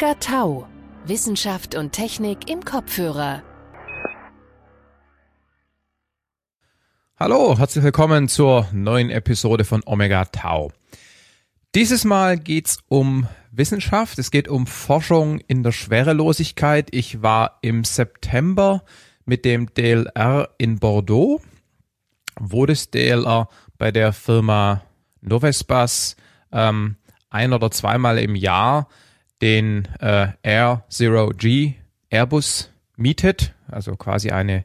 Omega Tau. Wissenschaft und Technik im Kopfhörer. Hallo, herzlich willkommen zur neuen Episode von Omega Tau. Dieses Mal geht's um Wissenschaft, es geht um Forschung in der Schwerelosigkeit. Ich war im September mit dem DLR in Bordeaux, wo das DLR bei der Firma Novespace ähm, ein oder zweimal im Jahr den äh, Air Zero G Airbus mietet, also quasi eine,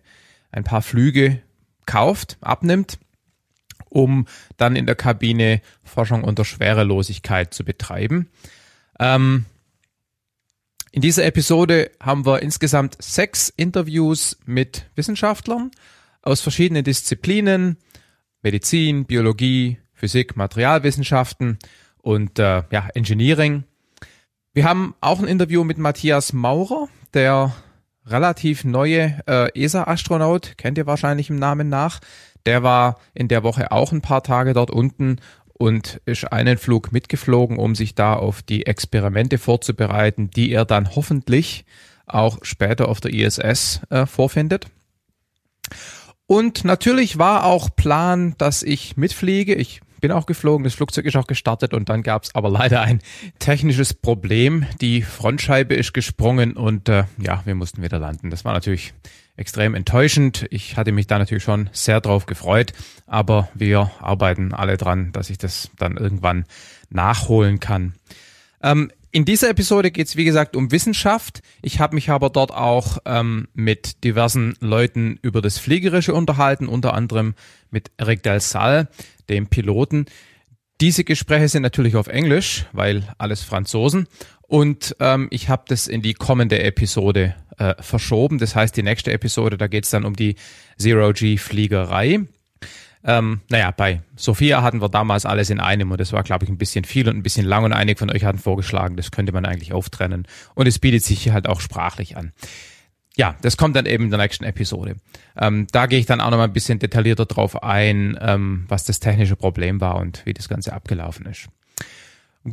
ein paar Flüge kauft, abnimmt, um dann in der Kabine Forschung unter Schwerelosigkeit zu betreiben. Ähm, in dieser Episode haben wir insgesamt sechs Interviews mit Wissenschaftlern aus verschiedenen Disziplinen, Medizin, Biologie, Physik, Materialwissenschaften und äh, ja, Engineering. Wir haben auch ein Interview mit Matthias Maurer, der relativ neue äh, ESA-Astronaut, kennt ihr wahrscheinlich im Namen nach. Der war in der Woche auch ein paar Tage dort unten und ist einen Flug mitgeflogen, um sich da auf die Experimente vorzubereiten, die er dann hoffentlich auch später auf der ISS äh, vorfindet. Und natürlich war auch Plan, dass ich mitfliege. Ich bin auch geflogen, das Flugzeug ist auch gestartet und dann gab es aber leider ein technisches Problem. Die Frontscheibe ist gesprungen und äh, ja, wir mussten wieder landen. Das war natürlich extrem enttäuschend. Ich hatte mich da natürlich schon sehr drauf gefreut, aber wir arbeiten alle dran, dass ich das dann irgendwann nachholen kann. Ähm, in dieser Episode geht es, wie gesagt, um Wissenschaft. Ich habe mich aber dort auch ähm, mit diversen Leuten über das Fliegerische unterhalten, unter anderem mit Eric Del Salle, dem Piloten. Diese Gespräche sind natürlich auf Englisch, weil alles Franzosen. Und ähm, ich habe das in die kommende Episode äh, verschoben. Das heißt, die nächste Episode, da geht es dann um die Zero-G-Fliegerei. Ähm, naja, bei Sophia hatten wir damals alles in einem und das war, glaube ich, ein bisschen viel und ein bisschen lang und einige von euch hatten vorgeschlagen, das könnte man eigentlich auftrennen und es bietet sich halt auch sprachlich an. Ja, das kommt dann eben in der nächsten Episode. Ähm, da gehe ich dann auch noch mal ein bisschen detaillierter drauf ein, ähm, was das technische Problem war und wie das Ganze abgelaufen ist.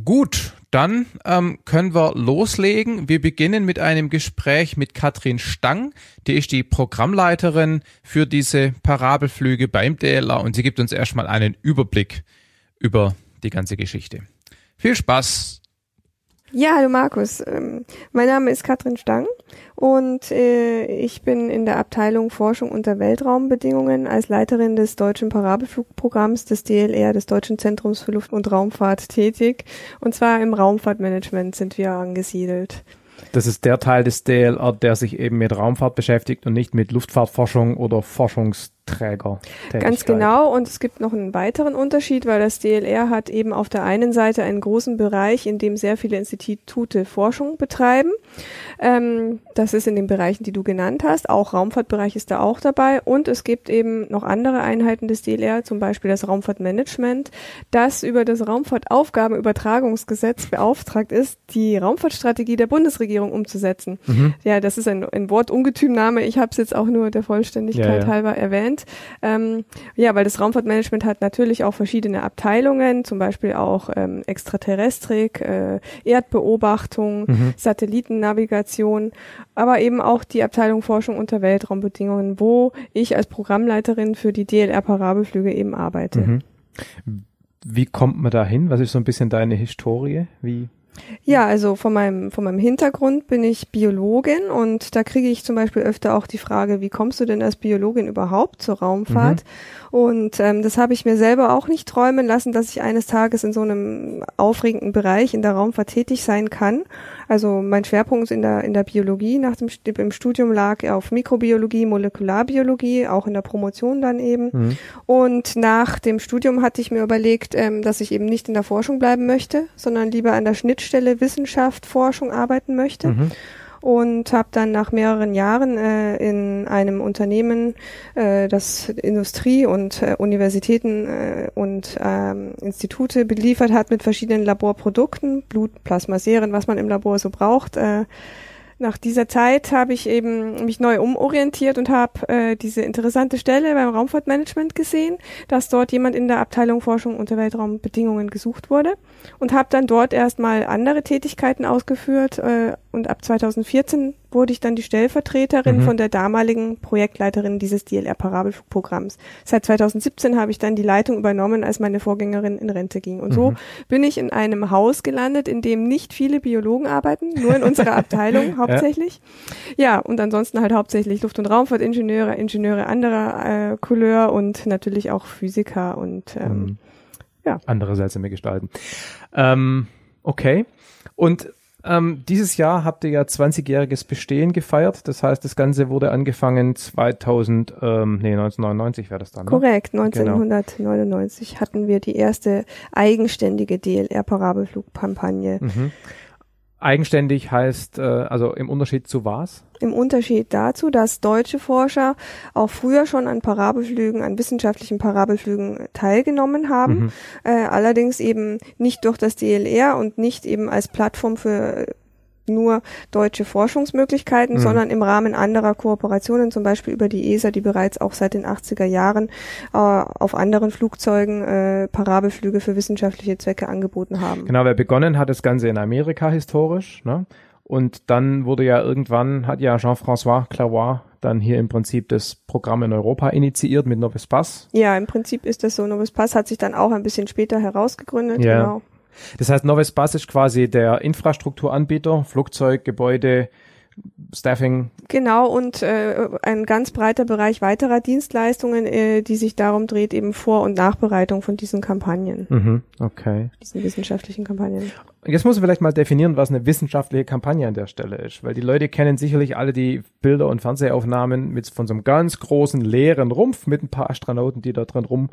Gut, dann ähm, können wir loslegen. Wir beginnen mit einem Gespräch mit Katrin Stang. Die ist die Programmleiterin für diese Parabelflüge beim DLR und sie gibt uns erstmal einen Überblick über die ganze Geschichte. Viel Spaß ja, hallo Markus. Ähm, mein Name ist Katrin Stang und äh, ich bin in der Abteilung Forschung unter Weltraumbedingungen als Leiterin des deutschen Parabelflugprogramms des DLR, des Deutschen Zentrums für Luft- und Raumfahrt tätig. Und zwar im Raumfahrtmanagement sind wir angesiedelt. Das ist der Teil des DLR, der sich eben mit Raumfahrt beschäftigt und nicht mit Luftfahrtforschung oder Forschungs Träger. Ganz genau. Und es gibt noch einen weiteren Unterschied, weil das DLR hat eben auf der einen Seite einen großen Bereich, in dem sehr viele Institute Forschung betreiben. Ähm, das ist in den Bereichen, die du genannt hast. Auch Raumfahrtbereich ist da auch dabei. Und es gibt eben noch andere Einheiten des DLR, zum Beispiel das Raumfahrtmanagement, das über das Raumfahrtaufgabenübertragungsgesetz beauftragt ist, die Raumfahrtstrategie der Bundesregierung umzusetzen. Mhm. Ja, das ist ein, ein Wortungetümname. Ich habe es jetzt auch nur der Vollständigkeit ja, ja. halber erwähnt erwähnt. Ähm, ja, weil das Raumfahrtmanagement hat natürlich auch verschiedene Abteilungen, zum Beispiel auch ähm, Extraterrestrik, äh, Erdbeobachtung, mhm. Satellitennavigation, aber eben auch die Abteilung Forschung unter Weltraumbedingungen, wo ich als Programmleiterin für die DLR-Parabelflüge eben arbeite. Mhm. Wie kommt man da hin? Was ist so ein bisschen deine Historie? Wie ja, also von meinem, von meinem Hintergrund bin ich Biologin und da kriege ich zum Beispiel öfter auch die Frage, wie kommst du denn als Biologin überhaupt zur Raumfahrt? Mhm. Und ähm, das habe ich mir selber auch nicht träumen lassen, dass ich eines Tages in so einem aufregenden Bereich in der Raumfahrt tätig sein kann. Also mein Schwerpunkt in der, in der Biologie nach dem im Studium lag auf Mikrobiologie, Molekularbiologie, auch in der Promotion dann eben. Mhm. Und nach dem Studium hatte ich mir überlegt, ähm, dass ich eben nicht in der Forschung bleiben möchte, sondern lieber an der Schnittstelle Wissenschaft, Forschung arbeiten möchte. Mhm und habe dann nach mehreren Jahren äh, in einem Unternehmen, äh, das Industrie und äh, Universitäten äh, und ähm, Institute beliefert hat mit verschiedenen Laborprodukten, Blut, Plasma, Serien, was man im Labor so braucht, äh, nach dieser Zeit habe ich eben mich neu umorientiert und habe äh, diese interessante Stelle beim Raumfahrtmanagement gesehen, dass dort jemand in der Abteilung Forschung unter Weltraumbedingungen gesucht wurde und habe dann dort erstmal andere Tätigkeiten ausgeführt äh, und ab 2014 wurde ich dann die Stellvertreterin mhm. von der damaligen Projektleiterin dieses DLR-Parabelflugprogramms. Seit 2017 habe ich dann die Leitung übernommen, als meine Vorgängerin in Rente ging. Und mhm. so bin ich in einem Haus gelandet, in dem nicht viele Biologen arbeiten, nur in unserer Abteilung hauptsächlich. Ja. ja. und ansonsten halt hauptsächlich Luft- und Raumfahrtingenieure, Ingenieure anderer äh, Couleur und natürlich auch Physiker und ähm, mhm. ja. Andere seltsame Gestalten. Ähm, okay. Und ähm, dieses Jahr habt ihr ja 20-jähriges Bestehen gefeiert. Das heißt, das Ganze wurde angefangen 2000, ähm, nee, 1999 wäre das dann. Ne? Korrekt, 1999 genau. hatten wir die erste eigenständige DLR-Parabelflugkampagne. Mhm. Eigenständig heißt, äh, also im Unterschied zu was? Im Unterschied dazu, dass deutsche Forscher auch früher schon an Parabelflügen, an wissenschaftlichen Parabelflügen teilgenommen haben, mhm. äh, allerdings eben nicht durch das DLR und nicht eben als Plattform für nur deutsche Forschungsmöglichkeiten, mhm. sondern im Rahmen anderer Kooperationen, zum Beispiel über die ESA, die bereits auch seit den 80er Jahren äh, auf anderen Flugzeugen äh, Parabelflüge für wissenschaftliche Zwecke angeboten haben. Genau, wer begonnen hat das Ganze in Amerika historisch, ne? Und dann wurde ja irgendwann, hat ja Jean-François Clarois dann hier im Prinzip das Programm in Europa initiiert mit Novus Pass. Ja, im Prinzip ist das so. Novus Pass hat sich dann auch ein bisschen später herausgegründet. Ja. Genau. Das heißt, Novus Bus ist quasi der Infrastrukturanbieter, Flugzeug, Gebäude, Staffing. Genau, und äh, ein ganz breiter Bereich weiterer Dienstleistungen, äh, die sich darum dreht, eben Vor- und Nachbereitung von diesen Kampagnen. Mhm, okay. Diesen wissenschaftlichen Kampagnen. Jetzt muss man vielleicht mal definieren, was eine wissenschaftliche Kampagne an der Stelle ist, weil die Leute kennen sicherlich alle die Bilder und Fernsehaufnahmen mit von so einem ganz großen leeren Rumpf mit ein paar Astronauten, die da drin rum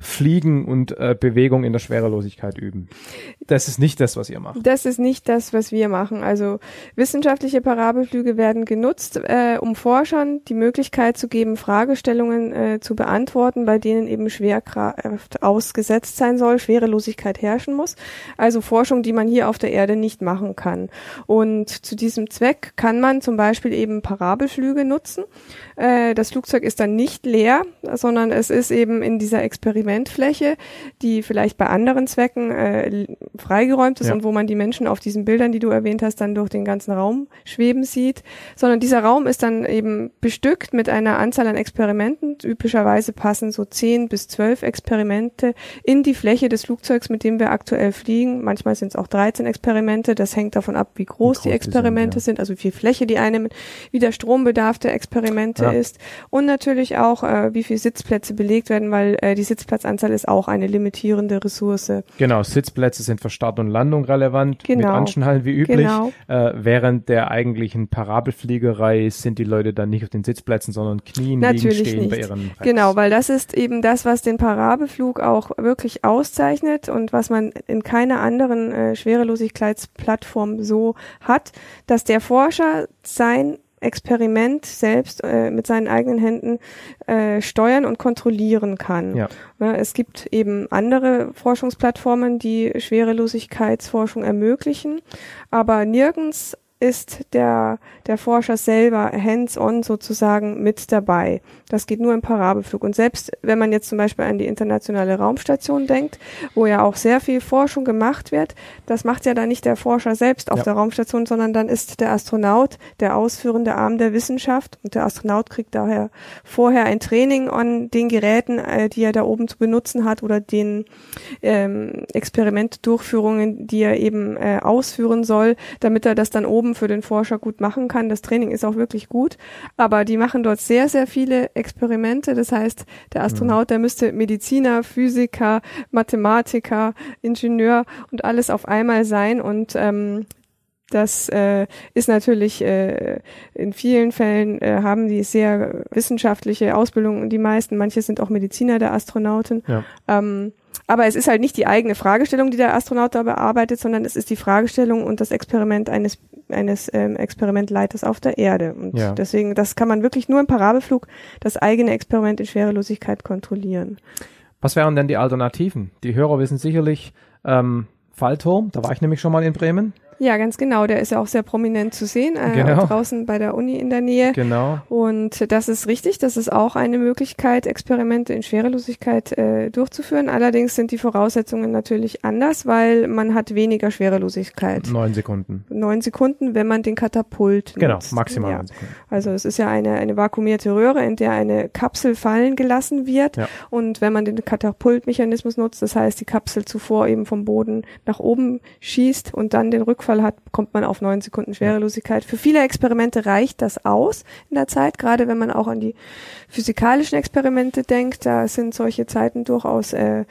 Fliegen und äh, Bewegung in der Schwerelosigkeit üben. Das ist nicht das, was ihr macht. Das ist nicht das, was wir machen. Also wissenschaftliche Parabelflüge werden genutzt, äh, um Forschern die Möglichkeit zu geben, Fragestellungen äh, zu beantworten, bei denen eben Schwerkraft ausgesetzt sein soll, Schwerelosigkeit herrschen muss. Also Forschung, die man hier auf der Erde nicht machen kann. Und zu diesem Zweck kann man zum Beispiel eben Parabelflüge nutzen. Äh, das Flugzeug ist dann nicht leer, sondern es ist eben in dieser Experimentfläche, die vielleicht bei anderen Zwecken äh, freigeräumt ist ja. und wo man die Menschen auf diesen Bildern, die du erwähnt hast, dann durch den ganzen Raum schweben sieht, sondern dieser Raum ist dann eben bestückt mit einer Anzahl an Experimenten. Üblicherweise passen so zehn bis zwölf Experimente in die Fläche des Flugzeugs, mit dem wir aktuell fliegen. Manchmal sind es auch 13 Experimente. Das hängt davon ab, wie groß, wie groß die Experimente sind, ja. sind, also wie viel Fläche die einnehmen, wie der Strombedarf der Experimente ja. ist und natürlich auch, äh, wie viele Sitzplätze belegt werden, weil äh, die Sitzplatzanzahl ist auch eine limitierende Ressource. Genau, Sitzplätze sind für Start und Landung relevant, genau. mit Anschnallen wie üblich. Genau. Äh, während der eigentlichen Parabelfliegerei sind die Leute dann nicht auf den Sitzplätzen, sondern knien, natürlich liegen, stehen nicht. bei ihren Rex. Genau, weil das ist eben das, was den Parabelflug auch wirklich auszeichnet und was man in keiner anderen äh, Schwerelosigkeitsplattform so hat, dass der Forscher sein Experiment selbst äh, mit seinen eigenen Händen äh, steuern und kontrollieren kann. Ja. ja. es gibt eben andere Forschungsplattformen, die Schwerelosigkeitsforschung ermöglichen, aber nirgends ist der, der Forscher selber hands-on sozusagen mit dabei. Das geht nur im Parabelflug. Und selbst wenn man jetzt zum Beispiel an die internationale Raumstation denkt, wo ja auch sehr viel Forschung gemacht wird, das macht ja dann nicht der Forscher selbst auf ja. der Raumstation, sondern dann ist der Astronaut der ausführende Arm der Wissenschaft und der Astronaut kriegt daher vorher ein Training an den Geräten, äh, die er da oben zu benutzen hat oder den ähm, Experimentdurchführungen, die er eben äh, ausführen soll, damit er das dann oben Proben für den Forscher gut machen kann. Das Training ist auch wirklich gut, aber die machen dort sehr, sehr viele Experimente. Das heißt, der Astronaut, der müsste Mediziner, Physiker, Mathematiker, Ingenieur und alles auf einmal sein und ähm, das äh, ist natürlich äh, in vielen Fällen äh, haben die sehr wissenschaftliche Ausbildung, die meisten, manche sind auch Mediziner der Astronauten. Ja. Ähm, aber es ist halt nicht die eigene Fragestellung, die der Astronaut da bearbeitet, sondern es ist die Fragestellung und das Experiment eines, eines ähm, Experimentleiters auf der Erde. Und ja. deswegen, das kann man wirklich nur im Parabelflug das eigene Experiment in Schwerelosigkeit kontrollieren. Was wären denn die Alternativen? Die Hörer wissen sicherlich ähm, Fallturm, da war ich nämlich schon mal in Bremen. Ja, ganz genau. Der ist ja auch sehr prominent zu sehen, äh, genau. draußen bei der Uni in der Nähe. Genau. Und das ist richtig. Das ist auch eine Möglichkeit, Experimente in Schwerelosigkeit äh, durchzuführen. Allerdings sind die Voraussetzungen natürlich anders, weil man hat weniger Schwerelosigkeit. Neun Sekunden. Neun Sekunden, wenn man den Katapult Genau, nutzt. maximal ja. Also es ist ja eine, eine vakuumierte Röhre, in der eine Kapsel fallen gelassen wird. Ja. Und wenn man den Katapultmechanismus nutzt, das heißt, die Kapsel zuvor eben vom Boden nach oben schießt und dann den Rückfall Unfall hat, kommt man auf neun Sekunden Schwerelosigkeit. Für viele Experimente reicht das aus in der Zeit, gerade wenn man auch an die physikalischen Experimente denkt. Da sind solche Zeiten durchaus äh,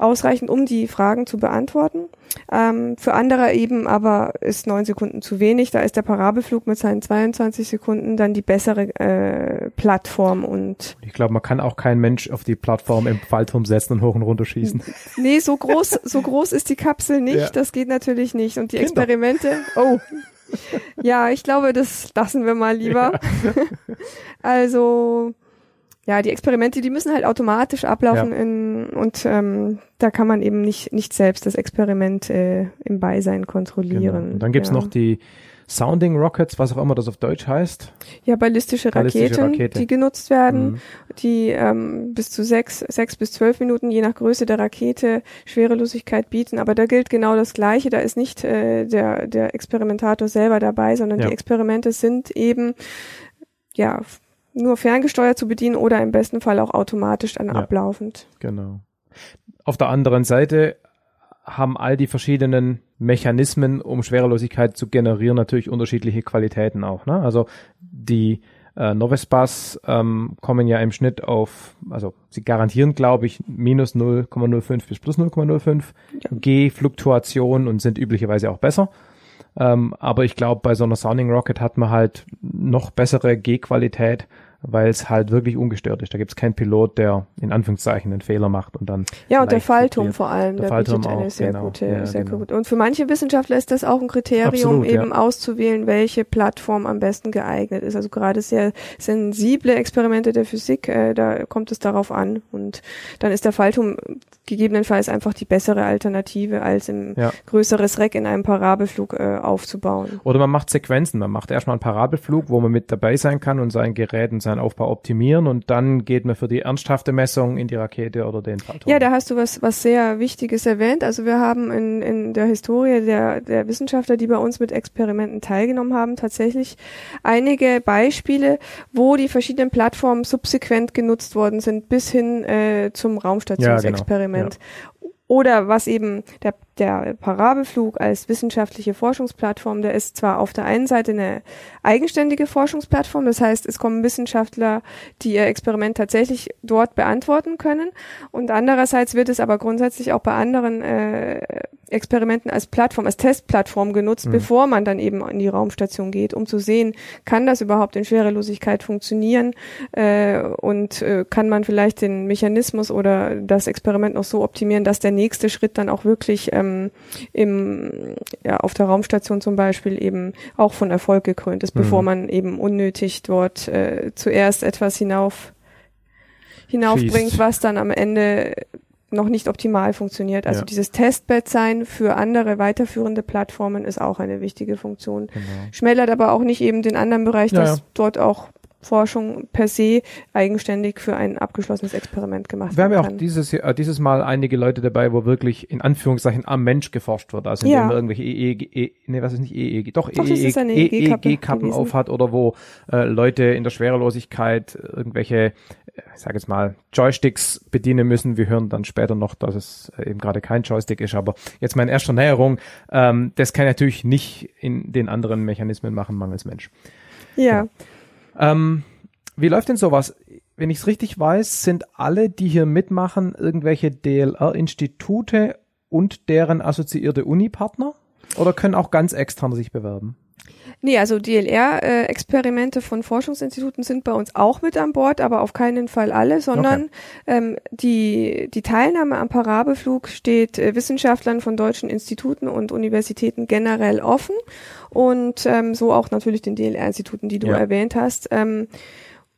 ausreichend, um die Fragen zu beantworten. Ähm, für andere eben aber ist neun Sekunden zu wenig. Da ist der Parabelflug mit seinen 22 Sekunden dann die bessere äh, Plattform und ich glaube, man kann auch kein Mensch auf die Plattform im Fallturm setzen und hoch und runter schießen. Nee, so groß, so groß ist die Kapsel nicht. Ja. Das geht natürlich nicht. Und die Kinder. Experimente, oh. Ja, ich glaube, das lassen wir mal lieber. Ja. Also ja, die Experimente, die müssen halt automatisch ablaufen ja. in, und ähm, da kann man eben nicht, nicht selbst das Experiment äh, im Beisein kontrollieren. Genau. dann gibt's ja. noch die Sounding Rockets, was auch immer das auf Deutsch heißt. Ja, ballistische, ballistische Raketen, Rakete. die genutzt werden, mhm. die ähm, bis zu sechs, sechs bis zwölf Minuten, je nach Größe der Rakete, Schwerelosigkeit bieten. Aber da gilt genau das Gleiche. Da ist nicht äh, der, der Experimentator selber dabei, sondern ja. die Experimente sind eben ja nur ferngesteuert zu bedienen oder im besten Fall auch automatisch dann ja, ablaufend. Genau. Auf der anderen Seite haben all die verschiedenen Mechanismen, um Schwerelosigkeit zu generieren, natürlich unterschiedliche Qualitäten auch. Ne? Also die äh, Novespas ähm, kommen ja im Schnitt auf, also sie garantieren, glaube ich, minus 0,05 bis plus 0,05 ja. G-Fluktuation und sind üblicherweise auch besser. Ähm, aber ich glaube, bei so einer Sounding Rocket hat man halt noch bessere G-Qualität weil es halt wirklich ungestört ist. Da gibt es keinen Pilot, der in Anführungszeichen einen Fehler macht und dann. Ja, und der Fallturm vor allem, der, der Fallturm bietet eine auch, sehr genau. gute, ja, sehr genau. gut. Und für manche Wissenschaftler ist das auch ein Kriterium, Absolut, eben ja. auszuwählen, welche Plattform am besten geeignet ist. Also gerade sehr sensible Experimente der Physik, äh, da kommt es darauf an. Und dann ist der Fallturm gegebenenfalls einfach die bessere Alternative, als im ja. größeres Reck in einem Parabelflug äh, aufzubauen. Oder man macht Sequenzen. Man macht erstmal einen Parabelflug, wo man mit dabei sein kann und sein Gerät und sein seinen Aufbau optimieren und dann geht man für die ernsthafte Messung in die Rakete oder den Fallturm. Ja, da hast du was, was sehr Wichtiges erwähnt. Also wir haben in, in der Historie der, der Wissenschaftler, die bei uns mit Experimenten teilgenommen haben, tatsächlich einige Beispiele, wo die verschiedenen Plattformen subsequent genutzt worden sind, bis hin äh, zum Raumstationsexperiment. Ja, genau. ja. Oder was eben der der Parabelflug als wissenschaftliche Forschungsplattform, der ist zwar auf der einen Seite eine eigenständige Forschungsplattform, das heißt, es kommen Wissenschaftler, die ihr Experiment tatsächlich dort beantworten können. Und andererseits wird es aber grundsätzlich auch bei anderen äh, Experimenten als Plattform, als Testplattform genutzt, mhm. bevor man dann eben in die Raumstation geht, um zu sehen, kann das überhaupt in Schwerelosigkeit funktionieren äh, und äh, kann man vielleicht den Mechanismus oder das Experiment noch so optimieren, dass der nächste Schritt dann auch wirklich ähm, im, ja, auf der Raumstation zum Beispiel eben auch von Erfolg gekrönt ist, mhm. bevor man eben unnötig dort äh, zuerst etwas hinauf hinaufbringt, was dann am Ende noch nicht optimal funktioniert. Also ja. dieses Testbed sein für andere weiterführende Plattformen ist auch eine wichtige Funktion. Genau. Schmälert aber auch nicht eben den anderen Bereich, dass ja. dort auch Forschung per se eigenständig für ein abgeschlossenes Experiment gemacht werden Wir haben ja auch dieses, äh, dieses Mal einige Leute dabei, wo wirklich in Anführungszeichen am Mensch geforscht wird. Also indem man irgendwelche EEG, e, nee, was ist nicht EEG, doch, EEG-Kappen EEG aufhat oder wo äh, Leute in der Schwerelosigkeit irgendwelche, äh, ich sage jetzt mal, Joysticks bedienen müssen. Wir hören dann später noch, dass es eben gerade kein Joystick ist, aber jetzt meine erste Näherung, ähm, das kann natürlich nicht in den anderen Mechanismen machen, mangels Mensch. Ja. ja. Ähm, wie läuft denn sowas? Wenn ich es richtig weiß, sind alle, die hier mitmachen, irgendwelche DLR-Institute und deren assoziierte Uni-Partner? Oder können auch ganz extern sich bewerben? Nee, also DLR-Experimente von Forschungsinstituten sind bei uns auch mit an Bord, aber auf keinen Fall alle, sondern okay. ähm, die, die Teilnahme am Parabelflug steht äh, Wissenschaftlern von deutschen Instituten und Universitäten generell offen und ähm, so auch natürlich den DLR-Instituten, die du ja. erwähnt hast. Ähm,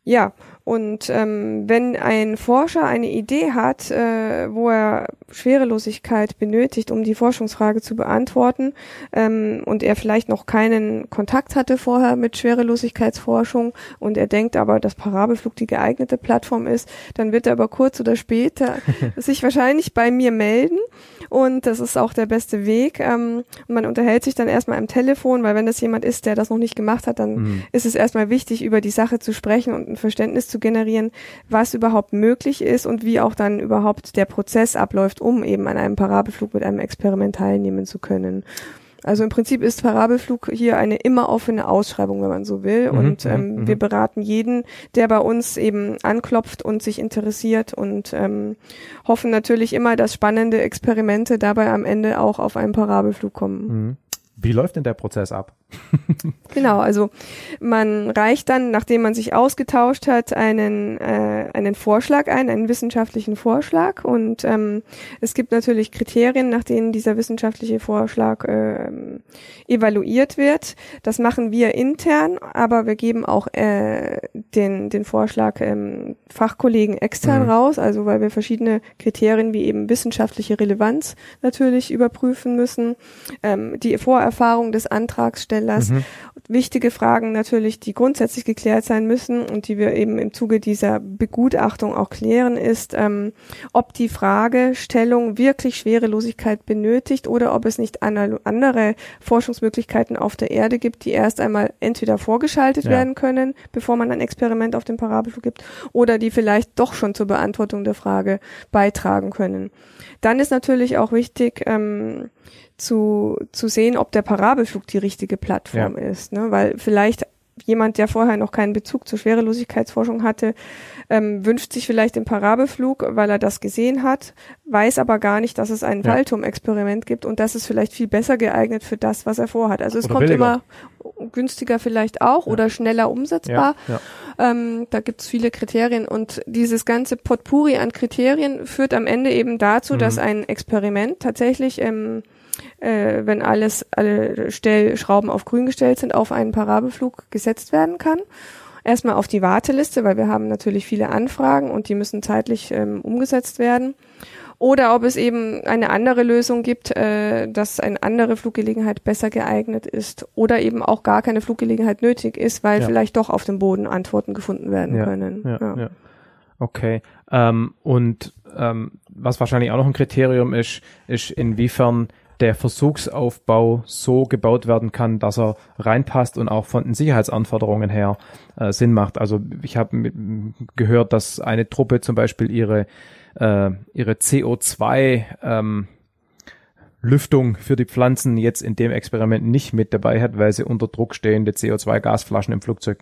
Ja, und ähm, wenn ein Forscher eine Idee hat, äh, wo er Schwerelosigkeit benötigt, um die Forschungsfrage zu beantworten, ähm, und er vielleicht noch keinen Kontakt hatte vorher mit Schwerelosigkeitsforschung und er denkt aber, dass Parabelflug die geeignete Plattform ist, dann wird er aber kurz oder später sich wahrscheinlich bei mir melden und das ist auch der beste Weg. Ähm, man unterhält sich dann erstmal am Telefon, weil wenn das jemand ist, der das noch nicht gemacht hat, dann mhm. ist es erstmal wichtig, über die Sache zu sprechen und ein Verständnis zu generieren, was überhaupt möglich ist und wie auch dann überhaupt der Prozess abläuft, um eben an einem Parabelflug mit einem Experiment teilnehmen zu können. Also im Prinzip ist Parabelflug hier eine immer offene Ausschreibung, wenn man so will. Mhm, und ähm, mhm. wir beraten jeden, der bei uns eben anklopft und sich interessiert und ähm, hoffen natürlich immer, dass spannende Experimente dabei am Ende auch auf einen Parabelflug kommen. Mhm. Wie läuft denn der Prozess ab? genau, also man reicht dann, nachdem man sich ausgetauscht hat, einen, äh, einen Vorschlag ein, einen wissenschaftlichen Vorschlag. Und ähm, es gibt natürlich Kriterien, nach denen dieser wissenschaftliche Vorschlag äh, evaluiert wird. Das machen wir intern, aber wir geben auch äh, den, den Vorschlag ähm, Fachkollegen extern mhm. raus, also weil wir verschiedene Kriterien wie eben wissenschaftliche Relevanz natürlich überprüfen müssen, ähm, die Vorerfahrung des Antragstellers, mhm. wichtige Fragen natürlich, die grundsätzlich geklärt sein müssen und die wir eben im Zuge dieser Begutachtung auch klären, ist, ähm, ob die Fragestellung wirklich Schwerelosigkeit benötigt oder ob es nicht andere Forschungsmöglichkeiten auf der Erde gibt, die erst einmal entweder vorgeschaltet ja. werden können, bevor man ein Experiment auf dem Parabelflug gibt, oder die vielleicht doch schon zur Beantwortung der Frage beitragen können. Dann ist natürlich auch wichtig, ähm, zu, zu sehen, ob der Parabelflug die richtige Plattform ja. ist. Ne? Weil vielleicht jemand, der vorher noch keinen Bezug zur Schwerelosigkeitsforschung hatte, ähm, wünscht sich vielleicht den Parabelflug, weil er das gesehen hat, weiß aber gar nicht, dass es ein ja. Waldturm-Experiment gibt und das ist vielleicht viel besser geeignet für das, was er vorhat. Also es oder kommt billiger. immer günstiger vielleicht auch ja. oder schneller umsetzbar. Ja. Ähm, da gibt es viele Kriterien und dieses ganze Potpourri an Kriterien führt am Ende eben dazu, mhm. dass ein Experiment tatsächlich ähm, äh, wenn alles, alle Stellschrauben auf grün gestellt sind, auf einen Parabelflug gesetzt werden kann. Erstmal auf die Warteliste, weil wir haben natürlich viele Anfragen und die müssen zeitlich ähm, umgesetzt werden. Oder ob es eben eine andere Lösung gibt, äh, dass eine andere Fluggelegenheit besser geeignet ist oder eben auch gar keine Fluggelegenheit nötig ist, weil ja. vielleicht doch auf dem Boden Antworten gefunden werden ja, können. Ja. Okay. Ähm, und ähm, was wahrscheinlich auch noch ein Kriterium ist, ist inwiefern der Versuchsaufbau so gebaut werden kann, dass er reinpasst und auch von den Sicherheitsanforderungen her äh, Sinn macht. Also ich habe gehört, dass eine Truppe zum Beispiel ihre äh, ihre CO2 ähm, Lüftung für die Pflanzen jetzt in dem Experiment nicht mit dabei hat, weil sie unter Druck stehende CO2-Gasflaschen im Flugzeug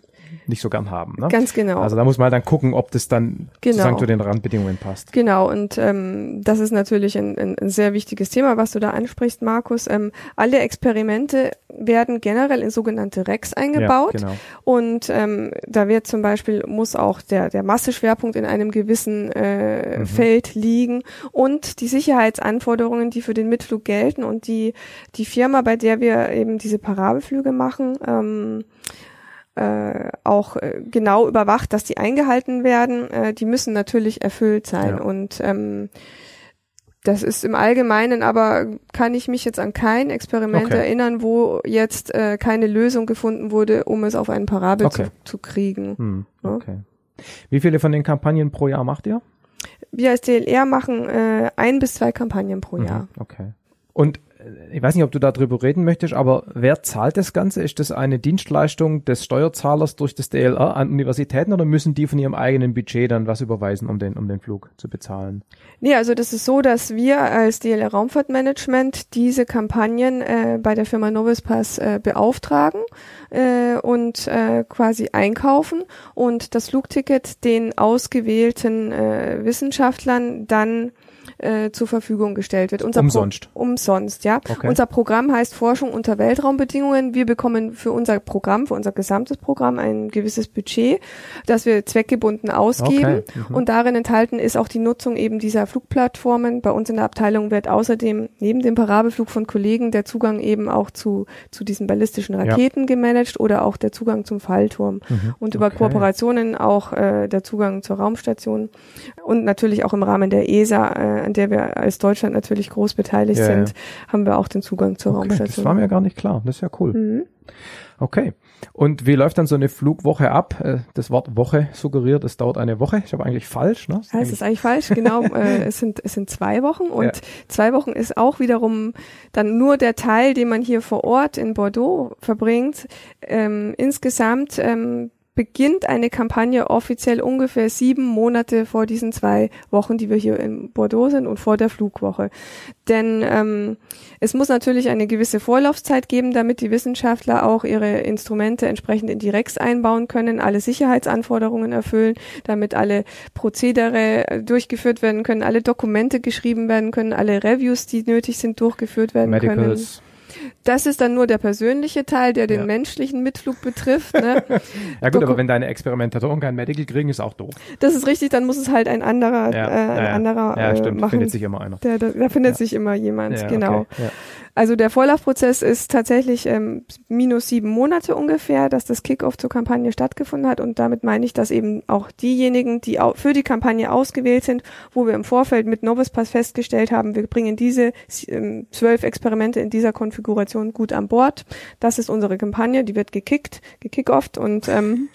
nicht so gern haben. Ne? Ganz genau. Also da muss man dann gucken, ob das dann genau. sozusagen zu den Randbedingungen passt. Genau, und ähm, das ist natürlich ein, ein, ein sehr wichtiges Thema, was du da ansprichst, Markus. Ähm, alle Experimente werden generell in sogenannte Rex eingebaut. Ja, genau. Und ähm, da wird zum Beispiel, muss auch der, der Masseschwerpunkt in einem gewissen äh, mhm. Feld liegen und die Sicherheitsanforderungen, die für den Mitflug gelten und die, die Firma, bei der wir eben diese Parabelflüge machen, ähm, äh, auch äh, genau überwacht, dass die eingehalten werden, äh, die müssen natürlich erfüllt sein. Ja. Und ähm, das ist im Allgemeinen, aber kann ich mich jetzt an kein Experiment okay. erinnern, wo jetzt äh, keine Lösung gefunden wurde, um es auf einen Parabel okay. zu, zu, kriegen. Hm, okay. Ja? Wie viele von den Kampagnen pro Jahr macht ihr? Wir als DLR machen äh, ein bis zwei Kampagnen pro mhm, Jahr. Okay. Und ich weiß nicht, ob du darüber reden möchtest, aber wer zahlt das Ganze? Ist das eine Dienstleistung des Steuerzahlers durch das DLR an Universitäten oder müssen die von ihrem eigenen Budget dann was überweisen, um den, um den Flug zu bezahlen? Nee, also das ist so, dass wir als DLR Raumfahrtmanagement diese Kampagnen äh, bei der Firma Novispass äh, beauftragen äh, und äh, quasi einkaufen und das Flugticket den ausgewählten äh, Wissenschaftlern dann äh, zur Verfügung gestellt wird. Unser umsonst. Pro umsonst, ja. Okay. Unser Programm heißt Forschung unter Weltraumbedingungen. Wir bekommen für unser Programm, für unser gesamtes Programm ein gewisses Budget, das wir zweckgebunden ausgeben. Okay. Mhm. Und darin enthalten ist auch die Nutzung eben dieser Flugplattformen. Bei uns in der Abteilung wird außerdem neben dem Parabelflug von Kollegen der Zugang eben auch zu, zu diesen ballistischen Raketen ja. gemanagt oder auch der Zugang zum Fallturm. Mhm. Und über okay. Kooperationen auch äh, der Zugang zur Raumstation und natürlich auch im Rahmen der ESA, äh, an der wir als Deutschland natürlich groß beteiligt ja, sind, ja. haben wir auch den Zugang zur okay, Raumstation. Das war mir gar nicht klar. Das ist ja cool. Mhm. Okay. Und wie läuft dann so eine Flugwoche ab? Äh, das Wort Woche suggeriert, es dauert eine Woche. Ich habe eigentlich falsch, ne? Ja, es ist eigentlich falsch, genau. Äh, es sind es sind zwei Wochen und ja. zwei Wochen ist auch wiederum dann nur der Teil, den man hier vor Ort in Bordeaux verbringt. Ähm, insgesamt ähm, beginnt eine Kampagne offiziell ungefähr sieben Monate vor diesen zwei Wochen, die wir hier in Bordeaux sind und vor der Flugwoche. Denn ähm, es muss natürlich eine gewisse Vorlaufzeit geben, damit die Wissenschaftler auch ihre Instrumente entsprechend in die Rex einbauen können, alle Sicherheitsanforderungen erfüllen, damit alle Prozedere äh, durchgeführt werden können, alle Dokumente geschrieben werden können, alle Reviews, die nötig sind, durchgeführt werden Medicals. können. Das ist dann nur der persönliche Teil, der den ja. menschlichen Mitflug betrifft. Ne? ja gut, aber wenn deine Experimentatoren kein Medical kriegen, ist auch doof. Das ist richtig, dann muss es halt ein anderer, ja. äh, ein anderer ja, stimmt. machen. Da findet sich immer einer. Da findet sich immer jemand, genau. Okay. Also der Vorlaufprozess ist tatsächlich ähm, minus sieben Monate ungefähr, dass das Kickoff zur Kampagne stattgefunden hat und damit meine ich, dass eben auch diejenigen, die auch für die Kampagne ausgewählt sind, wo wir im Vorfeld mit Novuspass festgestellt haben, wir bringen diese ähm, zwölf Experimente in dieser Konfiguration gut an Bord. Das ist unsere Kampagne, die wird gekickt, gekickofft und ähm,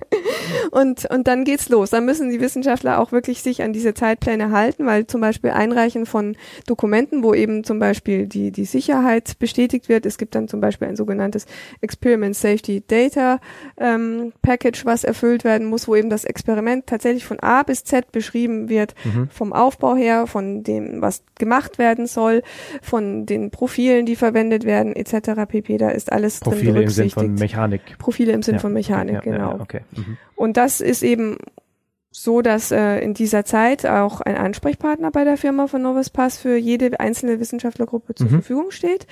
und und dann geht's los. Dann müssen die Wissenschaftler auch wirklich sich an diese Zeitpläne halten, weil zum Beispiel Einreichen von Dokumenten, wo eben zum Beispiel die die Sicherheit bestätigt wird. Es gibt dann zum Beispiel ein sogenanntes Experiment Safety Data ähm, Package, was erfüllt werden muss, wo eben das Experiment tatsächlich von A bis Z beschrieben wird, mhm. vom Aufbau her, von dem, was gemacht werden soll, von den Profilen, die verwendet werden, etc. pp. Da ist alles Profile drin berücksichtigt. Profile im Sinn von Mechanik. Profile im Sinn ja. von Mechanik, ja, genau. Ja, okay. Mhm. Und das ist eben so, dass äh, in dieser Zeit auch ein Ansprechpartner bei der Firma von Novus Pass für jede einzelne Wissenschaftlergruppe zur mhm. Verfügung steht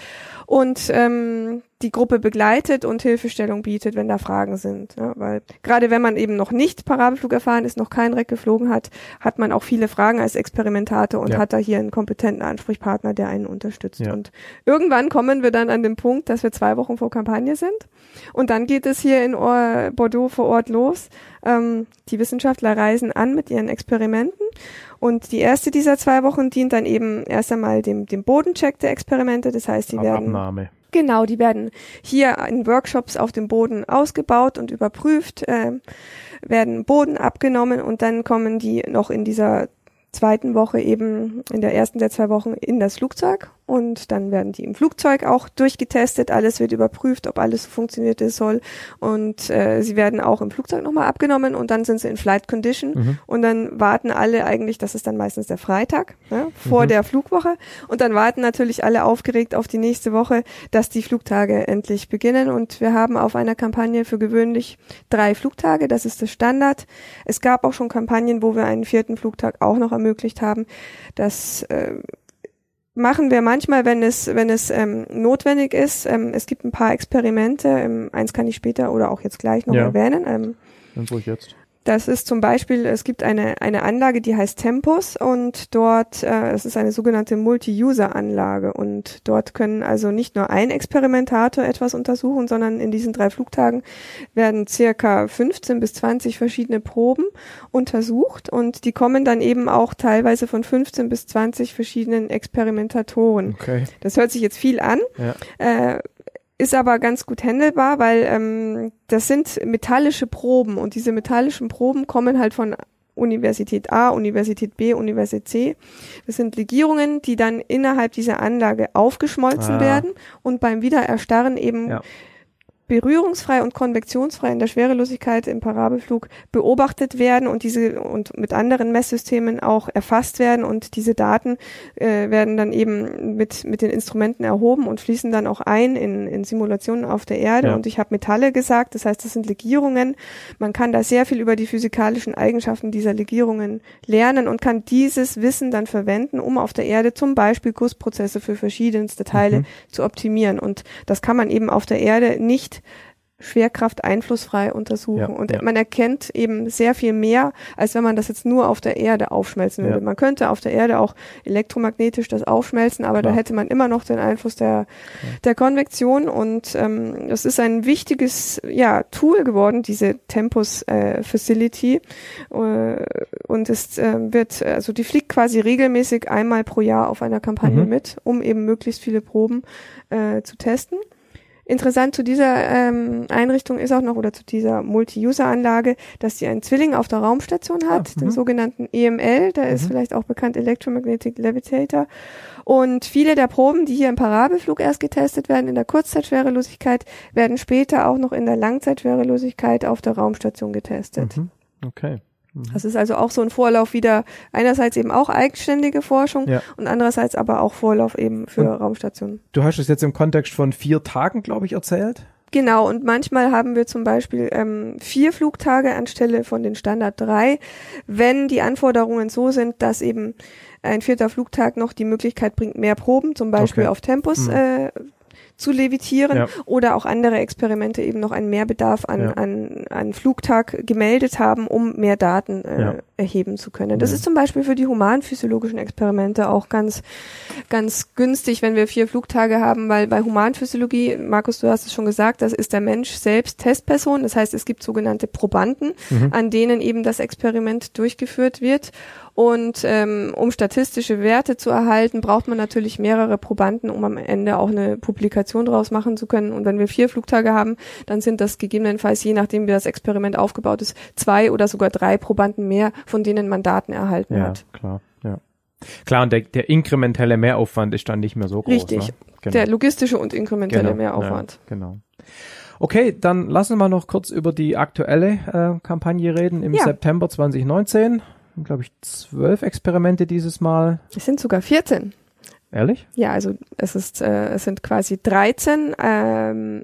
und ähm, die Gruppe begleitet und Hilfestellung bietet, wenn da Fragen sind. Ja, weil gerade wenn man eben noch nicht Parabelflug erfahren ist, noch kein Reck geflogen hat, hat man auch viele Fragen als Experimentator und ja. hat da hier einen kompetenten Ansprechpartner, der einen unterstützt. Ja. Und irgendwann kommen wir dann an den Punkt, dass wir zwei Wochen vor Kampagne sind und dann geht es hier in Bordeaux vor Ort los. Ähm, die Wissenschaftler reisen an mit ihren Experimenten und die erste dieser zwei Wochen dient dann eben erst einmal dem, dem Bodencheck der Experimente. Das heißt, die Auf werden Abnahme. Genau, die werden hier in Workshops auf dem Boden ausgebaut und überprüft, äh, werden Boden abgenommen und dann kommen die noch in dieser zweiten Woche eben in der ersten der zwei Wochen in das Flugzeug und dann werden die im Flugzeug auch durchgetestet. Alles wird überprüft, ob alles so funktioniert es soll und äh, sie werden auch im Flugzeug nochmal abgenommen und dann sind sie in Flight Condition mhm. und dann warten alle eigentlich, das ist dann meistens der Freitag ne, vor mhm. der Flugwoche und dann warten natürlich alle aufgeregt auf die nächste Woche, dass die Flugtage endlich beginnen und wir haben auf einer Kampagne für gewöhnlich drei Flugtage, das ist das Standard. Es gab auch schon Kampagnen, wo wir einen vierten Flugtag auch noch ermöglicht haben. Das äh, machen wir manchmal, wenn es, wenn es ähm, notwendig ist. Ähm, es gibt ein paar Experimente, ähm, eins kann ich später oder auch jetzt gleich noch ja. erwähnen. Ähm, Dann ich jetzt. Das ist zum Beispiel, es gibt eine, eine Anlage, die heißt Tempus und dort, äh, es ist eine sogenannte Multi-User-Anlage und dort können also nicht nur ein Experimentator etwas untersuchen, sondern in diesen drei Flugtagen werden circa 15 bis 20 verschiedene Proben untersucht und die kommen dann eben auch teilweise von 15 bis 20 verschiedenen Experimentatoren. Okay. Das hört sich jetzt viel an. Ja. Äh, ist aber ganz gut handelbar, weil ähm, das sind metallische Proben und diese metallischen Proben kommen halt von Universität A, Universität B, Universität C. Das sind Legierungen, die dann innerhalb dieser Anlage aufgeschmolzen ah. werden und beim Wiedererstarren eben ja berührungsfrei und konvektionsfrei in der Schwerelosigkeit im Parabelflug beobachtet werden und diese und mit anderen Messsystemen auch erfasst werden und diese Daten äh, werden dann eben mit mit den Instrumenten erhoben und fließen dann auch ein in, in Simulationen auf der Erde ja. und ich habe Metalle gesagt, das heißt, das sind Legierungen. Man kann da sehr viel über die physikalischen Eigenschaften dieser Legierungen lernen und kann dieses Wissen dann verwenden, um auf der Erde zum Beispiel Gussprozesse für verschiedenste Teile mhm. zu optimieren und das kann man eben auf der Erde nicht Schwerkraft einflussfrei untersuchen. Ja, und ja. man erkennt eben sehr viel mehr, als wenn man das jetzt nur auf der Erde aufschmelzen würde. Ja. Man könnte auf der Erde auch elektromagnetisch das aufschmelzen, aber Klar. da hätte man immer noch den Einfluss der, der Konvektion. Und ähm, das ist ein wichtiges ja, Tool geworden, diese Tempus äh, Facility. Äh, und es äh, wird, also die fliegt quasi regelmäßig einmal pro Jahr auf einer Kampagne mhm. mit, um eben möglichst viele Proben äh, zu testen. Interessant zu dieser ähm, Einrichtung ist auch noch oder zu dieser Multi-User-Anlage, dass sie einen Zwilling auf der Raumstation hat, ah, den mhm. sogenannten EML, der mhm. ist vielleicht auch bekannt Electromagnetic Levitator. Und viele der Proben, die hier im Parabelflug erst getestet werden, in der Kurzzeitschwerelosigkeit, werden später auch noch in der Langzeitschwerelosigkeit auf der Raumstation getestet. Mhm. Okay. Mhm. Das ist also auch so ein Vorlauf wieder einerseits eben auch eigenständige Forschung ja. und andererseits aber auch Vorlauf eben für und Raumstationen. Du hast es jetzt im Kontext von vier Tagen, glaube ich, erzählt. Genau, und manchmal haben wir zum Beispiel ähm, vier Flugtage anstelle von den Standard drei, wenn die Anforderungen so sind, dass eben ein vierter Flugtag noch die Möglichkeit bringt, mehr Proben, zum Beispiel okay. auf Tempus mhm. äh, zu levitieren ja. oder auch andere Experimente eben noch einen Mehrbedarf an, ja. an, an Flugtag gemeldet haben, um mehr Daten äh, ja. erheben zu können. Das ist zum Beispiel für die humanphysiologischen Experimente auch ganz, ganz günstig, wenn wir vier Flugtage haben, weil bei Humanphysiologie, Markus, du hast es schon gesagt, das ist der Mensch selbst Testperson. Das heißt, es gibt sogenannte Probanden, mhm. an denen eben das Experiment durchgeführt wird. Und ähm, um statistische Werte zu erhalten, braucht man natürlich mehrere Probanden, um am Ende auch eine Publikation draus machen zu können. Und wenn wir vier Flugtage haben, dann sind das gegebenenfalls, je nachdem wie das Experiment aufgebaut ist, zwei oder sogar drei Probanden mehr, von denen man Daten erhalten ja, hat. Klar, ja. Klar, und der, der inkrementelle Mehraufwand ist dann nicht mehr so groß. Richtig. Ne? Genau. Der logistische und inkrementelle genau, Mehraufwand. Ja, genau. Okay, dann lassen wir noch kurz über die aktuelle äh, Kampagne reden im ja. September 2019 glaube ich, zwölf Experimente dieses Mal. Es sind sogar 14. Ehrlich? Ja, also es ist, äh, es sind quasi 13 ähm,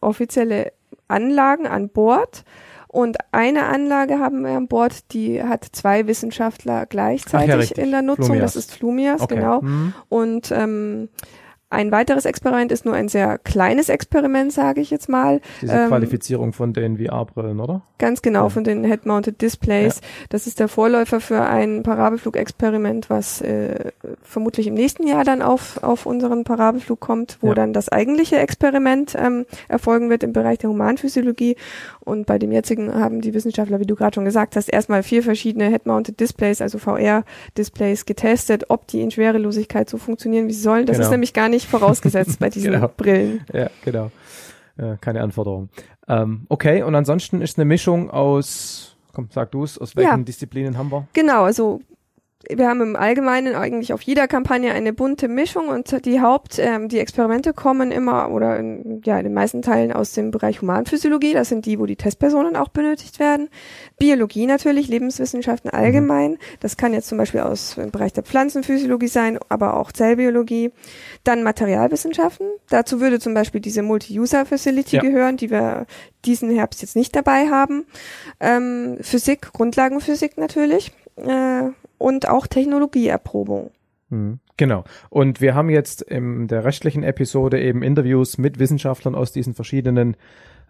offizielle Anlagen an Bord. Und eine Anlage haben wir an Bord, die hat zwei Wissenschaftler gleichzeitig ja, in der Nutzung. Flumias. Das ist Flumias, okay. genau. Mhm. Und ähm, ein weiteres Experiment ist nur ein sehr kleines Experiment, sage ich jetzt mal. Diese ähm, Qualifizierung von den VR-Brillen, oder? Ganz genau, ja. von den Head-Mounted Displays. Ja. Das ist der Vorläufer für ein Parabelflug-Experiment, was äh, vermutlich im nächsten Jahr dann auf, auf unseren Parabelflug kommt, wo ja. dann das eigentliche Experiment ähm, erfolgen wird im Bereich der Humanphysiologie. Und bei dem jetzigen haben die Wissenschaftler, wie du gerade schon gesagt hast, erstmal vier verschiedene Head-Mounted Displays, also VR-Displays getestet, ob die in Schwerelosigkeit so funktionieren, wie sie sollen. Das genau. ist nämlich gar nicht nicht vorausgesetzt bei diesen genau. Brillen. Ja, genau. Äh, keine Anforderung. Ähm, okay, und ansonsten ist eine Mischung aus, komm, sag du es, aus welchen ja. Disziplinen haben wir? Genau, also wir haben im Allgemeinen eigentlich auf jeder Kampagne eine bunte Mischung und die Haupt, ähm, die Experimente kommen immer oder in, ja in den meisten Teilen aus dem Bereich Humanphysiologie. Das sind die, wo die Testpersonen auch benötigt werden. Biologie natürlich, Lebenswissenschaften allgemein. Mhm. Das kann jetzt zum Beispiel aus dem Bereich der Pflanzenphysiologie sein, aber auch Zellbiologie. Dann Materialwissenschaften. Dazu würde zum Beispiel diese Multi-User-Facility ja. gehören, die wir diesen Herbst jetzt nicht dabei haben. Ähm, Physik, Grundlagenphysik natürlich. Äh, und auch Technologieerprobung. Mhm. Genau. Und wir haben jetzt in der rechtlichen Episode eben Interviews mit Wissenschaftlern aus diesen verschiedenen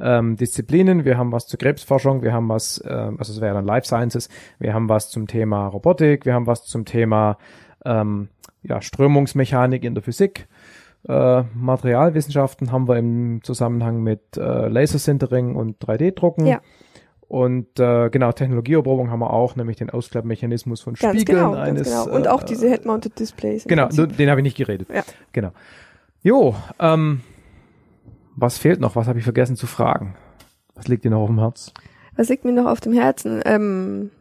ähm, Disziplinen. Wir haben was zur Krebsforschung, wir haben was, äh, also es wäre dann Life Sciences, wir haben was zum Thema Robotik, wir haben was zum Thema ähm, ja, Strömungsmechanik in der Physik. Äh, Materialwissenschaften haben wir im Zusammenhang mit äh, Lasersintering und 3D-Drucken. Ja. Und äh, genau, Technologieerprobung haben wir auch, nämlich den Ausklappmechanismus von ganz Spiegeln genau, eines. Ganz genau. Und auch diese Head-Mounted Displays. Genau, den habe ich nicht geredet. Ja. Genau. Jo, ähm, was fehlt noch? Was habe ich vergessen zu fragen? Was liegt dir noch auf dem Herz? Was liegt mir noch auf dem Herzen? Ähm,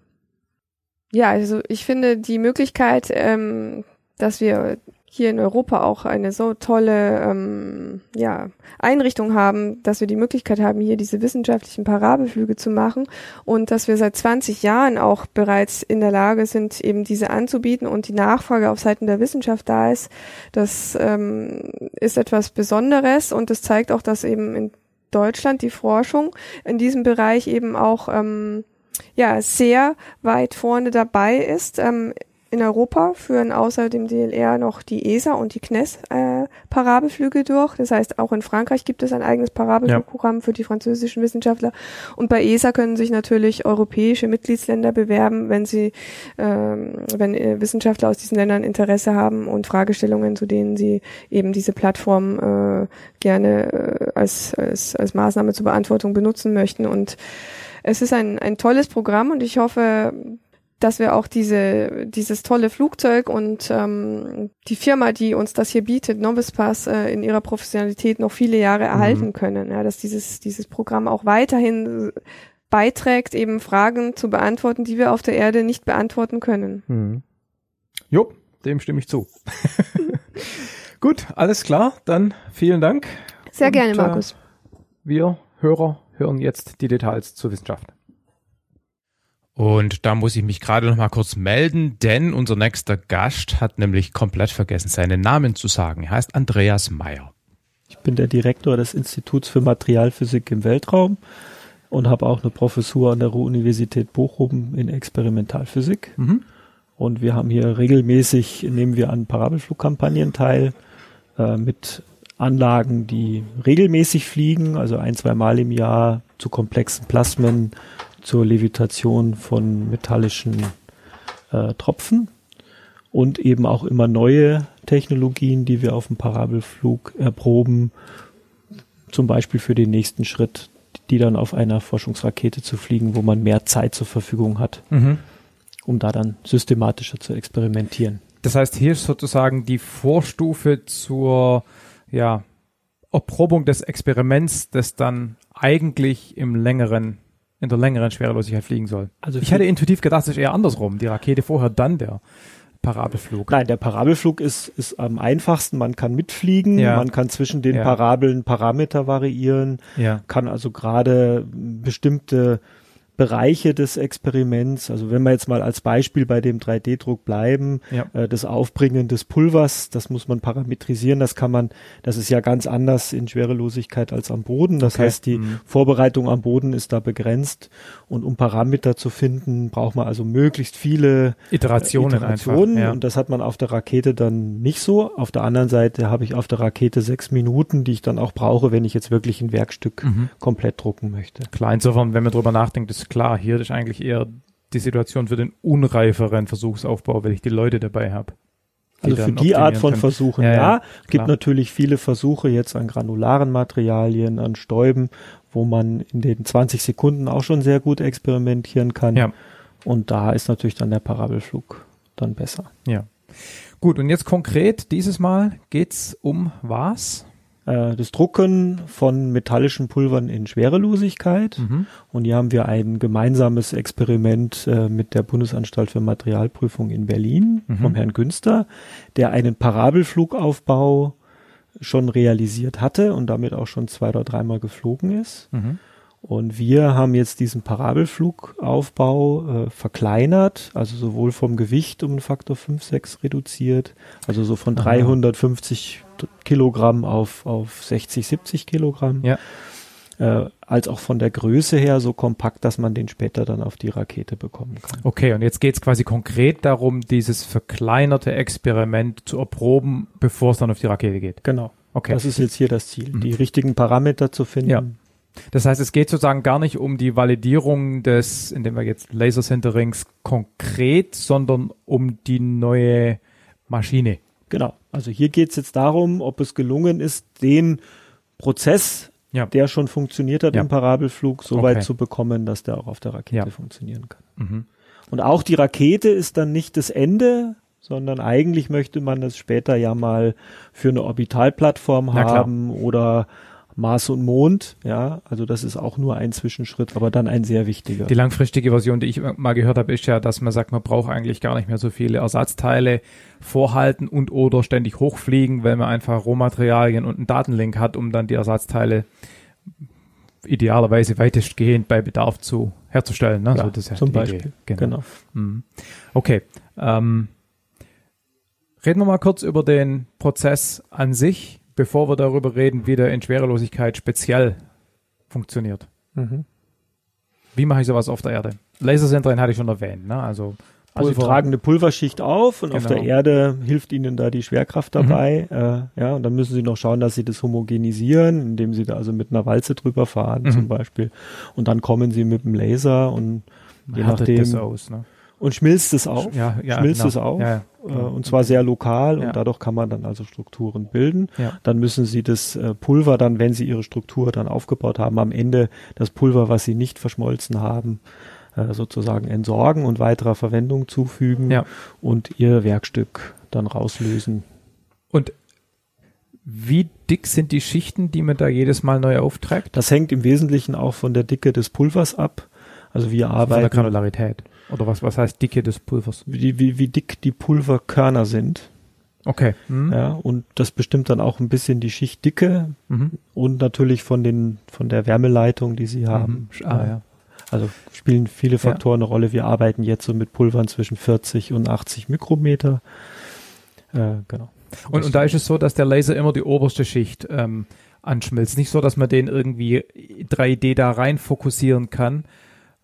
ja, also ich finde die Möglichkeit, ähm, dass wir hier in Europa auch eine so tolle ähm, ja, Einrichtung haben, dass wir die Möglichkeit haben, hier diese wissenschaftlichen Parabelflüge zu machen und dass wir seit 20 Jahren auch bereits in der Lage sind, eben diese anzubieten und die Nachfrage auf Seiten der Wissenschaft da ist. Das ähm, ist etwas Besonderes und das zeigt auch, dass eben in Deutschland die Forschung in diesem Bereich eben auch ähm, ja sehr weit vorne dabei ist. Ähm, in Europa führen außer dem DLR noch die ESA und die CNES äh, Parabelflüge durch. Das heißt, auch in Frankreich gibt es ein eigenes Parabelflugprogramm ja. für die französischen Wissenschaftler. Und bei ESA können sich natürlich europäische Mitgliedsländer bewerben, wenn sie, ähm, wenn äh, Wissenschaftler aus diesen Ländern Interesse haben und Fragestellungen, zu denen sie eben diese Plattform äh, gerne äh, als, als, als Maßnahme zur Beantwortung benutzen möchten. Und es ist ein, ein tolles Programm und ich hoffe, dass wir auch diese, dieses tolle Flugzeug und ähm, die Firma, die uns das hier bietet, Novice Pass, äh, in ihrer Professionalität noch viele Jahre erhalten mhm. können. Ja, dass dieses, dieses Programm auch weiterhin beiträgt, eben Fragen zu beantworten, die wir auf der Erde nicht beantworten können. Mhm. Jo, dem stimme ich zu. Gut, alles klar, dann vielen Dank. Sehr und, gerne, Markus. Äh, wir Hörer hören jetzt die Details zur Wissenschaft. Und da muss ich mich gerade noch mal kurz melden, denn unser nächster Gast hat nämlich komplett vergessen, seinen Namen zu sagen. Er heißt Andreas Meyer. Ich bin der Direktor des Instituts für Materialphysik im Weltraum und habe auch eine Professur an der Ruhr-Universität Bochum in Experimentalphysik. Mhm. Und wir haben hier regelmäßig, nehmen wir an Parabelflugkampagnen teil, äh, mit Anlagen, die regelmäßig fliegen, also ein, zwei Mal im Jahr zu komplexen Plasmen zur Levitation von metallischen äh, Tropfen und eben auch immer neue Technologien, die wir auf dem Parabelflug erproben, zum Beispiel für den nächsten Schritt, die dann auf einer Forschungsrakete zu fliegen, wo man mehr Zeit zur Verfügung hat, mhm. um da dann systematischer zu experimentieren. Das heißt, hier ist sozusagen die Vorstufe zur ja, Erprobung des Experiments, das dann eigentlich im längeren in der längeren Schwerelosigkeit fliegen soll. Also ich hätte intuitiv gedacht, es ist eher andersrum. Die Rakete vorher, dann der Parabelflug. Nein, der Parabelflug ist, ist am einfachsten. Man kann mitfliegen, ja. man kann zwischen den ja. Parabeln Parameter variieren, ja. kann also gerade bestimmte Bereiche des Experiments, also wenn wir jetzt mal als Beispiel bei dem 3D-Druck bleiben, ja. äh, das Aufbringen des Pulvers, das muss man parametrisieren, das kann man, das ist ja ganz anders in Schwerelosigkeit als am Boden. Das okay. heißt, die mhm. Vorbereitung am Boden ist da begrenzt und um Parameter zu finden, braucht man also möglichst viele Iterationen, äh, Iterationen einfach, ja. und das hat man auf der Rakete dann nicht so. Auf der anderen Seite habe ich auf der Rakete sechs Minuten, die ich dann auch brauche, wenn ich jetzt wirklich ein Werkstück mhm. komplett drucken möchte. Klar, insofern, wenn man drüber nachdenkt, ist klar, hier ist eigentlich eher die Situation für den unreiferen Versuchsaufbau, weil ich die Leute dabei habe. Also für die Art von können. Versuchen, ja. ja. Gibt natürlich viele Versuche jetzt an granularen Materialien, an Stäuben, wo man in den 20 Sekunden auch schon sehr gut experimentieren kann. Ja. Und da ist natürlich dann der Parabelflug dann besser. Ja. Gut, und jetzt konkret, dieses Mal geht's um was? Äh, das Drucken von metallischen Pulvern in Schwerelosigkeit. Mhm. Und hier haben wir ein gemeinsames Experiment äh, mit der Bundesanstalt für Materialprüfung in Berlin mhm. vom Herrn Günster, der einen Parabelflugaufbau schon realisiert hatte und damit auch schon zwei oder dreimal geflogen ist. Mhm. Und wir haben jetzt diesen Parabelflugaufbau äh, verkleinert, also sowohl vom Gewicht um einen Faktor 5, 6 reduziert, also so von Aha. 350 Kilogramm auf, auf 60, 70 Kilogramm. Ja. Äh, als auch von der Größe her so kompakt, dass man den später dann auf die Rakete bekommen kann. Okay, und jetzt geht es quasi konkret darum, dieses verkleinerte Experiment zu erproben, bevor es dann auf die Rakete geht. Genau. Okay. Das ist jetzt hier das Ziel, mhm. die richtigen Parameter zu finden. Ja. Das heißt, es geht sozusagen gar nicht um die Validierung des, indem wir jetzt Laser Centerings konkret, sondern um die neue Maschine. Genau. Also hier geht es jetzt darum, ob es gelungen ist, den Prozess, ja. der schon funktioniert hat ja. im Parabelflug, so okay. weit zu bekommen, dass der auch auf der Rakete ja. funktionieren kann. Mhm. Und auch die Rakete ist dann nicht das Ende, sondern eigentlich möchte man das später ja mal für eine Orbitalplattform haben oder Mars und Mond, ja, also das ist auch nur ein Zwischenschritt, aber dann ein sehr wichtiger. Die langfristige Version, die ich mal gehört habe, ist ja, dass man sagt, man braucht eigentlich gar nicht mehr so viele Ersatzteile vorhalten und oder ständig hochfliegen, weil man einfach Rohmaterialien und einen Datenlink hat, um dann die Ersatzteile idealerweise weitestgehend bei Bedarf zu herzustellen. Ne? Ja, so, das ist ja zum Beispiel. Idee. Genau. Mhm. Okay. Ähm, reden wir mal kurz über den Prozess an sich, bevor wir darüber reden, wie der in Schwerelosigkeit speziell funktioniert. Mhm. Wie mache ich sowas auf der Erde? Lasersendrein hatte ich schon erwähnt, ne? Also, Also sie tragen eine Pulverschicht auf und auf Genau. der Erde hilft ihnen da die Schwerkraft dabei. Äh, ja, und dann müssen sie noch schauen, dass sie das homogenisieren, indem sie da also mit einer Walze drüber fahren Mhm. zum Beispiel. Und dann kommen sie mit dem Laser und je härtet nachdem das aus, ne? Und schmilzt es auf. Ja, ja, schmilzt genau. es auf. Ja. Äh, und zwar sehr lokal und dadurch kann man dann also Strukturen bilden. Dann müssen sie das äh, Pulver dann, wenn sie ihre Struktur dann aufgebaut haben, am Ende das Pulver, was sie nicht verschmolzen haben, äh, sozusagen entsorgen und weiterer Verwendung zufügen und ihr Werkstück dann rauslösen. Und wie dick sind die Schichten, die man da jedes Mal neu aufträgt? Das hängt im Wesentlichen auch von der Dicke des Pulvers ab. Also wir Von der arbeiten, Granularität. Oder was, was heißt Dicke des Pulvers? wie, wie, wie dick die Pulverkörner sind. Okay. Mhm. Ja, und das bestimmt dann auch ein bisschen die Schichtdicke Mhm. und natürlich von den von der Wärmeleitung, die sie haben. Mhm. Ah, ja. Also spielen viele Faktoren eine Rolle. Wir arbeiten jetzt so mit Pulvern zwischen 40 und 80 Mikrometer. Äh, genau. Und, und da ist es so, dass der Laser immer die oberste Schicht ähm, anschmilzt. Nicht so, dass man den irgendwie 3D da rein fokussieren kann.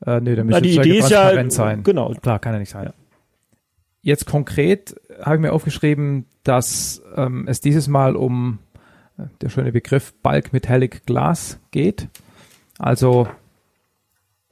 Äh, nee, da müsste die Idee ist ja, transparent sein. genau, Klar, kann ja nicht sein. Ja. Jetzt konkret habe ich mir aufgeschrieben, dass ähm, es dieses Mal um äh, der schöne Begriff Bulk Metallic Glass geht. Also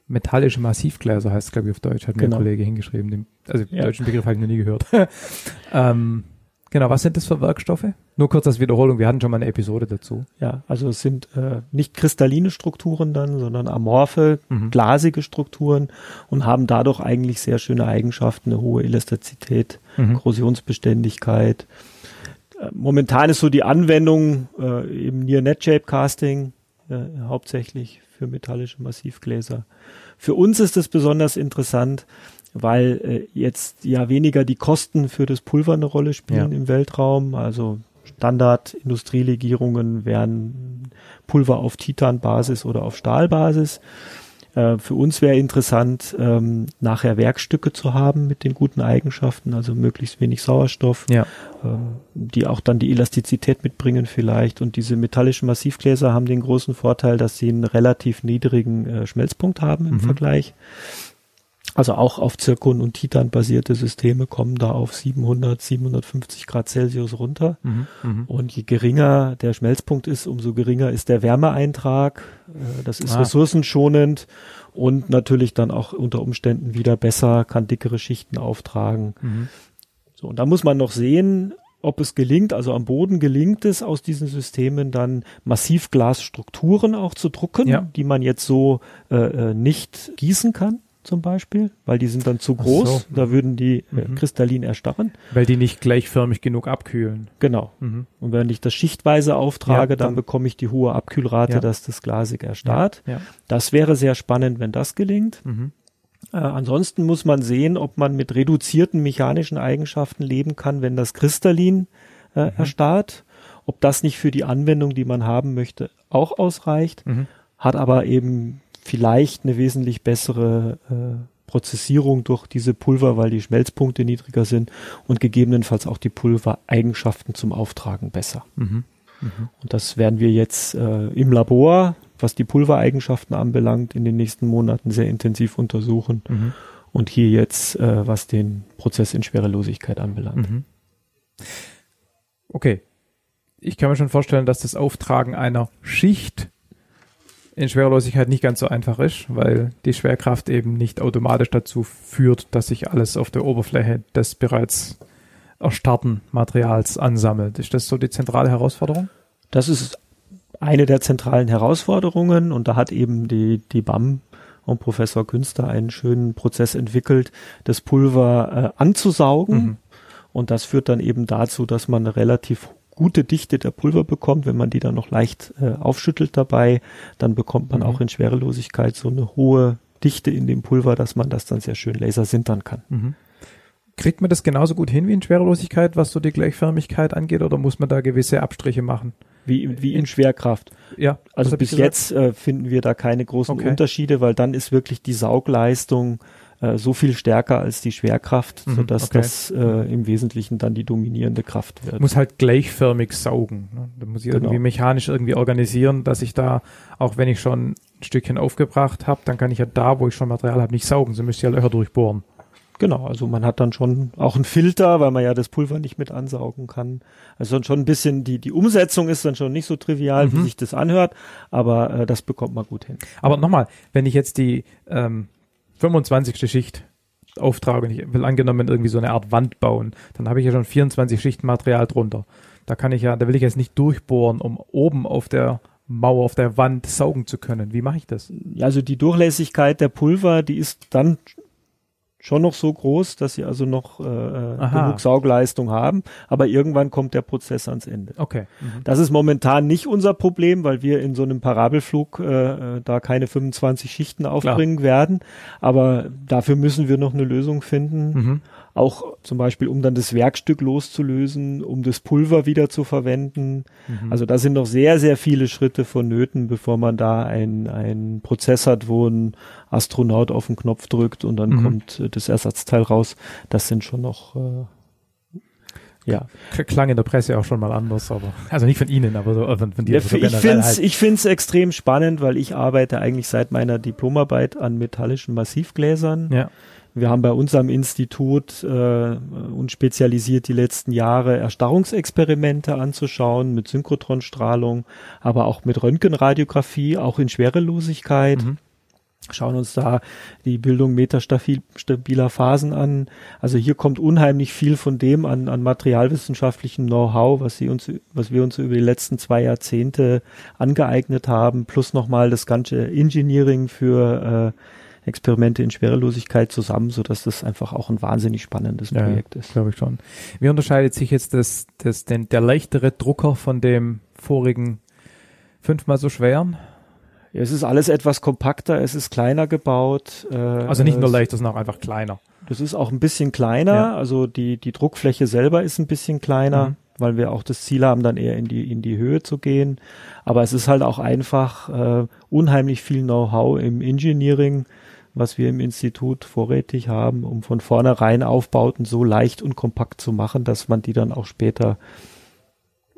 metallische Massivgläser heißt es, glaube ich, auf Deutsch, hat mir Genau. ein Kollege hingeschrieben. Den, also den Ja. deutschen Begriff habe ich noch nie gehört. ähm, genau, was sind das für Werkstoffe? Nur kurz als Wiederholung, wir hatten schon mal eine Episode dazu. Ja, also es sind äh, nicht kristalline Strukturen dann, sondern amorphe, Mhm. glasige Strukturen und haben dadurch eigentlich sehr schöne Eigenschaften, eine hohe Elastizität, Mhm. Korrosionsbeständigkeit. Äh, Momentan ist so die Anwendung äh, eben Near Net Shape Casting, äh, hauptsächlich für metallische Massivgläser. Für uns ist es besonders interessant, weil äh, jetzt ja weniger die Kosten für das Pulver eine Rolle spielen Ja. im Weltraum. Also Standard-Industrielegierungen wären Pulver auf Titanbasis oder auf Stahlbasis. Äh, für uns wäre interessant, ähm, nachher Werkstücke zu haben mit den guten Eigenschaften, also möglichst wenig Sauerstoff, Ja. ähm, die auch dann die Elastizität mitbringen vielleicht. Und diese metallischen Massivgläser haben den großen Vorteil, dass sie einen relativ niedrigen äh, Schmelzpunkt haben im Mhm. Vergleich. Also auch auf Zirkon und Titan basierte Systeme kommen da auf 700, 750 Grad Celsius runter. Mhm. Mhm. Und je geringer der Schmelzpunkt ist, umso geringer ist der Wärmeeintrag. Äh, Das ist Ah. ressourcenschonend und natürlich dann auch unter Umständen wieder besser, kann dickere Schichten auftragen. Mhm. So, und da muss man noch sehen, ob es gelingt, also am Boden gelingt es, aus diesen Systemen dann Massivglasstrukturen auch zu drucken, Ja. die man jetzt so äh, äh, nicht gießen kann, zum Beispiel, weil die sind dann zu groß, so. da würden die äh, Mhm. kristallin erstarren. Weil die nicht gleichförmig genug abkühlen. Genau. Mhm. Und wenn ich das schichtweise auftrage, Ja, dann, dann- bekomme ich die hohe Abkühlrate, Ja. dass das glasig erstarrt. Ja. Das wäre sehr spannend, wenn das gelingt. Mhm. Äh, ansonsten muss man sehen, ob man mit reduzierten mechanischen Eigenschaften leben kann, wenn das Kristallin äh, Mhm. erstarrt. Ob das nicht für die Anwendung, die man haben möchte, auch ausreicht, Mhm. hat aber eben vielleicht eine wesentlich bessere äh, Prozessierung durch diese Pulver, weil die Schmelzpunkte niedriger sind und gegebenenfalls auch die Pulvereigenschaften zum Auftragen besser. Mhm. Und das werden wir jetzt äh, im Labor, was die Pulvereigenschaften anbelangt, in den nächsten Monaten sehr intensiv untersuchen. Mhm. Und hier jetzt, äh, was den Prozess in Schwerelosigkeit anbelangt. Mhm. Okay. Ich kann mir schon vorstellen, dass das Auftragen einer Schicht in Schwerelosigkeit nicht ganz so einfach ist, weil die Schwerkraft eben nicht automatisch dazu führt, dass sich alles auf der Oberfläche des bereits erstarrten Materials ansammelt. Ist das so die zentrale Herausforderung? Das ist eine der zentralen Herausforderungen und da hat eben die, die BAM und Professor Künster einen schönen Prozess entwickelt, das Pulver äh, anzusaugen. Mhm. Und das führt dann eben dazu, dass man eine relativ gute Dichte der Pulver bekommt, wenn man die dann noch leicht äh, aufschüttelt dabei, dann bekommt man Mhm. auch in Schwerelosigkeit so eine hohe Dichte in dem Pulver, dass man das dann sehr schön lasersintern kann. Mhm. Kriegt man das genauso gut hin wie in Schwerelosigkeit, was so die Gleichförmigkeit angeht, oder muss man da gewisse Abstriche machen? Wie, wie in Schwerkraft. Ja, Also bis jetzt äh, finden wir da keine großen Okay. Unterschiede, weil dann ist wirklich die Saugleistung äh, so viel stärker als die Schwerkraft, Mhm, sodass okay. das äh, im Wesentlichen dann die dominierende Kraft wird. muss halt gleichförmig saugen. Ne? Da muss ich Genau. irgendwie mechanisch irgendwie organisieren, dass ich da, auch wenn ich schon ein Stückchen aufgebracht habe, dann kann ich ja da, wo ich schon Material habe, nicht saugen. So müsste ich ja Löcher durchbohren. Genau, also man hat dann schon auch einen Filter, weil man ja das Pulver nicht mit ansaugen kann. Also schon ein bisschen, die, die Umsetzung ist dann schon nicht so trivial, wie Mhm. sich das anhört, aber äh, das bekommt man gut hin. Aber nochmal, wenn ich jetzt die ähm, 25. Schicht auftrage und ich will angenommen irgendwie so eine Art Wand bauen, dann habe ich ja schon 24 Schichten Material drunter. Da kann ich ja, da will ich jetzt nicht durchbohren, um oben auf der Mauer, auf der Wand saugen zu können. Wie mache ich das? Also die Durchlässigkeit der Pulver, die ist dann schon noch so groß, dass sie also noch äh, Aha. genug Saugleistung haben, aber irgendwann kommt der Prozess ans Ende. Okay. Das ist momentan nicht unser Problem, weil wir in so einem Parabelflug äh, äh, da keine 25 Schichten aufbringen werden. Aber dafür müssen wir noch eine Lösung finden. Mhm. Auch zum Beispiel, um dann das Werkstück loszulösen, um das Pulver wieder zu verwenden. Mhm. Also da sind noch sehr, sehr viele Schritte vonnöten, bevor man da einen Prozess hat, wo ein Astronaut auf den Knopf drückt und dann Mhm. kommt äh, das Ersatzteil raus. Das sind schon noch, äh, ja. Klang in der Presse auch schon mal anders, aber also nicht von Ihnen, aber so äh, von, von dir. Ja, so ich generell finde es halt. ich find's extrem spannend, weil ich arbeite eigentlich seit meiner Diplomarbeit an metallischen Massivgläsern. Ja. Wir haben bei uns am Institut äh, uns spezialisiert, die letzten Jahre Erstarrungsexperimente anzuschauen mit Synchrotronstrahlung, aber auch mit Röntgenradiographie, auch in Schwerelosigkeit. Mhm. Schauen uns da die Bildung metastabiler Phasen an. Also hier kommt unheimlich viel von dem an, an materialwissenschaftlichem Know-how, was, sie uns, was wir uns über die letzten zwei Jahrzehnte angeeignet haben, plus nochmal das ganze Engineering für äh, Experimente in Schwerelosigkeit zusammen, so dass das einfach auch ein wahnsinnig spannendes Ja, Projekt ist. glaube ich schon. Wie unterscheidet sich jetzt das, das, den, der leichtere Drucker von dem vorigen fünfmal so schweren? Ja, es ist alles etwas kompakter, es ist kleiner gebaut. Äh, Also nicht nur es- leicht, sondern auch einfach kleiner. Das ist auch ein bisschen kleiner, Ja. also die, die Druckfläche selber ist ein bisschen kleiner, Mhm. weil wir auch das Ziel haben, dann eher in die, in die Höhe zu gehen. Aber es ist halt auch einfach äh, unheimlich viel Know-how im Engineering, was wir im Institut vorrätig haben, um von vornherein Aufbauten so leicht und kompakt zu machen, dass man die dann auch später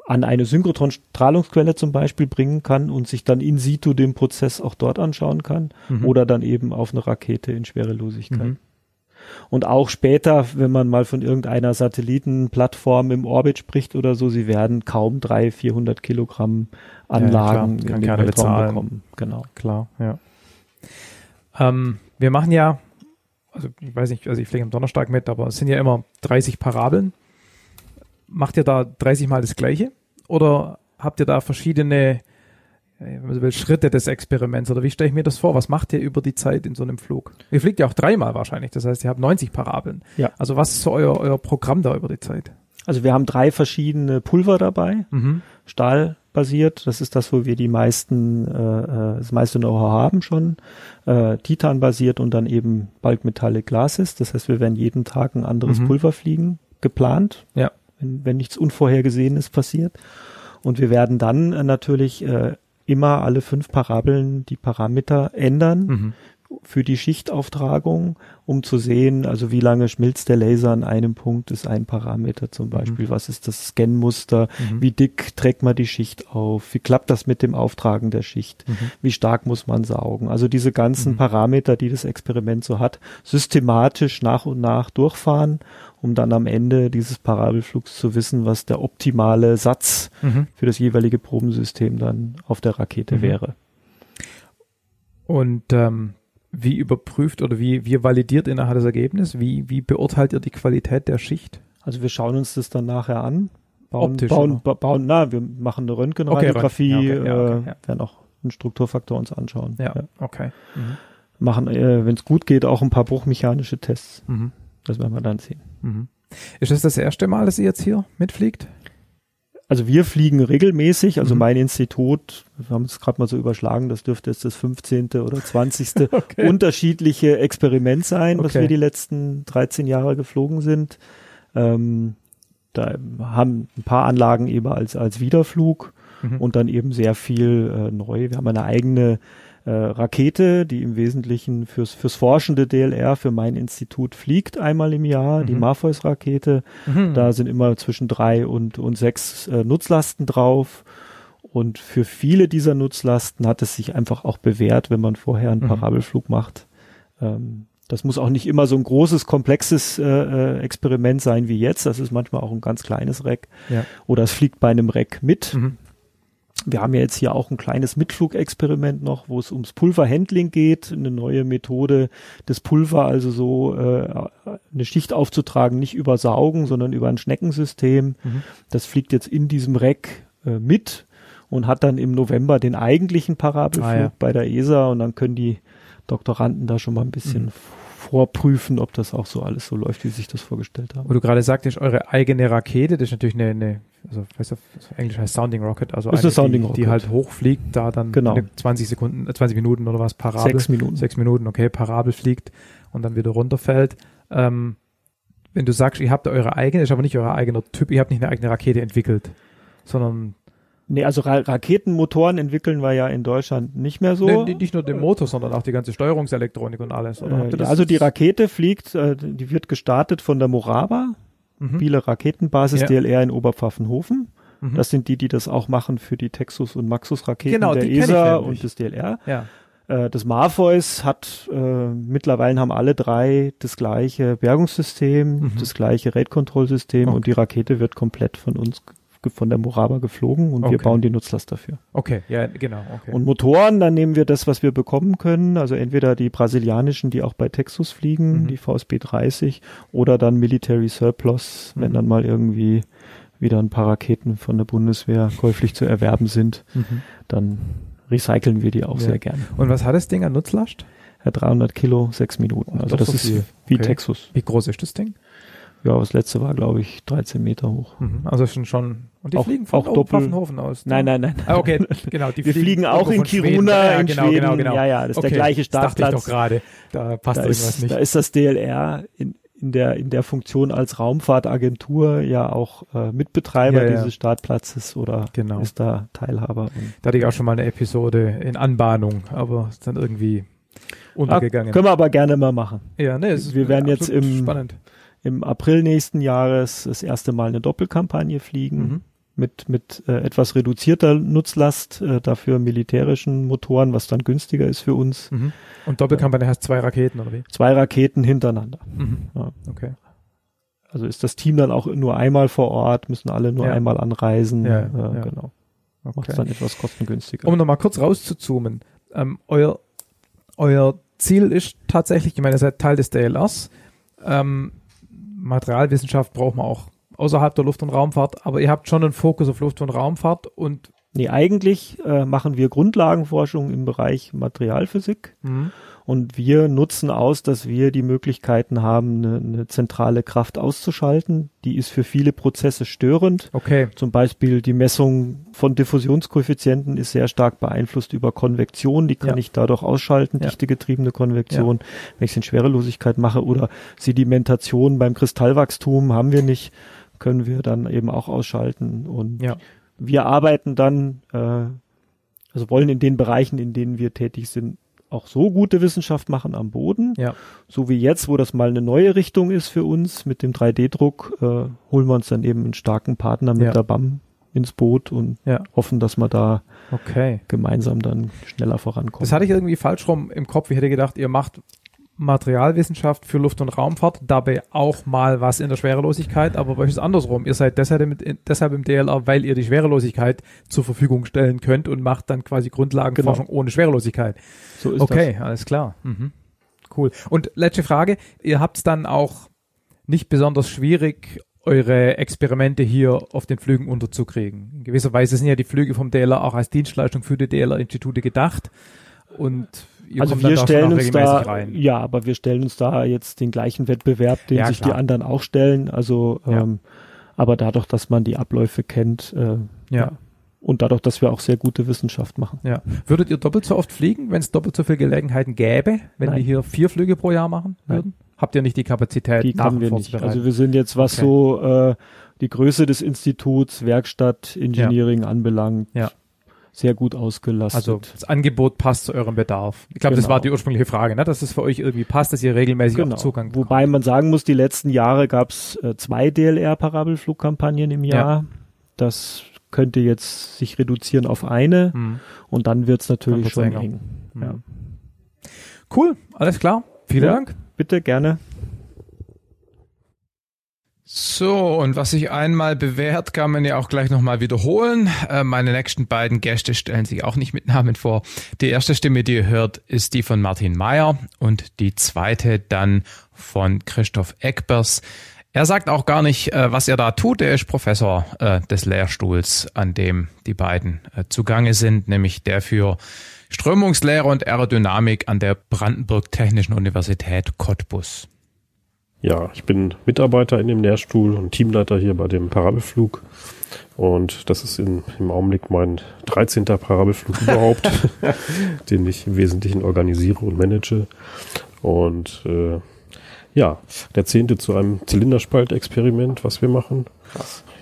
an eine Synchrotron-Strahlungsquelle zum Beispiel bringen kann und sich dann in situ den Prozess auch dort anschauen kann Mhm. oder dann eben auf eine Rakete in Schwerelosigkeit. Mhm. Und auch später, wenn man mal von irgendeiner Satellitenplattform im Orbit spricht oder so, sie werden kaum 300, 400 Kilogramm Anlagen klar, kann in den Weltraum bezahlen. bekommen. Genau. Klar, ja. Ähm, wir machen ja, also ich weiß nicht, also ich fliege am Donnerstag mit, aber es sind ja immer 30 Parabeln. Macht ihr da 30 Mal das Gleiche? Oder habt ihr da verschiedene äh, will, Schritte des Experiments? Oder wie stelle ich mir das vor? Was macht ihr über die Zeit in so einem Flug? Ihr fliegt ja auch dreimal wahrscheinlich, das heißt, ihr habt 90 Parabeln. Ja. Also was ist so euer, euer Programm da über die Zeit? Also wir haben drei verschiedene Pulver dabei, Mhm. Stahlbasiert. Das ist das, wo wir die meisten, äh, äh, das meiste Know-how haben schon. Äh, Titan-basiert und dann eben Bulk-Metallic Glases. Das heißt, wir werden jeden Tag ein anderes Mhm. Pulver fliegen, geplant. Ja. wenn, wenn nichts Unvorhergesehenes passiert. Und wir werden dann äh, natürlich äh, immer alle fünf Parabeln die Parameter ändern Mhm. Für die Schichtauftragung, um zu sehen, also wie lange schmilzt der Laser an einem Punkt, ist ein Parameter zum Beispiel. Was ist das Scanmuster? Mhm. Wie dick trägt man die Schicht auf? Wie klappt das mit dem Auftragen der Schicht? Mhm. Wie stark muss man saugen? Also diese ganzen Mhm. Parameter, die das Experiment so hat, systematisch nach und nach durchfahren, um dann am Ende dieses Parabelflugs zu wissen, was der optimale Satz Mhm. für das jeweilige Probensystem dann auf der Rakete Mhm. wäre. Und ähm, wie überprüft oder wie, wie validiert ihr nachher das Ergebnis? Wie, wie beurteilt ihr die Qualität der Schicht? Also wir schauen uns das dann nachher an. Bauen, Optisch, bauen, ba bauen, na, wir machen eine Röntgenradiographie, Okay, Röntgen, ja, okay, ja, okay, äh, ja. werden auch einen Strukturfaktor uns anschauen. Ja, okay. Mhm. Machen, äh, wenn es gut geht, auch ein paar bruchmechanische Tests. Mhm. Das werden wir dann sehen. Mhm. Ist das das erste Mal, dass ihr jetzt hier mitfliegt? Also wir fliegen regelmäßig, also Mhm. mein Institut, wir haben es gerade mal so überschlagen, das dürfte jetzt das 15. oder 20. Okay. unterschiedliche Experiment sein, was Okay. wir die letzten 13 Jahre geflogen sind. Ähm, da haben ein paar Anlagen eben als, als Wiederflug Mhm. und dann eben sehr viel äh, neu. Wir haben eine eigene äh, Rakete, die im Wesentlichen fürs, fürs forschende DLR, für mein Institut fliegt einmal im Jahr, die Mhm. Morpheus-Rakete. Mhm. Da sind immer zwischen drei und, und sechs äh, Nutzlasten drauf. Und für viele dieser Nutzlasten hat es sich einfach auch bewährt, wenn man vorher einen Mhm. Parabelflug macht. Ähm, das muss auch nicht immer so ein großes, komplexes äh, äh, Experiment sein wie jetzt. Das ist manchmal auch ein ganz kleines Reck. Ja. Oder es fliegt bei einem Reck mit. Mhm. Wir haben ja jetzt hier auch ein kleines Mitflugexperiment noch, wo es ums Pulverhandling geht, eine neue Methode, das Pulver also so äh, eine Schicht aufzutragen, nicht über Saugen, sondern über ein Schneckensystem. Mhm. Das fliegt jetzt in diesem Reck äh, mit und hat dann im November den eigentlichen Parabelflug Ah, ja. bei der ESA und dann können die Doktoranden da schon mal ein bisschen Mhm. vorprüfen, ob das auch so alles so läuft, wie sie sich das vorgestellt haben. Wo du gerade sagtest, eure eigene Rakete, das ist natürlich eine, eine also weißt du, Englisch heißt Sounding Rocket, also eine, Sounding die, die Rocket. halt hochfliegt, da dann Genau. eine 20 Sekunden, äh, 20 Minuten oder was Parabel, Sechs Minuten. sechs Minuten, okay, Parabel fliegt und dann wieder runterfällt. Ähm, wenn du sagst, ihr habt eure eigene, ist aber nicht euer eigener Typ, ihr habt nicht eine eigene Rakete entwickelt, sondern Nee, also Ra Raketenmotoren entwickeln wir ja in Deutschland nicht mehr so. nee, nicht nur den Motor, sondern auch die ganze Steuerungselektronik und alles. Äh, also die Rakete fliegt, äh, die wird gestartet von der Morava, Mhm. Biele Raketenbasis Ja. DLR in Oberpfaffenhofen. Mhm. Das sind die, die das auch machen für die Texus und Maxus Raketen Genau, der ESA nämlich. und des DLR. ja. Äh, das Marfois hat äh, mittlerweile haben alle drei das gleiche Bergungssystem, Mhm. das gleiche Rate-Control-System Okay. und die Rakete wird komplett von uns von der Morava geflogen und wir Okay. bauen die Nutzlast dafür. Okay, ja, genau, okay. Und Motoren, dann nehmen wir das, was wir bekommen können, also entweder die brasilianischen, die auch bei Texas fliegen, Mhm. die VSB 30, oder dann Military Surplus, wenn Mhm. dann mal irgendwie wieder ein paar Raketen von der Bundeswehr käuflich zu erwerben sind, Mhm. dann recyceln wir die auch Ja. sehr gern. Und was hat das Ding an Nutzlast? Ja, 300 Kilo, sechs Minuten. Oh, Also das so ist wie Okay. Texas. Wie groß ist das Ding? Ja, das letzte war, glaube ich, 13 Meter hoch. Mhm. Also schon schon. Und die Auch- fliegen von auch Pfaffenhofen aus. Nein, nein, nein. Ah, okay, genau. Die Wir fliegen auch irgendwo in. Kiruna Ja, in genau, Schweden. Genau, genau. Ja, ja, das ist der gleiche Das dachte ich Startplatz. doch gerade. Da passt da irgendwas ist, nicht. da ist das DLR in, in der in der Funktion als Raumfahrtagentur ja auch äh, Mitbetreiber Ja, ja. dieses Startplatzes oder Genau. ist da Teilhaber. Da hatte ich auch schon mal eine Episode in Anbahnung, aber ist dann irgendwie ah, untergegangen. können wir aber gerne mal machen. ja, nee, es ist Wir werden jetzt im- spannend. Im April nächsten Jahres das erste Mal eine Doppelkampagne fliegen Mhm. mit mit äh, etwas reduzierter Nutzlast, äh, dafür militärischen Motoren, was dann günstiger ist für uns. Mhm. Und Doppelkampagne heißt zwei Raketen oder wie? Zwei Raketen hintereinander. Mhm. Ja. Okay. Also ist das Team dann auch nur einmal vor Ort, müssen alle nur Ja. einmal anreisen. Ja, äh, ja. Genau. Macht okay. es dann etwas kostengünstiger. Um nochmal kurz rauszuzoomen. Ähm, euer, euer Ziel ist tatsächlich, ich meine, ihr seid Teil des DLRs. Ähm, Materialwissenschaft braucht man auch außerhalb der Luft- und Raumfahrt, aber ihr habt schon einen Fokus auf Luft- und Raumfahrt und Nee, eigentlich äh, machen wir Grundlagenforschung im Bereich Materialphysik und wir nutzen aus, dass wir die Möglichkeiten haben, eine, eine zentrale Kraft auszuschalten. Die ist für viele Prozesse störend. okay, Zum Beispiel die Messung von Diffusionskoeffizienten ist sehr stark beeinflusst über Konvektion. Die kann Ja. ich dadurch ausschalten, Ja. dichtegetriebene Konvektion. Wenn ich es in Schwerelosigkeit mache oder Sedimentation beim Kristallwachstum haben wir nicht, können wir dann eben auch ausschalten. Und ja, wir arbeiten dann, äh, also wollen in den Bereichen, in denen wir tätig sind, auch so gute Wissenschaft machen am Boden. ja, So wie jetzt, wo das mal eine neue Richtung ist für uns mit dem 3D-Druck, äh, holen wir uns dann eben einen starken Partner mit Ja. der BAM ins Boot und ja, hoffen, dass wir da okay. gemeinsam dann schneller vorankommen. Das hatte ich irgendwie falsch rum im Kopf. Ich hätte gedacht, ihr macht Materialwissenschaft für Luft- und Raumfahrt, dabei auch mal was in der Schwerelosigkeit, aber bei euch ist andersrum. Ihr seid deshalb, mit, deshalb im DLR, weil ihr die Schwerelosigkeit zur Verfügung stellen könnt und macht dann quasi Grundlagenforschung ohne Schwerelosigkeit. so ist Okay, alles klar. Mhm. Cool. Und letzte Frage, ihr habt es dann auch nicht besonders schwierig, eure Experimente hier auf den Flügen unterzukriegen. In gewisser Weise sind ja die Flüge vom DLR auch als Dienstleistung für die DLR-Institute gedacht und ihr. Also kommt dann wir da stellen uns da, rein. ja, aber wir stellen uns da jetzt den gleichen Wettbewerb, den Ja, sich klar. die anderen auch stellen. Also Ja. ähm, Aber dadurch, dass man die Abläufe kennt, äh, Ja. und dadurch, dass wir auch sehr gute Wissenschaft machen. Ja. Würdet ihr doppelt so oft fliegen, wenn es doppelt so viele Gelegenheiten gäbe, wenn Nein. wir hier vier Flüge pro Jahr machen Nein. würden? Habt ihr nicht die Kapazität, Die und wir nicht. Also wir sind jetzt, was Okay. so äh, die Größe des Instituts, Werkstatt, Engineering anbelangt, Ja. Sehr gut ausgelastet. Also das Angebot passt zu eurem Bedarf. Ich glaube, das Genau. war die ursprüngliche Frage, ne? dass es für euch irgendwie passt, dass ihr regelmäßig genau. auch Zugang Wobei man sagen muss, die letzten Jahre gab es äh, zwei DLR-Parabelflugkampagnen im Jahr. Das könnte jetzt sich reduzieren auf eine Hm. und dann wird es natürlich schon eng. Hm. Ja. Cool, alles klar. Vielen Ja. Dank. Bitte gerne. So, und was sich einmal bewährt, kann man ja auch gleich nochmal wiederholen. Äh, meine nächsten beiden Gäste stellen sich auch nicht mit Namen vor. Die erste Stimme, die ihr hört, ist die von Martin Mayer und die zweite dann von Christoph Eckbers. Er sagt auch gar nicht, äh, was er da tut. Er ist Professor äh, des Lehrstuhls, an dem die beiden äh, zugange sind, nämlich der für Strömungslehre und Aerodynamik an der Brandenburg Technischen Universität Cottbus. Ja, ich bin Mitarbeiter in dem Lehrstuhl und Teamleiter hier bei dem Parabelflug. Und das ist in, im Augenblick mein 13. Parabelflug überhaupt, den ich im Wesentlichen organisiere und manage. Und äh, ja, der zehnte zu einem Zylinderspaltexperiment, was wir machen.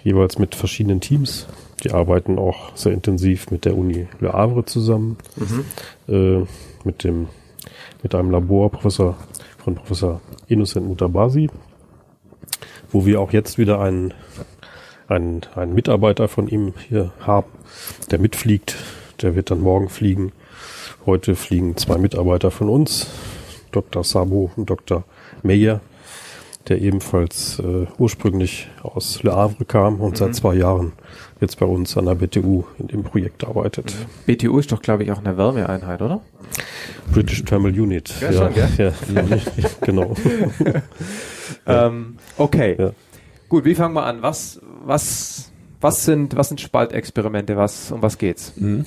Jeweils mit verschiedenen Teams. Die arbeiten auch sehr intensiv mit der Uni Le Havre zusammen. Äh, mit dem mit einem Labor Professor von Professor Innocent Mutabasi, wo wir auch jetzt wieder einen, einen, einen Mitarbeiter von ihm hier haben, der mitfliegt. Der wird dann morgen fliegen. Heute fliegen zwei Mitarbeiter von uns, Dr. Sabo und Dr. Meyer, der ebenfalls äh, ursprünglich aus Le Havre kam und seit zwei Jahren jetzt bei uns an der BTU in dem Projekt arbeitet. BTU ist doch, glaube ich, auch eine Wärmeeinheit, oder? British Thermal Unit. Ja, schon, gell? ja, genau. Ähm, okay. Ja. Gut, wie fangen wir an? Was, was, was sind, was sind Spaltexperimente? Was, um was geht's? Mhm.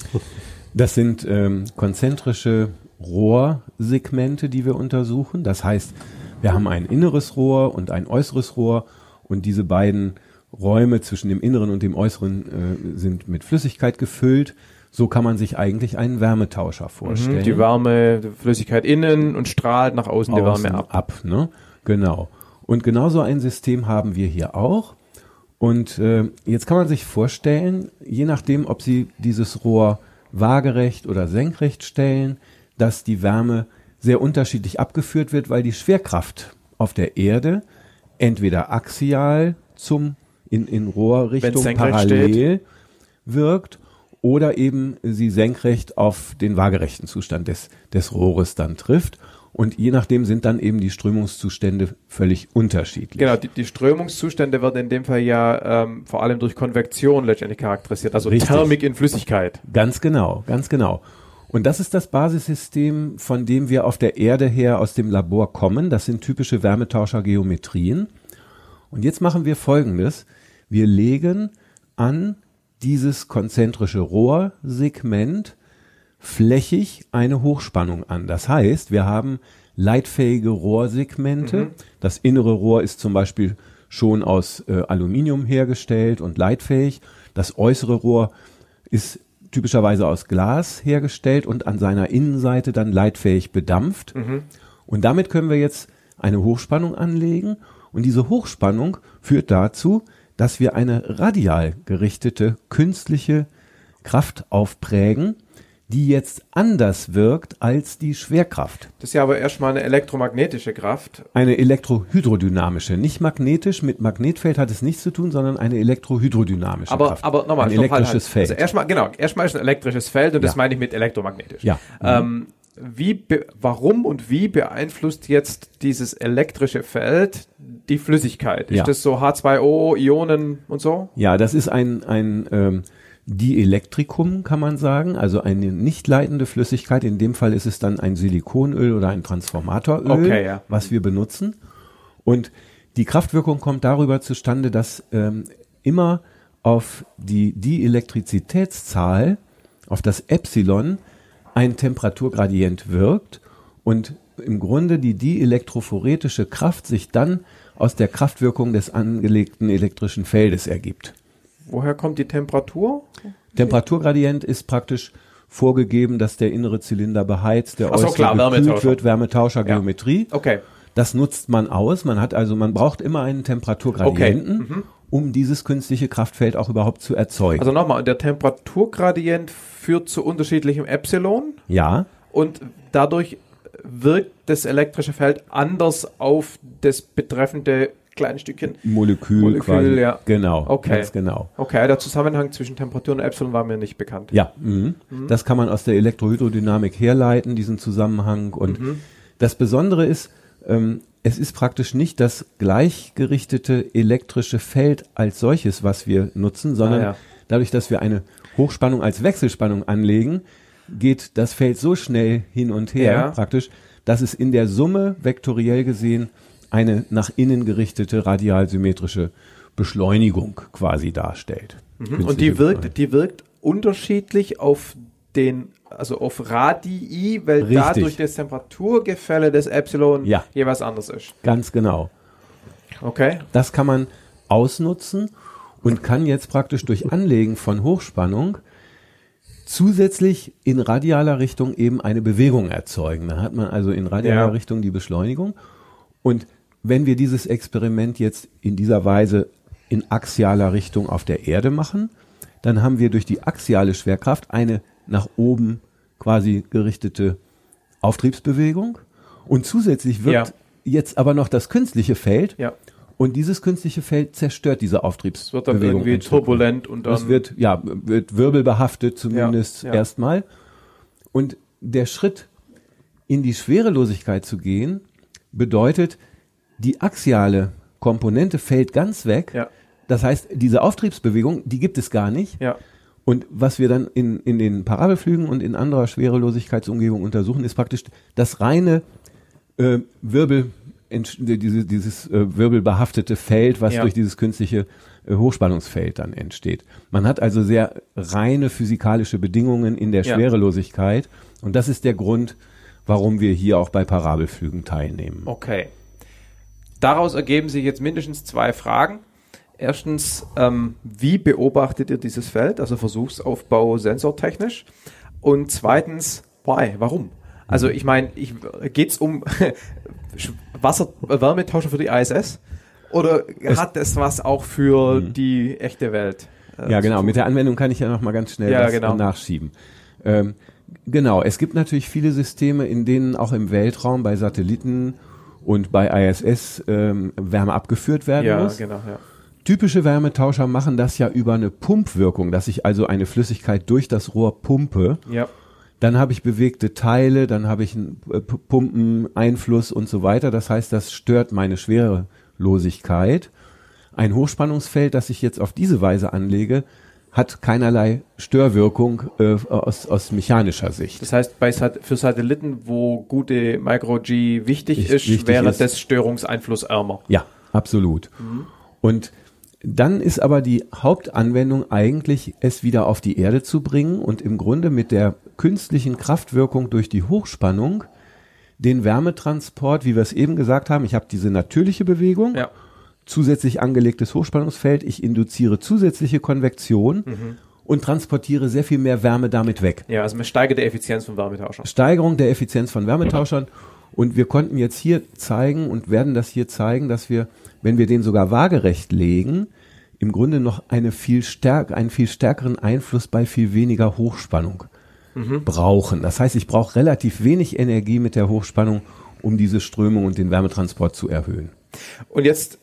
Das sind ähm, konzentrische Rohrsegmente, die wir untersuchen. Das heißt, wir haben ein inneres Rohr und ein äußeres Rohr und diese beiden Räume zwischen dem inneren und dem äußeren äh, sind mit Flüssigkeit gefüllt. So kann man sich eigentlich einen Wärmetauscher vorstellen. Mhm, Die Wärme, die Flüssigkeit innen und strahlt nach außen die außen Wärme ab. ab ne? Genau. Und genauso ein System haben wir hier auch. Und äh, jetzt kann man sich vorstellen, je nachdem, ob Sie dieses Rohr waagerecht oder senkrecht stellen, dass die Wärme sehr unterschiedlich abgeführt wird, weil die Schwerkraft auf der Erde entweder axial zum in, in Rohrrichtung parallel wirkt oder eben sie senkrecht auf den waagerechten Zustand des, des Rohres dann trifft. Und je nachdem sind dann eben die Strömungszustände völlig unterschiedlich. Genau, die, die Strömungszustände werden in dem Fall ja ähm, vor allem durch Konvektion letztendlich charakterisiert, also Richtig. Thermik in Flüssigkeit. Ganz genau, ganz genau. Und das ist das Basissystem, von dem wir auf der Erde her aus dem Labor kommen. Das sind typische Wärmetauschergeometrien. Und jetzt machen wir Folgendes. Wir legen an dieses konzentrische Rohrsegment flächig eine Hochspannung an. Das heißt, wir haben leitfähige Rohrsegmente. Das innere Rohr ist zum Beispiel schon aus äh, Aluminium hergestellt und leitfähig. Das äußere Rohr ist typischerweise aus Glas hergestellt und an seiner Innenseite dann leitfähig bedampft. Und damit können wir jetzt eine Hochspannung anlegen. Und diese Hochspannung führt dazu, dass wir eine radial gerichtete künstliche Kraft aufprägen, die jetzt anders wirkt als die Schwerkraft. Das ist ja aber erstmal eine elektromagnetische Kraft. Eine elektrohydrodynamische, nicht magnetisch, mit Magnetfeld hat es nichts zu tun, sondern eine elektrohydrodynamische Aber, Kraft. aber nochmal, ein elektrisches halt. Feld. Also erstmal, genau, erstmal ist ein elektrisches Feld und das Ja. meine ich mit elektromagnetisch. Ja. Ähm, wie, warum und wie beeinflusst jetzt dieses elektrische Feld die Flüssigkeit? Ist Ja. das so H2O, Ionen und so? Ja, das ist ein, ein ähm, Dielektrikum, kann man sagen, also eine nicht leitende Flüssigkeit. In dem Fall ist es dann ein Silikonöl oder ein Transformatoröl, Okay, ja. was wir benutzen. Und die Kraftwirkung kommt darüber zustande, dass ähm, immer auf die Dielektrizitätszahl, auf das Epsilon, ein Temperaturgradient wirkt und im Grunde die dielektrophoretische Kraft sich dann aus der Kraftwirkung des angelegten elektrischen Feldes ergibt. Woher kommt die Temperatur? Temperaturgradient ist praktisch vorgegeben, dass der innere Zylinder beheizt, der so, äußere klar, gekühlt wird, Wärmetauscher, Ja. Geometrie. Okay. Das nutzt man aus. Man hat also, man braucht immer einen Temperaturgradienten, Mhm. um dieses künstliche Kraftfeld auch überhaupt zu erzeugen. Also nochmal, der Temperaturgradient führt zu unterschiedlichem Epsilon ja, und dadurch wirkt das elektrische Feld anders auf das betreffende kleine Stückchen. Molekül, Molekül, quasi. ja. Genau, Okay. ganz genau. Okay, der Zusammenhang zwischen Temperatur und Epsilon war mir nicht bekannt. Ja, mhm. das kann man aus der Elektrohydrodynamik herleiten, diesen Zusammenhang. Und Mhm. das Besondere ist, ähm, es ist praktisch nicht das gleichgerichtete elektrische Feld als solches, was wir nutzen, sondern Ah, ja. dadurch, dass wir eine Hochspannung als Wechselspannung anlegen, geht das Feld so schnell hin und her Ja. praktisch, dass es in der Summe vektoriell gesehen eine nach innen gerichtete radialsymmetrische Beschleunigung quasi darstellt. Und Künstliche die wirkt, die wirkt unterschiedlich auf den, also auf Radii, weil Richtig. dadurch das Temperaturgefälle des Epsilon Ja. jeweils anders ist. Ganz genau. Okay. Das kann man ausnutzen und kann jetzt praktisch durch Anlegen von Hochspannung zusätzlich in radialer Richtung eben eine Bewegung erzeugen. Dann hat man also in radialer Ja. Richtung die Beschleunigung. Und wenn wir dieses Experiment jetzt in dieser Weise in axialer Richtung auf der Erde machen, dann haben wir durch die axiale Schwerkraft eine nach oben quasi gerichtete Auftriebsbewegung. Und zusätzlich wirkt Ja. jetzt aber noch das künstliche Feld. Ja. Und dieses künstliche Feld zerstört diese Es wird dann Auftriebsbewegung. irgendwie turbulent und dann. Es wird, ja, wird wirbelbehaftet zumindest ja. erstmal. Und der Schritt in die Schwerelosigkeit zu gehen, bedeutet, die axiale Komponente fällt ganz weg. Ja. Das heißt, diese Auftriebsbewegung, die gibt es gar nicht. ja. Und was wir dann in, in den Parabelflügen und in anderer Schwerelosigkeitsumgebung untersuchen, ist praktisch das reine äh, Wirbel, diese, dieses äh, wirbelbehaftete Feld, was Ja. durch dieses künstliche äh, Hochspannungsfeld dann entsteht. Man hat also sehr reine physikalische Bedingungen in der. Schwerelosigkeit. Und das ist der Grund, warum wir hier auch bei Parabelflügen teilnehmen. Okay. Daraus ergeben sich jetzt mindestens zwei Fragen. Erstens, ähm, wie beobachtet ihr dieses Feld, also Versuchsaufbau sensortechnisch? Und zweitens, why, warum? Also ich meine, ich, geht's um Wasser, äh, Wärmetauscher für die ISS? Oder hat es was auch für die echte Welt? äh, Ja, genau. tun? Mit der Anwendung kann ich ja noch mal ganz schnell Ja, genau. nachschieben. Ähm, genau. Es gibt natürlich viele Systeme, in denen auch im Weltraum bei Satelliten und bei ISS ähm, Wärme abgeführt werden ja, muss. genau, ja. Typische Wärmetauscher machen das ja über eine Pumpwirkung, dass ich also eine Flüssigkeit durch das Rohr pumpe. Ja, Dann habe ich bewegte Teile, dann habe ich einen äh, Pumpeneinfluss und so weiter. Das heißt, das stört meine Schwerelosigkeit. Ein Hochspannungsfeld, das ich jetzt auf diese Weise anlege, hat keinerlei Störwirkung äh, aus, aus mechanischer Sicht. das heißt, bei Sat für Satelliten, wo gute Micro-G wichtig Ist- wichtig wäre ist- das Störungseinfluss ärmer. Ja, absolut. Und dann ist aber die Hauptanwendung eigentlich, es wieder auf die Erde zu bringen und im Grunde mit der künstlichen Kraftwirkung durch die Hochspannung den Wärmetransport, wie wir es eben gesagt haben, ich habe diese natürliche Bewegung, Ja. Zusätzlich angelegtes Hochspannungsfeld, ich induziere zusätzliche Konvektion und transportiere sehr viel mehr Wärme damit weg. Ja, also man steigert die Effizienz von Wärmetauschern. Steigerung der Effizienz von Wärmetauschern. Und wir konnten jetzt hier zeigen und werden das hier zeigen, dass wir, wenn wir den sogar waagerecht legen, im Grunde noch eine viel stärk, einen viel stärkeren Einfluss bei viel weniger Hochspannung brauchen. Das heißt, ich brauche relativ wenig Energie mit der Hochspannung, um diese Strömung und den Wärmetransport zu erhöhen. Und jetzt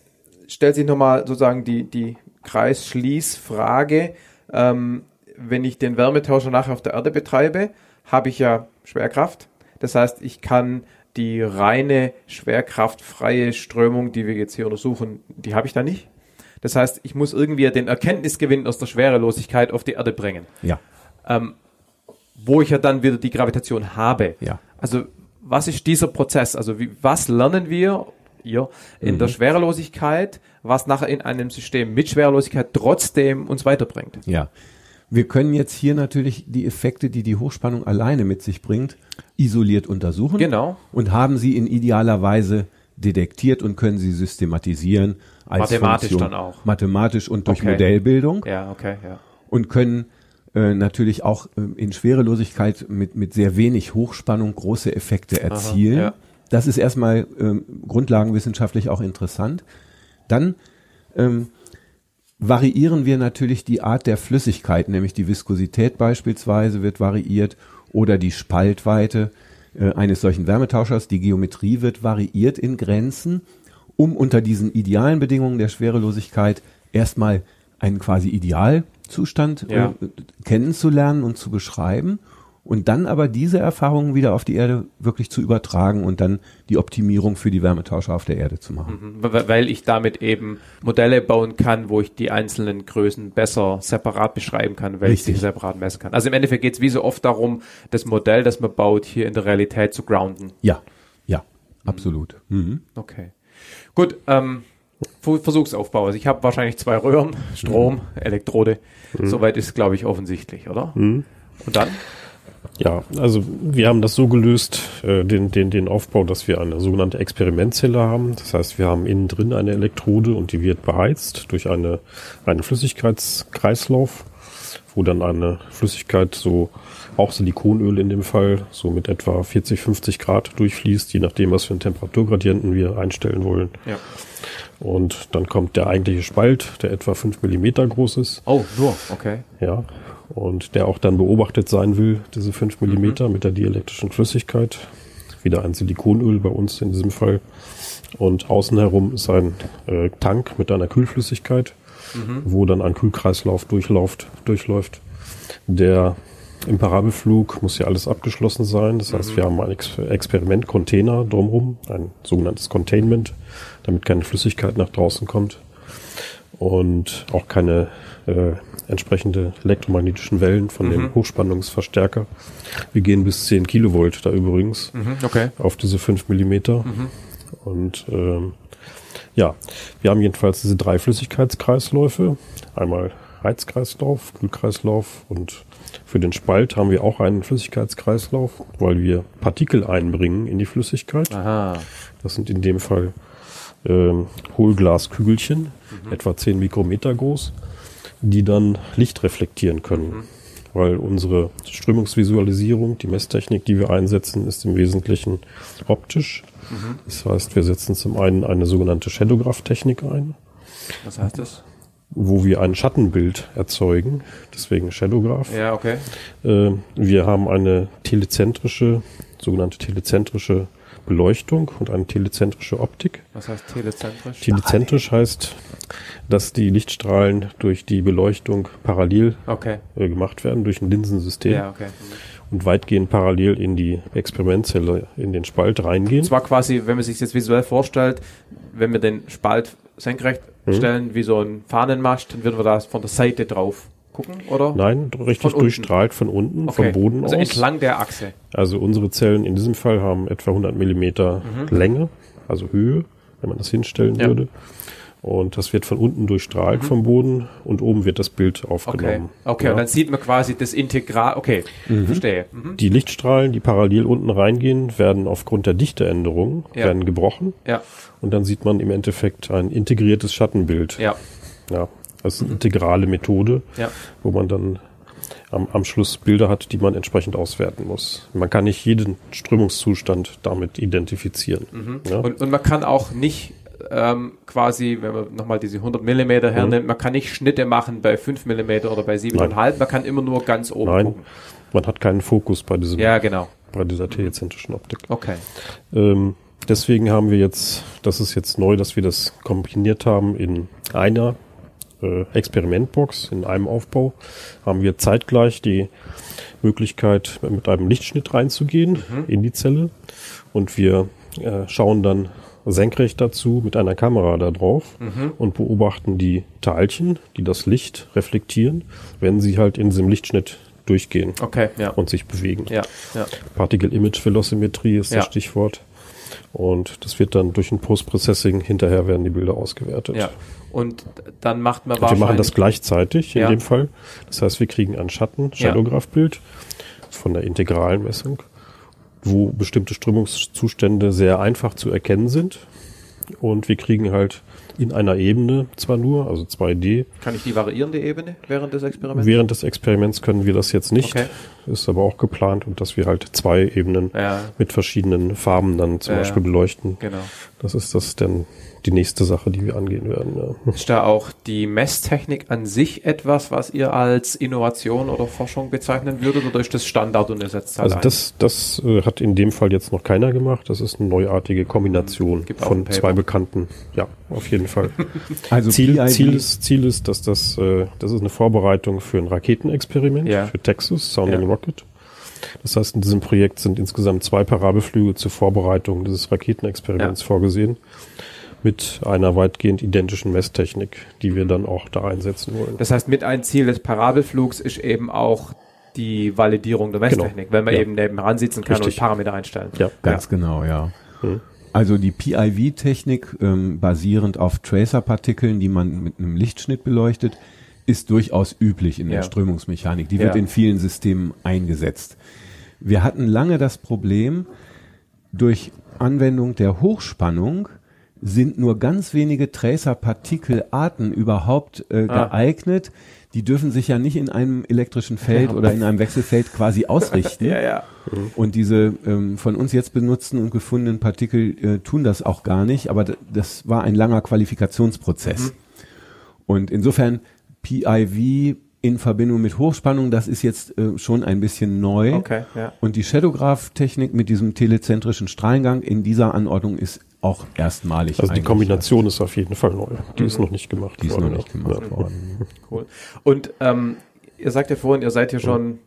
stellt sich nochmal sozusagen die, die Kreisschließfrage. Ähm, wenn ich den Wärmetauscher nachher auf der Erde betreibe, habe ich ja Schwerkraft. Das heißt, ich kann die reine schwerkraftfreie Strömung, die wir jetzt hier untersuchen, die habe ich da nicht. Das heißt, ich muss irgendwie den Erkenntnisgewinn aus der Schwerelosigkeit auf die Erde bringen, Ja, ähm, wo ich ja dann wieder die Gravitation habe. ja. Also was ist dieser Prozess? Also wie, was lernen wir ihr in Mhm. der Schwerelosigkeit, was nachher in einem System mit Schwerelosigkeit trotzdem uns weiterbringt? Ja. Wir können jetzt hier natürlich die Effekte, die die Hochspannung alleine mit sich bringt, isoliert untersuchen. Genau. Und haben sie in idealer Weise detektiert und können sie systematisieren als Mathematisch Funktion. dann auch. Mathematisch und durch Okay. Modellbildung Ja, okay, ja. und können äh, natürlich auch ähm, in Schwerelosigkeit mit, mit sehr wenig Hochspannung große Effekte erzielen. ja. Das ist erstmal ähm, grundlagenwissenschaftlich auch interessant. Dann ähm, variieren wir natürlich die Art der Flüssigkeit, nämlich die Viskosität beispielsweise wird variiert oder die Spaltweite äh, eines solchen Wärmetauschers. Die Geometrie wird variiert in Grenzen, um unter diesen idealen Bedingungen der Schwerelosigkeit erstmal einen quasi Idealzustand Ja. äh, kennenzulernen und zu beschreiben und dann aber diese Erfahrungen wieder auf die Erde wirklich zu übertragen und dann die Optimierung für die Wärmetauscher auf der Erde zu machen. Mhm, Weil ich damit eben Modelle bauen kann, wo ich die einzelnen Größen besser separat beschreiben kann, weil Richtig. ich sie separat messen kann. Also im Endeffekt geht es wie so oft darum, das Modell, das man baut, hier in der Realität zu grounden. Ja, ja, absolut. Mhm. Okay. Gut, ähm, Ver- Versuchsaufbau. Also ich habe wahrscheinlich zwei Röhren, Strom, Elektrode. Soweit ist, glaube ich, offensichtlich, oder? Und dann? Ja, also wir haben das so gelöst, äh, den, den, den Aufbau, dass wir eine sogenannte Experimentzelle haben. Das heißt, wir haben innen drin eine Elektrode und die wird beheizt durch eine, einen Flüssigkeitskreislauf, wo dann eine Flüssigkeit so auch Silikonöl in dem Fall, so mit etwa 40, 50 Grad durchfließt, je nachdem, was für einen Temperaturgradienten wir einstellen wollen. Ja. Und dann kommt der eigentliche Spalt, der etwa 5 Millimeter groß ist. Oh, nur, okay. Ja, und der auch dann beobachtet sein will, diese 5 Millimeter mit der dielektrischen Flüssigkeit. Wieder ein Silikonöl bei uns in diesem Fall. Und außen herum ist ein äh, Tank mit einer Kühlflüssigkeit, wo dann ein Kühlkreislauf durchläuft, durchläuft. Der im Parabelflug muss ja alles abgeschlossen sein. Das heißt, wir haben ein Ex Experiment-Container drumherum, ein sogenanntes Containment, damit keine Flüssigkeit nach draußen kommt und auch keine äh, entsprechende elektromagnetischen Wellen von dem Hochspannungsverstärker. Wir gehen bis 10 Kilovolt da übrigens Mhm, okay. auf diese 5 Millimeter. Und ähm, ja, wir haben jedenfalls diese drei Flüssigkeitskreisläufe. Einmal Heizkreislauf, Kühlkreislauf und für den Spalt haben wir auch einen Flüssigkeitskreislauf, weil wir Partikel einbringen in die Flüssigkeit. Aha. Das sind in dem Fall ähm, Hohlglaskügelchen, etwa 10 Mikrometer groß, die dann Licht reflektieren können. Weil unsere Strömungsvisualisierung, die Messtechnik, die wir einsetzen, ist im Wesentlichen optisch. Das heißt, wir setzen zum einen eine sogenannte Shadowgraph-Technik ein, Was heißt das? wo wir ein Schattenbild erzeugen, deswegen Shadowgraph. Ja, okay. Äh, wir haben eine telezentrische, sogenannte telezentrische Beleuchtung und eine telezentrische Optik. Was heißt telezentrisch? Telezentrisch heißt, dass die Lichtstrahlen durch die Beleuchtung parallel Okay. äh, gemacht werden, durch ein Linsensystem Ja, okay. und weitgehend parallel in die Experimentzelle, in den Spalt reingehen. Und zwar quasi, wenn man sich das visuell vorstellt, wenn wir den Spalt senkrecht Mhm. stellen, wie so ein Fahnenmast, dann würden wir da von der Seite drauf gucken, oder? Nein, richtig Von durchstrahlt von unten, vom Boden also aus. entlang der Achse. Also unsere Zellen in diesem Fall haben etwa 100 Millimeter Länge, also Höhe, wenn man das hinstellen Mhm. Ja. würde. Und das wird von unten durchstrahlt vom Boden und oben wird das Bild Okay. aufgenommen. Okay, Ja. und dann sieht man quasi das Integral. Okay, verstehe. Mhm. Die Lichtstrahlen, die parallel unten reingehen, werden aufgrund der Dichteänderung Ja. werden gebrochen Ja, und dann sieht man im Endeffekt ein integriertes Schattenbild. ja, Ja, das ist eine integrale Methode, ja. wo man dann am, am Schluss Bilder hat, die man entsprechend auswerten muss. Man kann nicht jeden Strömungszustand damit identifizieren. Ja? Mhm. Und, und man kann auch nicht ähm, quasi, wenn man nochmal diese 100 Millimeter hernimmt, man kann nicht Schnitte machen bei 5 Millimeter oder bei 7,5, man kann immer nur ganz oben Nein, gucken. man hat keinen Fokus bei, diesem, Ja, genau. bei dieser telezentrischen Optik. Okay. Ähm, deswegen haben wir jetzt, das ist jetzt neu, dass wir das kombiniert haben in einer äh, Experimentbox, in einem Aufbau, haben wir zeitgleich die Möglichkeit, mit einem Lichtschnitt reinzugehen in die Zelle und wir äh, schauen dann senkrecht dazu mit einer Kamera da drauf und beobachten die Teilchen, die das Licht reflektieren, wenn sie halt in diesem Lichtschnitt durchgehen Okay, ja. und sich bewegen. Ja, ja. Particle Image Velocimetrie ist das Stichwort. Und das wird dann durch ein Post-Processing hinterher werden die Bilder ausgewertet. Ja. Und dann macht man Und wir machen wahrscheinlich. das gleichzeitig in Ja. dem Fall. Das heißt, wir kriegen ein Schatten. Shadowgraph-Bild von der integralen Messung wo bestimmte Strömungszustände sehr einfach zu erkennen sind. Und wir kriegen halt in einer Ebene zwar nur, also 2D. Kann ich die variierende Ebene während des Experiments? Während des Experiments können wir das jetzt nicht. Okay. Ist aber auch geplant und dass wir halt zwei Ebenen Ja, mit verschiedenen Farben dann zum Ja, Beispiel beleuchten. genau. Das ist das dann die nächste Sache, die wir angehen werden. Ja. Ist da auch die Messtechnik an sich etwas, was ihr als Innovation oder Forschung bezeichnen würdet oder ist das Standard und ersetzt halt Also ein? das, das äh, hat in dem Fall jetzt noch keiner gemacht. Das ist eine neuartige Kombination Gibt auch ein von zwei Bekannten. Ja, auf jeden Fall. Also Ziel, PID Ziel, ist, Ziel ist, dass das, äh, das ist eine Vorbereitung für ein Raketenexperiment, Ja. für Texas, Sounding Ja. Rocket. Das heißt, in diesem Projekt sind insgesamt zwei Parabelflüge zur Vorbereitung dieses Raketenexperiments Ja. vorgesehen. Mit einer weitgehend identischen Messtechnik, die wir dann auch da einsetzen wollen. Das heißt, mit ein Ziel des Parabelflugs ist eben auch die Validierung der Messtechnik, wenn man Ja. eben nebenan sitzen kann Richtig. und Parameter einstellen. ja, Ganz genau, ja. Mhm. Also die PIV-Technik, ähm, basierend auf Tracer-Partikeln, die man mit einem Lichtschnitt beleuchtet, ist durchaus üblich in Ja. der Strömungsmechanik. Die Ja. wird in vielen Systemen eingesetzt. Wir hatten lange das Problem, durch Anwendung der Hochspannung sind nur ganz wenige Tracer-Partikelarten überhaupt äh, Ah. geeignet. Die dürfen sich ja nicht in einem elektrischen Feld Ja. oder in einem Wechselfeld quasi ausrichten. Ja, ja. Und diese ähm, von uns jetzt benutzten und gefundenen Partikel äh, tun das auch gar nicht, aber das war ein langer Qualifikationsprozess. Und insofern PIV in Verbindung mit Hochspannung, das ist jetzt äh, schon ein bisschen neu. Okay, ja. Und die Shadowgraph-Technik mit diesem telezentrischen Strahlengang in dieser Anordnung ist auch erstmalig. Also die. Kombination ist auf jeden Fall neu. Die ist noch nicht gemacht Die ist noch worden. nicht gemacht Ja. worden. Cool. Und ähm, ihr sagt ja vorhin, ihr seid ja schon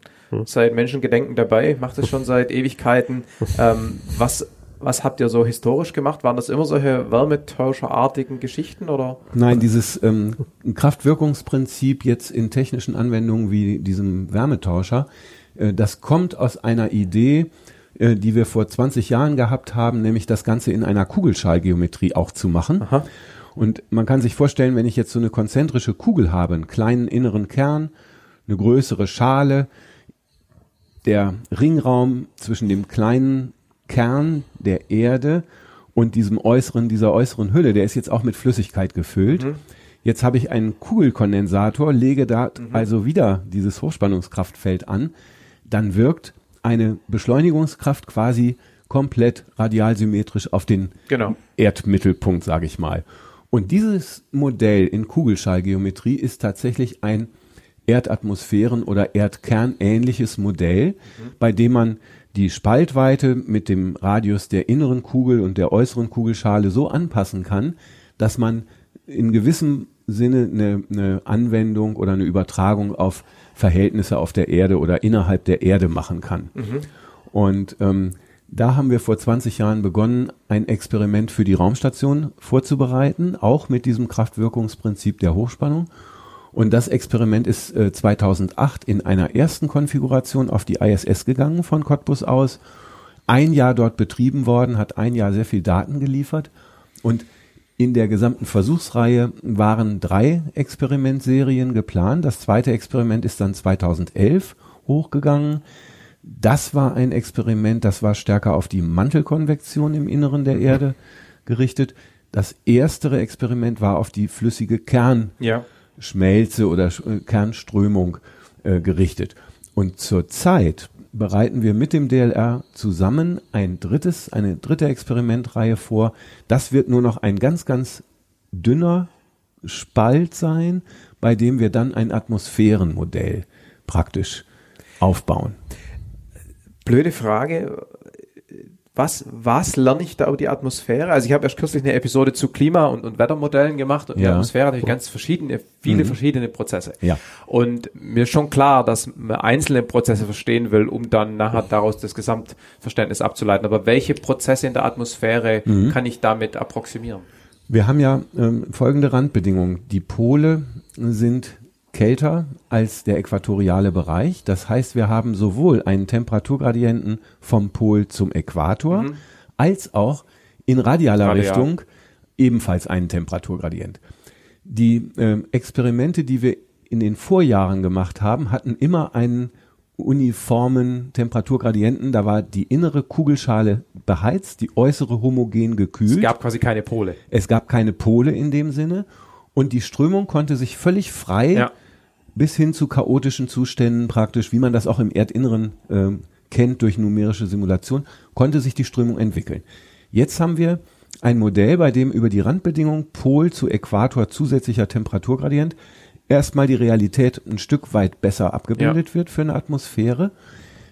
seit Menschengedenken dabei, macht es schon seit Ewigkeiten. Ähm, was, was habt ihr so historisch gemacht? Waren das immer solche wärmetauscherartigen Geschichten oder? Nein, dieses ähm, Kraftwirkungsprinzip jetzt in technischen Anwendungen wie diesem Wärmetauscher, äh, das kommt aus einer Idee, äh, die wir vor 20 Jahren gehabt haben, nämlich das Ganze in einer Kugelschalgeometrie auch zu machen. Aha. Und man kann sich vorstellen, wenn ich jetzt so eine konzentrische Kugel habe, einen kleinen inneren Kern, eine größere Schale, der Ringraum zwischen dem kleinen Kern der Erde und diesem äußeren, dieser äußeren Hülle, der ist jetzt auch mit Flüssigkeit gefüllt. Jetzt habe ich einen Kugelkondensator, lege da also wieder dieses Hochspannungskraftfeld an, dann wirkt eine Beschleunigungskraft quasi komplett radialsymmetrisch auf den Genau. Erdmittelpunkt, sage ich mal. Und dieses Modell in Kugelschallgeometrie ist tatsächlich ein Erdatmosphären- oder Erdkernähnliches Modell, bei dem man die Spaltweite mit dem Radius der inneren Kugel und der äußeren Kugelschale so anpassen kann, dass man in gewissem Sinne eine, eine Anwendung oder eine Übertragung auf Verhältnisse auf der Erde oder innerhalb der Erde machen kann. Und ähm, da haben wir vor 20 Jahren begonnen, ein Experiment für die Raumstation vorzubereiten, auch mit diesem Kraftwirkungsprinzip der Hochspannung. Und das Experiment ist äh, 2008 in einer ersten Konfiguration auf die ISS gegangen von Cottbus aus. Ein Jahr dort betrieben worden, hat ein Jahr sehr viel Daten geliefert. Und in der gesamten Versuchsreihe waren drei Experimentserien geplant. Das zweite Experiment ist dann 2011 hochgegangen. Das war ein Experiment, das war stärker auf die Mantelkonvektion im Inneren der Erde gerichtet. Das erstere Experiment war auf die flüssige Kernschmelze Ja. oder äh, Kernströmung äh, gerichtet. Und zurzeit bereiten wir mit dem DLR zusammen ein drittes, eine dritte Experimentreihe vor. Das wird nur noch ein ganz, ganz dünner Spalt sein, bei dem wir dann ein Atmosphärenmodell praktisch aufbauen. Blöde Frage. Was, was lerne ich da über die Atmosphäre? Also ich habe erst kürzlich eine Episode zu Klima- und, und Wettermodellen gemacht und die Ja. Atmosphäre hat natürlich ganz verschiedene, viele Mhm. verschiedene Prozesse. Ja. Und mir ist schon klar, dass man einzelne Prozesse verstehen will, um dann nachher daraus das Gesamtverständnis abzuleiten. Aber welche Prozesse in der Atmosphäre Mhm. kann ich damit approximieren? Wir haben ja ähm, folgende Randbedingungen. Die Pole sind kälter als der äquatoriale Bereich. Das heißt, wir haben sowohl einen Temperaturgradienten vom Pol zum Äquator als auch in radialer Radial. Richtung ebenfalls einen Temperaturgradient. Die ähm, Experimente, die wir in den Vorjahren gemacht haben, hatten immer einen uniformen Temperaturgradienten. Da war die innere Kugelschale beheizt, die äußere homogen gekühlt. Es gab quasi keine Pole. Es gab keine Pole in dem Sinne. Und die Strömung konnte sich völlig frei Ja. Bis hin zu chaotischen Zuständen praktisch, wie man das auch im Erdinneren ähm, kennt durch numerische Simulation, konnte sich die Strömung entwickeln. Jetzt haben wir ein Modell, bei dem über die Randbedingung Pol zu Äquator zusätzlicher Temperaturgradient erstmal die Realität ein Stück weit besser abgebildet wird für eine Atmosphäre.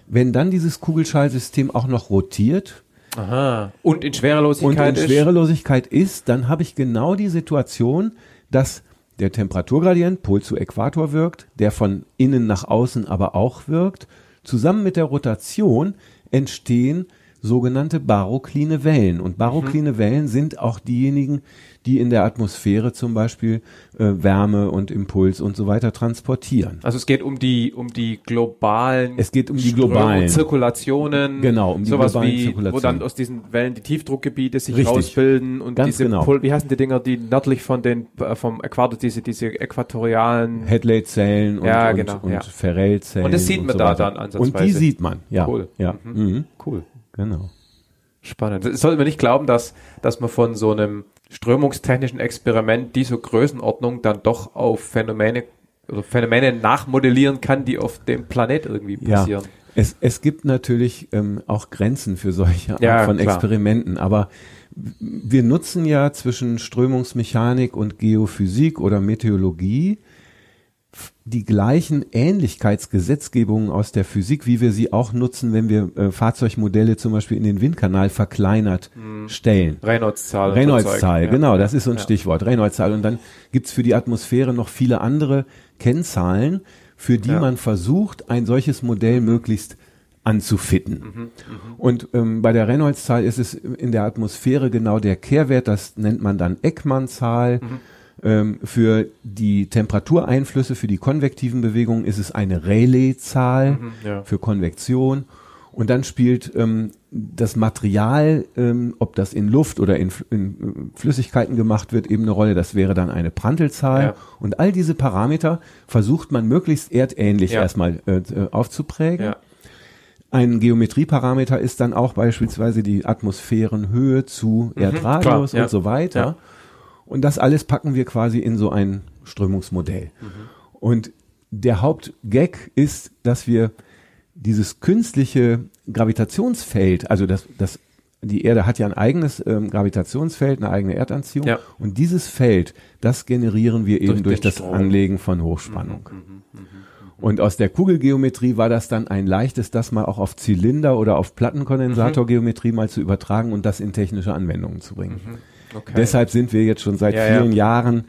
Wenn dann dieses Kugelschalsystem auch noch rotiert, Aha. Und in und Schwerelosigkeit in ist. Schwerelosigkeit ist, dann habe ich genau die Situation, dass der Temperaturgradient Pol zu Äquator wirkt, der von innen nach außen aber auch wirkt. Zusammen mit der Rotation entstehen sogenannte barokline Wellen. Und barokline Wellen sind auch diejenigen, die in der Atmosphäre zum Beispiel äh, Wärme und Impuls und so weiter transportieren. Also es geht um die um die globalen Es geht um die globalen. Zirkulationen, Genau, um die sowas globalen wie, wo Zirkulationen. dann aus diesen Wellen die Tiefdruckgebiete sich Richtig. rausbilden und Ganz diese genau. Pol wie heißen die Dinger, die nördlich von den äh, vom Äquator diese diese äquatorialen Headley-Zellen und, Ja, und, genau, und ja. Ferrell-Zellen. Und das sieht man so da dann ansatzweise. Und die sieht man, ja. Cool. Ja, mhm. cool. Genau. Spannend. Das sollte man nicht glauben, dass, dass man von so einem strömungstechnischen Experiment dieser Größenordnung dann doch auf Phänomene oder Phänomene nachmodellieren kann, die auf dem Planet irgendwie Ja, passieren. es, es gibt natürlich ähm, auch Grenzen für solche Art Ja, von klar. Experimenten, aber wir nutzen ja zwischen Strömungsmechanik und Geophysik oder Meteorologie die gleichen Ähnlichkeitsgesetzgebungen aus der Physik, wie wir sie auch nutzen, wenn wir äh, Fahrzeugmodelle zum Beispiel in den Windkanal verkleinert stellen. Reynolds-Zahl. Reynolds-Zahl, Zeug. Ja. genau, das ist so ein Ja. Stichwort, Reynolds-Zahl. Und dann gibt's für die Atmosphäre noch viele andere Kennzahlen, für die Ja. man versucht, ein solches Modell möglichst anzufitten. Mhm, Und ähm, bei der Reynolds-Zahl ist es in der Atmosphäre genau der Kehrwert, das nennt man dann Ekman-Zahl. Mhm. Ähm, für die Temperatureinflüsse, für die konvektiven Bewegungen ist es eine Rayleigh-Zahl Mhm, ja. für Konvektion. Und dann spielt ähm, das Material, ähm, ob das in Luft oder in, in äh, Flüssigkeiten gemacht wird, eben eine Rolle. Das wäre dann eine Prandtl-Zahl. Ja. Und all diese Parameter versucht man möglichst erdähnlich Ja. erstmal äh, äh, aufzuprägen. Ja. Ein Geometrieparameter ist dann auch beispielsweise die Atmosphärenhöhe zu Erdradius klar, und so weiter. Und das alles packen wir quasi in so ein Strömungsmodell. Und der Hauptgag ist, dass wir dieses künstliche Gravitationsfeld, also das, das, die Erde hat ja ein eigenes ähm, Gravitationsfeld, eine eigene Erdanziehung. Ja. Und dieses Feld, das generieren wir eben Durch durch, das Strom. Anlegen von Hochspannung. Und aus der Kugelgeometrie war das dann ein leichtes, das mal auch auf Zylinder oder auf Plattenkondensatorgeometrie mal zu übertragen und das in technische Anwendungen zu bringen. Okay. Deshalb sind wir jetzt schon seit Ja, ja. vielen Jahren,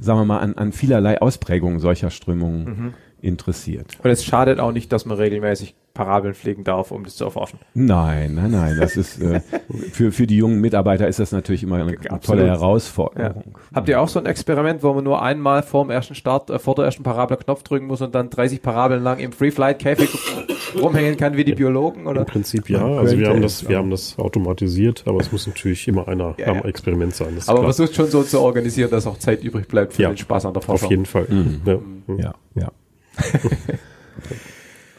sagen wir mal, an, an vielerlei Ausprägungen solcher Strömungen Mhm. Interessiert. Und es schadet auch nicht, dass man regelmäßig Parabeln fliegen darf, um das zu erforschen. Nein, nein, nein, das ist äh, für, für die jungen Mitarbeiter ist das natürlich immer eine Absolut. tolle Ja. Herausforderung. Habt ihr auch so ein Experiment, wo man nur einmal vor dem ersten Start, äh, vor der ersten Parabel Knopf drücken muss und dann 30 Parabeln lang im Free-Flight-Käfig rumhängen kann wie die Biologen? Oder? Im Prinzip ja. Also wir haben das, wir haben das automatisiert, aber es muss natürlich immer einer Ja, am ja. Experiment sein. Aber klar. versucht schon so zu organisieren, dass auch Zeit übrig bleibt für Ja. den Spaß an der Forschung. Auf jeden Fall. Ja. Ja, ja.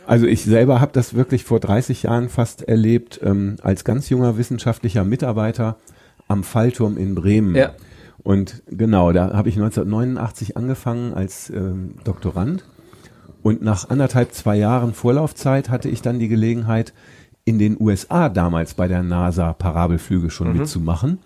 Also ich selber habe das wirklich vor 30 Jahren fast erlebt, ähm, als ganz junger wissenschaftlicher Mitarbeiter am Fallturm in Bremen. Ja. Und genau, da habe ich 1989 angefangen als ähm, Doktorand. Und nach anderthalb, zwei Jahren Vorlaufzeit hatte ich dann die Gelegenheit, in den USA damals bei der NASA Parabelflüge schon mitzumachen.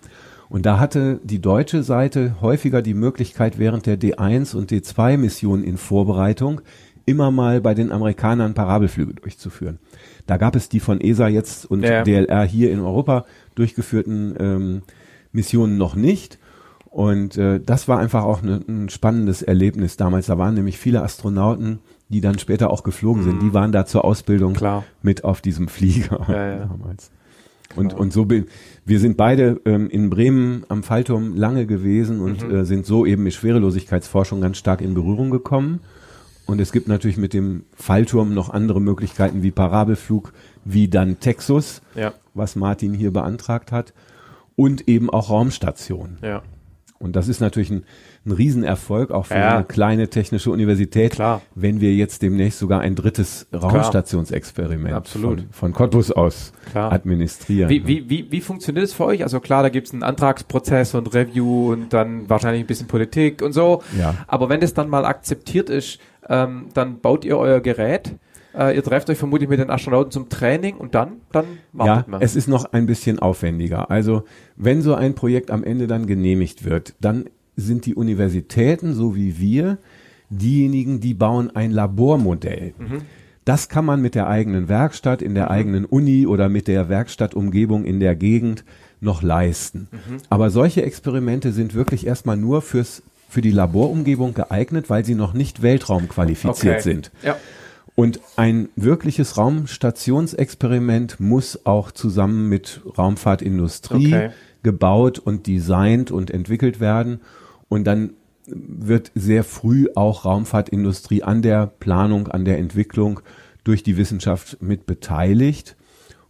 Und da hatte die deutsche Seite häufiger die Möglichkeit, während der D1 und D2 Missionen in Vorbereitung immer mal bei den Amerikanern Parabelflüge durchzuführen. Da gab es die von ESA jetzt und Ja. DLR hier in Europa durchgeführten ähm, Missionen noch nicht. Und äh, das war einfach auch ne, ein spannendes Erlebnis damals. Da waren nämlich viele Astronauten, die dann später auch geflogen sind. Die waren da zur Ausbildung Klar. mit auf diesem Flieger Ja, ja. damals. Und, und so, bin- wir sind beide ähm, in Bremen am Fallturm lange gewesen und Mhm. äh, sind so eben mit Schwerelosigkeitsforschung ganz stark in Berührung gekommen. Und es gibt natürlich mit dem Fallturm noch andere Möglichkeiten wie Parabelflug, wie dann Texus, Ja, was Martin hier beantragt hat, und eben auch Raumstationen. ja. Und das ist natürlich ein, ein Riesenerfolg auch für Ja. eine kleine technische Universität, Klar. wenn wir jetzt demnächst sogar ein drittes Raumstationsexperiment von, von Cottbus aus Klar. administrieren. Wie, wie, wie, wie funktioniert es für euch? Also klar, da gibt es einen Antragsprozess und Review und dann wahrscheinlich ein bisschen Politik und so. Ja. Aber wenn das dann mal akzeptiert ist, ähm, dann baut ihr euer Gerät. Äh, ihr trefft euch vermutlich mit den Astronauten zum Training und dann, dann Ja, wartet man. es ist noch ein bisschen aufwendiger. Also, wenn so ein Projekt am Ende dann genehmigt wird, dann sind die Universitäten, so wie wir, diejenigen, die bauen ein Labormodell. Das kann man mit der eigenen Werkstatt in der eigenen Uni oder mit der Werkstattumgebung in der Gegend noch leisten. Aber solche Experimente sind wirklich erstmal nur fürs, für die Laborumgebung geeignet, weil sie noch nicht weltraumqualifiziert Okay. sind. Ja. Und ein wirkliches Raumstationsexperiment muss auch zusammen mit Raumfahrtindustrie Okay. gebaut und designt und entwickelt werden. Und dann wird sehr früh auch Raumfahrtindustrie an der Planung, an der Entwicklung durch die Wissenschaft mit beteiligt.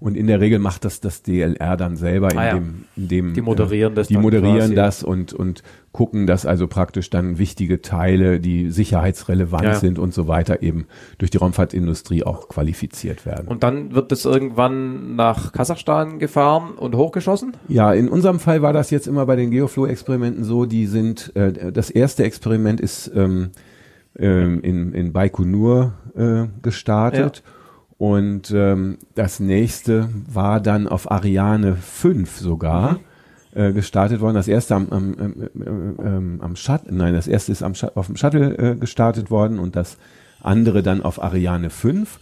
Und in der Regel macht das das DLR dann selber, Ah ja. indem, indem Die moderieren das Die moderieren das und, und gucken, dass also praktisch dann wichtige Teile, die sicherheitsrelevant Ja. sind und so weiter, eben durch die Raumfahrtindustrie auch qualifiziert werden. Und dann wird das irgendwann nach Kasachstan gefahren und hochgeschossen? Ja, in unserem Fall war das jetzt immer bei den Geoflow-Experimenten so, die sind, äh, das erste Experiment ist ähm, ähm, in, in Baikonur äh, gestartet und ähm, das nächste war dann auf Ariane 5 sogar äh, gestartet worden. Das erste am, am, ähm, ähm, am Shuttle, nein, das erste ist am, auf dem Shuttle äh, gestartet worden und das andere dann auf Ariane 5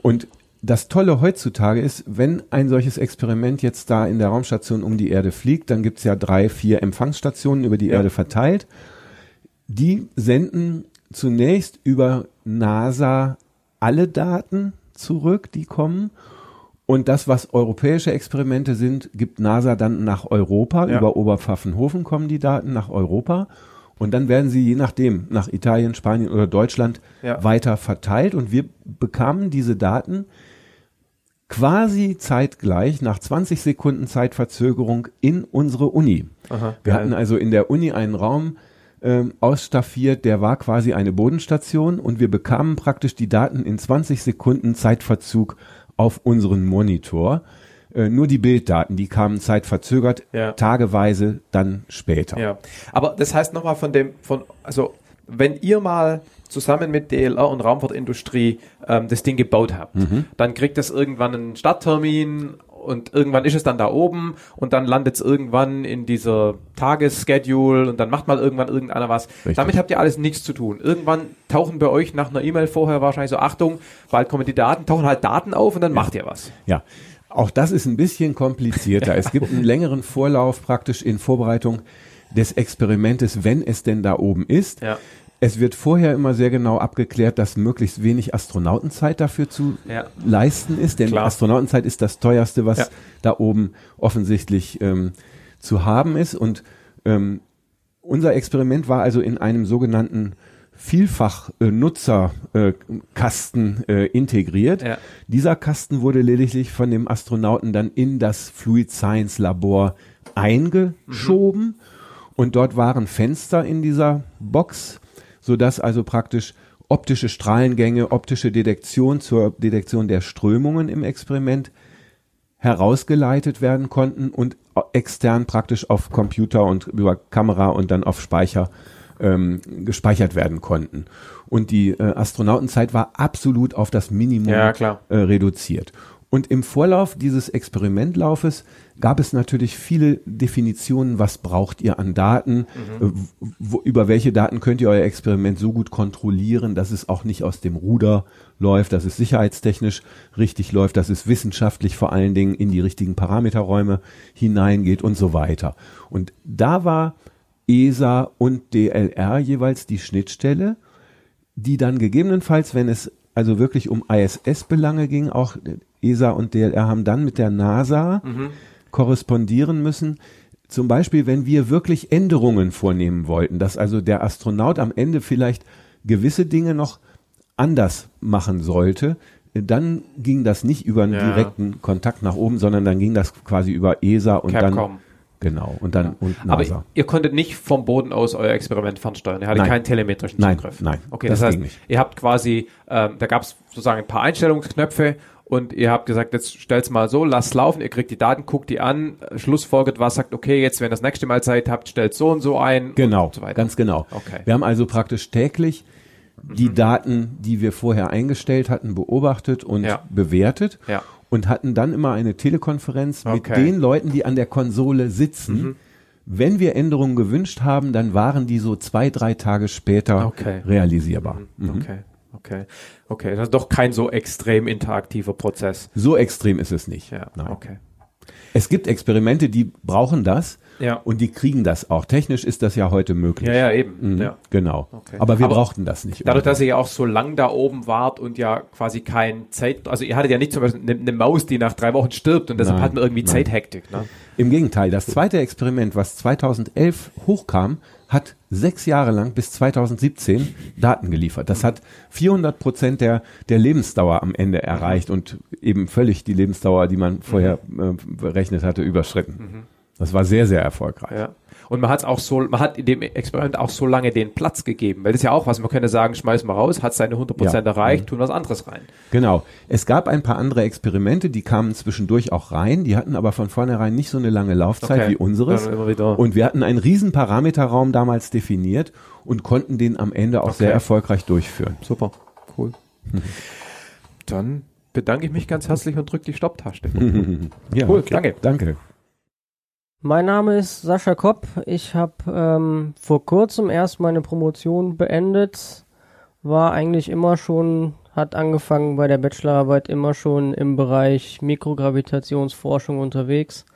und das Tolle heutzutage ist, wenn ein solches Experiment jetzt da in der Raumstation um die Erde fliegt, dann gibt's ja drei, vier Empfangsstationen über die Erde verteilt. Die senden zunächst über NASA alle Daten zurück, die kommen. Und das, was europäische Experimente sind, gibt NASA dann nach Europa. Ja. Über Oberpfaffenhofen kommen die Daten nach Europa. Und dann werden sie je nachdem nach Italien, Spanien oder Deutschland Ja. weiter verteilt. Und wir bekamen diese Daten quasi zeitgleich nach 20 Sekunden Zeitverzögerung in unsere Uni. Aha, Wir hatten also in der Uni einen Raum ähm, ausstaffiert, der war quasi eine Bodenstation und wir bekamen praktisch die Daten in 20 Sekunden Zeitverzug auf unseren Monitor. Äh, nur die Bilddaten, die kamen zeitverzögert, Ja. tageweise dann später. Ja, aber das heißt nochmal von dem, von, also wenn ihr mal zusammen mit DLR und Raumfahrtindustrie ähm, das Ding gebaut habt, dann kriegt es irgendwann einen Starttermin und irgendwann ist es dann da oben und dann landet es irgendwann in dieser Tagesschedule und dann macht mal irgendwann irgendeiner was. Richtig. Damit habt ihr alles nichts zu tun. Irgendwann tauchen bei euch nach einer E-Mail vorher wahrscheinlich so, Achtung, bald kommen die Daten, tauchen halt Daten auf und dann macht ihr was. Ja, auch das ist ein bisschen komplizierter. es gibt einen längeren Vorlauf praktisch in Vorbereitung des Experimentes, wenn es denn da oben ist. Ja. Es wird vorher immer sehr genau abgeklärt, dass möglichst wenig Astronautenzeit dafür zu Ja. leisten ist, denn Klar. Astronautenzeit ist das teuerste, was Ja. da oben offensichtlich ähm, zu haben ist. Und unser Experiment war also in einem sogenannten Vielfach-Nutzer-Kasten äh, integriert. Ja. Dieser Kasten wurde lediglich von dem Astronauten dann in das Fluid Science Labor eingeschoben und dort waren Fenster in dieser Box, sodass also praktisch optische Strahlengänge, optische Detektion zur Detektion der Strömungen im Experiment herausgeleitet werden konnten und extern praktisch auf Computer und über Kamera und dann auf Speicher ähm, gespeichert werden konnten. Und die äh, Astronautenzeit war absolut auf das Minimum Ja. Äh, reduziert. Und im Vorlauf dieses Experimentlaufes gab es natürlich viele Definitionen, was braucht ihr an Daten, Mhm. äh, wo, über welche Daten könnt ihr euer Experiment so gut kontrollieren, dass es auch nicht aus dem Ruder läuft, dass es sicherheitstechnisch richtig läuft, dass es wissenschaftlich vor allen Dingen in die richtigen Parameterräume hineingeht und so weiter. Und da war ESA und DLR jeweils die Schnittstelle, die dann gegebenenfalls, wenn es also wirklich um ISS-Belange ging, auch ESA und DLR haben dann mit der NASA korrespondieren müssen. Zum Beispiel, wenn wir wirklich Änderungen vornehmen wollten, dass also der Astronaut am Ende vielleicht gewisse Dinge noch anders machen sollte, dann ging das nicht über einen Ja. direkten Kontakt nach oben, sondern dann ging das quasi über ESA und Capcom. dann Genau. Und dann und Aber NASA. ihr konntet nicht vom Boden aus euer Experiment fernsteuern. Ihr hattet Nein. keinen telemetrischen Nein, Zugriff. nein, Okay, das das, heißt, ging nicht. ihr habt quasi, ähm, da gab es sozusagen ein paar Einstellungsknöpfe und ihr habt gesagt, jetzt stellt's mal so, lasst laufen, ihr kriegt die Daten, guckt die an, schlussfolgert was, sagt, okay, jetzt, wenn ihr das nächste Mal Zeit habt, stellt so und so ein. Genau, so ganz genau. Okay. Wir haben also praktisch täglich die Daten, die wir vorher eingestellt hatten, beobachtet und Ja. bewertet Ja. und hatten dann immer eine Telekonferenz mit Okay. den Leuten, die an der Konsole sitzen. Wenn wir Änderungen gewünscht haben, dann waren die so zwei, drei Tage später Okay. realisierbar. Mhm. Okay, okay, okay. Das ist doch kein so extrem interaktiver Prozess. So extrem ist es nicht. Ja, Nein. okay. Es gibt Experimente, die brauchen das Ja. und die kriegen das auch. Technisch ist das ja heute möglich. Ja, ja, eben. Mhm. Ja. Genau. Okay. Aber wir Aber brauchten das nicht. Dadurch, dass ihr ja auch so lang da oben wart und ja quasi kein Zeit, also ihr hattet ja nicht zum Beispiel eine, eine Maus, die nach drei Wochen stirbt und deshalb Nein, hat man irgendwie nein. Zeithektik. Ne? Im Gegenteil, das zweite Experiment, was 2011 hochkam, hat sechs Jahre lang bis 2017 Daten geliefert. Das hat 400 Prozent der, der Lebensdauer am Ende erreicht und eben völlig die Lebensdauer, die man vorher äh, berechnet hatte, überschritten. Das war sehr, sehr erfolgreich. Ja. Und man hat auch so, man hat in dem Experiment auch so lange den Platz gegeben, weil das ist ja auch was, man könnte sagen, schmeiß mal raus, hat seine 100% Ja. erreicht, tun was anderes rein. Genau. Es gab ein paar andere Experimente, die kamen zwischendurch auch rein, die hatten aber von vornherein nicht so eine lange Laufzeit Okay. wie unseres. Und wir hatten einen riesen Parameterraum damals definiert und konnten den am Ende auch sehr Okay. erfolgreich durchführen. Super, cool. Dann bedanke ich mich ganz herzlich und drücke die Stopptaste. Ja, Cool, danke. Danke. Mein Name ist Sascha Kopp. Ich habe ähm, vor kurzem erst meine Promotion beendet. War eigentlich immer schon, hat angefangen bei der Bachelorarbeit immer schon im Bereich Mikrogravitationsforschung unterwegs.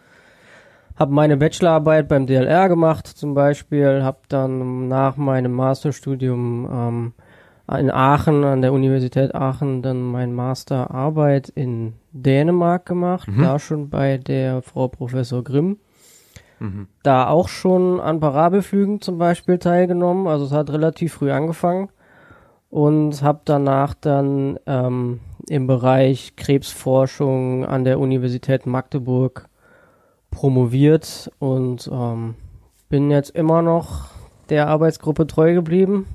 Habe meine Bachelorarbeit beim DLR gemacht zum Beispiel, habe dann nach meinem Masterstudium ähm, in Aachen, an der Universität Aachen, dann mein Masterarbeit in Dänemark gemacht, da schon bei der Frau Professor Grimm da auch schon an Parabelflügen zum Beispiel teilgenommen. Also es hat relativ früh angefangen und habe danach dann ähm, im Bereich Krebsforschung an der Universität Magdeburg promoviert und ähm, bin jetzt immer noch der Arbeitsgruppe treu geblieben,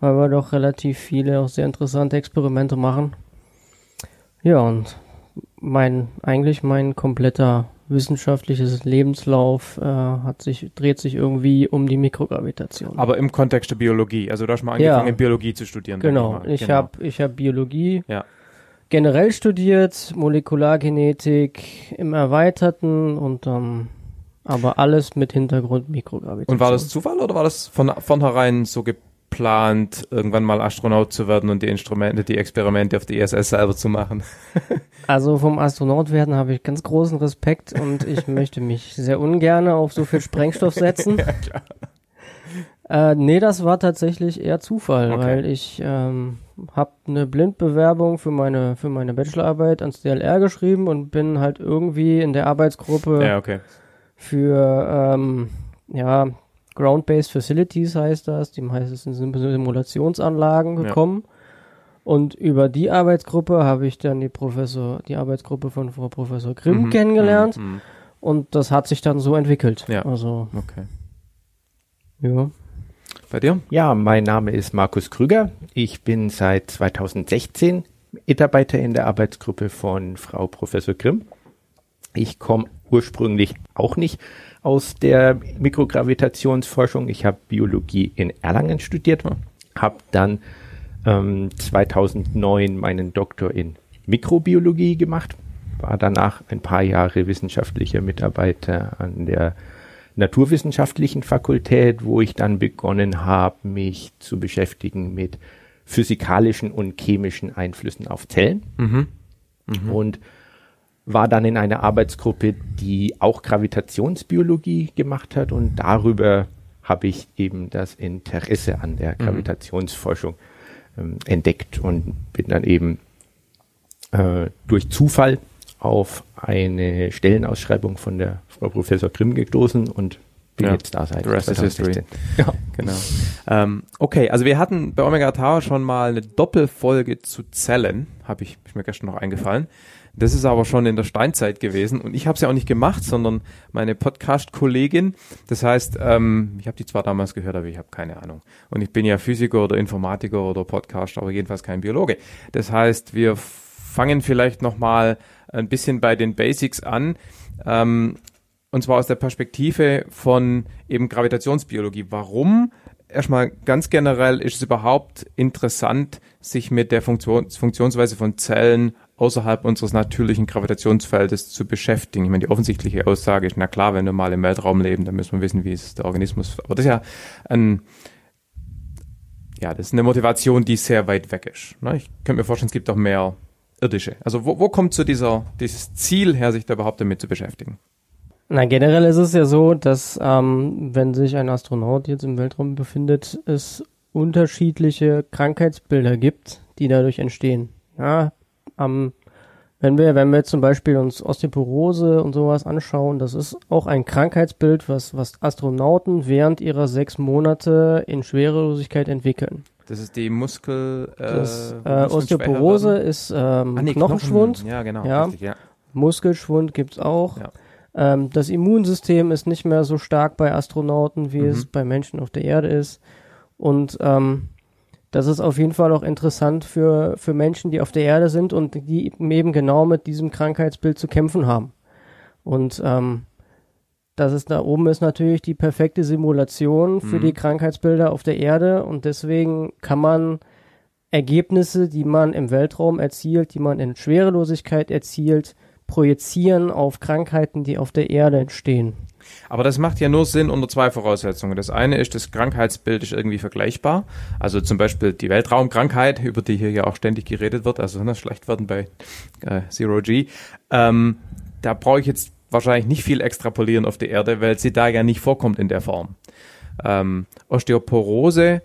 weil wir doch relativ viele auch sehr interessante Experimente machen. Ja, und mein, eigentlich mein kompletter wissenschaftliches Lebenslauf äh, hat sich, dreht sich irgendwie um die Mikrogravitation. Aber im Kontext der Biologie. Also du hast mal Ja. angefangen, Biologie zu studieren. genau, ich mal. Genau. habe ich hab Biologie Ja. generell studiert, Molekulargenetik im Erweiterten und ähm, aber alles mit Hintergrund Mikrogravitation. Und war das Zufall oder war das von vornherein so geplant, irgendwann mal Astronaut zu werden und die Instrumente, die Experimente auf der ISS selber zu machen? Also vom Astronaut werden habe ich ganz großen Respekt und ich möchte mich sehr ungern auf so viel Sprengstoff setzen. Äh, nee, das war tatsächlich eher Zufall, Okay. weil ich ähm, habe eine Blindbewerbung für meine für meine Bachelorarbeit ans DLR geschrieben und bin halt irgendwie in der Arbeitsgruppe Ja, okay. für ähm, ja Ground-Based Facilities heißt das, die heißt es sind Simulationsanlagen Ja. gekommen. Und über die Arbeitsgruppe habe ich dann die Professor, die Arbeitsgruppe von Frau Professor Grimm Mhm, kennengelernt mhm, mhm. und das hat sich dann so entwickelt. Ja. Also, Okay. ja. Bei dir? Ja, mein Name ist Markus Krüger. Ich bin seit 2016 Mitarbeiter in der Arbeitsgruppe von Frau Professor Grimm. Ich komme ursprünglich auch nicht aus der Mikrogravitationsforschung. Ich habe Biologie in Erlangen studiert, habe dann ähm, 2009 meinen Doktor in Mikrobiologie gemacht, war danach ein paar Jahre wissenschaftlicher Mitarbeiter an der Naturwissenschaftlichen Fakultät, wo ich dann begonnen habe, mich zu beschäftigen mit physikalischen und chemischen Einflüssen auf Zellen. Und war dann in einer Arbeitsgruppe, die auch Gravitationsbiologie gemacht hat und darüber habe ich eben das Interesse an der Gravitationsforschung ähm, entdeckt und bin dann eben äh, durch Zufall auf eine Stellenausschreibung von der Frau Professor Grimm gestoßen und bin Ja, jetzt da seit the rest is history. 2016. Ja. Genau. ähm, okay, also wir hatten bei Omega Tower schon mal eine Doppelfolge zu Zellen, habe ich ist mir gestern noch eingefallen. Das ist aber schon in der Steinzeit gewesen und ich habe es ja auch nicht gemacht, sondern meine Podcast-Kollegin. Das heißt, ähm, ich habe die zwar damals gehört, aber ich habe keine Ahnung. Und ich bin ja Physiker oder Informatiker oder Podcaster, aber jedenfalls kein Biologe. Das heißt, wir fangen vielleicht noch mal ein bisschen bei den Basics an. Ähm, und zwar aus der Perspektive von eben Gravitationsbiologie. Warum erstmal ganz generell ist es überhaupt interessant, sich mit der Funktion, Funktionsweise von Zellen außerhalb unseres natürlichen Gravitationsfeldes zu beschäftigen. Ich meine, die offensichtliche Aussage ist, na klar, wenn wir mal im Weltraum leben, dann müssen wir wissen, wie ist der Organismus. Aber das ist ja ein, ja, das ist eine Motivation, die sehr weit weg ist. Ne? Ich könnte mir vorstellen, es gibt auch mehr irdische. Also wo, wo kommt so dieser, dieses Ziel her, sich da überhaupt damit zu beschäftigen? Na, generell ist es ja so, dass ähm, wenn sich ein Astronaut jetzt im Weltraum befindet, es unterschiedliche Krankheitsbilder gibt, die dadurch entstehen. Ja, ähm, wenn wir, wenn wir zum Beispiel uns Osteoporose und sowas anschauen, das ist auch ein Krankheitsbild, was, was Astronauten während ihrer sechs Monate in Schwerelosigkeit entwickeln. Das ist die Muskel. Äh, das, äh, Osteoporose ist ähm, ah, nee, Knochenschwund. Knochen. Ja, genau. Ja. Richtig, ja. Muskelschwund gibt's auch. Ja. Ähm, das Immunsystem ist nicht mehr so stark bei Astronauten, wie Mhm. es bei Menschen auf der Erde ist. Und ähm, das ist auf jeden Fall auch interessant für, für Menschen, die auf der Erde sind und die eben genau mit diesem Krankheitsbild zu kämpfen haben. Und ähm, das ist da oben ist natürlich die perfekte Simulation für Mhm. die Krankheitsbilder auf der Erde und deswegen kann man Ergebnisse, die man im Weltraum erzielt, die man in Schwerelosigkeit erzielt, projizieren auf Krankheiten, die auf der Erde entstehen. Aber das macht ja nur Sinn unter zwei Voraussetzungen. Das eine ist, das Krankheitsbild ist irgendwie vergleichbar. Also zum Beispiel die Weltraumkrankheit, über die hier ja auch ständig geredet wird, also ne, schlecht werden bei äh, Zero G. Ähm, da brauche ich jetzt wahrscheinlich nicht viel extrapolieren auf die Erde, weil sie da ja nicht vorkommt in der Form. Ähm, Osteoporose,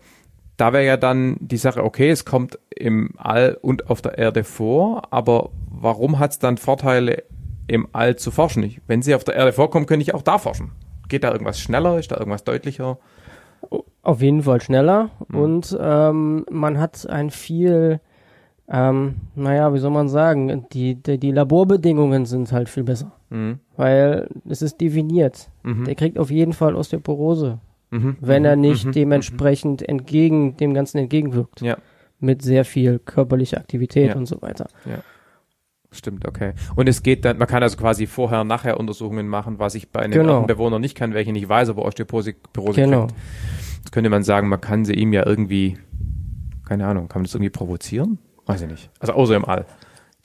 da wäre ja dann die Sache, okay, es kommt im All und auf der Erde vor, aber warum hat es dann Vorteile, im All zu forschen? Ich, wenn sie auf der Erde vorkommen, könnte ich auch da forschen. Geht da irgendwas schneller? Ist da irgendwas deutlicher? Auf jeden Fall schneller Mhm. und ähm, man hat ein viel, ähm, naja, wie soll man sagen, die, die, die Laborbedingungen sind halt viel besser, Mhm. weil es ist definiert. Mhm. Der kriegt auf jeden Fall Osteoporose, Mhm. wenn er nicht Mhm. dementsprechend entgegen dem Ganzen entgegenwirkt. Ja. Mit sehr viel körperlicher Aktivität Ja. und so weiter. Stimmt, okay. Und es geht dann, man kann also quasi vorher, nachher Untersuchungen machen, was ich bei einem Genau. Erdenbewohner nicht kann, welche nicht weiß, aber Osteoporose Porose Genau. kriegt. Jetzt könnte man sagen, man kann sie ihm ja irgendwie, keine Ahnung, kann man das irgendwie provozieren? Weiß ich nicht. Also außer im All.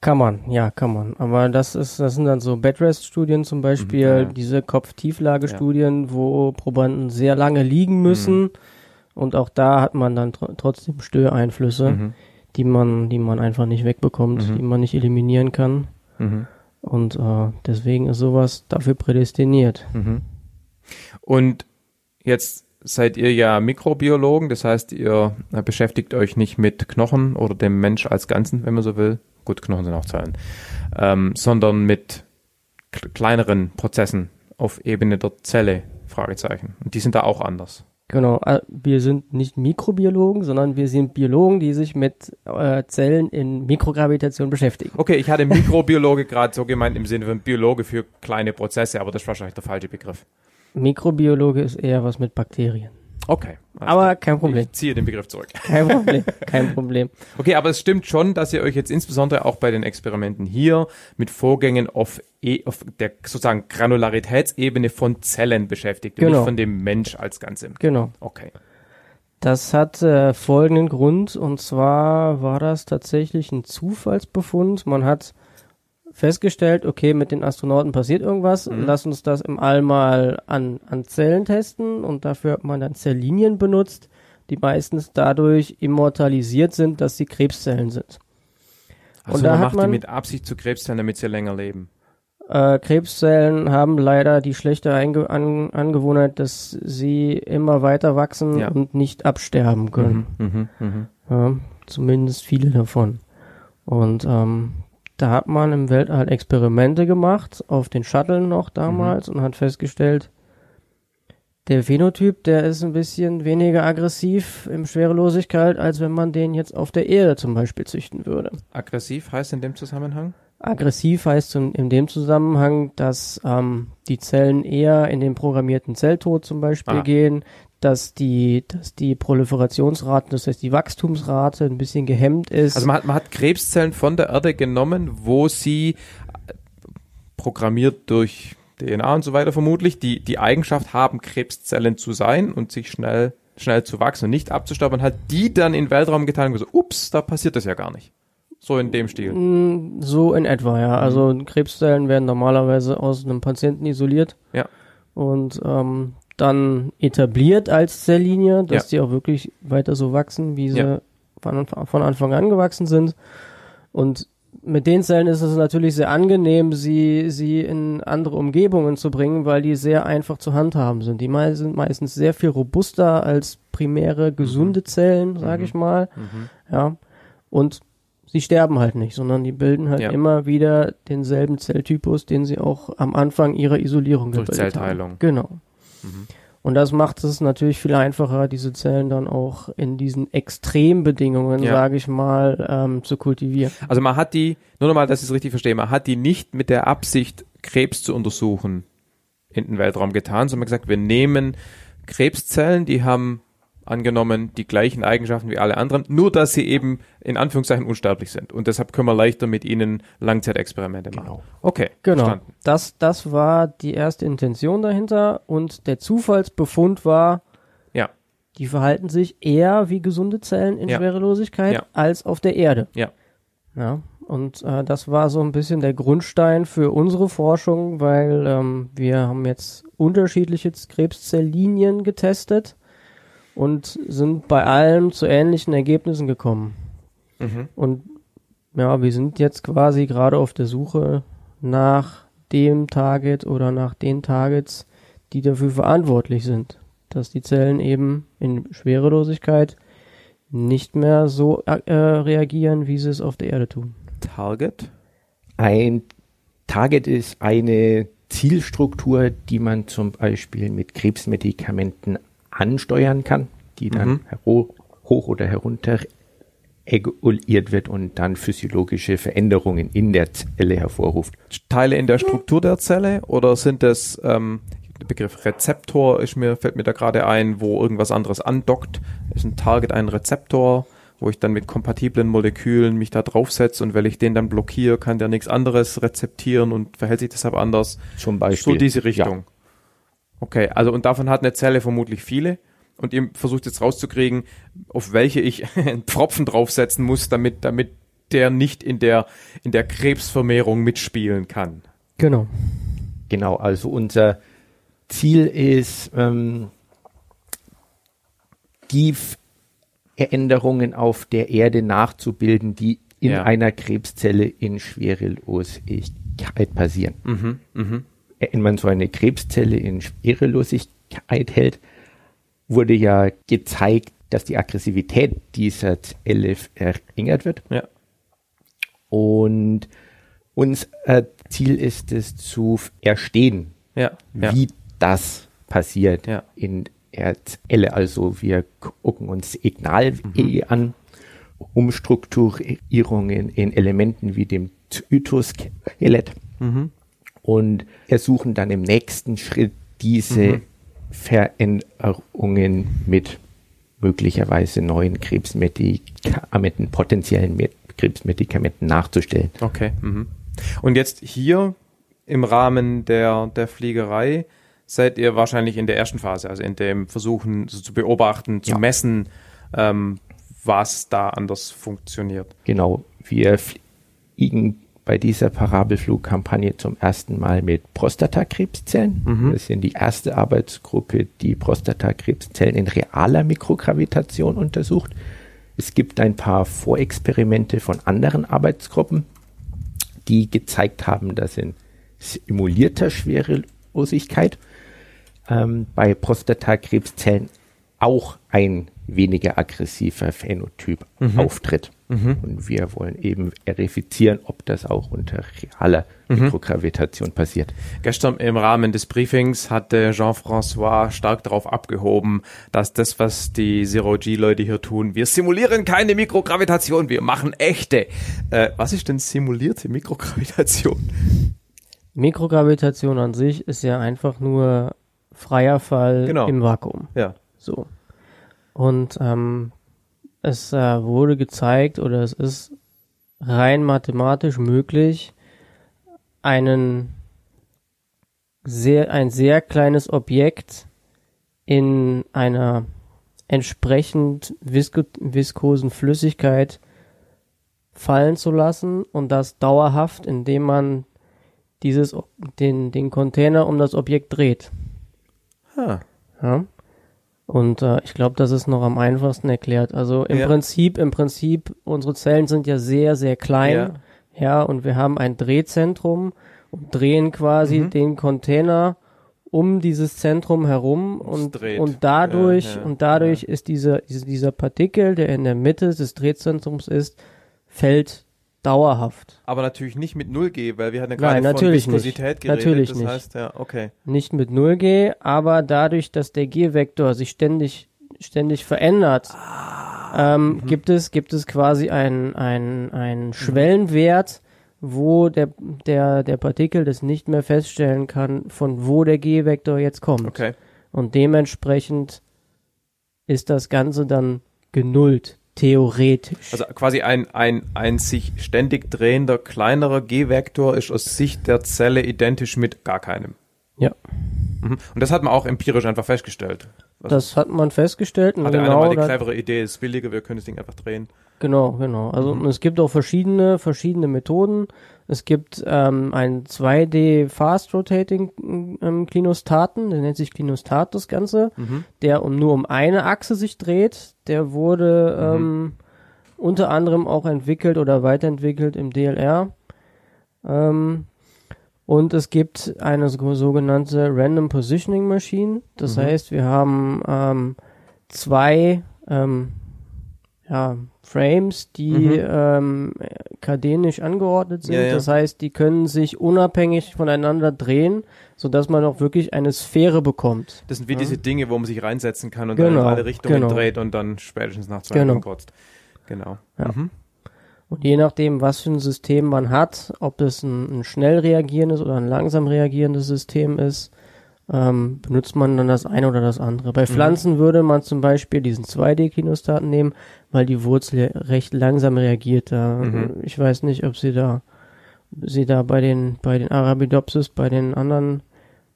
Kann man, ja, kann man. Aber das ist, das sind dann so Bedrest-Studien zum Beispiel, ja, ja. diese Kopftieflagestudien, wo Probanden sehr lange liegen müssen. Und auch da hat man dann tr trotzdem Störeinflüsse, Mhm. Die man, die man einfach nicht wegbekommt, Mhm. die man nicht eliminieren kann. Mhm. Und äh, deswegen ist sowas dafür prädestiniert. Mhm. Und jetzt seid ihr ja Mikrobiologen, das heißt, ihr äh, beschäftigt euch nicht mit Knochen oder dem Mensch als Ganzen, wenn man so will. Gut, Knochen sind auch Zellen. Ähm, sondern mit kleineren Prozessen auf Ebene der Zelle, Fragezeichen. Und die sind da auch anders. Genau, äh, wir sind nicht Mikrobiologen, sondern wir sind Biologen, die sich mit äh, Zellen in Mikrogravitation beschäftigen. Okay, ich hatte Mikrobiologe gerade so gemeint im Sinne von Biologe für kleine Prozesse, aber das ist wahrscheinlich der falsche Begriff. Mikrobiologe ist eher was mit Bakterien. Okay. alles Aber kein Problem. Ich ziehe den Begriff zurück. Kein Problem, kein Problem. Okay, aber es stimmt schon, dass ihr euch jetzt insbesondere auch bei den Experimenten hier mit Vorgängen auf, e auf der sozusagen Granularitätsebene von Zellen beschäftigt Genau. nicht von dem Mensch als Ganzem. Genau. Okay. Das hat äh, folgenden Grund und zwar war das tatsächlich ein Zufallsbefund. Man hat festgestellt, okay, mit den Astronauten passiert irgendwas, Mhm. lass uns das im All mal an, an Zellen testen und dafür hat man dann Zelllinien benutzt, die meistens dadurch immortalisiert sind, dass sie Krebszellen sind. Also Und da man macht man- die mit Absicht zu Krebszellen, damit sie länger leben. Äh, Krebszellen haben leider die schlechte Einge an Angewohnheit, dass sie immer weiter wachsen Ja. und nicht absterben können. Mhm, mhm, mhm. Ja, zumindest viele davon. Und ähm, da hat man im Weltall Experimente gemacht, auf den Shuttle noch damals und hat festgestellt, der Phänotyp, der ist ein bisschen weniger aggressiv im Schwerelosigkeit, als wenn man den jetzt auf der Erde zum Beispiel züchten würde. Aggressiv heißt in dem Zusammenhang? Aggressiv heißt in, in dem Zusammenhang, dass ähm, die Zellen eher in den programmierten Zelltod zum Beispiel Ah. gehen, dass die, dass die Proliferationsrate, das heißt die Wachstumsrate ein bisschen gehemmt ist. Also man hat, man hat Krebszellen von der Erde genommen, wo sie äh, programmiert durch DNA und so weiter vermutlich, die die Eigenschaft haben, Krebszellen zu sein und sich schnell schnell zu wachsen und nicht abzusterben, und hat die dann in den Weltraum getan und gesagt, ups, da passiert das ja gar nicht. So in dem Stil. Mm, So in etwa, ja. Also Krebszellen werden normalerweise aus einem Patienten isoliert. Ja. Und ähm, dann etabliert als Zelllinie, dass Ja. die auch wirklich weiter so wachsen, wie sie Ja. von, von Anfang an gewachsen sind. Und mit den Zellen ist es natürlich sehr angenehm, sie, sie in andere Umgebungen zu bringen, weil die sehr einfach zu handhaben sind. Die mei- sind meistens sehr viel robuster als primäre gesunde Zellen, sage ich mal. Mhm. Ja. Und sie sterben halt nicht, sondern die bilden halt Ja. immer wieder denselben Zelltypus, den sie auch am Anfang ihrer Isolierung Durch gebildet Zellteilung. Haben. Genau. Mhm. Und das macht es natürlich viel einfacher, diese Zellen dann auch in diesen Extrembedingungen, Ja. sage ich mal, ähm, zu kultivieren. Also man hat die, nur nochmal, dass ich es richtig verstehe, man hat die nicht mit der Absicht, Krebs zu untersuchen, in den Weltraum getan, sondern gesagt, wir nehmen Krebszellen, die haben angenommen die gleichen Eigenschaften wie alle anderen, nur dass sie eben in Anführungszeichen unsterblich sind. Und deshalb können wir leichter mit ihnen Langzeitexperimente machen. Genau. Okay, Genau. verstanden. Das, das war die erste Intention dahinter und der Zufallsbefund war, Ja. die verhalten sich eher wie gesunde Zellen in Ja. Schwerelosigkeit Ja. als auf der Erde. Ja. Ja. Und äh, das war so ein bisschen der Grundstein für unsere Forschung, weil ähm, wir haben jetzt unterschiedliche Krebszelllinien getestet und sind bei allem zu ähnlichen Ergebnissen gekommen. Mhm. Und ja, wir sind jetzt quasi gerade auf der Suche nach dem Target oder nach den Targets, die dafür verantwortlich sind, dass die Zellen eben in Schwerelosigkeit nicht mehr so äh, reagieren, wie sie es auf der Erde tun. Target. Ein Target ist eine Zielstruktur, die man zum Beispiel mit Krebsmedikamenten ansteuern kann, die dann Mhm. hoch oder herunter reguliert wird und dann physiologische Veränderungen in der Zelle hervorruft. Teile in der Struktur der Zelle oder sind das ähm, der Begriff Rezeptor ist mir fällt mir da gerade ein, wo irgendwas anderes andockt, ist ein Target ein Rezeptor, wo ich dann mit kompatiblen Molekülen mich da draufsetze und weil ich den dann blockiere, kann der nichts anderes rezeptieren und verhält sich deshalb anders. Zum Beispiel. So diese Richtung. Okay, also und davon hat eine Zelle vermutlich viele. Und ihr versucht jetzt rauszukriegen, auf welche ich einen Pfropfen draufsetzen muss, damit, damit der nicht in der, in der Krebsvermehrung mitspielen kann. Genau. Genau, also unser Ziel ist, ähm, die Veränderungen auf der Erde nachzubilden, die in Ja. einer Krebszelle in Schwerelosigkeit passieren. Mhm, mhm. Wenn man so eine Krebszelle in Schwerelosigkeit hält, wurde ja gezeigt, dass die Aggressivität dieser Zelle verringert wird. Ja. Und unser Ziel ist es zu erstehen, Ja, ja. wie das passiert Ja. in der Zelle. Also wir gucken uns Signal Mhm. an, Umstrukturierungen in Elementen wie dem Zytoskelett Mhm. Und ersuchen dann im nächsten Schritt diese Mhm. Veränderungen mit möglicherweise neuen Krebsmedikamenten, potenziellen Me- Krebsmedikamenten nachzustellen. Okay. Mhm. Und jetzt hier im Rahmen der, der Fliegerei seid ihr wahrscheinlich in der ersten Phase, also in dem Versuchen so zu beobachten, zu Ja. messen, ähm, was da anders funktioniert. Genau, wir fliegen bei dieser Parabelflugkampagne zum ersten Mal mit Prostatakrebszellen. Mhm. Wir sind die erste Arbeitsgruppe, die Prostatakrebszellen in realer Mikrogravitation untersucht. Es gibt ein paar Vorexperimente von anderen Arbeitsgruppen, die gezeigt haben, dass in simulierter Schwerelosigkeit ähm, bei Prostatakrebszellen auch ein weniger aggressiver Phänotyp Mhm. auftritt. Und wir wollen eben verifizieren, ob das auch unter realer Mikrogravitation passiert. Gestern im Rahmen des Briefings hatte Jean-François stark darauf abgehoben, dass das, was die Zero-G-Leute hier tun, wir simulieren keine Mikrogravitation, wir machen echte. Äh, was ist denn simulierte Mikrogravitation? Mikrogravitation an sich ist ja einfach nur freier Fall Genau. im Vakuum. Ja. So. Und ähm, es äh, wurde gezeigt oder es ist rein mathematisch möglich, einen sehr, ein sehr kleines Objekt in einer entsprechend visko viskosen Flüssigkeit fallen zu lassen und das dauerhaft, indem man dieses, den, den Container um das Objekt dreht. Ah. Ja. Und äh, ich glaube, das ist noch am einfachsten erklärt. Also im Ja. Prinzip, im Prinzip, unsere Zellen sind ja sehr, sehr klein. Ja. Ja. und wir haben ein Drehzentrum und drehen quasi Mhm. den Container um dieses Zentrum herum Und und, dadurch, Ja, und dadurch ist dieser, dieser Partikel, der in der Mitte des Drehzentrums ist, fällt dauerhaft. Aber natürlich nicht mit 0G, weil wir hatten ja gerade Nein, von natürlich nicht. Viskosität geredet. Natürlich das nicht. heißt, ja, okay. nicht mit 0G, aber dadurch, dass der G-Vektor sich ständig, ständig verändert, ähm, gibt es, gibt es quasi einen, einen, einen Schwellenwert, wo der, der, der Partikel das nicht mehr feststellen kann, von wo der G-Vektor jetzt kommt. Okay. Und dementsprechend ist das Ganze dann genullt, theoretisch. Also quasi ein, ein, ein sich ständig drehender kleinerer G-Vektor ist aus Sicht der Zelle identisch mit gar keinem. ja, Mhm. Und das hat man auch empirisch einfach festgestellt. Also das hat man festgestellt. hatte einer genau mal die clevere Idee, es ist billiger, wir können das Ding einfach drehen. Genau, genau. Also und es gibt auch verschiedene, verschiedene Methoden. Es gibt ähm, einen 2D Fast Rotating ähm, Klinostaten, der nennt sich Klinostat das Ganze, der um nur um eine Achse sich dreht. Der wurde ähm, unter anderem auch entwickelt oder weiterentwickelt im DLR. Ähm, und es gibt eine so- sogenannte Random Positioning Machine. Das heißt, wir haben ähm, zwei ähm, ja, Frames, die Mhm. ähm, kadenisch angeordnet sind. Ja, ja. Das heißt, die können sich unabhängig voneinander drehen, sodass man auch wirklich eine Sphäre bekommt. Das sind wie diese Dinge, wo man sich reinsetzen kann und Genau, dann in alle Richtungen genau. dreht und dann spätestens nach zwei Genau. Minuten kotzt. Genau. Ja. Mhm. Und je nachdem, was für ein System man hat, ob es ein, ein schnell reagierendes oder ein langsam reagierendes System ist, ähm, benutzt man dann das eine oder das andere. Mhm. Bei Pflanzen würde man zum Beispiel diesen 2D-Kinostaten nehmen, weil die Wurzel recht langsam reagiert. Da, Mhm. Ich weiß nicht, ob sie da, sie da bei den, bei den Arabidopsis, bei den anderen,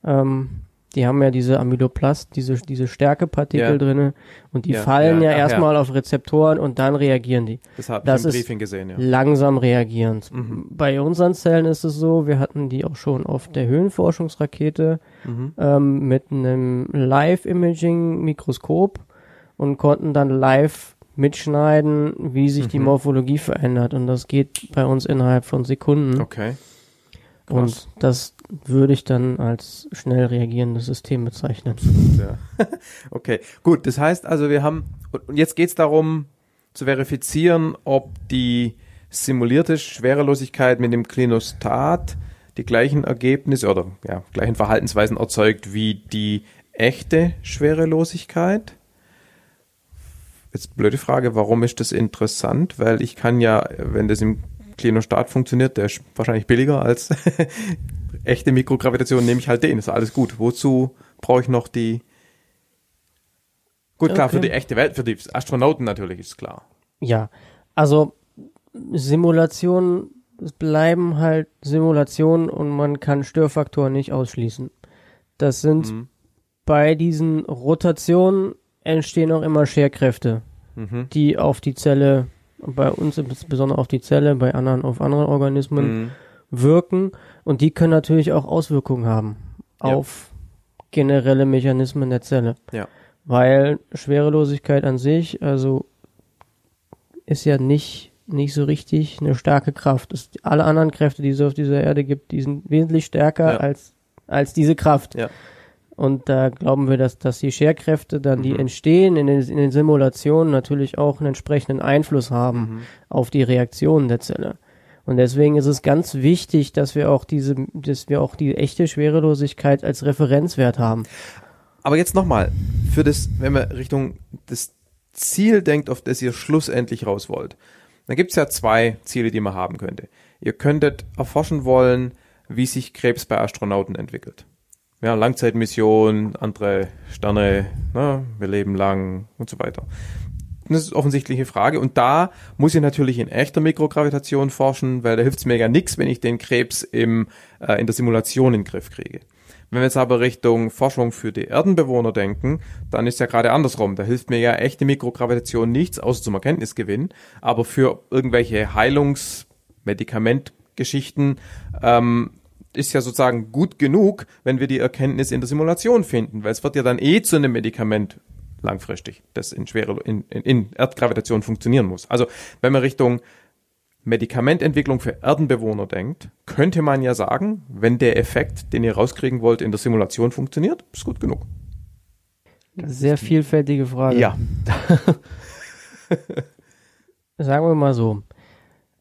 ähm, die haben ja diese Amyloplast, diese, diese Stärkepartikel Ja. drinne und die Ja, fallen ja, ja, erstmal auf Rezeptoren und dann reagieren die Das habe ich im ist Briefing gesehen, ja. langsam reagierend. Mhm. Bei unseren Zellen ist es so, wir hatten die auch schon auf der Höhenforschungsrakete Mhm. ähm, mit einem Live-Imaging-Mikroskop und konnten dann live mitschneiden, wie sich die Mhm. Morphologie verändert. Und das geht bei uns innerhalb von Sekunden. Okay. Krass. und das würde ich dann als schnell reagierendes System bezeichnen. Ja. okay, gut. Das heißt also, wir haben, und und jetzt geht es darum zu verifizieren, ob die simulierte Schwerelosigkeit mit dem Klinostat die gleichen Ergebnisse oder ja, gleichen Verhaltensweisen erzeugt wie die echte Schwerelosigkeit. Jetzt blöde Frage, warum ist das interessant? Weil ich kann ja, wenn das im Klinostat funktioniert, der ist wahrscheinlich billiger als echte Mikrogravitation, nehme ich halt den, ist alles gut. Wozu brauche ich noch die Gut, klar, Okay. für die echte Welt, für die Astronauten natürlich, ist klar. Ja, also Simulationen bleiben halt Simulationen und man kann Störfaktoren nicht ausschließen. Das sind Mhm. bei diesen Rotationen entstehen auch immer Scherkräfte, Mhm. die auf die Zelle, bei uns insbesondere auf die Zelle, bei anderen auf andere Organismen Mhm. wirken und die können natürlich auch Auswirkungen haben Ja. auf generelle Mechanismen der Zelle. Ja. Weil Schwerelosigkeit an sich, also ist ja nicht nicht so richtig eine starke Kraft. Es, alle anderen Kräfte, die es auf dieser Erde gibt, die sind wesentlich stärker Ja. als als diese Kraft. Ja. Und da glauben wir, dass, dass die Scherkräfte dann, die entstehen in den, in den Simulationen, natürlich auch einen entsprechenden Einfluss haben auf die Reaktionen der Zelle. Und deswegen ist es ganz wichtig, dass wir auch diese, dass wir auch die echte Schwerelosigkeit als Referenzwert haben. Aber jetzt nochmal, für das, wenn man Richtung das Ziel denkt, auf das ihr schlussendlich raus wollt, dann gibt's ja zwei Ziele, die man haben könnte. Ihr könntet erforschen wollen, wie sich Krebs bei Astronauten entwickelt. Ja, Langzeitmission, andere Sterne, ne, wir leben lang und so weiter. Das ist offensichtliche Frage. Und da muss ich natürlich in echter Mikrogravitation forschen, weil da hilft's mir ja nix, wenn ich den Krebs im, äh, in der Simulation in den Griff kriege. Wenn wir jetzt aber Richtung Forschung für die Erdenbewohner denken, dann ist ja gerade andersrum. Da hilft mir ja echte Mikrogravitation nichts, außer zum Erkenntnisgewinn. Aber für irgendwelche Heilungsmedikamentgeschichten ähm, ist ja sozusagen gut genug, wenn wir die Erkenntnis in der Simulation finden, weil es wird ja dann eh zu einem Medikament langfristig, das in schwere in, in, in Erdgravitation funktionieren muss. Also wenn man Richtung Medikamententwicklung für Erdenbewohner denkt, könnte man ja sagen, wenn der Effekt, den ihr rauskriegen wollt, in der Simulation funktioniert, ist gut genug. Sehr vielfältige Frage. Ja. Sagen wir mal so.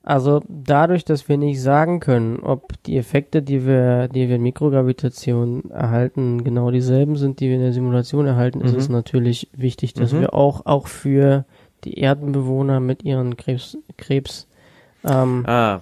Also dadurch, dass wir nicht sagen können, ob die Effekte, die wir, die wir in Mikrogravitation erhalten, genau dieselben sind, die wir in der Simulation erhalten, ist Mhm. es natürlich wichtig, dass Mhm. wir auch, auch für die Erdenbewohner mit ihren Krebs, Krebs ähm, Ah,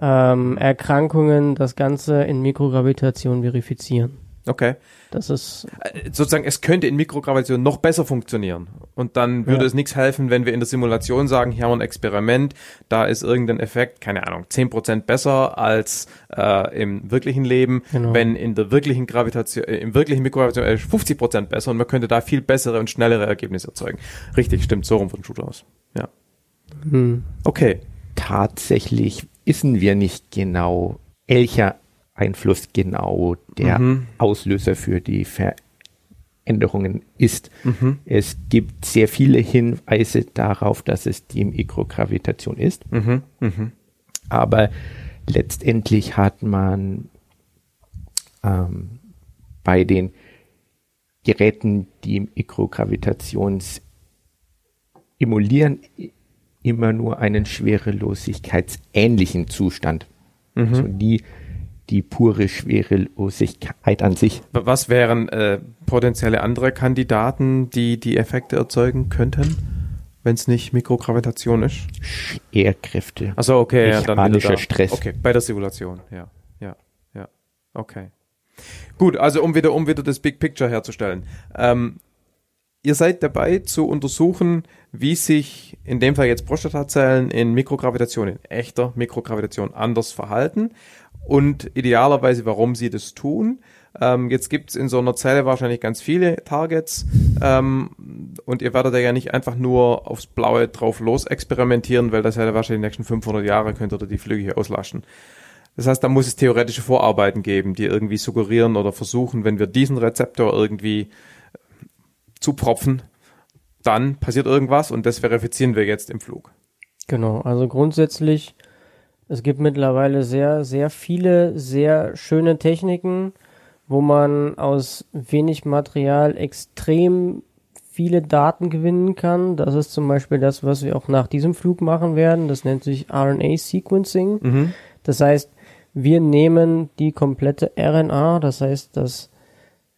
ähm, Erkrankungen das Ganze in Mikrogravitation verifizieren. Okay. Das ist Äh, Sozusagen, es könnte in Mikrogravitation noch besser funktionieren. Und dann würde Ja. es nichts helfen, wenn wir in der Simulation sagen, hier haben wir ein Experiment, da ist irgendein Effekt, keine Ahnung, 10% besser als äh, im wirklichen Leben, Genau. wenn in der wirklichen Gravitation, äh, im wirklichen Mikrogravitation äh, 50% besser und man könnte da viel bessere und schnellere Ergebnisse erzeugen. Richtig, stimmt, so rum von Shooter aus. Ja. hm, Okay. Tatsächlich wissen wir nicht genau, welcher Einfluss genau der Mhm. Auslöser für die Veränderungen ist. Mhm. Es gibt sehr viele Hinweise darauf, dass es die Mikrogravitation ist, Mhm. Mhm. aber letztendlich hat man ähm, bei den Geräten, die Mikrogravitation emulieren, immer nur einen schwerelosigkeitsähnlichen Zustand. Mhm. Also die, die pure Schwerelosigkeit an sich. Was wären äh, potenzielle andere Kandidaten, die die Effekte erzeugen könnten, wenn es nicht Mikrogravitation ist? Ehrkräfte. Also okay, ja, dann wieder Mechanischer da. Stress. Okay, bei der Simulation, ja, ja, ja, okay. Gut, also um wieder, um wieder das Big Picture herzustellen. Ähm, ihr seid dabei zu untersuchen, wie sich in dem Fall jetzt Prostatazellen in Mikrogravitation, in echter Mikrogravitation anders verhalten und idealerweise, warum sie das tun. Ähm, jetzt gibt's in so einer Zelle wahrscheinlich ganz viele Targets ähm, und ihr werdet ja nicht einfach nur aufs Blaue drauf los experimentieren, weil das ja wahrscheinlich die nächsten 500 Jahre könnt ihr die Flüge hier auslaschen. Das heißt, da muss es theoretische Vorarbeiten geben, die irgendwie suggerieren oder versuchen, wenn wir diesen Rezeptor irgendwie zupropfen, dann passiert irgendwas und das verifizieren wir jetzt im Flug. Genau, also grundsätzlich, es gibt mittlerweile sehr, sehr viele, sehr schöne Techniken, wo man aus wenig Material extrem viele Daten gewinnen kann. Das ist zum Beispiel das, was wir auch nach diesem Flug machen werden. Das nennt sich RNA Sequencing. Mhm. Das heißt, wir nehmen die komplette RNA, das heißt, dass,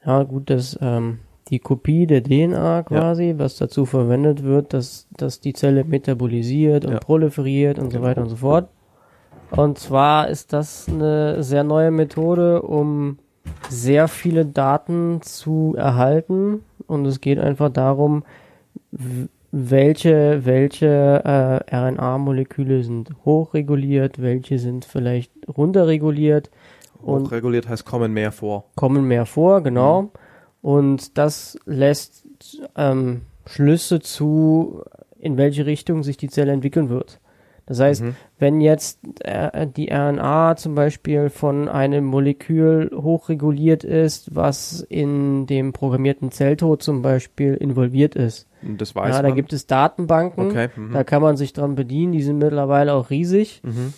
ja gut, das, ähm, die Kopie der DNA quasi, was dazu verwendet wird, dass, dass die Zelle metabolisiert und Ja. proliferiert und so Genau. weiter und so fort. Und zwar ist das eine sehr neue Methode, um sehr viele Daten zu erhalten. Und es geht einfach darum, welche, welche äh, RNA-Moleküle sind hochreguliert, welche sind vielleicht runterreguliert und Hochreguliert heißt kommen mehr vor. kommen mehr vor, genau. Mhm. Und das lässt ähm, Schlüsse zu, in welche Richtung sich die Zelle entwickeln wird. Das heißt, Mhm. wenn jetzt äh, die RNA zum Beispiel von einem Molekül hochreguliert ist, was in dem programmierten Zelltod zum Beispiel involviert ist. Das weiß ja, da man. gibt es Datenbanken, okay. Mhm. da kann man sich dran bedienen, die sind mittlerweile auch riesig. Mhm.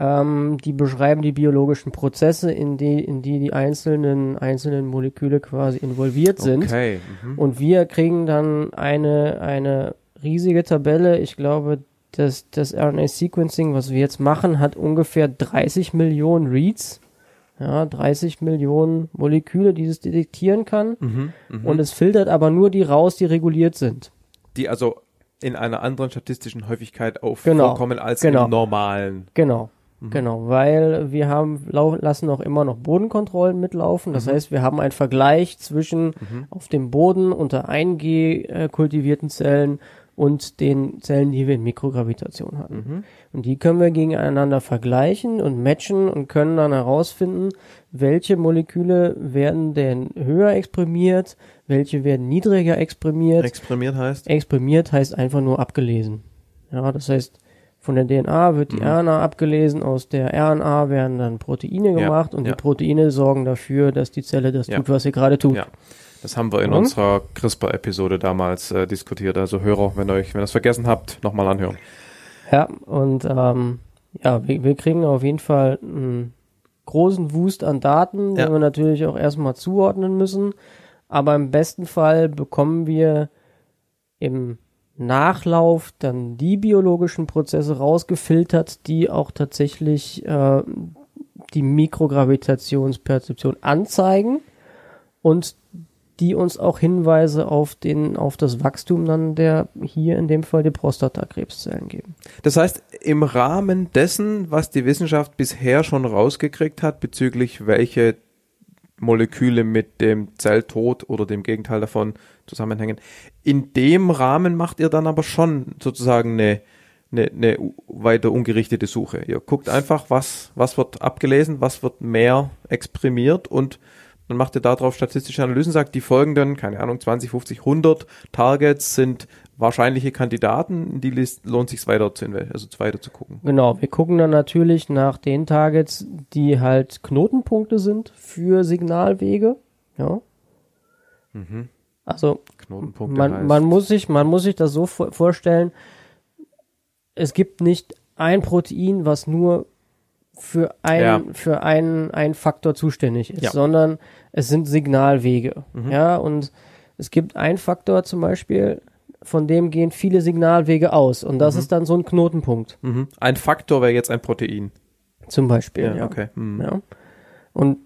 Ähm, die beschreiben die biologischen Prozesse, in die, in die die einzelnen, einzelnen Moleküle quasi involviert sind. Okay. Mhm. Und wir kriegen dann eine, eine riesige Tabelle. Ich glaube, das, das RNA-Sequencing, was wir jetzt machen, hat ungefähr 30 Millionen Reads. Ja, 30 Millionen Moleküle, die es detektieren kann. Mhm. Mhm. Und es filtert aber nur die raus, die reguliert sind. die also in einer anderen statistischen Häufigkeit auf Genau. als Genau. im normalen. Genau. Mhm. Genau, weil wir haben lassen auch immer noch Bodenkontrollen mitlaufen. Mhm. Das heißt, wir haben einen Vergleich zwischen auf dem Boden unter 1G äh, kultivierten Zellen und den Zellen, die wir in Mikrogravitation hatten. Mhm. Und die können wir gegeneinander vergleichen und matchen und können dann herausfinden, welche Moleküle werden denn höher exprimiert, welche werden niedriger exprimiert. Exprimiert heißt? Exprimiert heißt einfach nur abgelesen. Ja, das heißt, von der DNA wird die Mhm. RNA abgelesen, aus der RNA werden dann Proteine Ja, gemacht und ja. die Proteine sorgen dafür, dass die Zelle das Ja. tut, was sie gerade tut. Das haben wir in Und? unserer CRISPR-Episode damals äh, diskutiert. Also Hörer, wenn euch, wenn ihr es vergessen habt, nochmal anhören. Ja, und ähm, ja, wir, wir kriegen auf jeden Fall einen großen Wust an Daten, Ja. den wir natürlich auch erstmal zuordnen müssen. Aber im besten Fall bekommen wir im Nachlauf dann die biologischen Prozesse rausgefiltert, die auch tatsächlich äh, die Mikrogravitationsperzeption anzeigen und die uns auch Hinweise auf den auf das Wachstum dann der hier in dem Fall die Prostatakrebszellen geben. Das heißt, im Rahmen dessen, was die Wissenschaft bisher schon rausgekriegt hat, bezüglich welche Moleküle mit dem Zelltod oder dem Gegenteil davon zusammenhängen, in dem Rahmen macht ihr dann aber schon sozusagen eine, eine, eine weiter ungerichtete Suche. Ihr guckt einfach, was, was wird abgelesen, was wird mehr exprimiert und dann macht ihr darauf statistische Analysen, sagt, die folgenden, keine Ahnung, 20, 50, 100 Targets sind wahrscheinliche Kandidaten, in die List lohnt sich weiter zu also weiter zu gucken. Genau, wir gucken dann natürlich nach den Targets, die halt Knotenpunkte sind für Signalwege. Ja. Also Knotenpunkte man, heißt, man muss sich, man muss sich das so vor vorstellen, es gibt nicht ein Protein, was nur für ein, Ja. für einen, einen Faktor zuständig ist, Ja. sondern es sind Signalwege. Mhm. Ja, und es gibt einen Faktor zum Beispiel, von dem gehen viele Signalwege aus. Und das Mhm. ist dann so ein Knotenpunkt, mhm. ein Faktor wäre jetzt ein Protein. zum Beispiel. Ja, ja. okay. Mhm. Ja. Und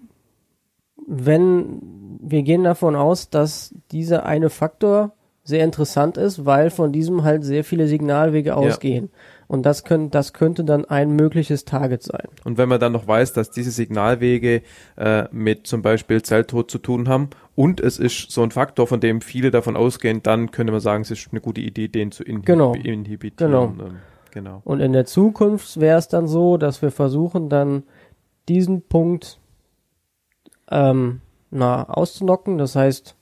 wenn wir gehen davon aus, dass dieser eine Faktor sehr interessant ist, weil von diesem halt sehr viele Signalwege ausgehen. Und das, können, das könnte dann ein mögliches Target sein. Und wenn man dann noch weiß, dass diese Signalwege äh, mit zum Beispiel Zelltod zu tun haben und es ist so ein Faktor, von dem viele davon ausgehen, dann könnte man sagen, es ist eine gute Idee, den zu inhib Genau. inhibitieren. Genau. Genau. Und in der Zukunft wäre es dann so, dass wir versuchen, dann diesen Punkt ähm, na, auszunocken, das heißt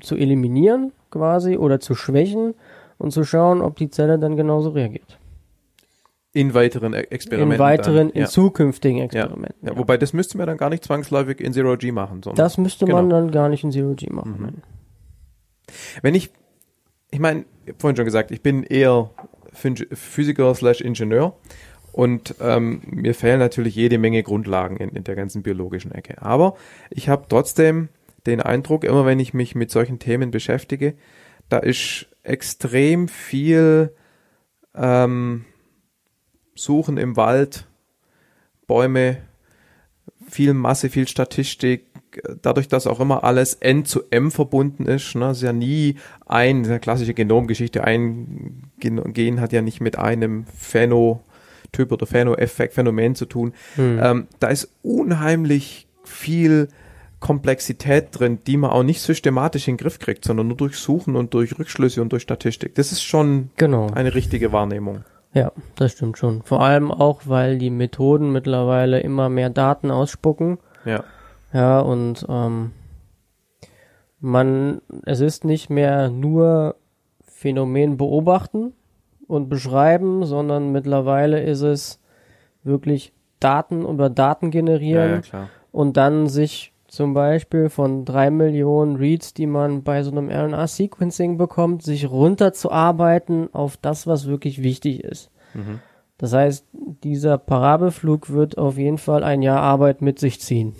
zu eliminieren quasi oder zu schwächen und zu schauen, ob die Zelle dann genauso reagiert. In weiteren E- Experimenten. in weiteren, dann. in ja. zukünftigen Ja. Experimenten. Ja, wobei das müsste man dann gar nicht zwangsläufig in Zero G machen, sondern Das müsste man Genau. dann gar nicht in Zero G machen. Mhm. Wenn ich, ich meine, vorhin schon gesagt, ich bin eher Phys- Physiker slash Ingenieur und ähm, mir fehlen natürlich jede Menge Grundlagen in, in der ganzen biologischen Ecke. Aber ich habe trotzdem den Eindruck, immer wenn ich mich mit solchen Themen beschäftige, da ist extrem viel ähm, Suchen im Wald, Bäume, viel Masse, viel Statistik, dadurch, dass auch immer alles N zu M verbunden ist, ne, ist ja nie ein, eine klassische Genomgeschichte, ein Gen, hat ja nicht mit einem Phänotyp oder Phänoeffekt, Phänomen zu tun. Hm. Ähm, da ist unheimlich viel Komplexität drin, die man auch nicht systematisch in den Griff kriegt, sondern nur durch Suchen und durch Rückschlüsse und durch Statistik. Das ist schon Genau. eine richtige Wahrnehmung. Ja, das stimmt schon. Vor allem auch, weil die Methoden mittlerweile immer mehr Daten ausspucken. Ja. Ja, und ähm, man, es ist nicht mehr nur Phänomen beobachten und beschreiben, sondern mittlerweile ist es wirklich Daten über Daten Ja, generieren ja, klar. und dann sich zum Beispiel von drei Millionen Reads, die man bei so einem RNA-Sequencing bekommt, sich runterzuarbeiten auf das, was wirklich wichtig ist. Mhm. Das heißt, dieser Parabelflug wird auf jeden Fall ein Jahr Arbeit mit sich ziehen.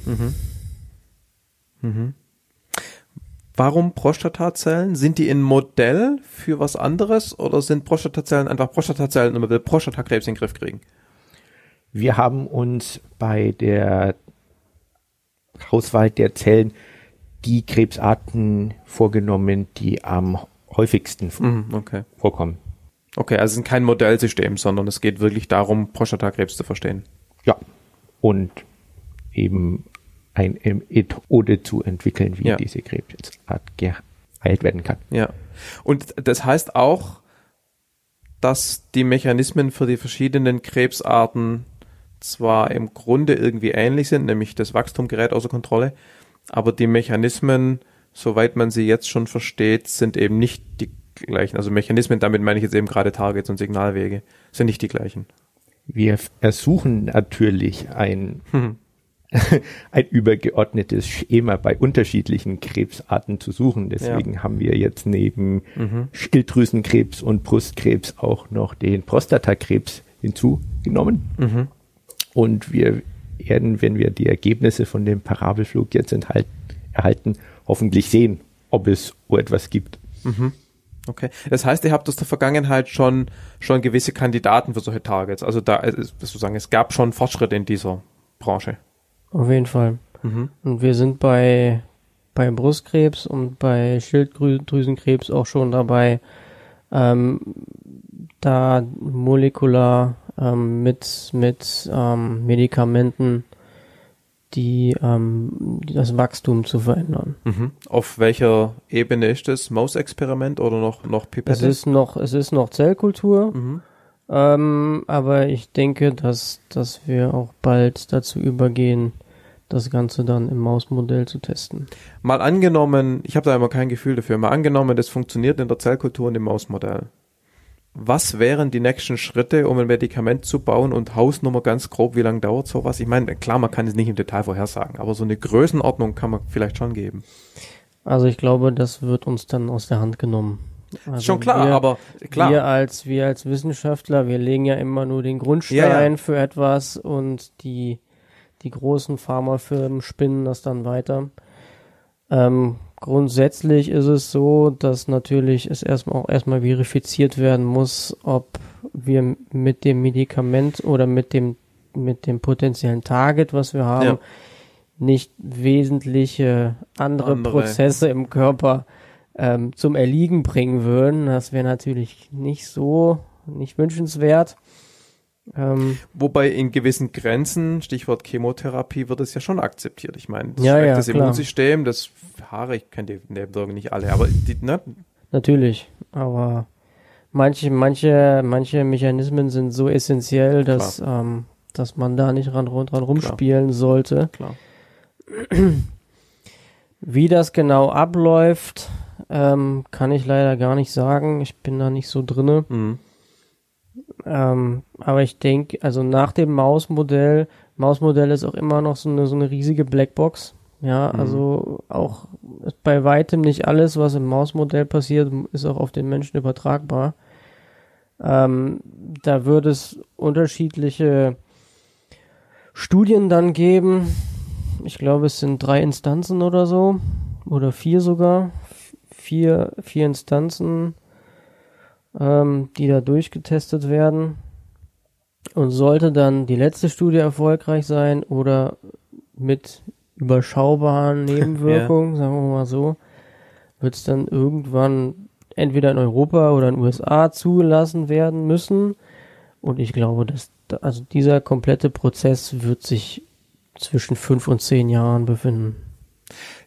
Warum Prostatazellen? Sind die ein Modell für was anderes oder sind Prostatazellen einfach Prostatazellen und man will Prostatakrebs in den Griff kriegen? Wir haben uns bei der Auswahl der Zellen die Krebsarten vorgenommen, die am häufigsten Mhm, okay. vorkommen. Okay, also es ist kein Modellsystem, sondern es geht wirklich darum, Prostatakrebs zu verstehen. Ja. Und eben eine Methode zu entwickeln, wie Ja. diese Krebsart geheilt werden kann. Ja. Und das heißt auch, dass die Mechanismen für die verschiedenen Krebsarten zwar im Grunde irgendwie ähnlich sind, nämlich das Wachstum gerät außer Kontrolle, aber die Mechanismen, soweit man sie jetzt schon versteht, sind eben nicht die gleichen. Also Mechanismen, damit meine ich jetzt eben gerade Targets und Signalwege, sind nicht die gleichen. Wir versuchen natürlich ein, ein übergeordnetes Schema bei unterschiedlichen Krebsarten zu suchen. Deswegen haben wir jetzt neben Schilddrüsenkrebs und Brustkrebs auch noch den Prostatakrebs hinzugenommen. Und wir werden, wenn wir die Ergebnisse von dem Parabelflug jetzt enthalten, erhalten, hoffentlich sehen, ob es so etwas gibt. Okay. Das heißt, ihr habt aus der Vergangenheit schon, schon gewisse Kandidaten für solche Targets. Also da ist sozusagen, es gab schon Fortschritte in dieser Branche. Auf jeden Fall. Und wir sind bei, bei Brustkrebs und bei Schilddrüsenkrebs auch schon dabei, ähm, da molekular ähm, mit, mit ähm, Medikamenten die, ähm, das Wachstum zu verändern. Auf welcher Ebene ist das? Maus-Experiment oder noch, noch Es Pipette? ist noch, es ist noch Zellkultur, ähm, aber ich denke, dass, dass wir auch bald dazu übergehen, das Ganze dann im Mausmodell zu testen. Mal angenommen, ich habe da immer kein Gefühl dafür, mal angenommen, das funktioniert in der Zellkultur und im Mausmodell. Was wären die nächsten Schritte, um ein Medikament zu bauen und Hausnummer ganz grob, wie lange dauert sowas? Ich meine, klar, man kann es nicht im Detail vorhersagen, aber so eine Größenordnung kann man vielleicht schon geben. Also ich glaube, das wird uns dann aus der Hand genommen. Also schon klar, wir, aber klar. Wir als, wir als Wissenschaftler, wir legen ja immer nur den Grundstein Ja, ja. für etwas und die, die großen Pharmafirmen spinnen das dann weiter. Ähm, grundsätzlich ist es so, dass natürlich es erstmal auch erstmal verifiziert werden muss, ob wir mit dem Medikament oder mit dem, mit dem potenziellen Target, was wir haben, Ja. nicht wesentliche andere, Andere. Prozesse im Körper ähm, zum Erliegen bringen würden. Das wäre natürlich nicht so, nicht wünschenswert. Ähm, Wobei in gewissen Grenzen, Stichwort Chemotherapie, wird es ja schon akzeptiert. Ich meine, das Ja, ja, das klar. Immunsystem, das Haare, ich kenne die Nebenwirkungen nicht alle, aber die, ne, natürlich, aber manche, manche, manche Mechanismen sind so essentiell, dass, ähm, dass man da nicht ran, dran rumspielen sollte. klar. Wie das genau abläuft, ähm, kann ich leider gar nicht sagen. Ich bin da nicht so drinne. Mhm. Ähm, aber ich denke, also nach dem Mausmodell, Mausmodell ist auch immer noch so eine, so eine riesige Blackbox. Ja, also auch bei weitem nicht alles, was im Mausmodell passiert, ist auch auf den Menschen übertragbar. Ähm, da wird es unterschiedliche Studien dann geben. Ich glaube, es sind drei Instanzen oder so. Oder vier sogar. Vier, vier Instanzen ähm, die da durchgetestet werden. Und sollte dann die letzte Studie erfolgreich sein oder mit überschaubaren Nebenwirkungen, sagen wir mal so, wird es dann irgendwann entweder in Europa oder in den USA zugelassen werden müssen. Und ich glaube, dass da, also dieser komplette Prozess wird sich zwischen fünf und zehn Jahren befinden.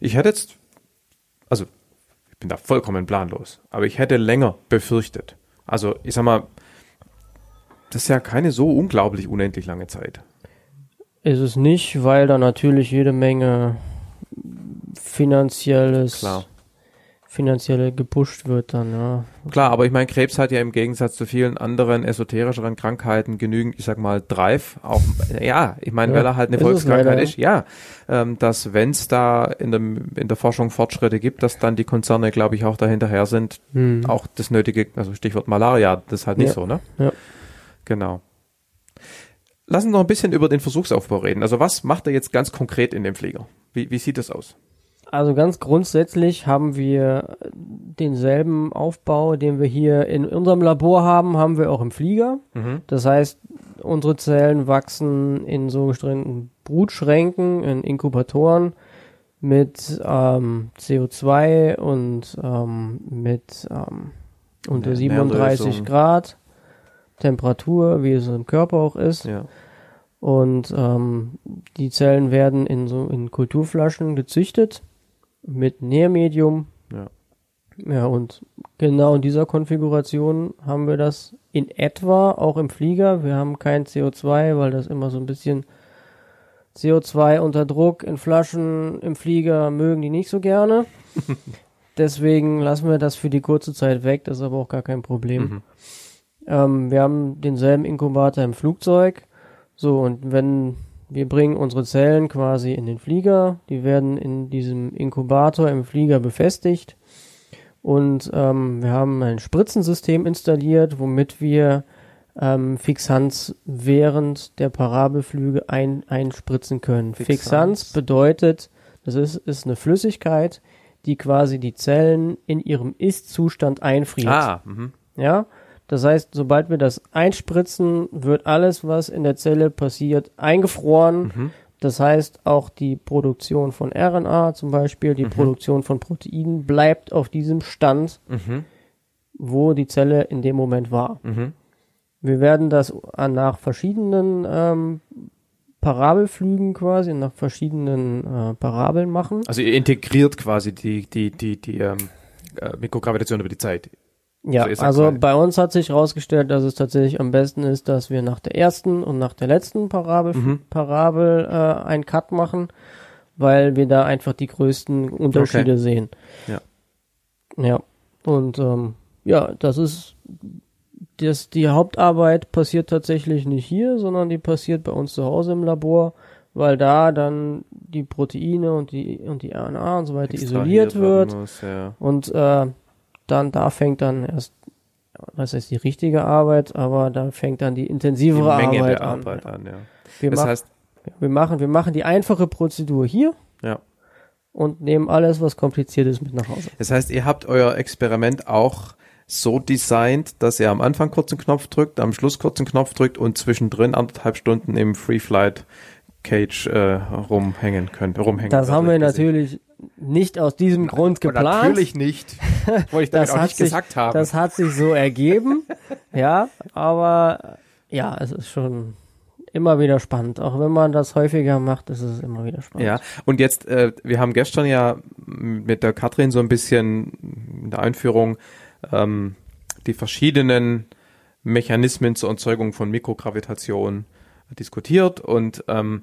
Ich hätte jetzt, also ich bin da vollkommen planlos, aber ich hätte länger befürchtet. Also ich sag mal, das ist ja keine so unglaublich unendlich lange Zeit. Ist es nicht, weil da natürlich jede Menge finanzielles, Klar. Finanzielle gepusht wird dann, ja. Klar, aber ich meine, Krebs hat ja im Gegensatz zu vielen anderen esoterischeren Krankheiten genügend, ich sag mal, Drive. Auch, ja, ich meine, Ja, weil er halt eine Volkskrankheit leider, ist, ja, ähm, dass wenn es da in, dem, in der Forschung Fortschritte gibt, dass dann die Konzerne, glaube ich, auch dahinterher sind, Hm. auch das nötige, also Stichwort Malaria, das ist halt nicht Ja. so, ne? Ja. Genau. lass uns noch ein bisschen über den Versuchsaufbau reden. Also was macht er jetzt ganz konkret in dem Flieger? Wie, wie sieht das aus? Also ganz grundsätzlich haben wir denselben Aufbau, den wir hier in unserem Labor haben, haben wir auch im Flieger. Mhm. Das heißt, unsere Zellen wachsen in sogenannten Brutschränken, in Inkubatoren mit ähm, CO2 und ähm, mit ähm, unter Nähr- 37 Nährlösung. Grad Temperatur, wie es im Körper auch ist. Ja. Und ähm, die Zellen werden in so in Kulturflaschen gezüchtet mit Nährmedium. Ja. Ja, und genau in dieser Konfiguration haben wir das in etwa auch im Flieger. Wir haben kein CO2, weil das immer so ein bisschen CO2 unter Druck in Flaschen im Flieger mögen die nicht so gerne. Deswegen lassen wir das für die kurze Zeit weg, das ist aber auch gar kein Problem. Mhm. Ähm, wir haben denselben Inkubator im Flugzeug. So, und wenn wir bringen unsere Zellen quasi in den Flieger, die werden in diesem Inkubator im Flieger befestigt. Und ähm, wir haben ein Spritzensystem installiert, womit wir ähm, Fixanz während der Parabelflüge ein, einspritzen können. Fixanz. Fixanz bedeutet, das ist, ist eine Flüssigkeit, die quasi die Zellen in ihrem Ist-Zustand einfriert. Ah, mhm. Ja, das heißt, sobald wir das einspritzen, wird alles, was in der Zelle passiert, eingefroren. Mhm. Das heißt, auch die Produktion von RNA zum Beispiel, die Produktion von Proteinen bleibt auf diesem Stand, Mhm. wo die Zelle in dem Moment war. Mhm. Wir werden das nach verschiedenen ähm, Parabelflügen quasi, nach verschiedenen äh, Parabeln machen. Also ihr integriert quasi die, die, die, die ähm, äh, Mikrogravitation über die Zeit. Ja, So also bei uns hat sich herausgestellt, dass es tatsächlich am besten ist, dass wir nach der ersten und nach der letzten Parabel, Mhm. Parabel äh, einen Cut machen, weil wir da einfach die größten Unterschiede sehen. Ja. Ja. Und ähm, ja, das ist das, die Hauptarbeit passiert tatsächlich nicht hier, sondern die passiert bei uns zu Hause im Labor, weil da dann die Proteine und die und die RNA und so weiter isoliert wird. Muss, ja. Und äh, dann da fängt dann erst, was heißt die richtige Arbeit, aber da fängt dann die Die intensivere Menge Arbeit der an. Arbeit an, ja. Wir, Das mach, heißt, wir machen, wir machen die einfache Prozedur hier ja. und nehmen alles, was kompliziert ist, mit nach Hause. Das heißt, ihr habt euer Experiment auch so designt, dass ihr am Anfang kurzen Knopf drückt, am Schluss kurzen Knopf drückt und zwischendrin anderthalb Stunden im Free Flight Cage äh, rumhängen könnt, rumhängen. Das haben wir gesehen. natürlich nicht aus diesem Grund Und geplant. Natürlich nicht. Wollte ich damit Das auch hat nicht sich- gesagt haben. Das hat sich so ergeben, ja, aber ja, es ist schon immer wieder spannend. Auch wenn man das häufiger macht, ist es immer wieder spannend. Ja, und jetzt, äh, wir haben gestern ja mit der Katrin so ein bisschen in der Einführung ähm, die verschiedenen Mechanismen zur Erzeugung von Mikrogravitation diskutiert und ähm,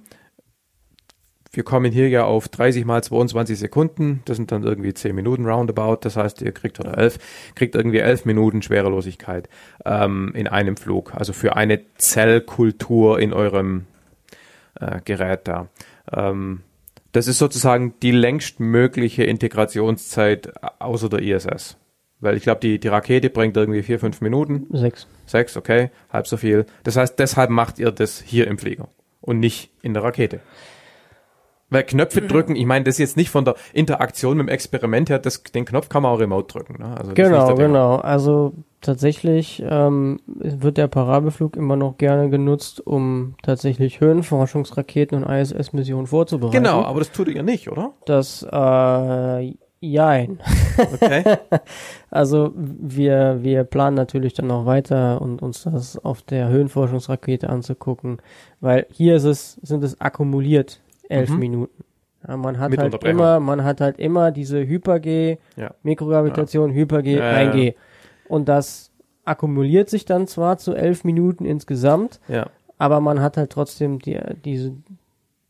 wir kommen hier ja auf 30 mal 22 Sekunden, das sind dann irgendwie 10 Minuten roundabout, das heißt, ihr kriegt oder 11, kriegt irgendwie 11 Minuten Schwerelosigkeit ähm, in einem Flug, also für eine Zellkultur in eurem äh, Gerät da. Ähm, das ist sozusagen die längstmögliche Integrationszeit außer der ISS. Weil ich glaube, die, die Rakete bringt irgendwie vier, fünf Minuten. Sechs. Sechs, okay, halb so viel. Das heißt, deshalb macht ihr das hier im Flieger und nicht in der Rakete. Weil Knöpfe drücken, ich meine, das ist jetzt nicht von der Interaktion mit dem Experiment her, das, den Knopf kann man auch remote drücken. Ne? Also Genau, genau. Also tatsächlich ähm, wird der Parabelflug immer noch gerne genutzt, um tatsächlich Höhenforschungsraketen und ISS-Missionen vorzubereiten. Genau, aber das tut ihr nicht, oder? Das, äh, jein. Okay. Also wir, wir planen natürlich dann noch weiter und uns das auf der Höhenforschungsrakete anzugucken, weil hier ist es, sind es akkumuliert elf Mhm. Minuten. Ja, man hat Mit halt immer, man hat halt immer diese Hyper-G, Ja. Mikrogravitation, Hyper-G, Ja, ja, 1G. Und das akkumuliert sich dann zwar zu elf Minuten insgesamt, Ja. aber man hat halt trotzdem die, diese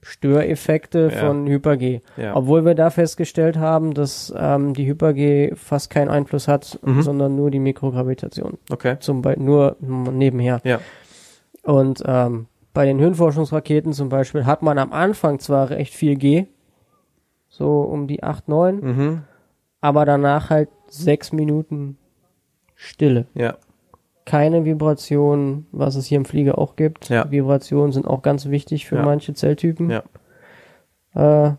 Störeffekte Ja. von Hyper-G. Ja. Obwohl wir da festgestellt haben, dass ähm, die Hyper-G fast keinen Einfluss hat, Mhm. sondern nur die Mikrogravitation. Okay. Zum Beispiel nur nebenher. Ja. Und ähm, bei den Höhenforschungsraketen zum Beispiel hat man am Anfang zwar recht viel G, so um die 8, 9, Mhm. aber danach halt sechs Minuten Stille. Ja. Keine Vibrationen, was es hier im Flieger auch gibt. Ja. Vibrationen sind auch ganz wichtig für Ja. manche Zelltypen. Ja. Äh,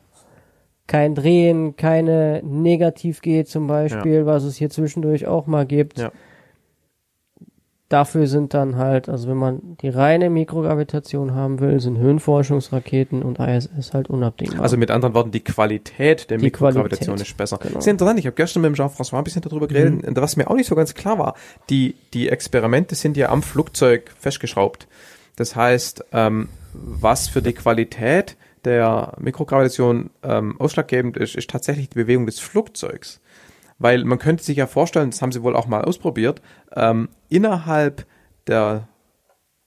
kein Drehen, keine Negativ-G zum Beispiel, was es hier zwischendurch auch mal gibt. Ja. Dafür sind dann halt, also wenn man die reine Mikrogravitation haben will, sind Höhenforschungsraketen und ISS halt unabdingbar. Also mit anderen Worten, die Qualität der Die Mikrogravitation Qualität, ist besser. genau. Sehr interessant. Ich habe gestern mit dem Jean-François ein bisschen darüber geredet, Mhm. was mir auch nicht so ganz klar war. Die, die Experimente sind ja am Flugzeug festgeschraubt. Das heißt, ähm, was für die Qualität der Mikrogravitation ähm, ausschlaggebend ist, ist tatsächlich die Bewegung des Flugzeugs. Weil man könnte sich ja vorstellen, das haben sie wohl auch mal ausprobiert, ähm, innerhalb der,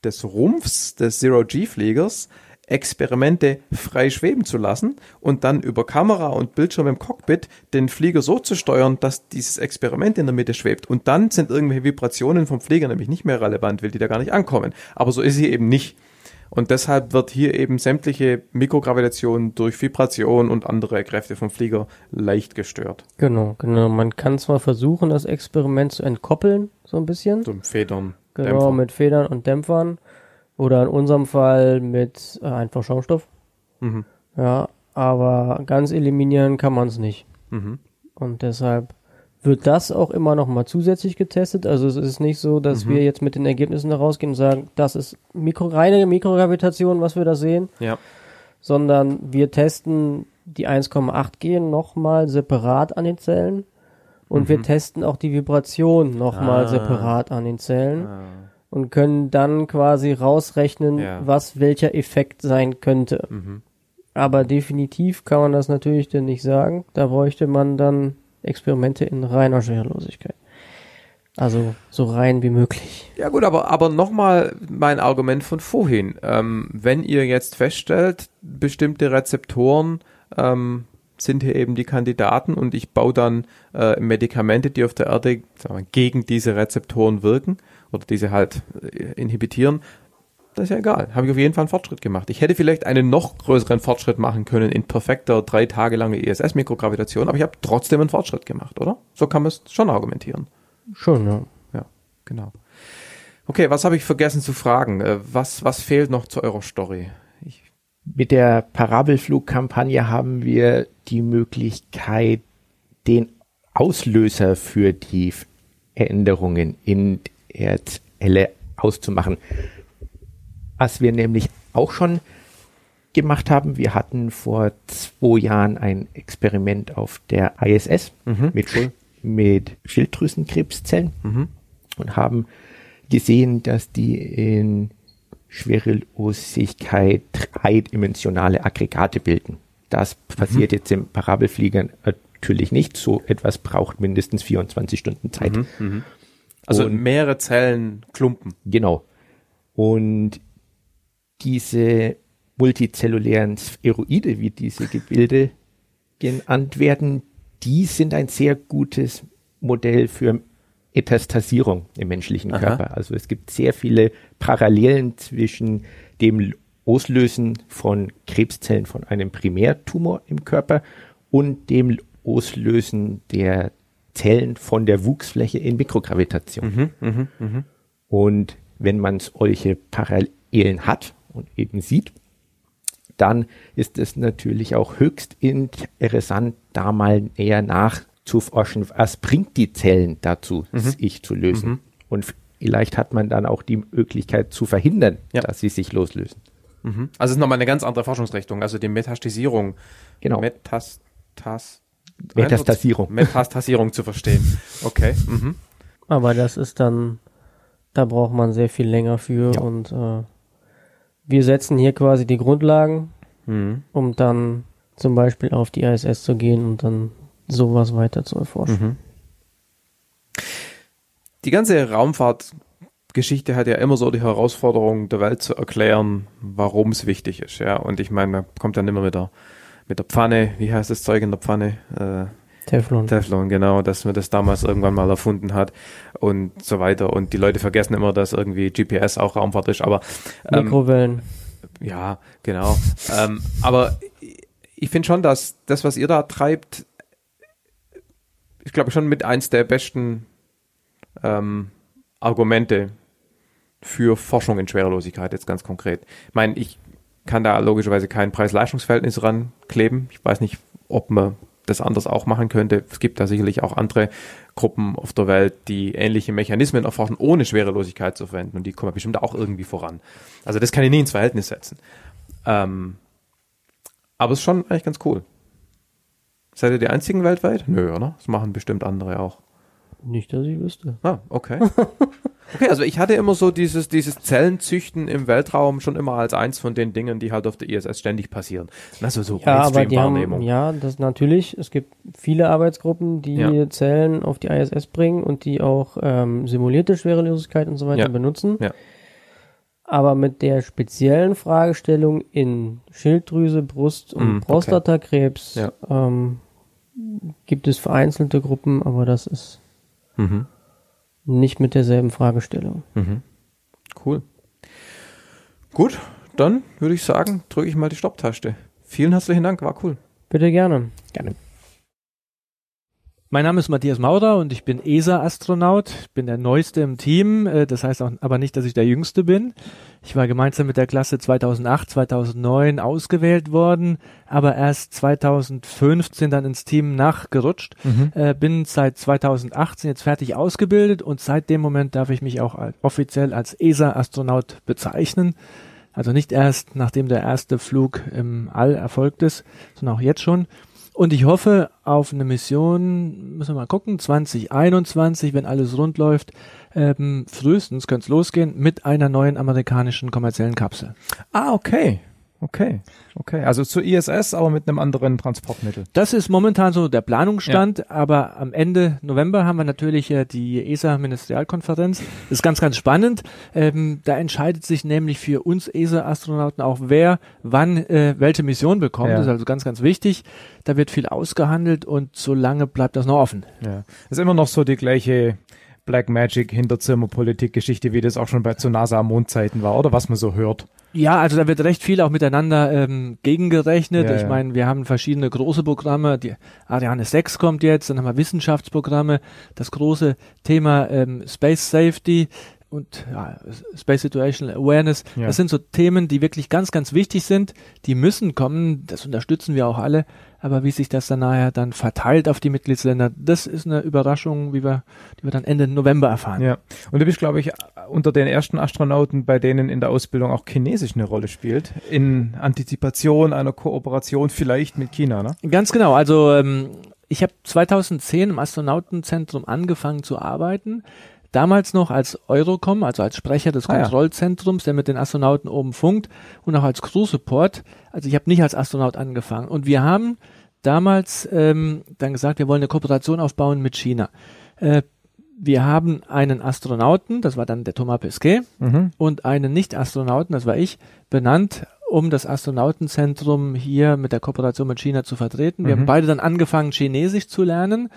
des Rumpfs des Zero-G-Fliegers Experimente frei schweben zu lassen und dann über Kamera und Bildschirm im Cockpit den Flieger so zu steuern, dass dieses Experiment in der Mitte schwebt. Und dann sind irgendwelche Vibrationen vom Flieger nämlich nicht mehr relevant, weil die da gar nicht ankommen. Aber so ist sie eben nicht. Und deshalb wird hier eben sämtliche Mikrogravitation durch Vibration und andere Kräfte vom Flieger leicht gestört. genau, genau. Man kann zwar versuchen, das Experiment zu entkoppeln, so ein bisschen. So Federn. Genau, Dämpfer. mit Federn und Dämpfern. Oder in unserem Fall mit äh, einfach Schaumstoff. Mhm. Ja, aber ganz eliminieren kann man es nicht. Mhm. Und deshalb wird das auch immer noch mal zusätzlich getestet. Also es ist nicht so, dass Mhm. wir jetzt mit den Ergebnissen da rausgehen und sagen, das ist Mikro, reine Mikrogravitation, was wir da sehen, Ja. sondern wir testen die 1,8 G nochmal separat an den Zellen und wir testen auch die Vibration nochmal Mhm. Ah. separat an den Zellen und können dann quasi rausrechnen, Ja. was welcher Effekt sein könnte. Mhm. Aber definitiv kann man das natürlich denn nicht sagen. Da bräuchte man dann Experimente in reiner Schwerelosigkeit. Also so rein wie möglich. Ja gut, aber, aber nochmal mein Argument von vorhin. Ähm, wenn ihr jetzt feststellt, bestimmte Rezeptoren ähm, sind hier eben die Kandidaten und ich baue dann äh, Medikamente, die auf der Erde wir, gegen diese Rezeptoren wirken oder diese halt äh, inhibitieren, das ist ja egal. Habe ich auf jeden Fall einen Fortschritt gemacht. Ich hätte vielleicht einen noch größeren Fortschritt machen können in perfekter drei Tage lange ISS-Mikrogravitation, aber ich habe trotzdem einen Fortschritt gemacht, oder? So kann man es schon argumentieren. Schon, ja. Ja, genau. Okay, was habe ich vergessen zu fragen? Äh, Was, was fehlt noch zu eurer Story? Ich, Mit der Parabelflugkampagne haben wir die Möglichkeit, den Auslöser für die Änderungen in der Zelle auszumachen. Was wir nämlich auch schon gemacht haben, wir hatten vor zwei Jahren ein Experiment auf der ISS mit, Schul- mit Schilddrüsenkrebszellen und haben gesehen, dass die in Schwerelosigkeit dreidimensionale Aggregate bilden. Das passiert jetzt im Parabelflieger natürlich nicht. So etwas braucht mindestens 24 Stunden Zeit. also Und- mehrere Zellen klumpen. Genau. Und diese multizellulären Spheroide, wie diese Gebilde genannt werden, die sind ein sehr gutes Modell für Etastasierung im menschlichen Aha. Körper. Also es gibt sehr viele Parallelen zwischen dem Auslösen von Krebszellen von einem Primärtumor im Körper und dem Auslösen der Zellen von der Wuchsfläche in Mikrogravitation. Und wenn man solche Parallelen hat und eben sieht, dann ist es natürlich auch höchst interessant, da mal näher nachzuforschen, was bringt die Zellen dazu, sich zu lösen. Und vielleicht hat man dann auch die Möglichkeit zu verhindern, Ja. dass sie sich loslösen. Mhm. Also es ist nochmal eine ganz andere Forschungsrichtung, also die Metastasierung. Genau. Metastas Metastasierung. Metastasierung zu verstehen. Okay. Mhm. Aber das ist dann, da braucht man sehr viel länger für Ja. und äh, wir setzen hier quasi die Grundlagen, Mhm. um dann zum Beispiel auf die ISS zu gehen und dann sowas weiter zu erforschen. Die ganze Raumfahrtgeschichte hat ja immer so die Herausforderung, der Welt zu erklären, warum es wichtig ist. Ja, und ich meine, man kommt dann immer mit der, mit der Pfanne, wie heißt das Zeug in der Pfanne? Äh, Teflon. Teflon, genau, dass man das damals irgendwann mal erfunden hat und so weiter. Und die Leute vergessen immer, dass irgendwie GPS auch Raumfahrt ist, aber ähm, Mikrowellen. ja, genau. ähm, aber ich finde schon, dass das, was ihr da treibt, ich glaube schon mit eins der besten ähm, Argumente für Forschung in Schwerelosigkeit jetzt ganz konkret? Ich meine, ich kann da logischerweise kein Preis-Leistungs-Verhältnis rankleben. Ich weiß nicht, ob man das anders auch machen könnte. Es gibt da sicherlich auch andere Gruppen auf der Welt, die ähnliche Mechanismen erforschen, ohne Schwerelosigkeit zu verwenden. Und die kommen bestimmt auch irgendwie voran. Also das kann ich nie ins Verhältnis setzen. Ähm, aber es ist schon eigentlich ganz cool. Seid ihr die einzigen weltweit? Nö, oder? Das machen bestimmt andere auch. Nicht, dass ich wüsste. Ah, okay. Okay, also ich hatte immer so dieses, dieses Zellenzüchten im Weltraum schon immer als eins von den Dingen, die halt auf der ISS ständig passieren. Also so Ja, aber die haben, ja, das natürlich. Es gibt viele Arbeitsgruppen, die Ja. Zellen auf die ISS bringen und die auch ähm, simulierte Schwerelosigkeit und so weiter Ja. benutzen. Ja. Aber mit der speziellen Fragestellung in Schilddrüse, Brust und Mm, okay. Prostatakrebs Ja. ähm, gibt es vereinzelte Gruppen, aber das ist Mhm. Nicht mit derselben Fragestellung. Mhm. Cool. Gut, dann würde ich sagen, drücke ich mal die Stopptaste. Vielen herzlichen Dank, war cool. Bitte gerne. Gerne. Mein Name ist Matthias Maurer und ich bin ESA-Astronaut. Ich bin der Neueste im Team. äh, Das heißt auch, aber nicht, dass ich der Jüngste bin. Ich war gemeinsam mit der Klasse 2008, 2009 ausgewählt worden, aber erst 2015 dann ins Team nachgerutscht. Äh, bin seit 2018 jetzt fertig ausgebildet und seit dem Moment darf ich mich auch als, offiziell als ESA-Astronaut bezeichnen. Also nicht erst, nachdem der erste Flug im All erfolgt ist, sondern auch jetzt schon. Und ich hoffe auf eine Mission, müssen wir mal gucken, 2021, wenn alles rund läuft, ähm, frühestens könnte es losgehen mit einer neuen amerikanischen kommerziellen Kapsel. Ah, okay. Okay. Okay. Also zur ISS, aber mit einem anderen Transportmittel. Das ist momentan so der Planungsstand, aber am Ende November haben wir natürlich äh, die ESA-Ministerialkonferenz. Das ist ganz, ganz spannend. Ähm, da entscheidet sich nämlich für uns ESA-Astronauten auch, wer wann äh, welche Mission bekommt. Ja. Das ist also ganz, ganz wichtig. Da wird viel ausgehandelt und solange bleibt das noch offen. Ja. Das ist immer noch so die gleiche Black Magic Hinterzimmer-Politik-Geschichte, wie das auch schon bei zu NASA Mondzeiten war, oder was man so hört. Ja, also da wird recht viel auch miteinander ähm, gegengerechnet. Ja, ich ja. meine, wir haben verschiedene große Programme. Die Ariane 6 kommt jetzt, dann haben wir Wissenschaftsprogramme, das große Thema ähm, Space Safety und ja, Space Situational Awareness. Ja. Das sind so Themen, die wirklich ganz, ganz wichtig sind. Die müssen kommen, das unterstützen wir auch alle. Aber wie sich das dann nachher dann verteilt auf die Mitgliedsländer, das ist eine Überraschung, wie wir, die wir dann Ende November erfahren. Ja. Und du bist, glaube ich, unter den ersten Astronauten, bei denen in der Ausbildung auch Chinesisch eine Rolle spielt. In Antizipation einer Kooperation vielleicht mit China, ne? Ganz genau. Also ähm, ich habe 2010 im Astronautenzentrum angefangen zu arbeiten. Damals noch als Eurocom, also als Sprecher des Ah. Kontrollzentrums, der mit den Astronauten oben funkt und auch als Crew-Support. Also ich habe nicht als Astronaut angefangen. Und wir haben damals ähm, dann gesagt, wir wollen eine Kooperation aufbauen mit China. Äh, wir haben einen Astronauten, das war dann der Thomas Pesquet, Mhm. und einen Nicht-Astronauten, das war ich, benannt, um das Astronautenzentrum hier mit der Kooperation mit China zu vertreten. Wir Mhm. haben beide dann angefangen, Chinesisch zu lernen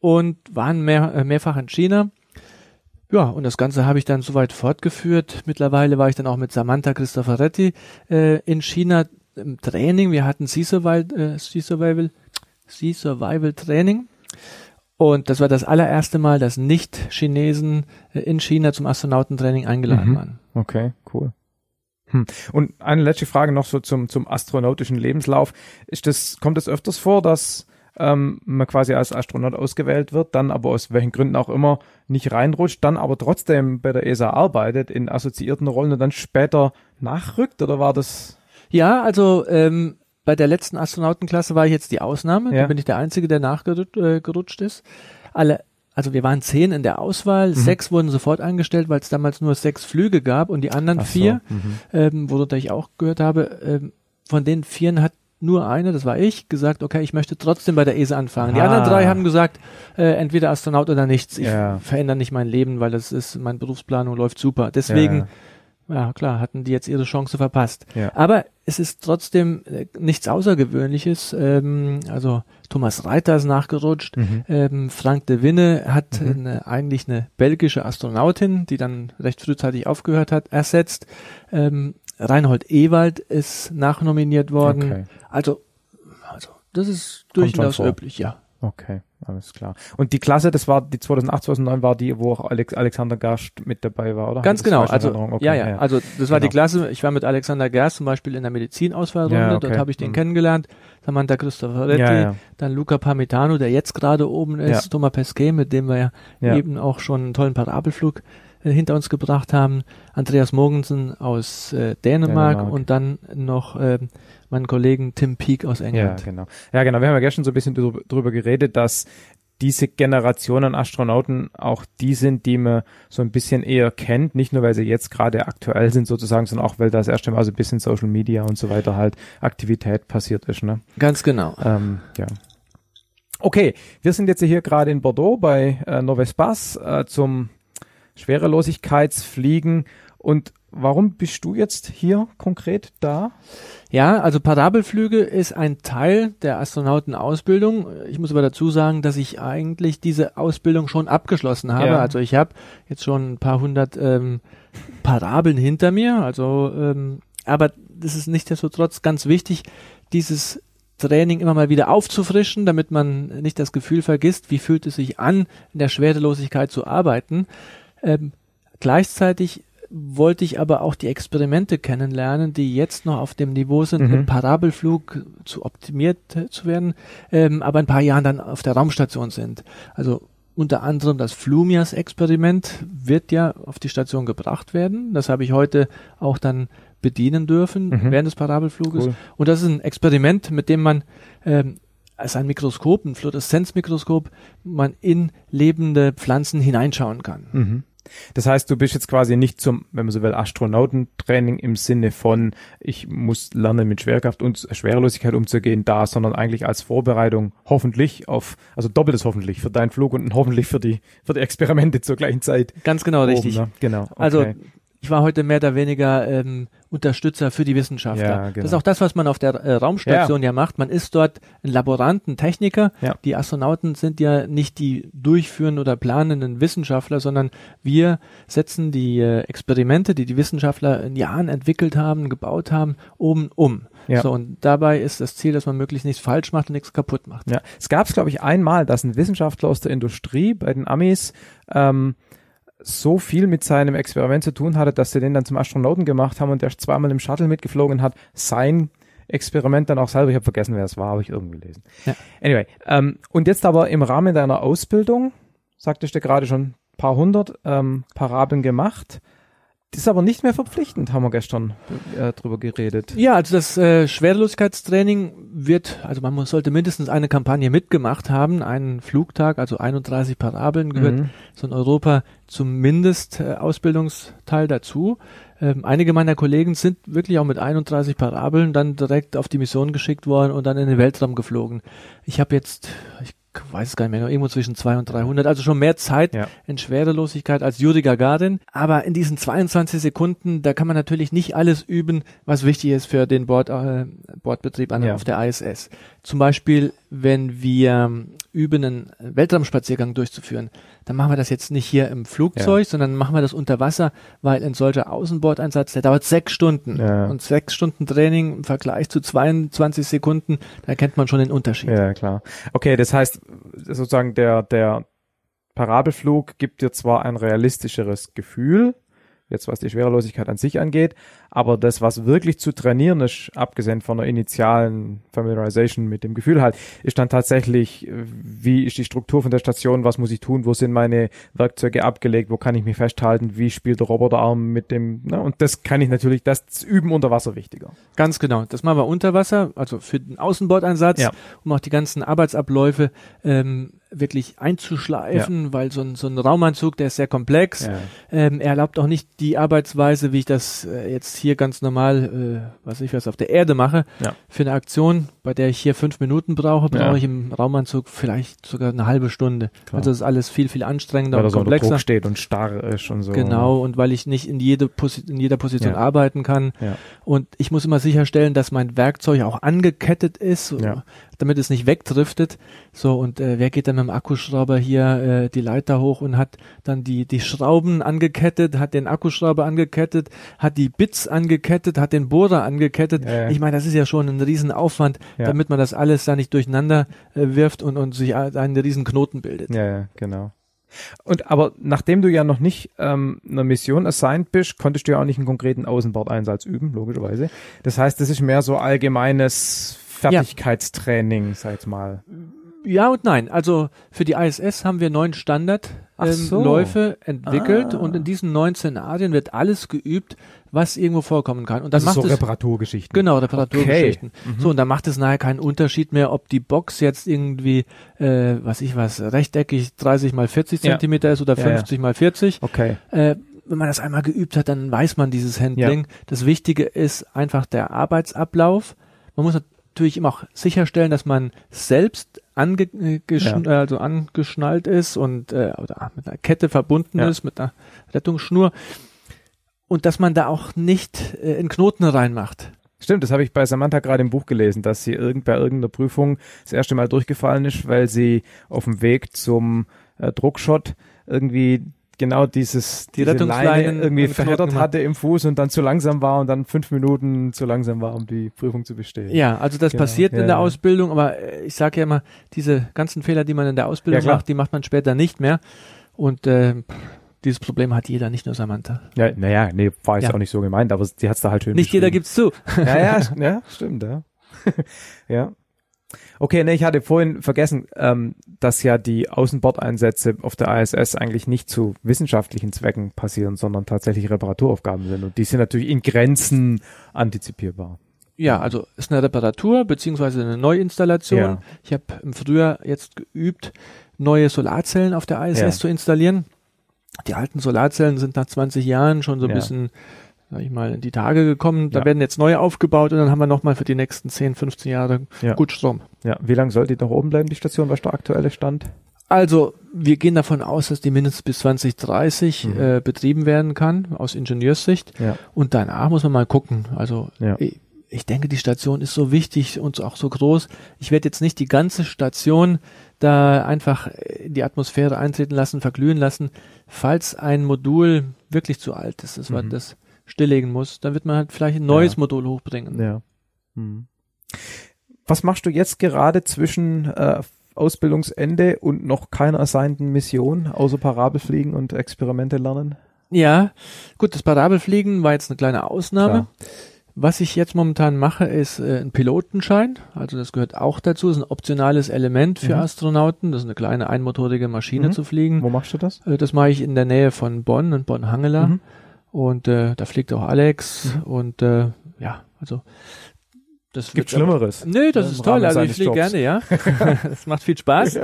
und waren mehr, äh, mehrfach in China. Ja, und das Ganze habe ich dann soweit fortgeführt. Mittlerweile war ich dann auch mit Samantha Cristoforetti äh, in China im Training. Wir hatten Sea Survival, äh, sea Survival, sea Survival Training. Und das war das allererste Mal, dass Nicht-Chinesen äh, in China zum Astronautentraining eingeladen Mhm. waren. Okay, cool. Hm. Und eine letzte Frage noch so zum, zum astronautischen Lebenslauf. Ist das, kommt es öfters vor, dass ähm, man quasi als Astronaut ausgewählt wird, dann aber aus welchen Gründen auch immer nicht reinrutscht, dann aber trotzdem bei der ESA arbeitet in assoziierten Rollen und dann später nachrückt? Oder war das? Ja, also ähm, bei der letzten Astronautenklasse war ich jetzt die Ausnahme. Ja. Da bin ich der Einzige, der nachgerutscht äh, ist. Alle, also wir waren zehn in der Auswahl, sechs wurden sofort eingestellt, weil es damals nur sechs Flüge gab und die anderen Ach so, vier, mhm. ähm, worunter ich auch gehört habe, ähm, von den vieren hat nur eine, das war ich, gesagt, okay, ich möchte trotzdem bei der ESA anfangen. Die Ah. anderen drei haben gesagt, äh, entweder Astronaut oder nichts. Ich Ja. verändere nicht mein Leben, weil das ist, meine Berufsplanung läuft super. Deswegen, ja, klar, hatten die jetzt ihre Chance verpasst. Ja. Aber es ist trotzdem äh, nichts Außergewöhnliches. Ähm, also Thomas Reiter ist nachgerutscht. Mhm. Ähm, Frank de Winne hat Mhm. eine, eigentlich eine belgische Astronautin, die dann recht frühzeitig aufgehört hat, ersetzt. Ähm, Reinhold Ewald ist nachnominiert worden. Okay. Also, also das ist durchaus üblich, ja. Okay. alles klar. Und die Klasse, das war die 2008, 2009 war die, wo auch Alex, Alexander Gerst mit dabei war, oder? Ganz genau. Also? Okay, ja, ja, Also das war die Genau. Klasse. Ich war mit Alexander Gerst zum Beispiel in der Medizinauswahlrunde. Ja, okay. Dort habe ich den Mhm. kennengelernt. Samantha Cristoforetti, Ja, ja. dann Luca Parmitano, der jetzt gerade oben ist. Thomas Pesquet, mit dem wir ja, eben auch schon einen tollen Parabelflug hinter uns gebracht haben. Andreas Mogensen aus äh, Dänemark, Dänemark. und dann noch ähm, meinen Kollegen Tim Peake aus Ja, England. genau. Ja, genau. Wir haben ja gestern so ein bisschen drüber, geredet, dass diese Generation an Astronauten auch die sind, die man so ein bisschen eher kennt, nicht nur weil sie jetzt gerade aktuell sind sozusagen, sondern auch weil das erste Mal so ein bisschen Social Media und so weiter halt Aktivität passiert ist, ne? Ganz genau. Ähm, ja. Okay, wir sind jetzt hier gerade in Bordeaux bei äh, Novespace äh, zum Schwerelosigkeitsfliegen. Und warum bist du jetzt hier konkret da? Ja, also Parabelflüge ist ein Teil der Astronautenausbildung. Ich muss aber dazu sagen, dass ich eigentlich diese Ausbildung schon abgeschlossen habe. Ja. Also ich habe jetzt schon ein paar hundert ähm, Parabeln hinter mir. Also, ähm, aber das ist nichtsdestotrotz ganz wichtig, dieses Training immer mal wieder aufzufrischen, damit man nicht das Gefühl vergisst, wie fühlt es sich an, in der Schwerelosigkeit zu arbeiten. Ähm, gleichzeitig wollte ich aber auch die Experimente kennenlernen, die jetzt noch auf dem Niveau sind, Mhm. im Parabelflug zu optimiert äh, zu werden, ähm, aber in ein paar Jahren dann auf der Raumstation sind. Also unter anderem das Flumias-Experiment wird ja auf die Station gebracht werden. Das habe ich heute auch dann bedienen dürfen Mhm. während des Parabelfluges. Cool. Und das ist ein Experiment, mit dem man ähm, als ein Mikroskop, ein Fluoreszenzmikroskop, man in lebende Pflanzen hineinschauen kann. Mhm. Das heißt, du bist jetzt quasi nicht zum, wenn man so will, Astronautentraining im Sinne von, ich muss lernen, mit Schwerkraft und Schwerelosigkeit umzugehen, da, sondern eigentlich als Vorbereitung hoffentlich auf, also doppeltes hoffentlich für deinen Flug und hoffentlich für die, für die Experimente zur gleichen Zeit. Ganz genau oben, richtig. ne? Genau. Okay. Also ich war heute mehr oder weniger ähm, Unterstützer für die Wissenschaftler. Ja, genau. Das ist auch das, was man auf der äh, Raumstation ja. macht. Man ist dort ein Laborant, ein Techniker. Ja. Die Astronauten sind ja nicht die durchführenden oder planenden Wissenschaftler, sondern wir setzen die äh, Experimente, die die Wissenschaftler in Jahren entwickelt haben, gebaut haben, oben um. Ja. So, und dabei ist das Ziel, dass man möglichst nichts falsch macht und nichts kaputt macht. Ja, es gab es, glaube ich, einmal, dass ein Wissenschaftler aus der Industrie bei den Amis ähm, so viel mit seinem Experiment zu tun hatte, dass sie den dann zum Astronauten gemacht haben und der zweimal im Shuttle mitgeflogen hat sein Experiment dann auch selber, ich habe vergessen, wer es war, habe ich irgendwie gelesen. Ja. Anyway, ähm, und jetzt aber im Rahmen deiner Ausbildung, sagtest du gerade schon, paar hundert ähm, Parabeln gemacht. Das ist aber nicht mehr verpflichtend, haben wir gestern äh, drüber geredet. Ja, also das äh, Schwerelosigkeitstraining wird, also man muss, sollte mindestens eine Kampagne mitgemacht haben, einen Flugtag, also 31 Parabeln gehört Mhm. so in Europa zumindest äh, Ausbildungsteil dazu. Ähm, einige meiner Kollegen sind wirklich auch mit 31 Parabeln dann direkt auf die Mission geschickt worden und dann in den Weltraum geflogen. Ich habe jetzt, ich weiß es gar nicht mehr, irgendwo zwischen 200 und 300, also schon mehr Zeit Ja. in Schwerelosigkeit als Yuri Gagarin. Aber in diesen 22 Sekunden, da kann man natürlich nicht alles üben, was wichtig ist für den Bord, äh, Bordbetrieb an, Ja. auf der ISS. Zum Beispiel, wenn wir ähm, üben, einen Weltraumspaziergang durchzuführen, dann machen wir das jetzt nicht hier im Flugzeug, sondern machen wir das unter Wasser, weil ein solcher Außenbordeinsatz, der dauert sechs Stunden. Ja. Und sechs Stunden Training im Vergleich zu 22 Sekunden, da kennt man schon den Unterschied. Ja, klar. Okay, das heißt, sozusagen der, der Parabelflug gibt dir zwar ein realistischeres Gefühl, jetzt was die Schwerelosigkeit an sich angeht, aber das, was wirklich zu trainieren ist, abgesehen von der initialen Familiarization mit dem Gefühl halt, ist dann tatsächlich, wie ist die Struktur von der Station, was muss ich tun, wo sind meine Werkzeuge abgelegt, wo kann ich mich festhalten, wie spielt der Roboterarm mit dem, ne? und das kann ich natürlich, das Üben unter Wasser wichtiger. Ganz genau. Das machen wir unter Wasser, also für den Außenbordeinsatz, Ja. um auch die ganzen Arbeitsabläufe ähm, wirklich einzuschleifen, weil so ein, so ein Raumanzug, der ist sehr komplex. Ja. Ähm, er erlaubt auch nicht die Arbeitsweise, wie ich das äh, jetzt hier ganz normal, äh, was ich was auf der Erde mache. Ja. Für eine Aktion, bei der ich hier fünf Minuten brauche, brauche Ja. ich im Raumanzug vielleicht sogar eine halbe Stunde. Klar. Also das ist alles viel, viel anstrengender Weil und so unter komplexer. Druck steht und starr ist und so. Genau, und weil ich nicht in, jede Posi in jeder Position Ja. arbeiten kann. Ja. Und ich muss immer sicherstellen, dass mein Werkzeug auch angekettet ist, Ja. Damit es nicht wegdriftet. So, und äh, wer geht dann mit dem Akkuschrauber hier äh, die Leiter hoch und hat dann die, die Schrauben angekettet, hat den Akkuschrauber angekettet, hat die Bits angekettet, hat den Bohrer angekettet. Ja, ja. Ich meine, das ist ja schon ein Riesenaufwand, Ja. damit man das alles da nicht durcheinander äh, wirft und, und sich einen riesen Knoten bildet. Ja, ja, genau. Und aber nachdem du ja noch nicht ähm, einer Mission assigned bist, konntest du ja auch nicht einen konkreten Außenbordeinsatz üben, logischerweise. Das heißt, das ist mehr so allgemeines Fertigkeitstraining, sag ich mal. Ja und nein. Also für die ISS haben wir neun Standardläufe ähm, so. Entwickelt Ah. und in diesen neun Szenarien wird alles geübt, was irgendwo vorkommen kann. Und dann Das ist macht so es Reparaturgeschichten. Genau, Reparaturgeschichten. Okay. Mhm. So, und da macht es nachher keinen Unterschied mehr, ob die Box jetzt irgendwie, äh, was ich was, rechteckig 30 mal 40 Ja. Zentimeter ist oder Ja, ja. 50 mal 40. Okay. Äh, wenn man das einmal geübt hat, dann weiß man dieses Handling. Das Wichtige ist einfach der Arbeitsablauf. Man muss natürlich immer auch sicherstellen, dass man selbst ange äh, geschn äh, also angeschnallt ist und äh, oder mit einer Kette verbunden Ja. ist, mit einer Rettungsschnur. Und dass man da auch nicht äh, in Knoten reinmacht. Stimmt, das habe ich bei Samantha gerade im Buch gelesen, dass sie irgend, bei irgendeiner Prüfung das erste Mal durchgefallen ist, weil sie auf dem Weg zum äh, Druckshot irgendwie genau dieses Die diese Rettungsleinen Leine irgendwie verheddert hatte im Fuß und dann zu langsam war und dann fünf Minuten zu langsam war, um die Prüfung zu bestehen. Ja, also das Genau. passiert Ja, in der ja. Ausbildung, aber äh, ich sage ja immer, diese ganzen Fehler, die man in der Ausbildung Ja, macht, die macht man später nicht mehr. Und äh, dieses Problem hat jeder, nicht nur Samantha. Ja, naja, nee, war jetzt auch nicht so gemeint, aber sie hat es da halt schön Nicht jeder gibt's zu. Ja, ja, ja, stimmt, ja. ja. Okay, ne, ich hatte vorhin vergessen, ähm, dass ja die Außenbordeinsätze auf der ISS eigentlich nicht zu wissenschaftlichen Zwecken passieren, sondern tatsächlich Reparaturaufgaben sind. Und die sind natürlich in Grenzen antizipierbar. Ja, also ist eine Reparatur beziehungsweise eine Neuinstallation. Ja. Ich habe im Frühjahr jetzt geübt, neue Solarzellen auf der ISS Ja. zu installieren. Die alten Solarzellen sind nach 20 Jahren schon so ein Ja. bisschen, sag ich mal, in die Tage gekommen. Da Ja. werden jetzt neue aufgebaut und dann haben wir nochmal für die nächsten 10, 15 Jahre Ja. gut Strom. Ja, wie lange soll die noch oben bleiben, die Station? Was ist der aktuelle Stand? Also, wir gehen davon aus, dass die mindestens bis 2030 Mhm. äh, betrieben werden kann, aus Ingenieurssicht. Ja. Und danach muss man mal gucken. Also, Ja. ich, ich denke, die Station ist so wichtig und auch so groß. Ich werde jetzt nicht die ganze Station da einfach in die Atmosphäre eintreten lassen, verglühen lassen. Falls ein Modul wirklich zu alt ist, man Mhm. das stilllegen muss, dann wird man halt vielleicht ein neues Ja. Modul hochbringen. Ja. Hm. Was machst du jetzt gerade zwischen äh, Ausbildungsende und noch keiner assignten Mission, außer Parabelfliegen und Experimente lernen? Ja, gut, das Parabelfliegen war jetzt eine kleine Ausnahme. Klar. Was ich jetzt momentan mache, ist äh, ein Pilotenschein. Also das gehört auch dazu, ist ein optionales Element für Mhm. Astronauten. Das ist eine kleine einmotorige Maschine Mhm. zu fliegen. Wo machst du das? Äh, das mache ich in der Nähe von Bonn und Bonn-Hangela. Mhm. Und äh, da fliegt auch Alex. Und äh, ja, also das Gibt aber- Schlimmeres. Nö, das Im ist toll. Rahmen Also ich fliege gerne, ja. das macht viel Spaß.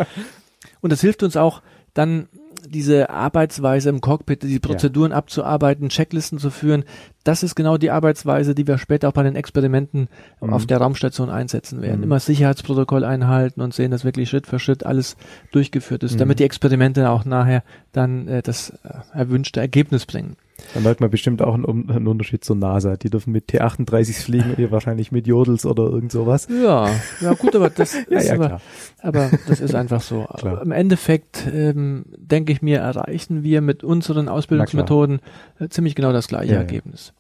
Und das hilft uns auch, dann diese Arbeitsweise im Cockpit, die Prozeduren abzuarbeiten, Checklisten zu führen. Das ist genau die Arbeitsweise, die wir später auch bei den Experimenten Mhm. auf der Raumstation einsetzen werden. Mhm. Immer Sicherheitsprotokoll einhalten und sehen, dass wirklich Schritt für Schritt alles durchgeführt ist, Mhm. damit die Experimente auch nachher dann äh, das äh, erwünschte Ergebnis bringen. Da merkt man bestimmt auch einen, einen Unterschied zur NASA. Die dürfen mit T38 fliegen und ihr wahrscheinlich mit Jodels oder irgend sowas. Ja, ja gut, aber das ist ja, aber, aber das ist einfach so. Im Endeffekt ähm, denke ich mir, erreichen wir mit unseren Ausbildungsmethoden äh, ziemlich genau das gleiche Ja. Ergebnis.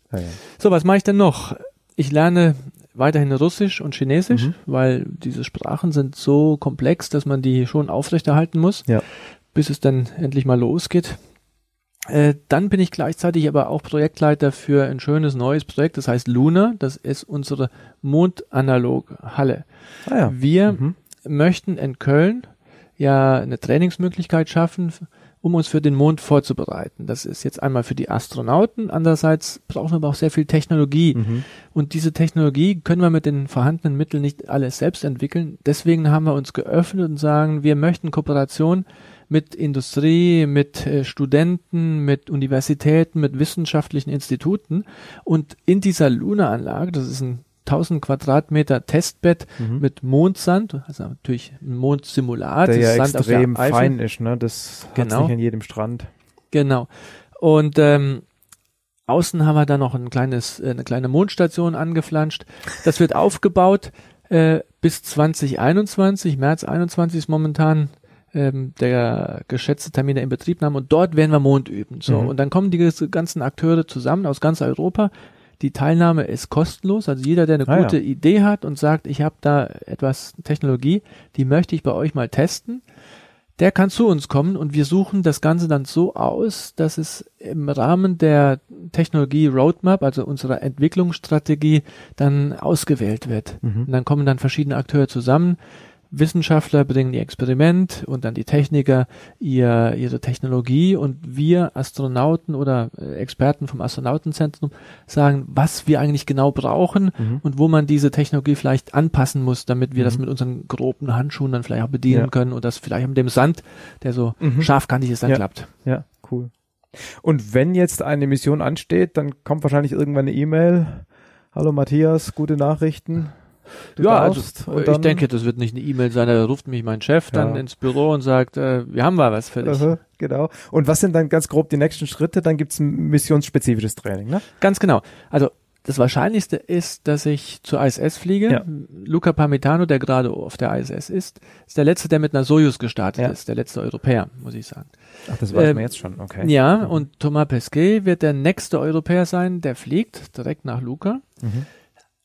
So, was mache ich denn noch? Ich lerne weiterhin Russisch und Chinesisch, Mhm. weil diese Sprachen sind so komplex, dass man die schon aufrechterhalten muss, Ja. bis es dann endlich mal losgeht. Äh, dann bin ich gleichzeitig aber auch Projektleiter für ein schönes neues Projekt, das heißt Luna. Das ist unsere Mondanalog-Halle. Ah, ja. Wir Mhm. möchten in Köln ja eine Trainingsmöglichkeit schaffen, um uns für den Mond vorzubereiten. Das ist jetzt einmal für die Astronauten, andererseits brauchen wir aber auch sehr viel Technologie. Mhm. Und diese Technologie können wir mit den vorhandenen Mitteln nicht alles selbst entwickeln. Deswegen haben wir uns geöffnet und sagen, wir möchten Kooperation mit Industrie, mit äh, Studenten, mit Universitäten, mit wissenschaftlichen Instituten. Und in dieser Luna-Anlage, das ist ein 1000 Quadratmeter Testbett Mhm. mit Mondsand, also natürlich ein Mondsimulat, Der das ja Sand extrem fein ist, ne? Das Genau. nicht an jedem Strand. Genau. Und ähm, außen haben wir dann noch ein kleines, äh, eine kleine Mondstation angeflanscht. Das wird aufgebaut. äh, bis 2021, März 21 ist momentan ähm, der geschätzte Termin der Inbetriebnahme und dort werden wir Mond üben. So, Mhm. und dann kommen die ganzen Akteure zusammen aus ganz Europa. Die Teilnahme ist kostenlos, also jeder, der eine Ah, gute ja. Idee hat und sagt, ich habe da etwas Technologie, die möchte ich bei euch mal testen, der kann zu uns kommen und wir suchen das Ganze dann so aus, dass es im Rahmen der Technologie Roadmap, also unserer Entwicklungsstrategie, dann ausgewählt wird. Mhm. Und dann kommen dann verschiedene Akteure zusammen. Wissenschaftler bringen ihr Experiment und dann die Techniker ihr, ihre Technologie und wir Astronauten oder äh, Experten vom Astronautenzentrum sagen, was wir eigentlich genau brauchen Mhm. und wo man diese Technologie vielleicht anpassen muss, damit wir das Mhm. mit unseren groben Handschuhen dann vielleicht auch bedienen Ja. können und das vielleicht mit dem Sand, der so Mhm. scharfkantig ist, dann Ja. klappt. Ja, cool. Und wenn jetzt eine Mission ansteht, dann kommt wahrscheinlich irgendwann eine E-Mail. Hallo Matthias, gute Nachrichten. Du ja, darfst. also Und ich dann- denke, das wird nicht eine E-Mail sein, da ruft mich mein Chef dann Ja. ins Büro und sagt, äh, wir haben mal was für dich. Aha, genau. Und was sind dann ganz grob die nächsten Schritte? Dann gibt's ein missionsspezifisches Training, ne? Ganz genau. Also das Wahrscheinlichste ist, dass ich zur ISS fliege. Ja. Luca Parmitano, der gerade auf der ISS ist, ist der letzte, der mit einer Sojus gestartet Ja. ist, der letzte Europäer, muss ich sagen. Ach, das weiß Ähm, man jetzt schon, okay. Ja, und Thomas Pesquet wird der nächste Europäer sein, der fliegt direkt nach Luca. Mhm.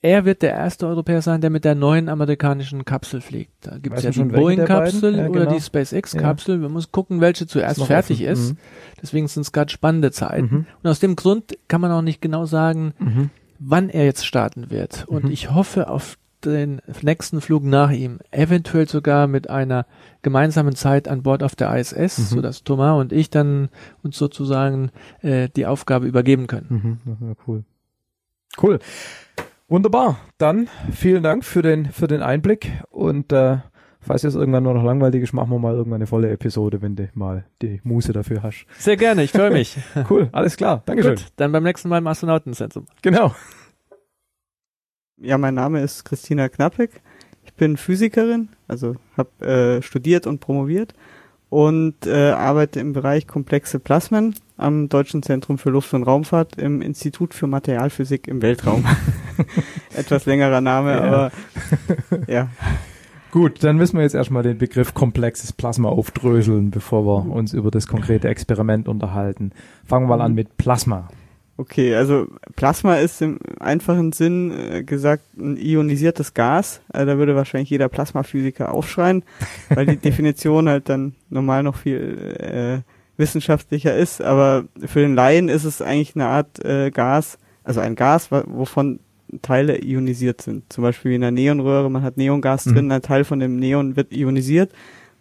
Er wird der erste Europäer sein, der mit der neuen amerikanischen Kapsel fliegt. Da gibt es ja die Boeing-Kapsel? Ja, oder genau. die SpaceX-Kapsel. Man muss gucken, welche zuerst fertig offen. ist. Mhm. Deswegen sind es gerade spannende Zeiten. Mhm. Und aus dem Grund kann man auch nicht genau sagen, Mhm. wann er jetzt starten wird. Und Mhm. ich hoffe auf den nächsten Flug nach ihm, eventuell sogar mit einer gemeinsamen Zeit an Bord auf der ISS, Mhm. sodass Thomas und ich dann uns sozusagen äh, die Aufgabe übergeben können. Mhm. das cool. Cool. Wunderbar. Dann vielen Dank für den, für den Einblick und äh, falls es irgendwann nur noch langweilig ist, machen wir mal irgendwann eine volle Episode, wenn du mal die Muße dafür hast. Sehr gerne, ich freue mich. Cool, alles klar. Dankeschön. Gut, dann beim nächsten Mal im Astronautenzentrum. Genau. Ja, mein Name ist Christina Knappek. Ich bin Physikerin, also habe äh, studiert und promoviert und äh, arbeite im Bereich komplexe Plasmen am Deutschen Zentrum für Luft- und Raumfahrt im Institut für Materialphysik im Weltraum. Etwas längerer Name, Ja. aber ja. Gut, dann müssen wir jetzt erstmal den Begriff komplexes Plasma aufdröseln, bevor wir uns über das konkrete Experiment unterhalten. Fangen wir mal an mit Plasma. Okay, also Plasma ist im einfachen Sinn äh, gesagt ein ionisiertes Gas. Äh, da würde wahrscheinlich jeder Plasmaphysiker aufschreien, weil die Definition halt dann normal noch viel äh, wissenschaftlicher ist. Aber für den Laien ist es eigentlich eine Art äh, Gas, also ein Gas, wovon Teile ionisiert sind. Zum Beispiel wie in einer Neonröhre, man hat Neongas Mhm. drin, ein Teil von dem Neon wird ionisiert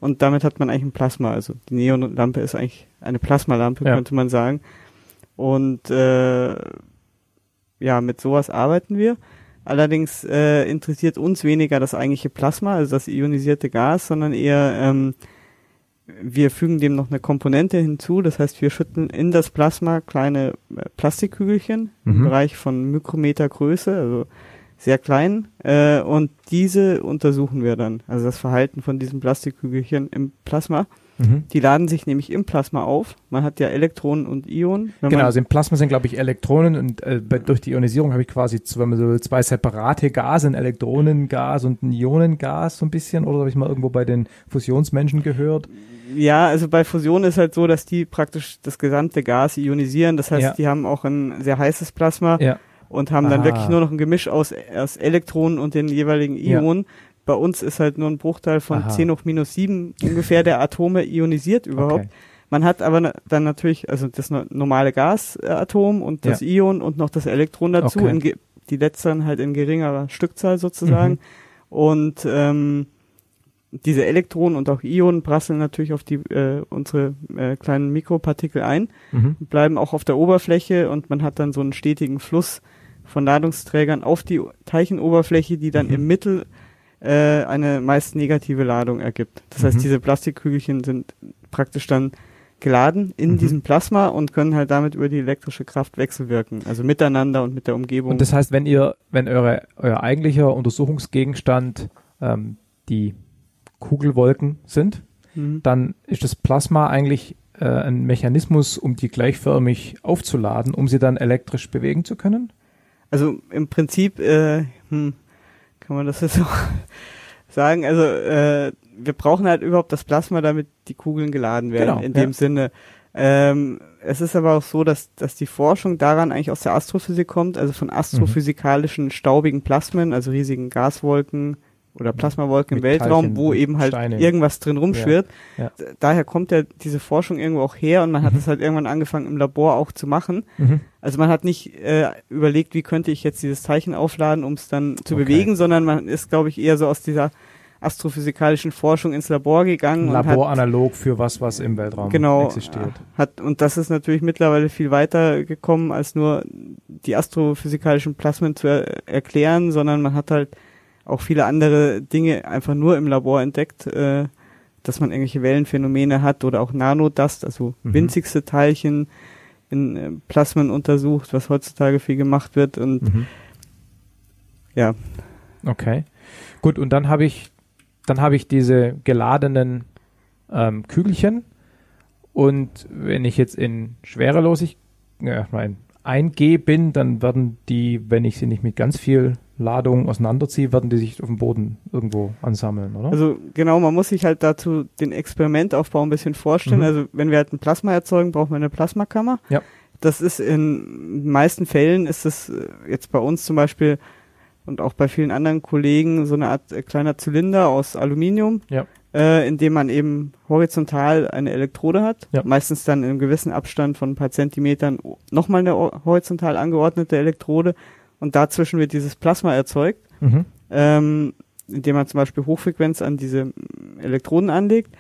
und damit hat man eigentlich ein Plasma. Also die Neonlampe ist eigentlich eine Plasmalampe, Ja. könnte man sagen. Und äh, ja, mit sowas arbeiten wir. Allerdings äh, interessiert uns weniger das eigentliche Plasma, also das ionisierte Gas, sondern eher ähm, wir fügen dem noch eine Komponente hinzu. Das heißt, wir schütten in das Plasma kleine äh, Plastikkügelchen im Mhm. Bereich von Mikrometer Größe, also sehr klein. Äh, und diese untersuchen wir dann, also das Verhalten von diesen Plastikkügelchen im Plasma. Mhm. Die laden sich nämlich im Plasma auf. Man hat ja Elektronen und Ionen. Genau, also im Plasma sind, glaube ich, Elektronen und äh, bei, durch die Ionisierung habe ich quasi zwei, wenn man so zwei separate Gase, ein Elektronengas und ein Ionengas so ein bisschen, oder habe ich mal irgendwo bei den Fusionsmenschen gehört? Ja, also bei Fusion ist halt so, dass die praktisch das gesamte Gas ionisieren. Das heißt, Ja. die haben auch ein sehr heißes Plasma Ja. und haben dann Ah. wirklich nur noch ein Gemisch aus, aus Elektronen und den jeweiligen Ja. Ionen. Bei uns ist halt nur ein Bruchteil von Aha. 10 hoch minus 7 ungefähr der Atome ionisiert überhaupt. Okay. Man hat aber dann natürlich, also das no- normale Gasatom und das Ion und noch das Elektron dazu, Okay. die letzteren halt in geringerer Stückzahl sozusagen. Mhm. Und ähm, diese Elektronen und auch Ionen prasseln natürlich auf die äh, unsere äh, kleinen Mikropartikel ein, Mhm. bleiben auch auf der Oberfläche und man hat dann so einen stetigen Fluss von Ladungsträgern auf die Teilchenoberfläche, die dann Mhm. im Mittel äh, eine meist negative Ladung ergibt. Das heißt, Mhm. diese Plastikkügelchen sind praktisch dann geladen in Mhm. diesem Plasma und können halt damit über die elektrische Kraft wechselwirken, also miteinander und mit der Umgebung. Und das heißt, wenn ihr, wenn eure, euer eigentlicher Untersuchungsgegenstand ähm, die Kugelwolken sind, Mhm. dann ist das Plasma eigentlich äh, ein Mechanismus, um die gleichförmig aufzuladen, um sie dann elektrisch bewegen zu können? Also im Prinzip, äh, hm, kann man das jetzt so sagen. Also äh, wir brauchen halt überhaupt das Plasma, damit die Kugeln geladen werden, Genau, in ja. dem Sinne. Ähm, es ist aber auch so, dass, dass die Forschung daran eigentlich aus der Astrophysik kommt, also von astrophysikalischen staubigen Plasmen, also riesigen Gaswolken oder Plasmawolken im Weltraum, Teilchen wo eben halt Steine. irgendwas drin rumschwirrt. Ja. D- Daher kommt ja diese Forschung irgendwo auch her und man hat es halt irgendwann angefangen im Labor auch zu machen. Mhm. Also man hat nicht äh, überlegt, wie könnte ich jetzt dieses Zeichen aufladen, um es dann zu Okay. bewegen, sondern man ist, glaube ich, eher so aus dieser astrophysikalischen Forschung ins Labor gegangen und hat Laboranalog für was, was im Weltraum genau existiert. hat und das ist natürlich mittlerweile viel weiter gekommen als nur die astrophysikalischen Plasmen zu er erklären, sondern man hat halt auch viele andere Dinge einfach nur im Labor entdeckt, äh, dass man irgendwelche Wellenphänomene hat oder auch Nanodust, also Mhm. winzigste Teilchen in äh, Plasmen untersucht, was heutzutage viel gemacht wird und Mhm. ja, Okay. Gut, und dann habe ich, dann habe ich diese geladenen ähm, Kügelchen. Und wenn ich jetzt in Schwerelosigkeit ja, mein 1G bin, dann werden die, wenn ich sie nicht mit ganz viel Ladung auseinanderziehe, werden die sich auf dem Boden irgendwo ansammeln, oder? Also genau, man muss sich halt dazu den Experimentaufbau ein bisschen vorstellen. Mhm. Also wenn wir halt ein Plasma erzeugen, brauchen wir eine Plasmakammer. Ja. Das ist in den meisten Fällen ist es äh, jetzt bei uns zum Beispiel und auch bei vielen anderen Kollegen so eine Art äh, kleiner Zylinder aus Aluminium, Ja. äh, in dem man eben horizontal eine Elektrode hat. Ja. Meistens dann in einem gewissen Abstand von ein paar Zentimetern nochmal eine horizontal angeordnete Elektrode und dazwischen wird dieses Plasma erzeugt mhm. ähm, indem man zum Beispiel Hochfrequenz an diese Elektroden anlegt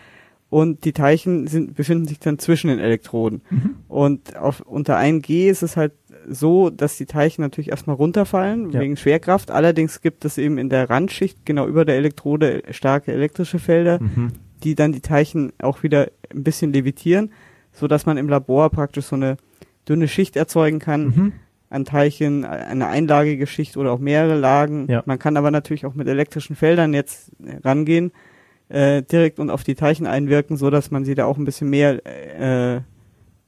und die Teilchen sind, befinden sich dann zwischen den Elektroden. Mhm. Und auf, unter 1G ist es halt so, dass die Teilchen natürlich erstmal runterfallen Ja. wegen Schwerkraft. Allerdings gibt es eben in der Randschicht genau über der Elektrode starke elektrische Felder, Mhm. die dann die Teilchen auch wieder ein bisschen levitieren, so dass man im Labor praktisch so eine dünne Schicht erzeugen kann, Mhm. An Teilchen, eine einlagige Schicht oder auch mehrere Lagen. Ja. Man kann aber natürlich auch mit elektrischen Feldern jetzt rangehen, äh, direkt und auf die Teilchen einwirken, so dass man sie da auch ein bisschen mehr äh,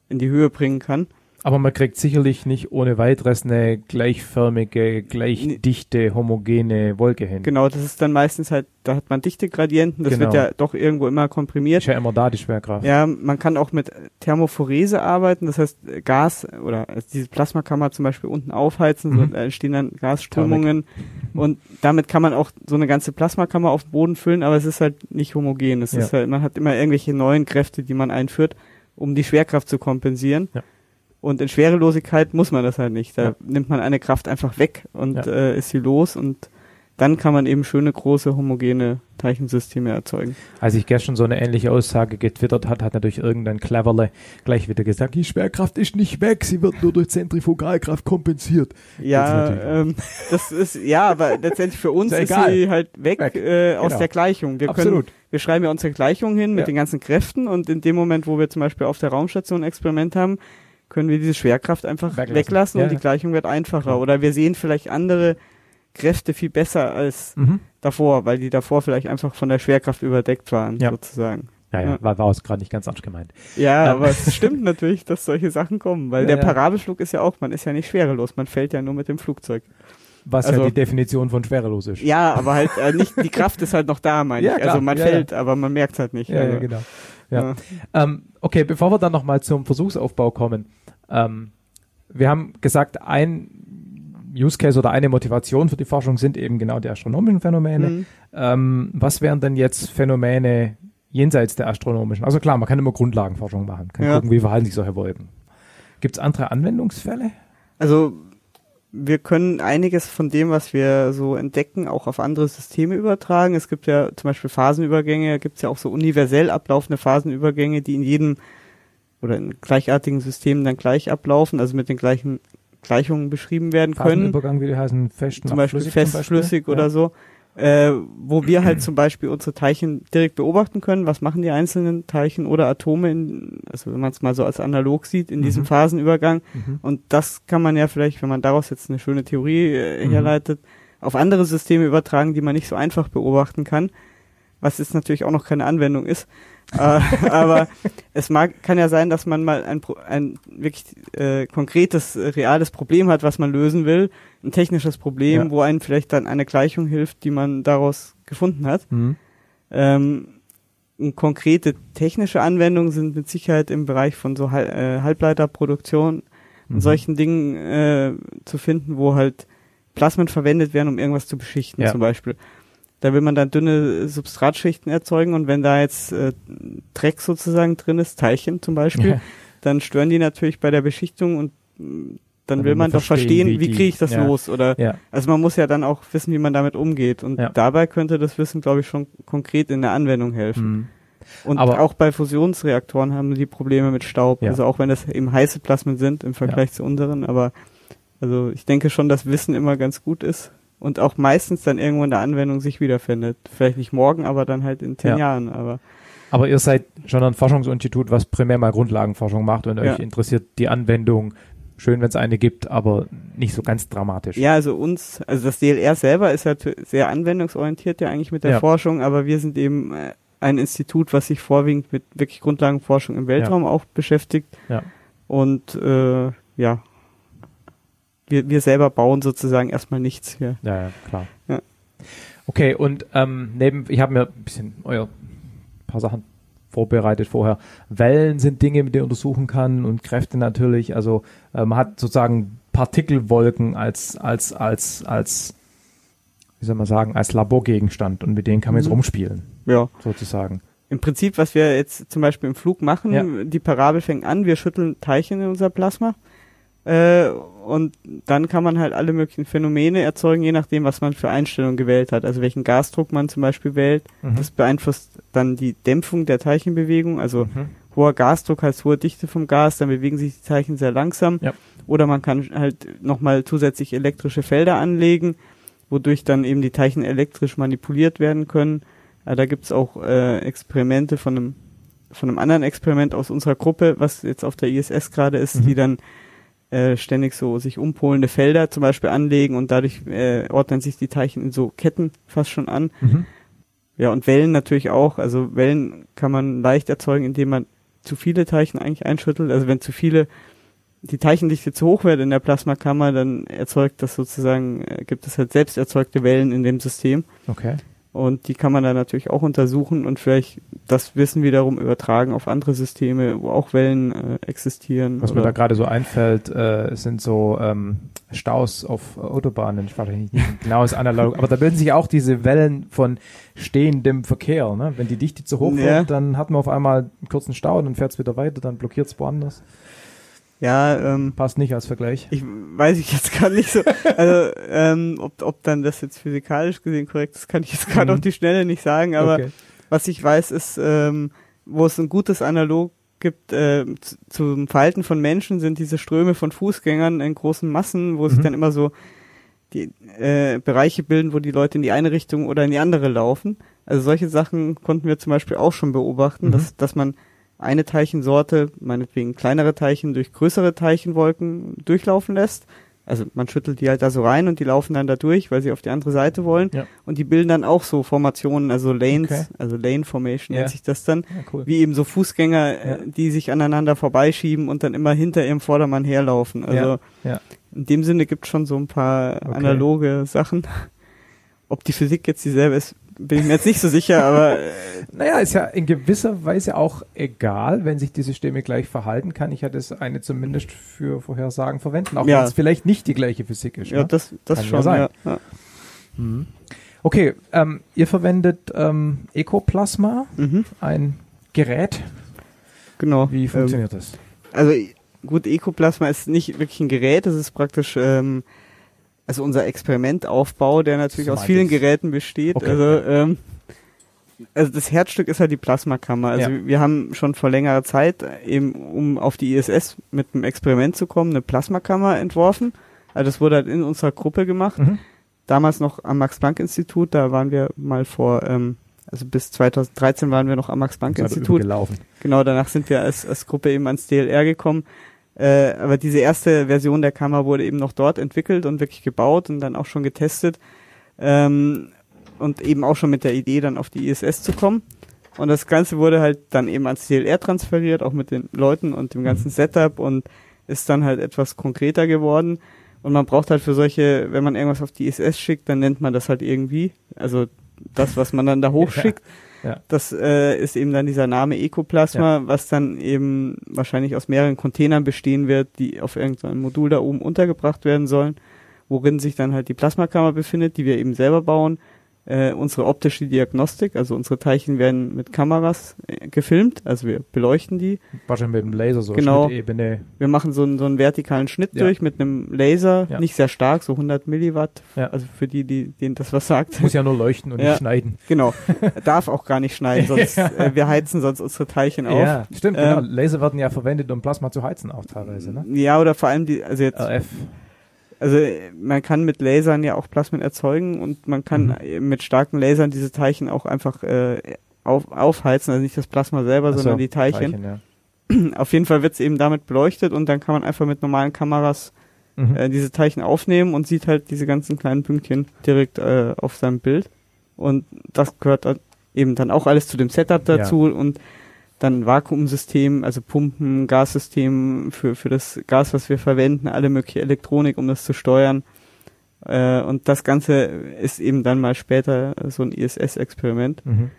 in die Höhe bringen kann. Aber man kriegt sicherlich nicht ohne weiteres eine gleichförmige, gleich dichte, homogene Wolke hin. Genau, das ist dann meistens halt, da hat man dichte Gradienten, das Genau. wird ja doch irgendwo immer komprimiert. Ist ja immer da die Schwerkraft. Ja, man kann auch mit Thermophorese arbeiten, das heißt äh, Gas oder also diese Plasma kann man zum Beispiel unten aufheizen, so Mhm. da entstehen dann Gasströmungen und damit kann man auch so eine ganze Plasmakammer auf den Boden füllen, aber es ist halt nicht homogen. Es Ja. ist halt, man hat immer irgendwelche neuen Kräfte, die man einführt, um die Schwerkraft zu kompensieren. Ja. Und in Schwerelosigkeit muss man das halt nicht. Da Ja. nimmt man eine Kraft einfach weg und Ja. äh, ist sie los und dann kann man eben schöne große homogene Teilchensysteme erzeugen. Als ich gestern so eine ähnliche Aussage getwittert hat, hat natürlich irgendein Cleverle gleich wieder gesagt, die Schwerkraft ist nicht weg, sie wird nur durch Zentrifugalkraft kompensiert. Ja, natürlich ähm, das ist, ja, aber letztendlich für uns Ist ist sie halt weg, Weg. Äh, aus Genau. der Gleichung. Wir Absolut. können, wir schreiben ja unsere Gleichung hin mit Ja. den ganzen Kräften und in dem Moment, wo wir zum Beispiel auf der Raumstation ein Experiment haben, können wir diese Schwerkraft einfach Weglassen. weglassen, Ja, und die ja. Gleichung wird einfacher. Klar. Oder wir sehen vielleicht andere Kräfte viel besser als Mhm. davor, weil die davor vielleicht einfach von der Schwerkraft überdeckt waren, Ja. sozusagen. Ja, ja, war, war es gerade nicht ganz ernst gemeint. Ja, Ähm. aber es stimmt natürlich, dass solche Sachen kommen, weil der. Parabelflug ist ja auch, man ist ja nicht schwerelos, man fällt ja nur mit dem Flugzeug. Was Also- ja die Definition von schwerelos ist. Ja, aber halt äh, nicht, die Kraft ist halt noch da, meine ich. Also man fällt, aber man merkt halt nicht. ja, also, ja genau. Ja. Ähm, okay, bevor wir dann nochmal zum Versuchsaufbau kommen. Ähm, wir haben gesagt, ein Use Case oder eine Motivation für die Forschung sind eben genau die astronomischen Phänomene. Mhm. Ähm, was wären denn jetzt Phänomene jenseits der astronomischen? Also klar, man kann immer Grundlagenforschung machen, kann Ja. gucken, wie verhalten sich solche Wolken. Gibt es andere Anwendungsfälle? Also wir können einiges von dem, was wir so entdecken, auch auf andere Systeme übertragen. Es gibt ja zum Beispiel Phasenübergänge, gibt es ja auch so universell ablaufende Phasenübergänge, die in jedem oder in gleichartigen Systemen dann gleich ablaufen, also mit den gleichen Gleichungen beschrieben werden können. Phasenübergang, wie die heißen, fest zum Beispiel flüssig fest, zum Beispiel? flüssig oder ja. so, äh, wo wir halt zum Beispiel unsere Teilchen direkt beobachten können, was machen die einzelnen Teilchen oder Atome, in, also wenn man es mal so als analog sieht, in Mhm. diesem Phasenübergang. Mhm. Und das kann man ja vielleicht, wenn man daraus jetzt eine schöne Theorie äh, Mhm. herleitet, auf andere Systeme übertragen, die man nicht so einfach beobachten kann, was jetzt natürlich auch noch keine Anwendung ist. Äh, aber es mag, kann ja sein, dass man mal ein, Pro- ein wirklich äh, konkretes, äh, reales Problem hat, was man lösen will. Ein technisches Problem, Ja. wo einem vielleicht dann eine Gleichung hilft, die man daraus gefunden hat. Ähm, und konkrete technische Anwendungen sind mit Sicherheit im Bereich von so Hal äh, Halbleiterproduktion und Mhm. solchen Dingen äh, zu finden, wo halt Plasmen verwendet werden, um irgendwas zu beschichten Ja. zum Beispiel. Da will man dann dünne Substratschichten erzeugen und wenn da jetzt äh, Dreck sozusagen drin ist, Teilchen zum Beispiel, Ja. dann stören die natürlich bei der Beschichtung und mh, dann Dann will man man doch verstehen, wie wie, kriege ich das ja. los oder Ja. also man muss ja dann auch wissen, wie man damit umgeht und Ja. dabei könnte das Wissen, glaube ich, schon konkret in der Anwendung helfen. Mhm. Und Aber- auch bei Fusionsreaktoren haben die Probleme mit Staub. Ja. Also auch wenn das eben heiße Plasmen sind im Vergleich zu unseren. Aber also ich denke schon, dass Wissen immer ganz gut ist und auch meistens dann irgendwo in der Anwendung sich wiederfindet. Vielleicht nicht morgen, aber dann halt in zehn Ja. Jahren. Aber Aber ihr seid schon ein Forschungsinstitut, was primär mal Grundlagenforschung macht und Ja. euch interessiert die Anwendung. Schön, wenn es eine gibt, aber nicht so ganz dramatisch. ja, also uns, also das DLR selber ist ja sehr anwendungsorientiert ja eigentlich mit der Ja. Forschung, aber wir sind eben äh, ein Institut, was sich vorwiegend mit wirklich Grundlagenforschung im Weltraum auch beschäftigt. Ja. Und äh, ja, wir, wir selber bauen sozusagen erstmal nichts hier. Ja, ja, klar. Ja. Okay, und ähm, neben, ich habe mir ein bisschen euer paar Sachen vorbereitet vorher. Wellen sind Dinge, mit denen man untersuchen kann und Kräfte natürlich. Also äh, man hat sozusagen Partikelwolken als als als als wie soll man sagen als Laborgegenstand und mit denen kann man jetzt Mhm. rumspielen Ja. sozusagen. Im Prinzip, was wir jetzt zum Beispiel im Flug machen, Ja. die Parabel fängt an, wir schütteln Teilchen in unser Plasma äh, und dann kann man halt alle möglichen Phänomene erzeugen, je nachdem, was man für Einstellungen gewählt hat. Also welchen Gasdruck man zum Beispiel wählt. Mhm. Das beeinflusst dann die Dämpfung der Teilchenbewegung. Also Mhm. hoher Gasdruck heißt hohe Dichte vom Gas, dann bewegen sich die Teilchen sehr langsam. Ja. Oder man kann halt nochmal zusätzlich elektrische Felder anlegen, wodurch dann eben die Teilchen elektrisch manipuliert werden können. Äh, da gibt's auch äh, Experimente von einem, von einem anderen Experiment aus unserer Gruppe, was jetzt auf der ISS gerade ist, Mhm. die dann äh, ständig so sich umpolende Felder zum Beispiel anlegen und dadurch äh, ordnen sich die Teilchen in so Ketten fast schon an. Mhm. Ja, und Wellen natürlich auch. Also Wellen kann man leicht erzeugen, indem man zu viele Teilchen eigentlich einschüttelt. Also wenn zu viele die Teilchendichte zu hoch wird in der Plasmakammer, dann erzeugt das sozusagen, äh, gibt es halt selbst erzeugte Wellen in dem System. Okay. Und die kann man dann natürlich auch untersuchen und vielleicht das Wissen wiederum übertragen auf andere Systeme, wo auch Wellen äh, existieren. Was mir da gerade so einfällt, äh, sind so ähm, Staus auf Autobahnen. Ich wahrscheinlich nicht ein genaues Analog, aber da bilden sich auch diese Wellen von stehendem Verkehr. Ne? Wenn die Dichte zu hoch Ja. wird, dann hat man auf einmal einen kurzen Stau, dann fährt es wieder weiter, dann blockiert es woanders. Ja, ähm, Passt nicht als Vergleich. Ich weiß ich jetzt gar nicht so. Also, ähm, ob, ob dann das jetzt physikalisch gesehen korrekt ist, kann ich jetzt gerade Mhm. auf die Schnelle nicht sagen. Aber Okay. was ich weiß, ist, ähm, wo es ein gutes Analog gibt äh, zu, zum Verhalten von Menschen, sind diese Ströme von Fußgängern in großen Massen, wo sich Mhm. dann immer so die äh, Bereiche bilden, wo die Leute in die eine Richtung oder in die andere laufen. Also solche Sachen konnten wir zum Beispiel auch schon beobachten, Mhm. dass, dass man eine Teilchensorte, meinetwegen kleinere Teilchen, durch größere Teilchenwolken durchlaufen lässt. Also man schüttelt die halt da so rein und die laufen dann da durch, weil sie auf die andere Seite wollen. Ja. Und die bilden dann auch so Formationen, also Lanes, Okay. also Lane Formation Ja. nennt sich das dann. Ja, cool. Wie eben so Fußgänger, äh, die sich aneinander vorbeischieben und dann immer hinter ihrem Vordermann herlaufen. Also in dem Sinne gibt es schon so ein paar Okay. analoge Sachen. Ob die Physik jetzt dieselbe ist, bin ich mir jetzt nicht so sicher, aber äh, Naja, ist ja in gewisser Weise auch egal, wenn sich die Systeme gleich verhalten kann. Ich hatte es eine zumindest für Vorhersagen verwenden, auch Ja. wenn es vielleicht nicht die gleiche Physik ist. ja, ne? das, das Kann ja schon. sein. Ja, ja. Mhm. Okay, ähm, ihr verwendet ähm, Ecoplasma, Mhm, ein Gerät. genau. Wie Ähm, funktioniert das? Also gut, Ecoplasma ist nicht wirklich ein Gerät, es ist praktisch ähm, also unser Experimentaufbau, der natürlich aus vielen ich's. Geräten besteht. Okay. Also, ähm, also das Herzstück ist halt die Plasmakammer. Also Ja. wir haben schon vor längerer Zeit eben, um auf die ISS mit einem Experiment zu kommen, eine Plasmakammer entworfen. Also das wurde halt in unserer Gruppe gemacht. Mhm. Damals noch am Max-Planck-Institut, da waren wir mal vor, ähm, also bis 2013 waren wir noch am Max-Planck-Institut. übergelaufen. Genau, danach sind wir als, als Gruppe eben ans DLR gekommen. Äh, aber diese erste Version der Kammer wurde eben noch dort entwickelt und wirklich gebaut und dann auch schon getestet. Ähm, und eben auch schon mit der Idee, dann auf die ISS zu kommen. Und das Ganze wurde halt dann eben ans CLR transferiert, auch mit den Leuten und dem ganzen Setup und ist dann halt etwas konkreter geworden. Und man braucht halt für solche, wenn man irgendwas auf die ISS schickt, dann nennt man das halt irgendwie. Also das, was man dann da hochschickt, Ja. Das äh, ist eben dann dieser Name Ecoplasma, was dann eben wahrscheinlich aus mehreren Containern bestehen wird, die auf irgendeinem Modul da oben untergebracht werden sollen, worin sich dann halt die Plasmakammer befindet, die wir eben selber bauen. Äh, unsere optische Diagnostik, also unsere Teilchen werden mit Kameras äh, gefilmt, also wir beleuchten die. Wahrscheinlich mit dem Laser so Genau. Schnittebene. Wir machen so einen, so einen vertikalen Schnitt Ja. durch mit einem Laser, Ja. nicht sehr stark, so 100 Milliwatt, Ja. also für die, die denen das was sagt. Muss ja nur leuchten und nicht schneiden. Genau, darf auch gar nicht schneiden, sonst äh, wir heizen sonst unsere Teilchen auf. Ja, stimmt, Ähm, genau. Laser werden ja verwendet, um Plasma zu heizen auch teilweise, ne? Ja, oder vor allem die, also jetzt, RF. Also man kann mit Lasern ja auch Plasmen erzeugen und man kann Mhm. mit starken Lasern diese Teilchen auch einfach äh, auf, aufheizen, also nicht das Plasma selber, so, sondern die Teilchen. ja. Auf jeden Fall wird es eben damit beleuchtet und dann kann man einfach mit normalen Kameras Mhm. äh, diese Teilchen aufnehmen und sieht halt diese ganzen kleinen Pünktchen direkt äh, auf seinem Bild. Und das gehört dann eben dann auch alles zu dem Setup dazu und dann Vakuumsystem, also Pumpen, Gassystem für, für das Gas, was wir verwenden, alle mögliche Elektronik, um das zu steuern. Äh, und das Ganze ist eben dann mal später so ein ISS-Experiment. Mhm.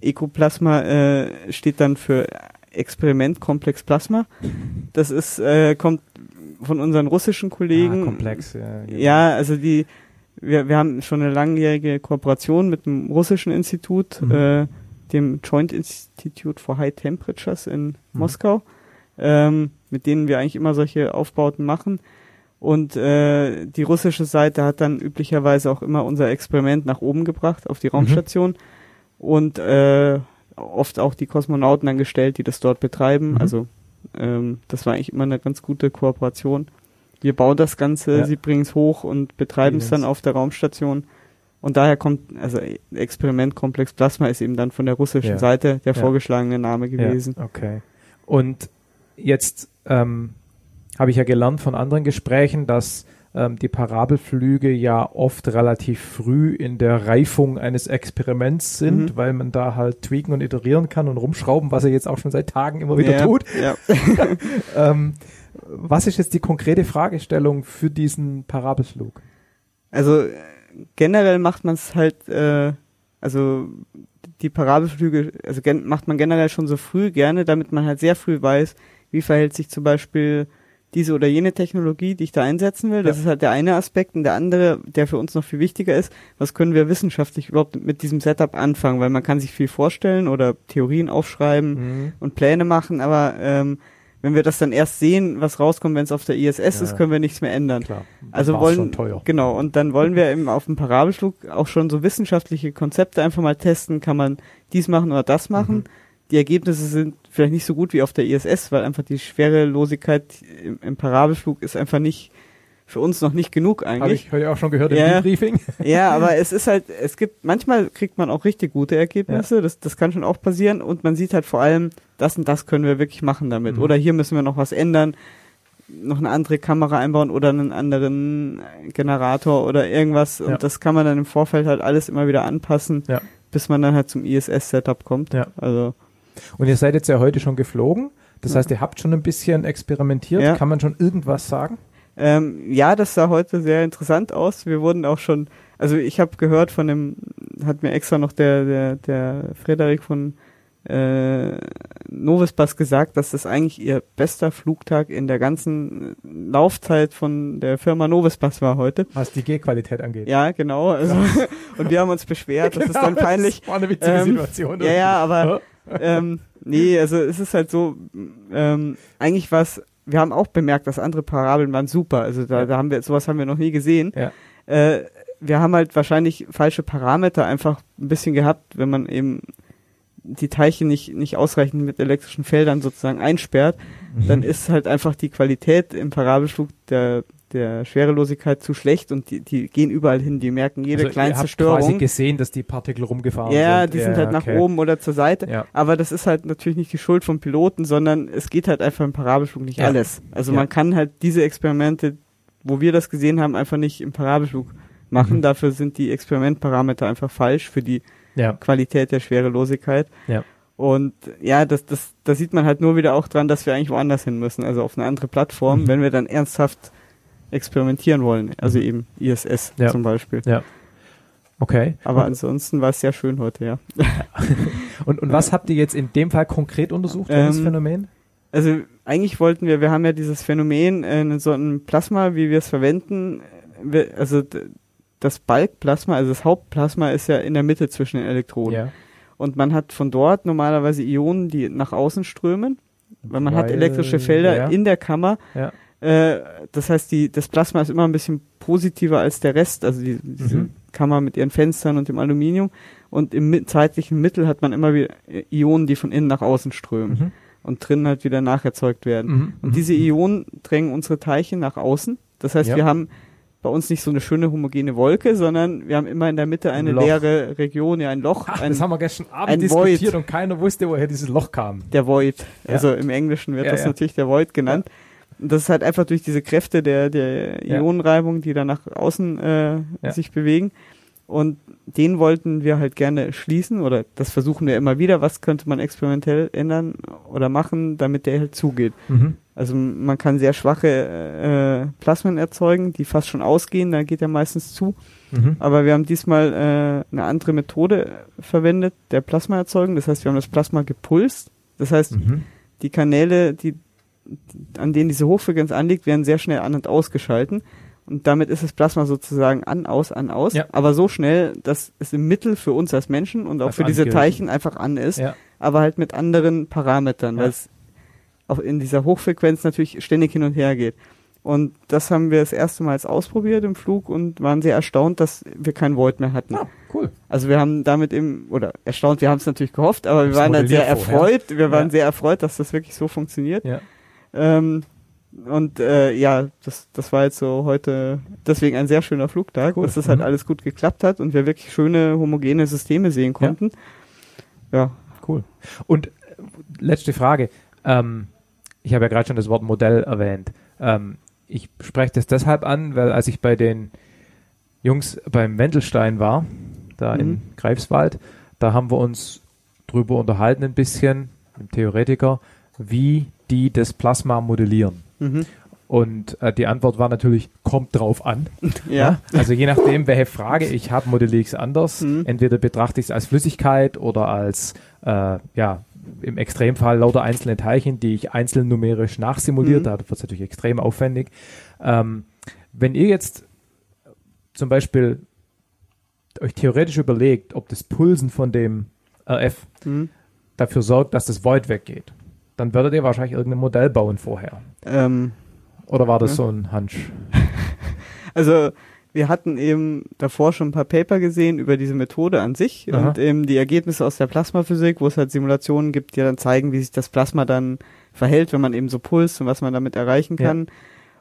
Ecoplasma äh, steht dann für Experiment Komplex Plasma. Das ist, äh, kommt von unseren russischen Kollegen. Ah, komplex, ja. genau. Ja, also die, wir, wir haben schon eine langjährige Kooperation mit einem russischen Institut, Mhm. äh, dem Joint Institute for High Temperatures in Mhm. Moskau, ähm, mit denen wir eigentlich immer solche Aufbauten machen. Und äh, die russische Seite hat dann üblicherweise auch immer unser Experiment nach oben gebracht auf die Mhm. Raumstation und äh, oft auch die Kosmonauten dann gestellt, die das dort betreiben. Mhm. Also ähm, das war eigentlich immer eine ganz gute Kooperation. Wir bauen das Ganze, Ja. sie bringen es hoch und betreiben es dann auf der Raumstation. Und daher kommt, also Experiment Komplex Plasma ist eben dann von der russischen Ja. Seite der Ja. vorgeschlagene Name gewesen. Ja, okay. Und jetzt ähm, habe ich ja gelernt von anderen Gesprächen, dass ähm, die Parabelflüge ja oft relativ früh in der Reifung eines Experiments sind, Mhm. weil man da halt tweaken und iterieren kann und rumschrauben, was er jetzt auch schon seit Tagen immer wieder tut. Ja. Ähm, was ist jetzt die konkrete Fragestellung für diesen Parabelflug? Also generell macht man es halt, äh, also die Parabelflüge, also gen macht man generell schon so früh gerne, damit man halt sehr früh weiß, wie verhält sich zum Beispiel diese oder jene Technologie, die ich da einsetzen will. Das Ja. ist halt der eine Aspekt. Und der andere, der für uns noch viel wichtiger ist, was können wir wissenschaftlich überhaupt mit diesem Setup anfangen? Weil man kann sich viel vorstellen oder Theorien aufschreiben Mhm. und Pläne machen, aber ähm, wenn wir das dann erst sehen, was rauskommt, wenn es auf der ISS Ja. ist, können wir nichts mehr ändern. Klar. Also wollen genau und dann wollen wir eben auf dem Parabelflug auch schon so wissenschaftliche Konzepte einfach mal testen, kann man dies machen oder das machen. Mhm. Die Ergebnisse sind vielleicht nicht so gut wie auf der ISS, weil einfach die Schwerelosigkeit im, im Parabelflug ist einfach nicht für uns noch nicht genug Habe eigentlich. ich heute auch schon gehört im Ja. Debriefing. Ja, aber es ist halt, es gibt, manchmal kriegt man auch richtig gute Ergebnisse, das, das kann schon auch passieren und man sieht halt vor allem, das und das können wir wirklich machen damit. Mhm. Oder hier müssen wir noch was ändern, noch eine andere Kamera einbauen oder einen anderen Generator oder irgendwas Ja. und das kann man dann im Vorfeld halt alles immer wieder anpassen, Ja. bis man dann halt zum ISS-Setup kommt. Ja. Also, Und ihr seid jetzt ja heute schon geflogen. Das Ja. heißt, ihr habt schon ein bisschen experimentiert. Ja. Kann man schon irgendwas sagen? Ähm, ja, das sah heute sehr interessant aus. Wir wurden auch schon, also ich habe gehört von dem, hat mir extra noch der der der Frederik von äh, Novespass gesagt, dass das eigentlich ihr bester Flugtag in der ganzen Laufzeit von der Firma Novespass war heute. Was die G-Qualität angeht. Ja, genau. Also, und wir haben uns beschwert, das ist dann Genau, peinlich. Das war eine witzige Ähm, Situation. Ja, ja, aber ähm, nee, also es ist halt so, ähm, eigentlich was, wir haben auch bemerkt, dass andere Parabeln waren super. Also da, Ja. da haben wir, sowas haben wir noch nie gesehen. Ja. Äh, wir haben halt wahrscheinlich falsche Parameter einfach ein bisschen gehabt, wenn man eben die Teilchen nicht, nicht ausreichend mit elektrischen Feldern sozusagen einsperrt, Mhm. dann ist halt einfach die Qualität im Parabelflug der, der Schwerelosigkeit zu schlecht und die, die gehen überall hin, die merken jede also ihr kleinste habt quasi Störung. gesehen, dass die Partikel rumgefahren Ja, sind. die sind halt nach okay. oben oder zur Seite. Ja. Aber das ist halt natürlich nicht die Schuld vom Piloten, sondern es geht halt einfach im Parabelflug nicht Ja. alles. Also Ja. man kann halt diese Experimente, wo wir das gesehen haben, einfach nicht im Parabelflug machen. Mhm. Dafür sind die Experimentparameter einfach falsch für die Ja. Qualität der Schwerelosigkeit. Ja. Und ja, das, das, da sieht man halt nur wieder auch dran, dass wir eigentlich woanders hin müssen, also auf eine andere Plattform, Mhm. wenn wir dann ernsthaft experimentieren wollen. Also eben ISS Ja. zum Beispiel. Ja. Okay. Aber und, ansonsten war es sehr schön heute, ja. und, und was habt ihr jetzt in dem Fall konkret untersucht, Ähm, Phänomen? Also eigentlich wollten wir, wir haben ja dieses Phänomen äh, in so einem Plasma, wie wir es verwenden, wir, also das Balkplasma, also das Hauptplasma ist ja in der Mitte zwischen den Elektroden. Ja. Und man hat von dort normalerweise Ionen, die nach außen strömen, weil man hat Weil- elektrische Felder ja. in der Kammer. Ja. Äh, das heißt, die, das Plasma ist immer ein bisschen positiver als der Rest, also die, diese Mhm. Kammer mit ihren Fenstern und dem Aluminium. Und im zeitlichen Mittel hat man immer wieder Ionen, die von innen nach außen strömen Mhm. und drinnen halt wieder nacherzeugt werden. Mhm. Und diese Ionen drängen unsere Teilchen nach außen. Das heißt, Ja. wir haben bei uns nicht so eine schöne homogene Wolke, sondern wir haben immer in der Mitte eine Loch. leere Region, ja ein Loch, Ach, ein, das haben wir gestern Abend ein diskutiert Void. und keiner wusste, woher dieses Loch kam. der Void. Ja. Also im Englischen wird Ja, das ja. natürlich der Void genannt. Das ist halt einfach durch diese Kräfte der, der. Ionenreibung, die da nach außen äh, Ja. sich bewegen. Und den wollten wir halt gerne schließen oder das versuchen wir immer wieder. Was könnte man experimentell ändern oder machen, damit der halt zugeht? Mhm. Also man kann sehr schwache äh, Plasmen erzeugen, die fast schon ausgehen, dann geht er meistens zu. Mhm. Aber wir haben diesmal äh, eine andere Methode verwendet, der Plasmaerzeugung. Das heißt, wir haben das Plasma gepulst. Das heißt, Mhm. die Kanäle, die, an denen diese Hochfrequenz anliegt, werden sehr schnell an- und ausgeschalten. Und damit ist das Plasma sozusagen an, aus, an, aus. Ja. Aber so schnell, dass es im Mittel für uns als Menschen und auch Als für diese. Teilchen einfach an ist. Ja. Aber halt mit anderen Parametern, Ja. weil es auch in dieser Hochfrequenz natürlich ständig hin und her geht. Und das haben wir das erste Mal jetzt ausprobiert im Flug und waren sehr erstaunt, dass wir kein Void mehr hatten. Ah, cool. Also wir haben damit eben, oder erstaunt, wir haben es natürlich gehofft, aber wir waren halt sehr erfreut, wir waren sehr erfreut, dass das wirklich so funktioniert. Ja. Ähm, und äh, ja, das, das war jetzt so heute deswegen ein sehr schöner Flugtag, Cool. dass das halt Mhm. alles gut geklappt hat und wir wirklich schöne homogene Systeme sehen konnten. Ja, Cool. Und äh, letzte Frage. Ähm, ich habe ja gerade schon das Wort Modell erwähnt. Ähm, ich spreche das deshalb an, weil als ich bei den Jungs beim Wendelstein war, da in Mhm. Greifswald, da haben wir uns drüber unterhalten ein bisschen, mit dem Theoretiker, wie die das Plasma modellieren. mhm. Und äh, die Antwort war natürlich, kommt drauf an. ja. Also je nachdem, welche Frage ich habe, modelliere ich es anders. Mhm. Entweder betrachte ich es als Flüssigkeit oder als, äh, ja, im Extremfall lauter einzelne Teilchen, die ich einzeln numerisch nachsimuliert. Mhm. Da wird es natürlich extrem aufwendig. Ähm, wenn ihr jetzt zum Beispiel euch theoretisch überlegt, ob das Pulsen von dem RF Mhm. dafür sorgt, dass das Void weggeht, dann würdet ihr wahrscheinlich irgendein Modell bauen vorher. Ähm, Oder war das Ja. so ein Hunch? Also wir hatten eben davor schon ein paar Paper gesehen über diese Methode an sich Aha. und eben die Ergebnisse aus der Plasmaphysik, wo es halt Simulationen gibt, die dann zeigen, wie sich das Plasma dann verhält, wenn man eben so pulst und was man damit erreichen Ja. kann.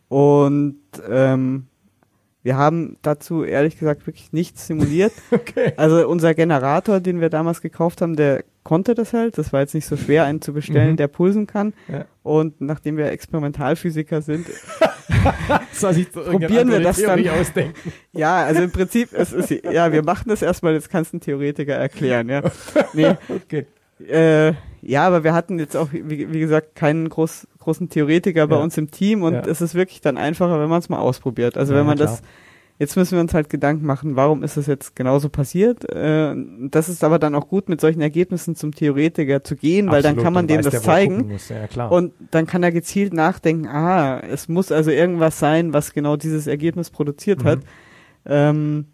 Und ähm, wir haben dazu ehrlich gesagt wirklich nichts simuliert. Okay. Also unser Generator, den wir damals gekauft haben, der konnte das halt. Das war jetzt nicht so schwer, einen zu bestellen, Mhm. der pulsen kann. Ja. Und nachdem wir Experimentalphysiker sind, Probieren wir das dann. Theorie ausdenken? Ja, also im Prinzip, es ist, ja, wir machen das erstmal, jetzt kannst du ein Theoretiker erklären, ja. Nee, Okay. äh, ja, aber wir hatten jetzt auch, wie, wie gesagt, keinen groß, großen Theoretiker bei Ja. uns im Team und Ja. es ist wirklich dann einfacher, wenn man es mal ausprobiert. Also wenn man klar. das, jetzt müssen wir uns halt Gedanken machen, warum ist das jetzt genauso passiert? Äh, das ist aber dann auch gut, mit solchen Ergebnissen zum Theoretiker zu gehen, weil dann Absolut, kann man dem das zeigen. Ja. Und dann kann er gezielt nachdenken, ah, es muss also irgendwas sein, was genau dieses Ergebnis produziert Mhm. hat. Ähm,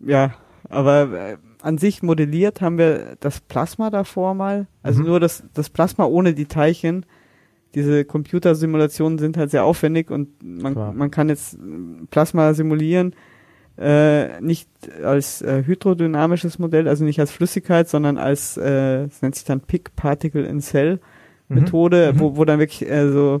ja, aber äh, an sich modelliert haben wir das Plasma davor mal. Also Mhm. nur das, das Plasma ohne die Teilchen. Diese Computersimulationen sind halt sehr aufwendig und man, Klar. man kann jetzt Plasma simulieren, äh, nicht als äh, hydrodynamisches Modell, also nicht als Flüssigkeit, sondern als, äh, es nennt sich dann Pick Particle in Cell Methode, Mhm. wo, wo dann wirklich äh, so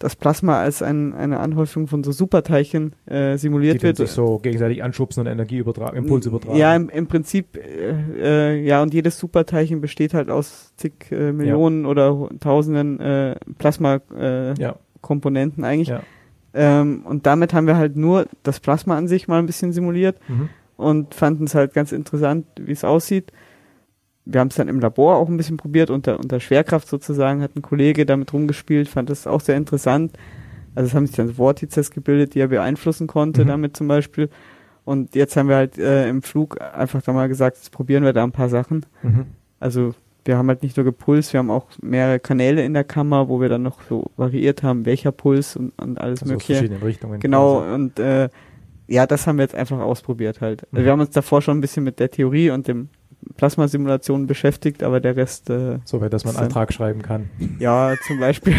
das Plasma als ein, eine Anhäufung von so Superteilchen äh, die simuliert dann wird. sich so gegenseitig anschubsen und Energie übertragen, Impuls übertragen. Ja, im, im Prinzip, äh, äh, ja, und jedes Superteilchen besteht halt aus zig äh, Millionen oder hu- tausenden äh, Plasma-Komponenten ja. eigentlich. Ja. Ähm, und damit haben wir halt nur das Plasma an sich mal ein bisschen simuliert. Mhm. und fanden es halt ganz interessant, wie es aussieht. Wir haben es dann im Labor auch ein bisschen probiert, unter, unter Schwerkraft sozusagen, hat ein Kollege damit rumgespielt, fand das auch sehr interessant. Also es haben sich dann Vortices gebildet, die er beeinflussen konnte Mhm. damit zum Beispiel. Und jetzt haben wir halt äh, im Flug einfach da mal gesagt, jetzt probieren wir da ein paar Sachen. Mhm. Also wir haben halt nicht nur gepulst, wir haben auch mehrere Kanäle in der Kammer, wo wir dann noch so variiert haben, welcher Puls und, und alles Also mögliche. verschiedenen Richtungen. Genau, quasi. und äh, ja, das haben wir jetzt einfach ausprobiert halt. Also Mhm. wir haben uns davor schon ein bisschen mit der Theorie und dem Plasmasimulationen beschäftigt, aber der Rest, äh, Soweit, dass man einen Antrag schreiben kann. ja, zum Beispiel.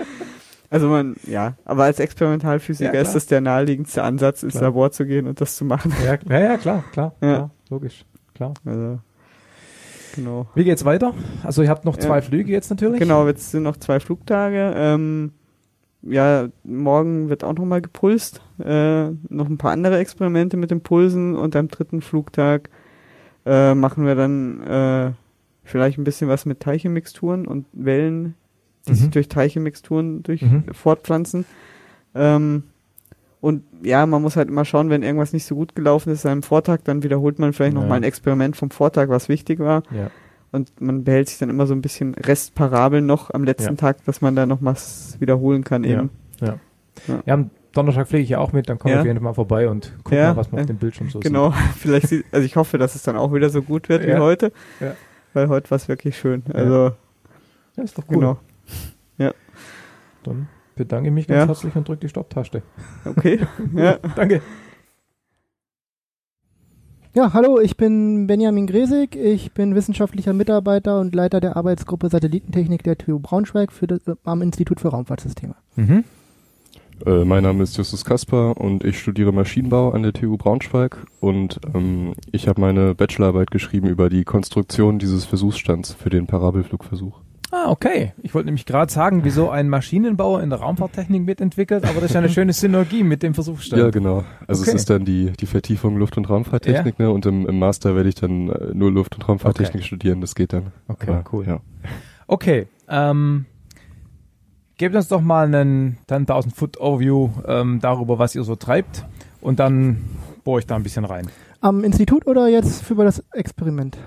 also man, ja, aber als Experimentalphysiker Ja, ist das der naheliegendste Ansatz, ins Klar. Labor zu gehen und das zu machen. Ja, ja, ja klar, klar, Ja. klar, logisch, klar. Also, genau. Wie geht's weiter? Also ihr habt noch zwei Ja. Flüge jetzt natürlich. Genau, jetzt sind noch zwei Flugtage. Ähm, ja, morgen wird auch nochmal gepulst. Äh, noch ein paar andere Experimente mit den Pulsen und am dritten Flugtag äh, machen wir dann äh, vielleicht ein bisschen was mit Teilchenmixturen und Wellen, die Mhm. sich durch Teilchenmixturen durch Mhm. fortpflanzen. Ähm, und ja, man muss halt immer schauen, wenn irgendwas nicht so gut gelaufen ist am Vortag, dann wiederholt man vielleicht Ja. noch mal ein Experiment vom Vortag, was wichtig war. Ja. Und man behält sich dann immer so ein bisschen Restparabel noch am letzten Ja. Tag, dass man da noch was wiederholen kann Ja. eben. Ja, am Donnerstag fliege ich ja auch mit, dann komme Ja. ich auf jeden Fall mal vorbei und guck Ja, mal, was man auf dem Bildschirm so Genau, vielleicht, sieht, also ich hoffe, dass es dann auch wieder so gut wird wie Ja. heute, Ja. weil heute war es wirklich schön. Also, sieht. Ja, ist doch cool. genau. Dann bedanke ich mich ganz Ja. herzlich und drücke die Stopptaste. Okay, ja. Danke. Ja, hallo, ich bin Benjamin Gresig. Ich bin wissenschaftlicher Mitarbeiter und Leiter der Arbeitsgruppe Satellitentechnik der TU Braunschweig für das, äh, am Institut für Raumfahrtsysteme. Mhm. Äh, mein Name ist Justus Kasper und ich studiere Maschinenbau an der TU Braunschweig und ähm, ich habe meine Bachelorarbeit geschrieben über die Konstruktion dieses Versuchsstands für den Parabelflugversuch. Ah, okay. Ich wollte nämlich gerade sagen, wieso ein Maschinenbauer in der Raumfahrttechnik mitentwickelt, aber das ist ja eine schöne Synergie mit dem Versuchsstand. Ja, genau. Also Okay. es ist dann die, die Vertiefung Luft- und Raumfahrttechnik, ne? Und im, im Master werde ich dann äh, nur Luft- und Raumfahrttechnik Okay. studieren, das geht dann. Okay, Aber, cool. Ja. Okay, ähm, gebt uns doch mal einen 10.000 Foot Overview ähm, darüber, was ihr so treibt und dann bohre ich da ein bisschen rein. Am Institut oder jetzt für das Experiment?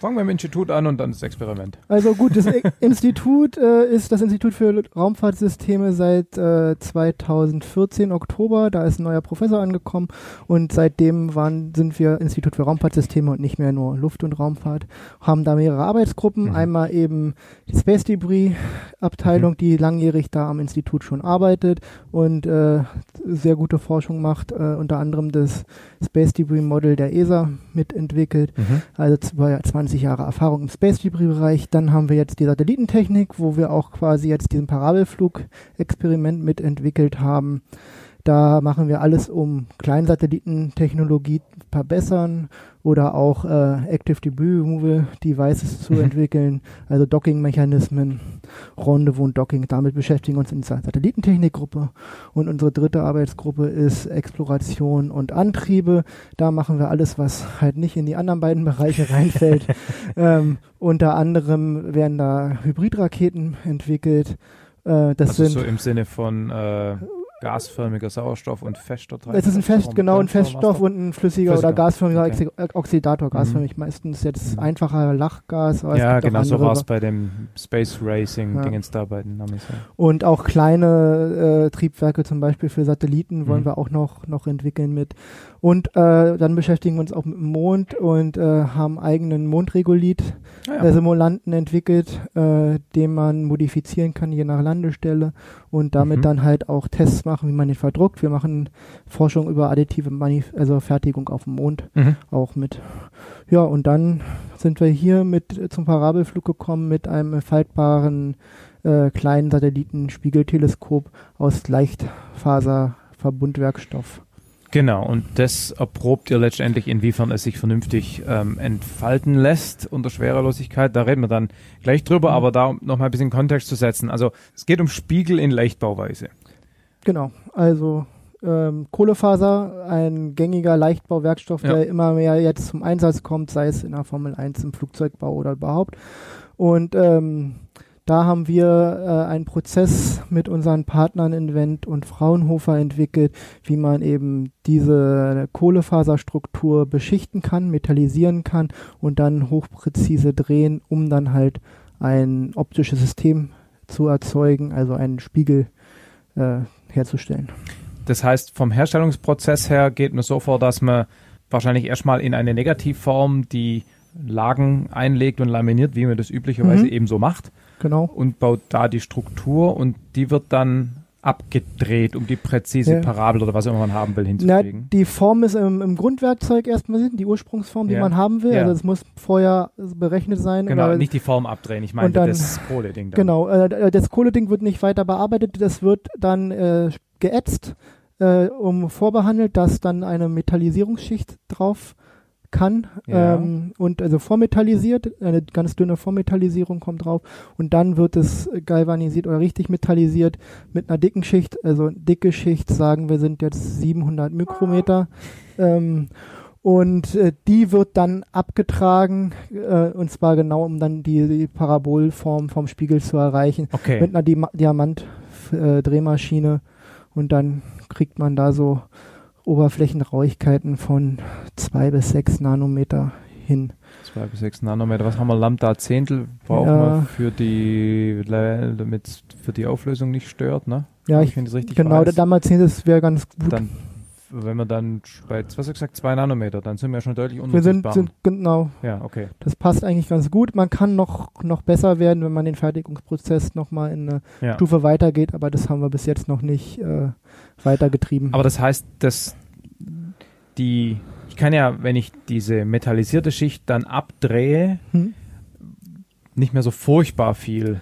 Fangen wir im Institut an und dann das Experiment. Also gut, das Institut äh, ist das Institut für Raumfahrtsysteme seit äh, 2014 Oktober. Da ist ein neuer Professor angekommen und seitdem waren, sind wir Institut für Raumfahrtsysteme und nicht mehr nur Luft- und Raumfahrt. Haben da mehrere Arbeitsgruppen. Mhm. Einmal eben die Space Debris Abteilung, die langjährig da am Institut schon arbeitet und äh, sehr gute Forschung macht, äh, unter anderem das Space Debris Model der ESA mitentwickelt. Also zwei- 20 Jahre Erfahrung im Space Debris Bereich. Dann haben wir jetzt die Satellitentechnik, wo wir auch quasi jetzt diesen Parabelflug-Experiment mitentwickelt haben. Da machen wir alles, um Kleinsatellitentechnologie verbessern oder auch äh, Active Debris Removal Devices zu Mhm. entwickeln, also Docking-Mechanismen, Rendezvous und Docking. Damit beschäftigen wir uns in dieser Satellitentechnikgruppe. Und unsere dritte Arbeitsgruppe ist Exploration und Antriebe. Da machen wir alles, was halt nicht in die anderen beiden Bereiche reinfällt. ähm, unter anderem werden da Hybridraketen entwickelt. Äh, das also sind so im Sinne von äh, gasförmiger Sauerstoff und fester es ist ein Fest, genau, ein Feststoff und ein flüssiger Flüssiger. oder gasförmiger Okay. Oxi- Oxidator, gasförmig. Meistens jetzt einfacher Lachgas, Ja, genau, so war es bei dem Space Racing Ja. Dingens da bei den Namis. Ja. Und auch kleine äh, Triebwerke, zum Beispiel für Satelliten, wollen Mhm. wir auch noch, noch entwickeln mit. Und äh, dann beschäftigen wir uns auch mit dem Mond und äh, haben eigenen Mondregulit Ah, ja. äh, Simulanten entwickelt, äh, den man modifizieren kann, je nach Landestelle und damit Mhm. dann halt auch Tests machen, wie man den verdruckt. Wir machen Forschung über additive Manif also Fertigung auf dem Mond Mhm. auch mit. Ja, und dann sind wir hier mit äh, zum Parabelflug gekommen mit einem faltbaren äh, kleinen Satellitenspiegelteleskop aus Leichtfaserverbundwerkstoff. Genau, und das erprobt ihr letztendlich, inwiefern es sich vernünftig ähm, entfalten lässt unter Schwerelosigkeit. Da reden wir dann gleich drüber, Mhm. aber da um noch mal ein bisschen Kontext zu setzen. Also es geht um Spiegel in Leichtbauweise. Genau, also ähm, Kohlefaser, ein gängiger Leichtbauwerkstoff, Ja. der immer mehr jetzt zum Einsatz kommt, sei es in der Formel 1, im Flugzeugbau oder überhaupt. Und ähm, Da haben wir äh, einen Prozess mit unseren Partnern Invent und Fraunhofer entwickelt, wie man eben diese Kohlefaserstruktur beschichten kann, metallisieren kann und dann hochpräzise drehen, um dann halt ein optisches System zu erzeugen, also einen Spiegel äh, herzustellen. Das heißt, vom Herstellungsprozess her geht man so vor, dass man wahrscheinlich erstmal in eine Negativform die Lagen einlegt und laminiert, wie man das üblicherweise Mhm. eben so macht. Genau. Und baut da die Struktur und die wird dann abgedreht, um die präzise Ja. Parabel oder was immer man haben will Na, hinzukriegen. die Form ist im, im Grundwerkzeug erstmal die Ursprungsform, die Ja. man haben will. Ja. Also es muss vorher berechnet sein. Genau, nicht die Form abdrehen. Ich meine dann- das Kohle-Ding. dann. Genau, äh, das Kohleding wird nicht weiter bearbeitet, das wird dann äh, geätzt, äh, um vorbehandelt, dass dann eine Metallisierungsschicht drauf kann Ja. ähm, und also vormetallisiert, eine ganz dünne Vormetallisierung kommt drauf und dann wird es galvanisiert oder richtig metallisiert mit einer dicken Schicht, also dicke Schicht sagen wir sind jetzt 700 Mikrometer ähm, und äh, die wird dann abgetragen äh, und zwar genau um dann die, die Parabolform vom Spiegel zu erreichen Okay. mit einer Diamant-Drehmaschine und dann kriegt man da so Oberflächenrauigkeiten von zwei bis sechs Nanometer hin. Zwei bis sechs Nanometer. Was haben wir? Lambda Zehntel brauchen Ja. wir für die, damit es für die Auflösung nicht stört, ne? Ja, ich, Wenn das richtig genau, weiß. sehen das wäre ganz gut. Dann, wenn wir dann bei, was hast du gesagt, zwei Nanometer, dann sind wir schon deutlich wir sind, unsichtbar. sind genau. Ja, okay. Das passt eigentlich ganz gut. Man kann noch noch besser werden, wenn man den Fertigungsprozess noch mal in eine Ja. Stufe weitergeht, aber das haben wir bis jetzt noch nicht äh, weitergetrieben. Aber das heißt, dass die, ich kann ja, wenn ich diese metallisierte Schicht dann abdrehe, Hm. nicht mehr so furchtbar viel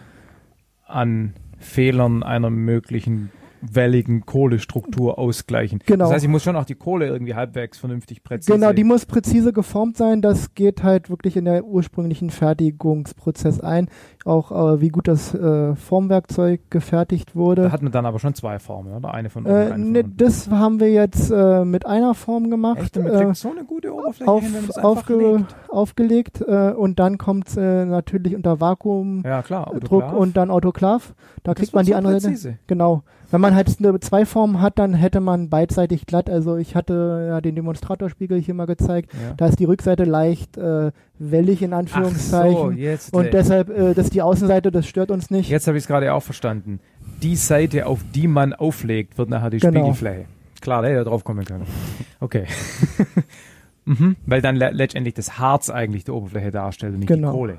an Fehlern einer möglichen welligen Kohlestruktur ausgleichen. Genau. Das heißt, ich muss schon auch die Kohle irgendwie halbwegs vernünftig präzise. Genau, die muss präzise geformt sein. Das geht halt wirklich in der ursprünglichen Fertigungsprozess ein. Auch äh, wie gut das äh, Formwerkzeug gefertigt wurde. da hat man dann aber schon zwei Formen, oder? Eine von oben, Äh, eine von ne, unten. das haben wir jetzt äh, mit einer Form gemacht. Echt? Man äh, so eine gute Oberfläche auf, hin, wenn aufge, legt. aufgelegt äh, und dann kommt äh, natürlich unter Vakuum Ja, und dann Autoklav. Da Das kriegt man die so andere präzise. Genau. Wenn man halt zwei Formen hat, dann hätte man beidseitig glatt. Also ich hatte ja den Demonstratorspiegel hier mal gezeigt. Ja. Da ist die Rückseite leicht äh, wellig in Anführungszeichen. So, jetzt und le- deshalb, äh, das ist die Außenseite, das stört uns nicht. Jetzt habe ich es gerade auch verstanden. Die Seite, auf die man auflegt, wird nachher die Genau. Spiegelfläche. Klar, da hätte er drauf kommen können. Okay. mhm. Weil dann le letztendlich das Harz eigentlich die Oberfläche darstellt und nicht Genau. die Kohle.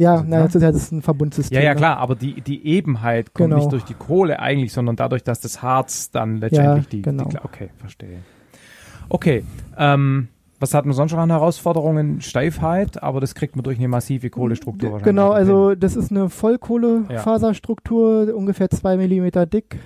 Ja, Also, na, ne? das ist ja das ist ein Verbundsystem. Ja, ja, ne? klar, aber die, die Ebenheit kommt Genau. nicht durch die Kohle eigentlich, sondern dadurch, dass das Harz dann letztendlich die, genau. die. Okay, verstehe. Okay, ähm, was hat man sonst noch an Herausforderungen? Steifheit, aber das kriegt man durch eine massive Kohlestruktur wahrscheinlich. Genau, also das ist eine Vollkohlefaserstruktur, ungefähr zwei Millimeter dick.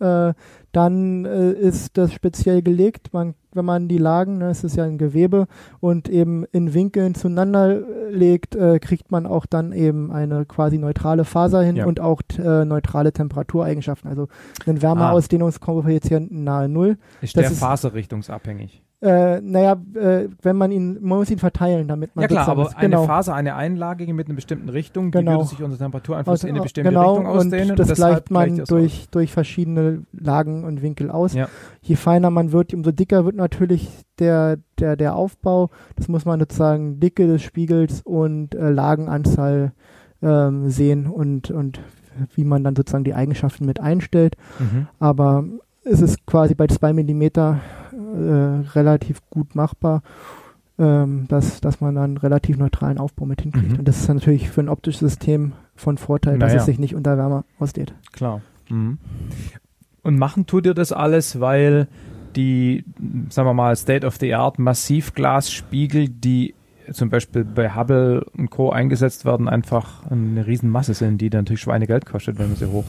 Äh, dann äh, ist das speziell gelegt, man, wenn man die Lagen, ne, es ist ja ein Gewebe, und eben in Winkeln zueinander äh, legt, äh, kriegt man auch dann eben eine quasi neutrale Faser hin Ja. und auch äh, neutrale Temperatureigenschaften, also einen. Wärmeausdehnungskoeffizienten nahe Null. Ist Das der ist- faserrichtungsabhängig? Äh, naja, äh, wenn man ihn, man muss ihn verteilen, damit man Ja klar, aber ist. eine Genau. Faser, eine einlagige mit einer bestimmten Richtung, die Genau. würde sich unter Temperatureinfluss Aus- in eine bestimmte genau, Richtung ausdehnen. Und das gleicht man durch, durch verschiedene Lagen und Winkel aus. Ja. Je feiner man wird, umso dicker wird natürlich der, der, der Aufbau. Das muss man sozusagen Dicke des Spiegels und äh, Lagenanzahl ähm, sehen und, und wie man dann sozusagen die Eigenschaften mit einstellt. Mhm. Aber es ist quasi bei zwei Millimeter äh, relativ gut machbar, ähm, dass, dass man dann relativ neutralen Aufbau mit hinkriegt. Mhm. Und das ist natürlich für ein optisches System von Vorteil, dass Naja. es sich nicht unter Wärme ausdehnt. Klar. Mhm. Und machen tut ihr das alles, weil die, sagen wir mal, State-of-the-Art Massivglasspiegel, die zum Beispiel bei Hubble und Co. eingesetzt werden, einfach eine Riesenmasse sind, die dann natürlich Schweinegeld kostet, wenn man sie hoch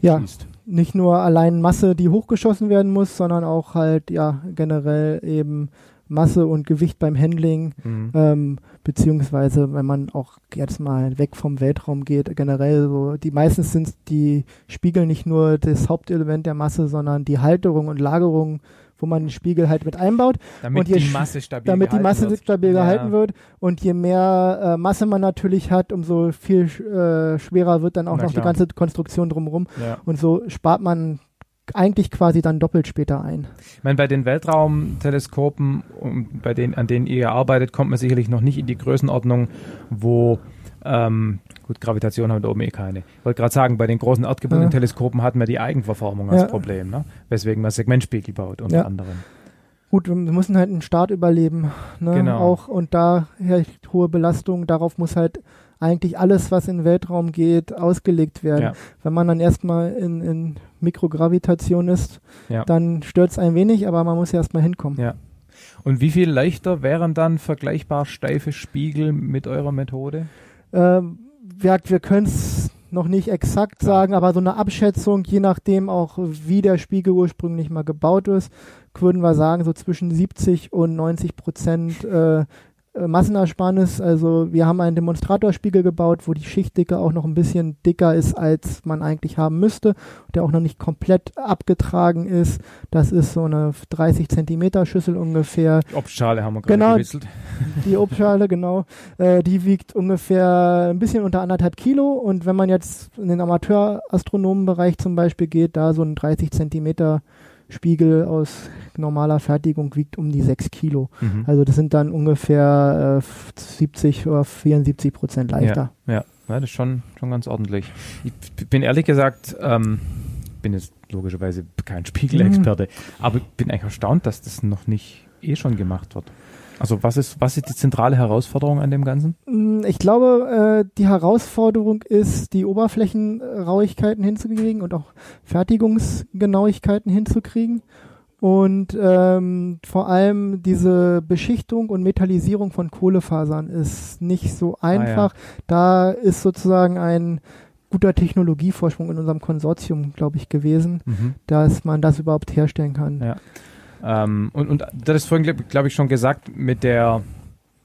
Ja, schießt. Nicht nur allein Masse, die hochgeschossen werden muss, sondern auch halt ja generell eben Masse und Gewicht beim Handling, Mhm. ähm, beziehungsweise wenn man auch jetzt mal weg vom Weltraum geht, generell so, die meistens sind die Spiegel nicht nur das Hauptelement der Masse, sondern die Halterung und Lagerung wo man den Spiegel halt mit einbaut. Damit je die Masse stabil damit die gehalten Masse wird. stabil Ja. gehalten wird. Und je mehr äh, Masse man natürlich hat, umso viel äh, schwerer wird dann auch Na noch klar. die ganze Konstruktion drumherum. Ja. Und so spart man eigentlich quasi dann doppelt später ein. Ich meine, bei den Weltraumteleskopen, um, bei denen, an denen ihr arbeitet, kommt man sicherlich noch nicht in die Größenordnung, wo ähm, gut, Gravitation haben wir da oben eh keine. Ich wollte gerade sagen, bei den großen erdgebundenen Ja. Teleskopen hat man die Eigenverformung als Ja. Problem, ne? weswegen man Segmentspiegel baut, unter Ja. anderem. Gut, wir müssen halt einen Start überleben. Ne? Genau. Auch und daher hohe Belastung, darauf muss halt eigentlich alles, was in den Weltraum geht, ausgelegt werden. Ja. Wenn man dann erstmal in, in Mikrogravitation ist, Ja. dann stört es ein wenig, aber man muss ja erstmal hinkommen. Ja. Und wie viel leichter wären dann vergleichbar steife Spiegel mit eurer Methode? Ähm, wir wir können es noch nicht exakt sagen, aber so eine Abschätzung, je nachdem auch, wie der Spiegel ursprünglich mal gebaut ist, würden wir sagen, so zwischen 70 und 90 Prozent äh, äh, Massenersparnis. Also wir haben einen Demonstratorspiegel gebaut, wo die Schichtdicke auch noch ein bisschen dicker ist, als man eigentlich haben müsste, der auch noch nicht komplett abgetragen ist. Das ist so eine 30 Zentimeter Schüssel ungefähr. Die Obstschale haben wir gerade Genau, gewitzelt. die Obstschale, genau. Äh, die wiegt ungefähr ein bisschen unter anderthalb Kilo. Und wenn man jetzt in den Amateurastronomenbereich zum Beispiel geht, da so ein 30 Zentimeter Spiegel aus normaler Fertigung wiegt um die 6 Kilo. Mhm. Also das sind dann ungefähr äh, 70 oder 74 Prozent leichter. Ja, ja. ja das ist schon, schon ganz ordentlich. Ich bin ehrlich gesagt, ähm, bin jetzt logischerweise kein Spiegelexperte, Mhm. aber ich bin eigentlich erstaunt, dass das noch nicht eh schon gemacht wird. Also was ist, was ist die zentrale Herausforderung an dem Ganzen? Mm, Ich glaube, äh, die Herausforderung ist, die Oberflächenrauigkeiten hinzukriegen und auch Fertigungsgenauigkeiten hinzukriegen. Und ähm, vor allem diese Beschichtung und Metallisierung von Kohlefasern ist nicht so einfach. Da ist sozusagen ein guter Technologievorsprung in unserem Konsortium, glaube ich, gewesen, Mhm. dass man das überhaupt herstellen kann. Ja. Ähm, und, und das ist vorhin, glaube glaub ich, schon gesagt mit der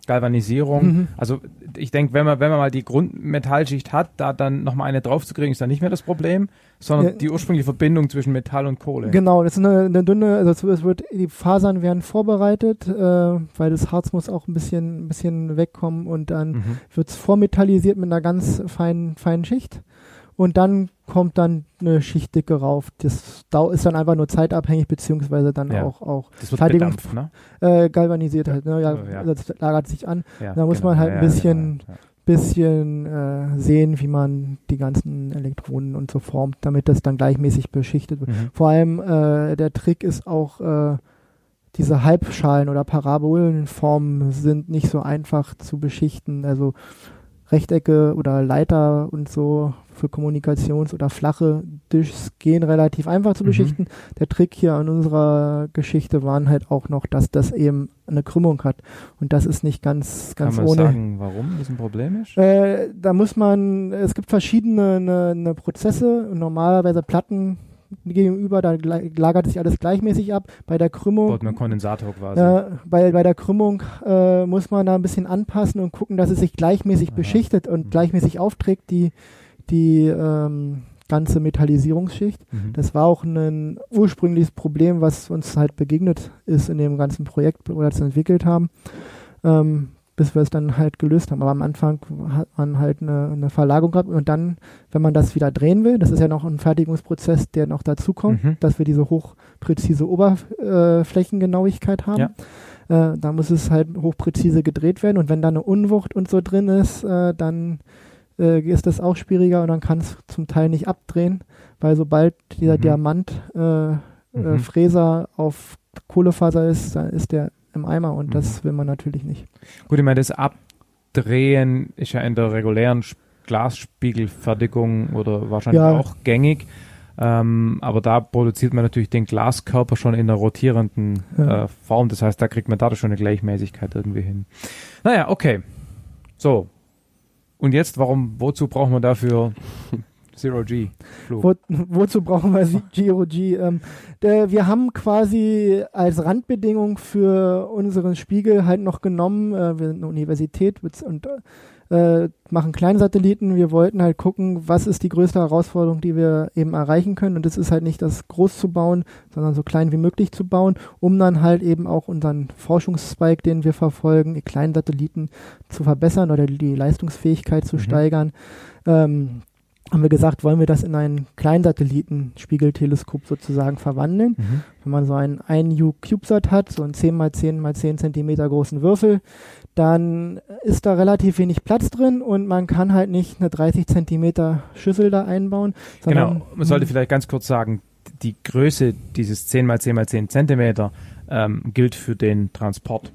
Galvanisierung. Mhm. Also ich denke, wenn man, wenn man mal die Grundmetallschicht hat, da dann nochmal eine draufzukriegen, ist dann nicht mehr das Problem, sondern Ja. die ursprüngliche Verbindung zwischen Metall und Kohle. Genau, das ist eine, eine dünne, also es- wird, die Fasern werden vorbereitet, äh, weil das Harz muss auch ein bisschen, ein bisschen wegkommen und dann Mhm. wird es vormetallisiert mit einer ganz feinen, feinen Schicht und dann kommt dann eine Schichtdicke rauf. Das ist dann einfach nur zeitabhängig, beziehungsweise dann Ja. auch, auch Das wird Fertigung- ne? äh, galvanisiert halt. Ne? Ja, Ja. Das lagert sich an. Ja, da muss genau. man halt Ja, ein ja, bisschen, genau, ja. bisschen äh, sehen, wie man die ganzen Elektronen und so formt, damit das dann gleichmäßig beschichtet wird. Mhm. Vor allem äh, der Trick ist auch, äh, diese Halbschalen oder Parabolenformen sind nicht so einfach zu beschichten. Also Rechtecke oder Leiter und so für Kommunikations- oder flache Dishes gehen relativ einfach zu Mhm. beschichten. Der Trick hier an unserer Geschichte waren halt auch noch, dass das eben eine Krümmung hat. Und das ist nicht ganz, Kann ganz man ohne. sagen, warum das ein Problem ist? Äh, da muss man, es gibt verschiedene ne, ne Prozesse. Normalerweise Platten gegenüber, da lagert sich alles gleichmäßig ab. Bei der Krümmung, Baut man Kondensator quasi. äh, bei, bei der Krümmung äh, muss man da ein bisschen anpassen und gucken, dass es sich gleichmäßig Aha. beschichtet und Mhm. gleichmäßig aufträgt, die, die ähm, ganze Metallisierungsschicht. Mhm. Das war auch ein ursprüngliches Problem, was uns halt begegnet ist in dem ganzen Projekt, wo wir das entwickelt haben, ähm, bis wir es dann halt gelöst haben. Aber am Anfang hat man halt eine, eine Verlagerung gehabt und dann, wenn man das wieder drehen will, das ist ja noch ein Fertigungsprozess, der noch dazu kommt, Mhm. dass wir diese hochpräzise Oberflächengenauigkeit haben. Äh, da muss es halt hochpräzise gedreht werden und wenn da eine Unwucht und so drin ist, äh, dann äh, ist das auch schwieriger und dann kann es zum Teil nicht abdrehen, weil sobald dieser Mhm. Diamant äh, äh, Mhm. Auf Kohlefaser ist, dann ist der im Eimer und Mhm. das will man natürlich nicht. Gut, ich meine, das Abdrehen ist ja in der regulären Glasspiegelfertigung oder wahrscheinlich Ja. auch gängig. Ähm, aber da produziert man natürlich den Glaskörper schon in der rotierenden Ja. äh, Form. Das heißt, da kriegt man dadurch schon eine Gleichmäßigkeit irgendwie hin. Naja, okay. So. Und jetzt, warum, wozu braucht man dafür Zero G. Wo, wozu brauchen wir Zero G? Ähm, der, wir haben quasi als Randbedingung für unseren Spiegel halt noch genommen, äh, wir sind eine Universität und äh, machen Kleinsatelliten. Wir wollten halt gucken, was ist die größte Herausforderung, die wir eben erreichen können. Und das ist halt nicht das groß zu bauen, sondern so klein wie möglich zu bauen, um dann halt eben auch unseren Forschungszweig, den wir verfolgen, die Kleinsatelliten zu verbessern oder die Leistungsfähigkeit zu Mhm. steigern. Ähm, haben wir gesagt, wollen wir das in ein Kleinsatelliten-Spiegelteleskop sozusagen verwandeln. Mhm. Wenn man so einen 1U CubeSat hat, so einen 10 x 10 x 10 Zentimeter großen Würfel, dann ist da relativ wenig Platz drin und man kann halt nicht eine 30 Zentimeter Schüssel da einbauen. Genau, man sollte vielleicht ganz kurz sagen, die Größe dieses 10 x 10 x 10 Zentimeter ähm, gilt für den Transport.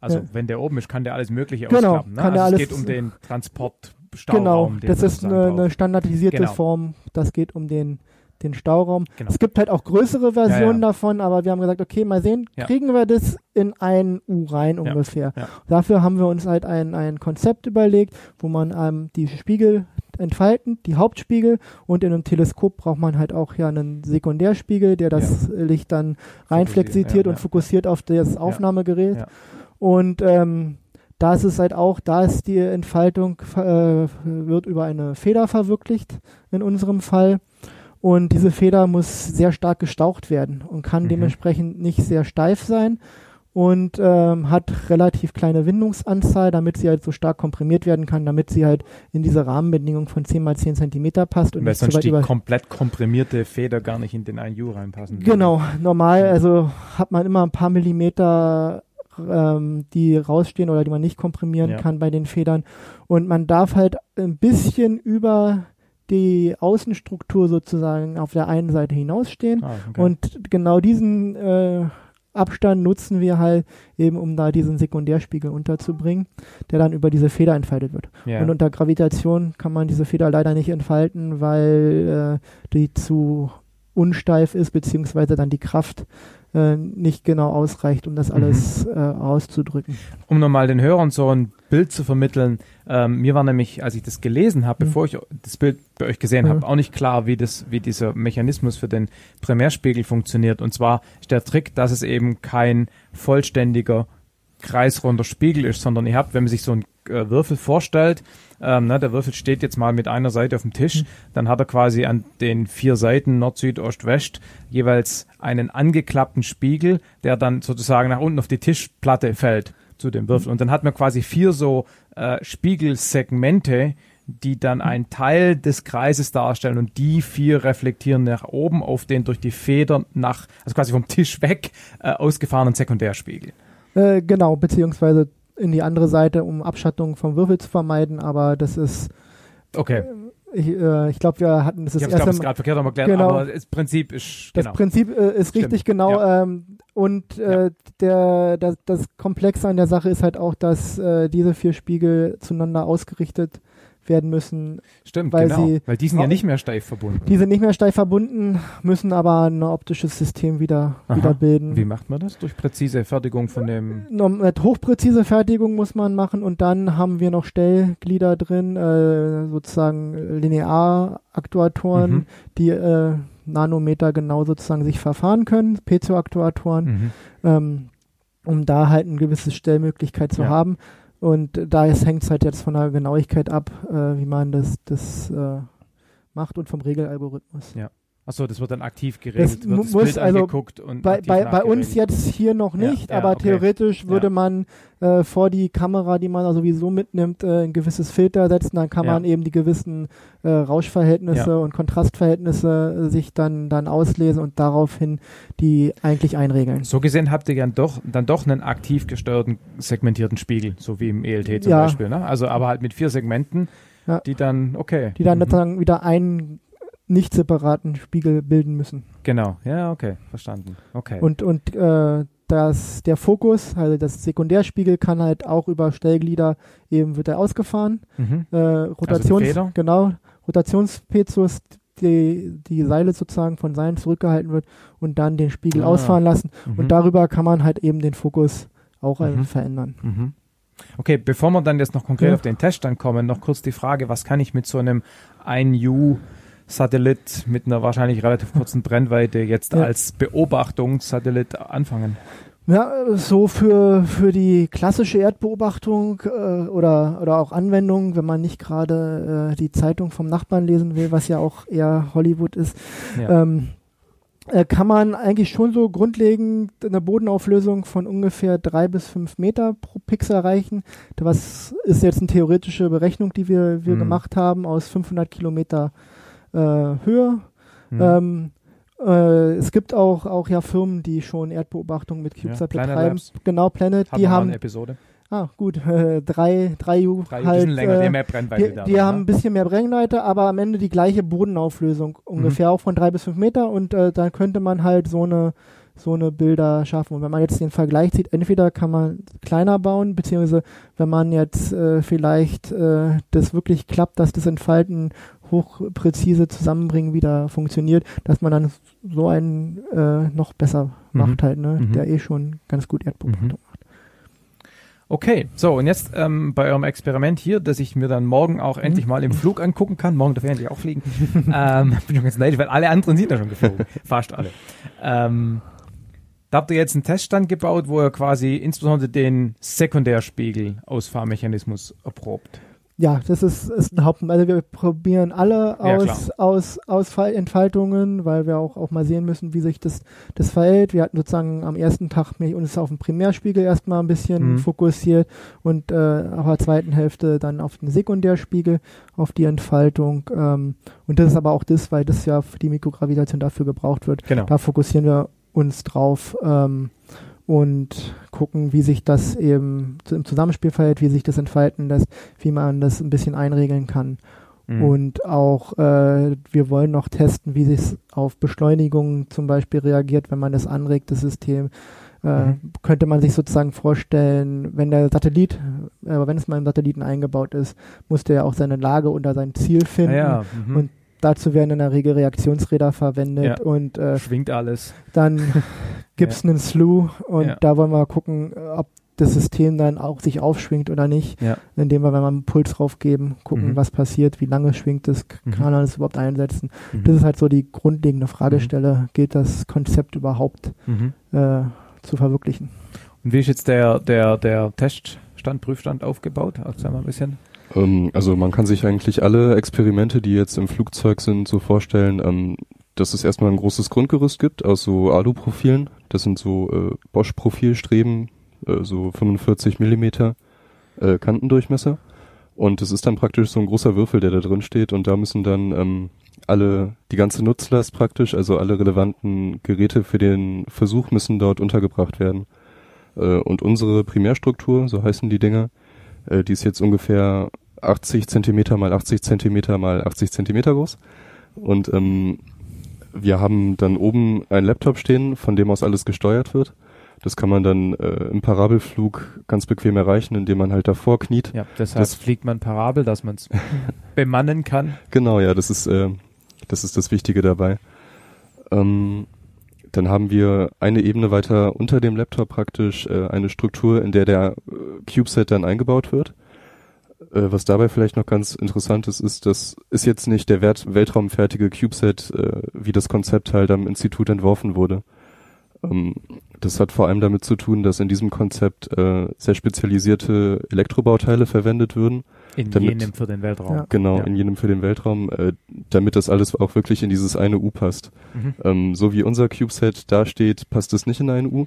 Also Ja. wenn der oben ist, kann der alles Mögliche Genau, ausklappen. Ne? kann der also es alles- geht um den Transport. Genau, Stauraum, den das ist eine, eine standardisierte Genau. Form. Das geht um den, den Stauraum. Genau. Es gibt halt auch größere Versionen Ja, ja. davon, aber wir haben gesagt, okay, mal sehen, Ja. kriegen wir das in ein U rein ungefähr. Dafür haben wir uns halt ein, ein Konzept überlegt, wo man ähm, die Spiegel entfalten, die Hauptspiegel und in einem Teleskop braucht man halt auch ja einen Sekundärspiegel, der das Licht dann reinflexiert und fokussiert auf das Aufnahmegerät. Und ähm, da ist es halt auch, da ist die Entfaltung, äh, wird über eine Feder verwirklicht in unserem Fall. Und diese Feder muss sehr stark gestaucht werden und kann Mhm. dementsprechend nicht sehr steif sein und ähm, hat relativ kleine Windungsanzahl, damit sie halt so stark komprimiert werden kann, damit sie halt in diese Rahmenbedingung von 10 mal 10 Zentimeter passt und Weil sonst die komplett komprimierte Feder gar nicht in den 1U reinpassen. würde. Genau, normal, also hat man immer ein paar Millimeter, ähm, die rausstehen oder die man nicht komprimieren Ja. kann bei den Federn. Und man darf halt ein bisschen über die Außenstruktur sozusagen auf der einen Seite hinausstehen. Ah, okay. Und genau diesen äh, Abstand nutzen wir halt eben, um da diesen Sekundärspiegel unterzubringen, der dann über diese Feder entfaltet wird. Ja. Und unter Gravitation kann man diese Feder leider nicht entfalten, weil äh, die zu unsteif ist, beziehungsweise dann die Kraft äh, nicht genau ausreicht, um das Mhm. alles äh, auszudrücken. um nochmal den Hörern so ein Bild zu vermitteln, ähm, mir war nämlich, als ich das gelesen habe, Mhm. bevor ich das Bild bei euch gesehen Mhm. habe, auch nicht klar, wie das, wie dieser Mechanismus für den Primärspiegel funktioniert. Und zwar ist der Trick, dass es eben kein vollständiger kreisrunder Spiegel ist, sondern ihr habt, wenn man sich so einen äh, Würfel vorstellt, ähm, ne, der Würfel steht jetzt mal mit einer Seite auf dem Tisch, dann hat er quasi an den vier Seiten Nord, Süd, Ost, West jeweils einen angeklappten Spiegel, der dann sozusagen nach unten auf die Tischplatte fällt zu dem Würfel. Und dann hat man quasi vier so äh, Spiegelsegmente, die dann einen Teil des Kreises darstellen und die vier reflektieren nach oben auf den durch die Feder nach, also quasi vom Tisch weg, äh, ausgefahrenen Sekundärspiegel. Äh, genau, beziehungsweise in die andere Seite, um Abschattung vom Würfel zu vermeiden, aber das ist Okay. ich, äh, ich glaube, wir hatten das, Ich das glaube, es erste gerade verkehrt Genau. aber das Prinzip ist, Das genau. Prinzip äh, ist Stimmt. richtig genau. Ähm, und äh, der, das, das Komplexe an der Sache ist halt auch, dass äh, diese vier Spiegel zueinander ausgerichtet werden müssen. Stimmt, weil genau. sie Weil die sind ja nicht mehr steif verbunden. Die sind nicht mehr steif verbunden, müssen aber ein optisches System wieder, Aha. wieder bilden. Wie macht man das? Durch präzise Fertigung von dem. Mit hochpräzise Fertigung muss man machen und dann haben wir noch Stellglieder drin, äh, sozusagen Linearaktuatoren, Mhm. die äh, Nanometer genau sozusagen sich verfahren können, Piezo-Aktuatoren, Mhm. ähm, um da halt eine gewisse Stellmöglichkeit zu Ja. haben. Und da hängt es halt jetzt von der Genauigkeit ab, äh, wie man das, das äh, macht und vom Regelalgorithmus. Ja. Achso, das wird dann aktiv geregelt. Das wird das muss Bild also angeguckt und bei, bei, bei uns jetzt hier noch nicht, ja, aber okay. theoretisch würde Ja. man äh, vor die Kamera, die man also sowieso mitnimmt, äh, ein gewisses Filter setzen. Dann kann man eben die gewissen äh, Rauschverhältnisse und Kontrastverhältnisse äh, sich dann, dann auslesen und daraufhin die eigentlich einregeln. So gesehen habt ihr dann doch, dann doch einen aktiv gesteuerten segmentierten Spiegel, so wie im ELT zum. Beispiel. Ne? Also aber halt mit vier Segmenten, Ja. die dann, okay. Die dann Mhm. sozusagen wieder einen nicht separaten Spiegel bilden müssen. Genau, ja, okay, verstanden. Okay. Und, und äh, das, der Fokus, also das Sekundärspiegel kann halt auch über Stellglieder eben wird er ausgefahren. Mhm. Äh, Rotations, Feder? genau, Rotationspezos, die, die Seile sozusagen von Seilen zurückgehalten wird und dann den Spiegel Ah. ausfahren lassen. Mhm. Und darüber kann man halt eben den Fokus auch Mhm. verändern. Mhm. Okay, bevor wir dann jetzt noch konkret Ja. auf den Test dann kommen, noch kurz die Frage, was kann ich mit so einem 1U Satellit mit einer wahrscheinlich relativ kurzen Brennweite jetzt Ja. als Beobachtungssatellit anfangen? Ja, so für, für die klassische Erdbeobachtung äh, oder, oder auch Anwendung, wenn man nicht gerade äh, die Zeitung vom Nachbarn lesen will, was ja auch eher Hollywood ist, Ja. ähm, äh, kann man eigentlich schon so grundlegend eine Bodenauflösung von ungefähr drei bis fünf Meter pro Pixel erreichen. Was ist jetzt eine theoretische Berechnung, die wir, wir Mhm. gemacht haben aus 500 Kilometer äh, Höhe. Mhm. Ähm, äh, es gibt auch, auch ja Firmen, die schon Erdbeobachtungen mit CubeSat Planet betreiben. Labs. Genau, Planet, Haben die haben, eine Episode. ah gut, äh, drei, drei U Drei, halt, bisschen länger, die äh, mehr Brennweite die, da. die ne? haben ein bisschen mehr Brennweite, aber am Ende die gleiche Bodenauflösung ungefähr, auch von drei bis fünf Meter und äh, dann könnte man halt so eine so eine Bilder schaffen. Und wenn man jetzt den Vergleich sieht, entweder kann man kleiner bauen, beziehungsweise wenn man jetzt äh, vielleicht äh, das wirklich klappt, dass das Entfalten hochpräzise zusammenbringen wieder funktioniert, dass man dann so einen äh, noch besser Mhm. macht halt, ne? Mhm. der eh schon ganz gut Erdbeobachtung macht. Okay, so und jetzt ähm, bei eurem Experiment hier, das ich mir dann morgen auch endlich mal im Flug angucken kann. Morgen darf ich endlich auch fliegen. ähm, bin schon ganz neidisch, weil alle anderen sind ja schon geflogen. Fast alle. Ähm, da habt ihr jetzt einen Teststand gebaut, wo ihr quasi insbesondere den Sekundärspiegel-Ausfahrmechanismus erprobt. Ja, das ist, ist ein Haupt. Also wir probieren alle Ja, aus, aus, Entfaltungen, weil wir auch, auch mal sehen müssen, wie sich das, das verhält. Wir hatten sozusagen am ersten Tag mich uns auf den Primärspiegel erstmal ein bisschen Mhm. fokussiert und äh, auf der zweiten Hälfte dann auf den Sekundärspiegel, auf die Entfaltung. Ähm, und das ist aber auch das, weil das ja für die Mikrogravitation dafür gebraucht wird. Genau. Da fokussieren wir uns drauf. Ähm, und gucken, wie sich das eben im Zusammenspiel verhält, wie sich das entfalten lässt, wie man das ein bisschen einregeln kann. Mhm. Und auch äh, wir wollen noch testen, wie sich auf Beschleunigung zum Beispiel reagiert, wenn man das anregt, das System. Äh, Mhm. Könnte man sich sozusagen vorstellen, wenn der Satellit, äh, wenn es mal im Satelliten eingebaut ist, muss der ja auch seine Lage unter sein Ziel finden. Ja, ja, mhm. Und dazu werden in der Regel Reaktionsräder verwendet Ja. und äh, Schwingt alles. dann gibt's einen Slew und Ja. da wollen wir gucken, ob das System dann auch sich aufschwingt oder nicht, Ja. indem wir, wenn wir einen Puls draufgeben, gucken, Mhm. was passiert, wie lange schwingt es, Mhm. kann man das überhaupt einsetzen. Mhm. Das ist halt so die grundlegende Fragestelle, geht das Konzept überhaupt Mhm. äh, zu verwirklichen? Und wie ist jetzt der, der, der Teststand, Prüfstand aufgebaut? Erzähl mal ein bisschen. Ähm, also man kann sich eigentlich alle Experimente, die jetzt im Flugzeug sind, so vorstellen, ähm, dass es erstmal ein großes Grundgerüst gibt aus so Alu-Profilen. Das sind so äh, Bosch-Profilstreben, äh, so 45 Millimeter äh, Kantendurchmesser. Und es ist dann praktisch so ein großer Würfel, der da drin steht. Und da müssen dann ähm, alle, die ganze Nutzlast praktisch, also alle relevanten Geräte für den Versuch müssen dort untergebracht werden. Äh, und unsere Primärstruktur, so heißen die Dinger, äh, die ist jetzt ungefähr 80 Zentimeter mal 80 Zentimeter mal 80 Zentimeter groß. Und ähm, wir haben dann oben einen Laptop stehen, von dem aus alles gesteuert wird. Das kann man dann äh, im Parabelflug ganz bequem erreichen, indem man halt davor kniet. Ja, deshalb Das- fliegt man parabel, dass man es bemannen kann. Genau, ja, das ist, äh, das ist das Wichtige dabei. Ähm, dann haben wir eine Ebene weiter unter dem Laptop praktisch äh, eine Struktur, in der der äh, CubeSat dann eingebaut wird. Äh, was dabei vielleicht noch ganz interessant ist, ist, das ist jetzt nicht der Wert weltraumfertige CubeSat, äh, wie das Konzept halt am Institut entworfen wurde. Ähm, das hat vor allem damit zu tun, dass in diesem Konzept äh, sehr spezialisierte Elektrobauteile verwendet würden. In damit- jenem für den Weltraum. Ja. Genau, Ja. in jenem für den Weltraum, äh, damit das alles auch wirklich in dieses eine U passt. Mhm. Ähm, so wie unser CubeSat da steht, passt es nicht in ein U,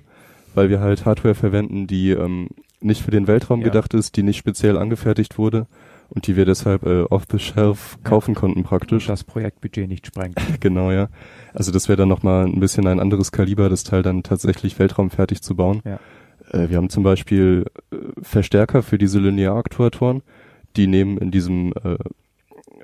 weil wir halt Hardware verwenden, die ähm, nicht für den Weltraum Ja. gedacht ist, die nicht speziell angefertigt wurde und die wir deshalb äh, off the shelf Ja. kaufen konnten praktisch. Das Projektbudget nicht sprengt. Genau, ja. Also das wäre dann nochmal ein bisschen ein anderes Kaliber, das Teil dann tatsächlich weltraumfertig zu bauen. Ja. Äh, wir haben zum Beispiel äh, Verstärker für diese Linearaktuatoren, die nehmen in diesem, äh,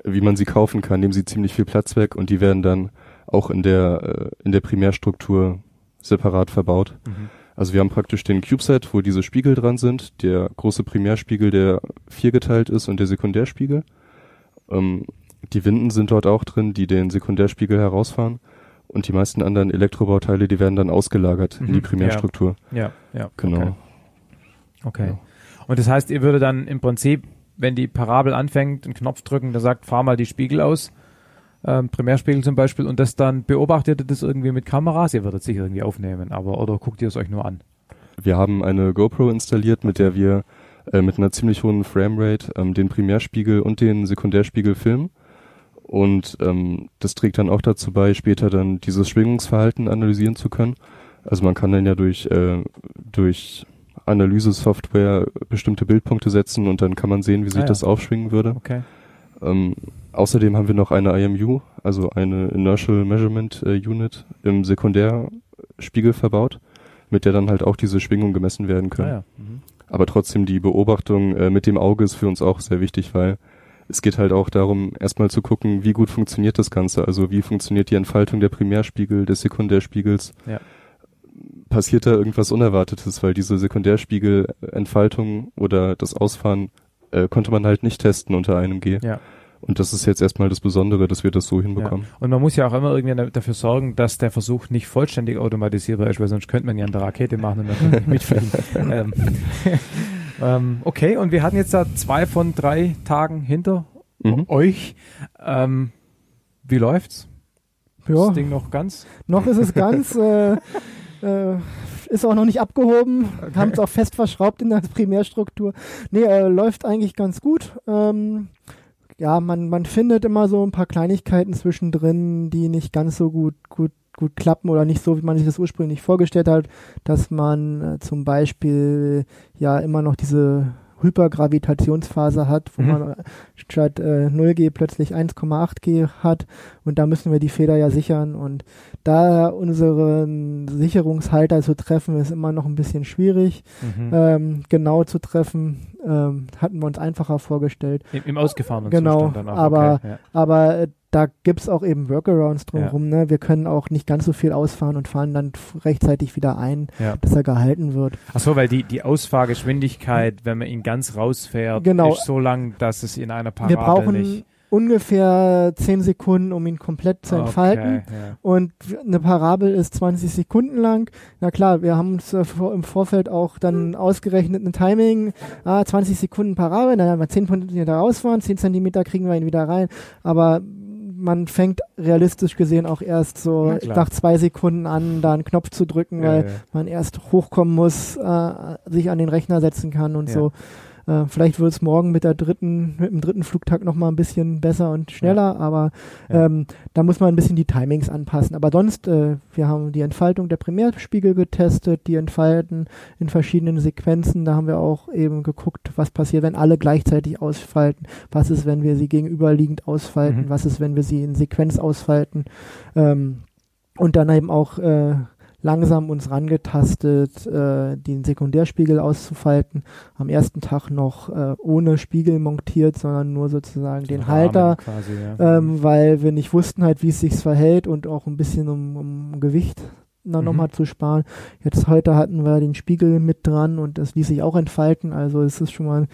wie man sie kaufen kann, nehmen sie ziemlich viel Platz weg und die werden dann auch in der, äh, in der Primärstruktur separat verbaut. Mhm. Also wir haben praktisch den CubeSat, wo diese Spiegel dran sind, der große Primärspiegel, der viergeteilt ist und der Sekundärspiegel. Ähm, die Winden sind dort auch drin, die den Sekundärspiegel herausfahren. Und die meisten anderen Elektrobauteile, die werden dann ausgelagert in Mhm, die Primärstruktur. Ja, ja. Genau. Okay. okay. Ja. Und das heißt, ihr würdet dann im Prinzip, wenn die Parabel anfängt, einen Knopf drücken, der sagt, fahr mal die Spiegel aus. Ähm, Primärspiegel zum Beispiel, und das dann beobachtet ihr das irgendwie mit Kameras? Ihr würdet sicher irgendwie aufnehmen, aber oder guckt ihr es euch nur an? Wir haben eine GoPro installiert, mit der wir äh, mit einer ziemlich hohen Framerate ähm, den Primärspiegel und den Sekundärspiegel filmen. Und ähm, das trägt dann auch dazu bei, später dann dieses Schwingungsverhalten analysieren zu können. Also man kann dann ja durch, äh, durch Analyse-Software bestimmte Bildpunkte setzen und dann kann man sehen, wie sich Ah ja. das aufschwingen würde. Okay. Ähm, außerdem haben wir noch eine IMU, also eine Inertial Measurement äh, Unit im Sekundärspiegel verbaut, mit der dann halt auch diese Schwingung gemessen werden können. Ah ja. Mhm. Aber trotzdem die Beobachtung äh, mit dem Auge ist für uns auch sehr wichtig, weil es geht halt auch darum, erstmal zu gucken, wie gut funktioniert das Ganze. Also wie funktioniert die Entfaltung der Primärspiegel, des Sekundärspiegels. Ja. Passiert da irgendwas Unerwartetes, weil diese Sekundärspiegelentfaltung oder das Ausfahren äh, konnte man halt nicht testen unter einem G. Ja. Und das ist jetzt erstmal das Besondere, dass wir das so hinbekommen. Ja. Und man muss ja auch immer irgendwie da- dafür sorgen, dass der Versuch nicht vollständig automatisierbar ist, weil sonst könnte man ja eine Rakete machen und dann ich mitfliegen. ähm, ähm, okay, und wir hatten jetzt da zwei von drei Tagen hinter Mhm. euch. Ähm, wie läuft's? Ja. Das Ding noch ganz? Noch ist es ganz, äh, äh, ist auch noch nicht abgehoben, haben es auch fest verschraubt in der Primärstruktur. Nee, äh, läuft eigentlich ganz gut. Ähm, ja, man, man findet immer so ein paar Kleinigkeiten zwischendrin, die nicht ganz so gut, gut, gut klappen oder nicht so, wie man sich das ursprünglich vorgestellt hat, dass man äh, zum Beispiel ja immer noch diese Hypergravitationsphase hat, wo Mhm. man äh, statt äh, 0G plötzlich 1,8G hat und da müssen wir die Feder ja sichern und da unseren Sicherungshalter zu treffen, ist immer noch ein bisschen schwierig. Mhm. Ähm, genau zu treffen, ähm, hatten wir uns einfacher vorgestellt. Im, im ausgefahrenen Genau, Zustand dann auch. aber, okay, ja. aber äh, da gibt's auch eben Workarounds drumherum. Ne? Wir können auch nicht ganz so viel ausfahren und fahren dann rechtzeitig wieder ein, Ja. dass er gehalten wird. Ach so, weil die, die Ausfahrgeschwindigkeit, wenn man ihn ganz rausfährt, Genau. ist so lang, dass es in einer Parabel Wir brauchen nicht... ungefähr 10 Sekunden, um ihn komplett zu Okay, entfalten. ja. Und eine Parabel ist 20 Sekunden lang. Na klar, wir haben uns äh, im Vorfeld auch dann ausgerechnet ein Timing. Ah, 20 Sekunden Parabel, dann haben wir 10 Zentimeter rausfahren, 10 Zentimeter kriegen wir ihn wieder rein. Aber man fängt realistisch gesehen auch erst so Na nach zwei Sekunden an, da einen Knopf zu drücken, Ja, weil ja. man erst hochkommen muss, äh, sich an den Rechner setzen kann und so. Äh, vielleicht wird es morgen mit der dritten, mit dem dritten Flugtag noch mal ein bisschen besser und schneller, aber Ja. ähm, da muss man ein bisschen die Timings anpassen. Aber sonst, äh, wir haben die Entfaltung der Primärspiegel getestet, die entfalten in verschiedenen Sequenzen. Da haben wir auch eben geguckt, was passiert, wenn alle gleichzeitig ausfalten. Was ist, wenn wir sie gegenüberliegend ausfalten? Mhm. Was ist, wenn wir sie in Sequenz ausfalten? Ähm, und dann eben auch äh, langsam uns rangetastet, äh, den Sekundärspiegel auszufalten. Am ersten Tag noch äh, ohne Spiegel montiert, sondern nur sozusagen den Rahmen Halter, Quasi, ja. ähm, weil wir nicht wussten halt, wie es sich verhält und auch ein bisschen um, um Gewicht dann Mhm. nochmal zu sparen. Jetzt heute hatten wir den Spiegel mit dran und das ließ sich auch entfalten. Also es ist schon mal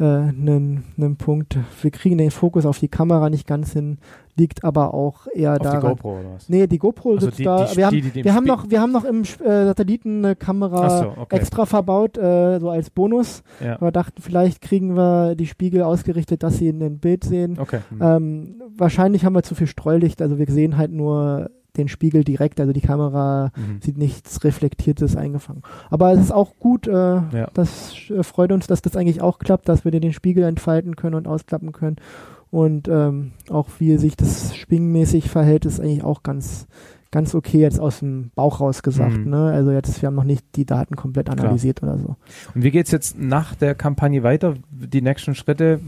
äh, ein, ein Punkt. Wir kriegen den Fokus auf die Kamera nicht ganz hin, liegt aber auch eher Auf die daran. GoPro oder was? Nee, die GoPro Also sitzt die- da. die- wir haben, die, die wir haben noch, wir haben noch im äh, Satelliten eine Kamera so, okay. extra verbaut, äh, so als Bonus. Ja. Wir dachten, vielleicht kriegen wir die Spiegel ausgerichtet, dass sie in dem Bild sehen. Okay. Hm. Ähm, wahrscheinlich haben wir zu viel Streulicht, also wir sehen halt nur den Spiegel direkt, also die Kamera Mhm. sieht nichts Reflektiertes eingefangen. Aber es ist auch gut, äh, das äh, freut uns, dass das eigentlich auch klappt, dass wir den Spiegel entfalten können und ausklappen können. Und ähm, auch wie sich das schwingmäßig verhält, ist eigentlich auch ganz, ganz okay jetzt aus dem Bauch raus gesagt. Mhm. Ne? Also jetzt, wir haben noch nicht die Daten komplett analysiert oder so. Und wie geht's jetzt nach der Kampagne weiter? Die nächsten Schritte?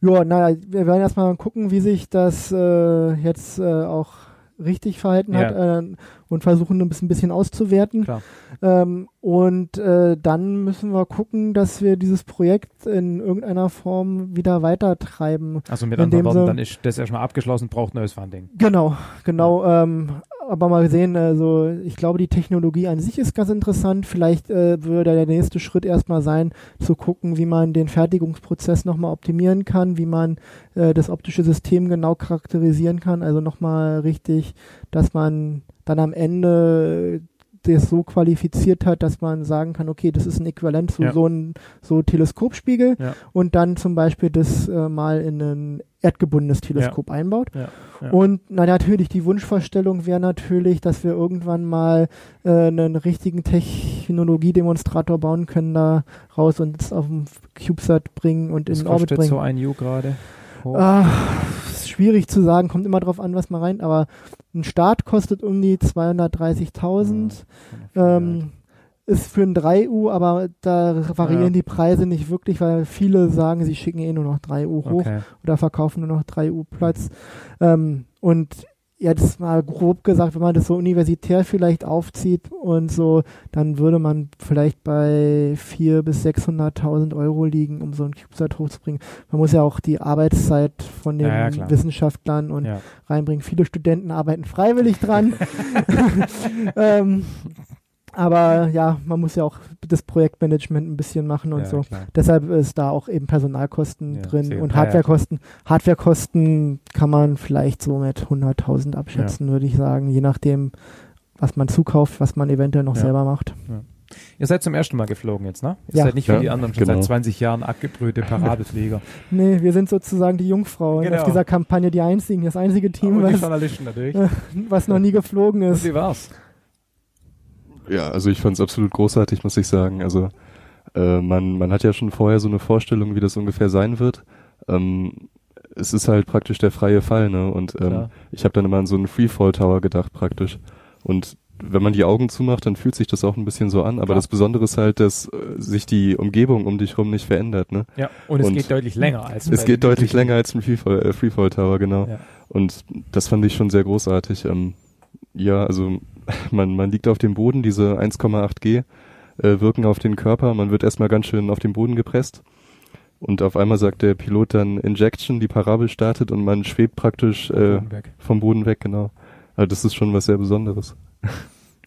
Ja, naja, wir werden erstmal gucken, wie sich das äh, jetzt äh, auch richtig verhalten Ja. hat äh, und versuchen ein bisschen, ein bisschen auszuwerten. Ähm, und äh, dann müssen wir gucken, dass wir dieses Projekt in irgendeiner Form wieder weitertreiben. Also mit anderen Worten, dann ist das erstmal abgeschlossen, braucht neues Funding. Genau, genau. Ähm, aber mal sehen, also ich glaube, die Technologie an sich ist ganz interessant. Vielleicht äh, würde der nächste Schritt erstmal sein, zu gucken, wie man den Fertigungsprozess nochmal optimieren kann, wie man äh, das optische System genau charakterisieren kann. Also nochmal richtig, dass man dann am Ende das so qualifiziert hat, dass man sagen kann, okay, das ist ein Äquivalent zu Ja. so ein so Teleskopspiegel Ja. und dann zum Beispiel das äh, mal in ein erdgebundenes Teleskop einbaut. Ja, ja. Und na natürlich, die Wunschvorstellung wäre natürlich, dass wir irgendwann mal äh, einen richtigen Technologiedemonstrator bauen können da raus und es auf dem CubeSat bringen und Was in den Orbit bringen. so ein U gerade? Hoch? Ah, ist schwierig zu sagen, kommt immer drauf an, was man rein, aber ein Start kostet um die 230.000. Ähm, ist für ein 3U, aber da variieren Ja. die Preise nicht wirklich, weil viele sagen, sie schicken eh nur noch 3U hoch Okay. oder verkaufen nur noch 3U Platz. Ähm, und jetzt mal grob gesagt, wenn man das so universitär vielleicht aufzieht und so, dann würde man vielleicht bei 400.000 bis 600.000 Euro liegen, um so ein CubeSat hochzubringen. Man muss ja auch die Arbeitszeit von den Ja, ja. Wissenschaftlern und Ja. reinbringen. Viele Studenten arbeiten freiwillig dran. ähm, aber ja, man muss ja auch das Projektmanagement ein bisschen machen und Ja, so. klar. Deshalb ist da auch eben Personalkosten Ja, drin und ja, ja, Hardwarekosten. Hardwarekosten kann man vielleicht so mit 100.000 abschätzen, würde ich sagen, je nachdem, was man zukauft, was man eventuell noch Ja. selber macht. Ihr seid zum ersten Mal geflogen jetzt, ne? Ihr Ja. seid nicht wie Ja, die anderen schon genau. seit 20 Jahren abgebrühte Parabelflieger. Nee, wir sind sozusagen die Jungfrauen Genau. auf dieser Kampagne, die einzigen, das einzige Team, Und die was, was noch nie geflogen Und ist. wie war's? Ja, also ich fand es absolut großartig, muss ich sagen. Also äh, man, man hat ja schon vorher so eine Vorstellung, wie das ungefähr sein wird. Ähm, es ist halt praktisch der freie Fall, ne? Und ähm, Klar. ich habe dann immer an so einen Freefall Tower gedacht praktisch. Und wenn man die Augen zumacht, dann fühlt sich das auch ein bisschen so an. Aber Klar. das Besondere ist halt, dass äh, sich die Umgebung um dich rum nicht verändert, ne? Ja, und es Und geht deutlich länger als Es bei geht deutlich länger als ein Freefall, äh, Freefall Tower, genau. Ja. Und das fand ich schon sehr großartig. Ähm, ja, also man, man liegt auf dem Boden, diese 1,8 G äh, wirken auf den Körper, man wird erstmal ganz schön auf den Boden gepresst. Und auf einmal sagt der Pilot dann Injection, die Parabel startet und man schwebt praktisch äh, Boden vom Boden weg, genau. Also das ist schon was sehr Besonderes.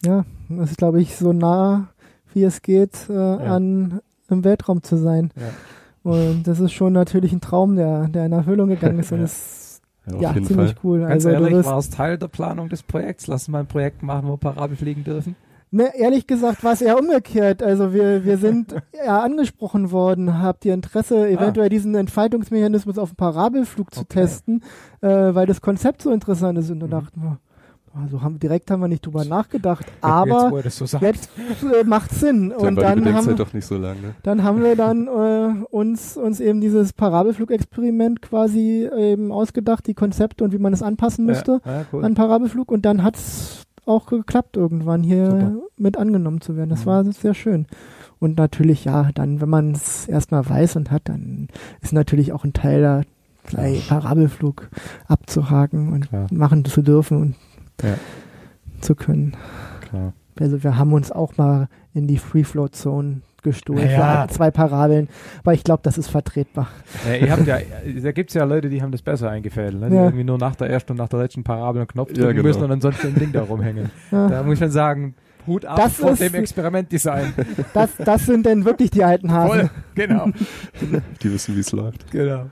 Ja, das ist, glaube ich, so nah, wie es geht, äh, an im Weltraum zu sein. Ja. Und das ist schon natürlich ein Traum, der, der in Erfüllung gegangen ist. Und Ja. Ja, auf ja, jeden ziemlich Fall. cool. Ganz also ehrlich, war es Teil der Planung des Projekts? Lass mal ein Projekt machen, wo Parabel fliegen dürfen. ne, ehrlich gesagt war es eher umgekehrt. Also wir, wir sind ja angesprochen worden, habt ihr Interesse, eventuell diesen Entfaltungsmechanismus auf dem Parabelflug zu Okay. testen, äh, weil das Konzept so interessant ist. Und da dachten wir, also haben, direkt haben wir nicht drüber nachgedacht, Jetzt, aber das so jetzt äh, macht Sinn. Und die dann haben, nicht so lang, ne? dann haben wir dann äh, uns, uns eben dieses Parabelflugexperiment quasi eben ausgedacht, die Konzepte und wie man es anpassen müsste Ja, ja, cool. an Parabelflug und dann hat's auch geklappt, irgendwann hier Super. mit angenommen zu werden. Das Mhm. war sehr schön. Und natürlich, ja, dann, wenn man es erstmal weiß und hat, dann ist natürlich auch ein Teil da, gleich Parabelflug abzuhaken und Klar. machen zu dürfen und Ja. zu können. Klar. Also wir haben uns auch mal in die Free Float Zone gestohlen. Wir hatten zwei Parabeln, aber ich glaube, das ist vertretbar. Ja, ihr habt ja, da gibt's ja Leute, die haben das besser eingefädelt, ne? die Ja. irgendwie nur nach der ersten und nach der letzten Parabel einen Knopf Ja, drücken genau. müssen und ansonsten ein Ding da rumhängen. Ja. Da muss ich schon sagen, Hut ab Das vor ist- dem Experimentdesign. Das, das sind denn wirklich die alten Hasen. Voll, genau. Die wissen, wie es läuft. genau.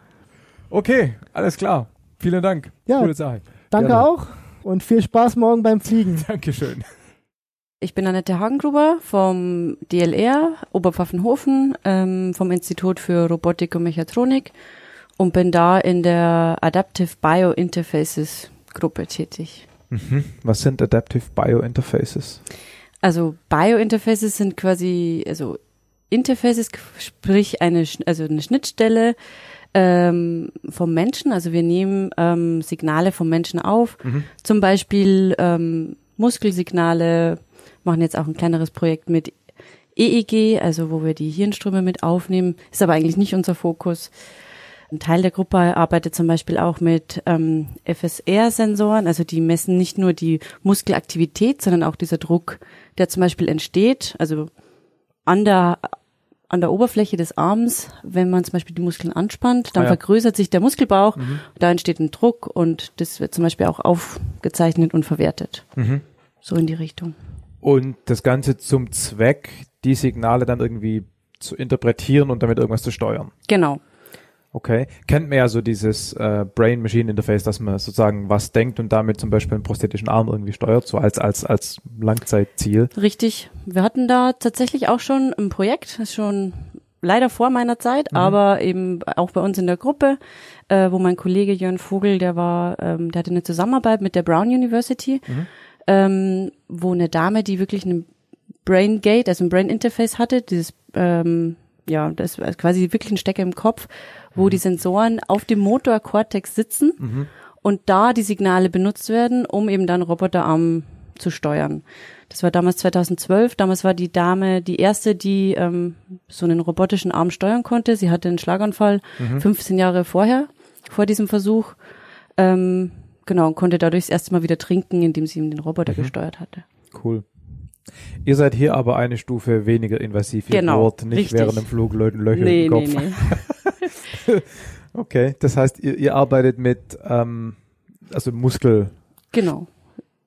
Okay, alles klar. Vielen Dank. Ja. Coole Sache. Danke Gerne. auch und viel Spaß morgen beim Fliegen. Dankeschön. Ich bin Annette Hagengruber vom DLR Oberpfaffenhofen, ähm, vom Institut für Robotik und Mechatronik und bin da in der Adaptive Biointerfaces Gruppe tätig. Mhm. Was sind Adaptive Biointerfaces? Also Biointerfaces sind quasi, also Interfaces, sprich eine, also eine Schnittstelle ähm, vom Menschen. Also wir nehmen ähm, Signale vom Menschen auf, Mhm. zum Beispiel ähm, Muskelsignale, machen jetzt auch ein kleineres Projekt mit EEG, also wo wir die Hirnströme mit aufnehmen, ist aber eigentlich nicht unser Fokus. Ein Teil der Gruppe arbeitet zum Beispiel auch mit ähm, FSR-Sensoren, also die messen nicht nur die Muskelaktivität, sondern auch dieser Druck, der zum Beispiel entsteht, also an der an der Oberfläche des Arms, wenn man zum Beispiel die Muskeln anspannt, dann Ah ja. vergrößert sich der Muskelbauch, Mhm. da entsteht ein Druck und das wird zum Beispiel auch aufgezeichnet und verwertet. Mhm. So in die Richtung. Und das Ganze zum Zweck, die Signale dann irgendwie zu interpretieren und damit irgendwas zu steuern. Genau. Okay. Kennt man ja so dieses äh, Brain-Machine-Interface, dass man sozusagen was denkt und damit zum Beispiel einen prosthetischen Arm irgendwie steuert, so als, als, als Langzeitziel. Richtig. Wir hatten da tatsächlich auch schon ein Projekt, schon leider vor meiner Zeit, Mhm. aber eben auch bei uns in der Gruppe, äh, wo mein Kollege Jörn Vogel, der war, ähm, der hatte eine Zusammenarbeit mit der Brown University, Mhm. ähm, wo eine Dame, die wirklich einen Brain Gate, also ein Brain Interface hatte, dieses ähm, ja, das ist quasi wirklich ein Stecker im Kopf, wo die Sensoren auf dem Motorkortex sitzen Mhm. und da die Signale benutzt werden, um eben dann Roboterarm zu steuern. Das war damals 2012. Damals war die Dame die erste, die ähm, so einen robotischen Arm steuern konnte. Sie hatte einen Schlaganfall Mhm. 15 Jahre vorher, vor diesem Versuch. Ähm, genau, und konnte dadurch das erste Mal wieder trinken, indem sie eben den Roboter Mhm. gesteuert hatte. Cool. Ihr seid hier aber eine Stufe weniger invasiv. Ihr Genau, bohrt nicht richtig. während dem Flug Leuten Löcher Nee, im Kopf. nee, okay, das heißt, ihr, ihr arbeitet mit ähm, also Muskelspannung? Genau.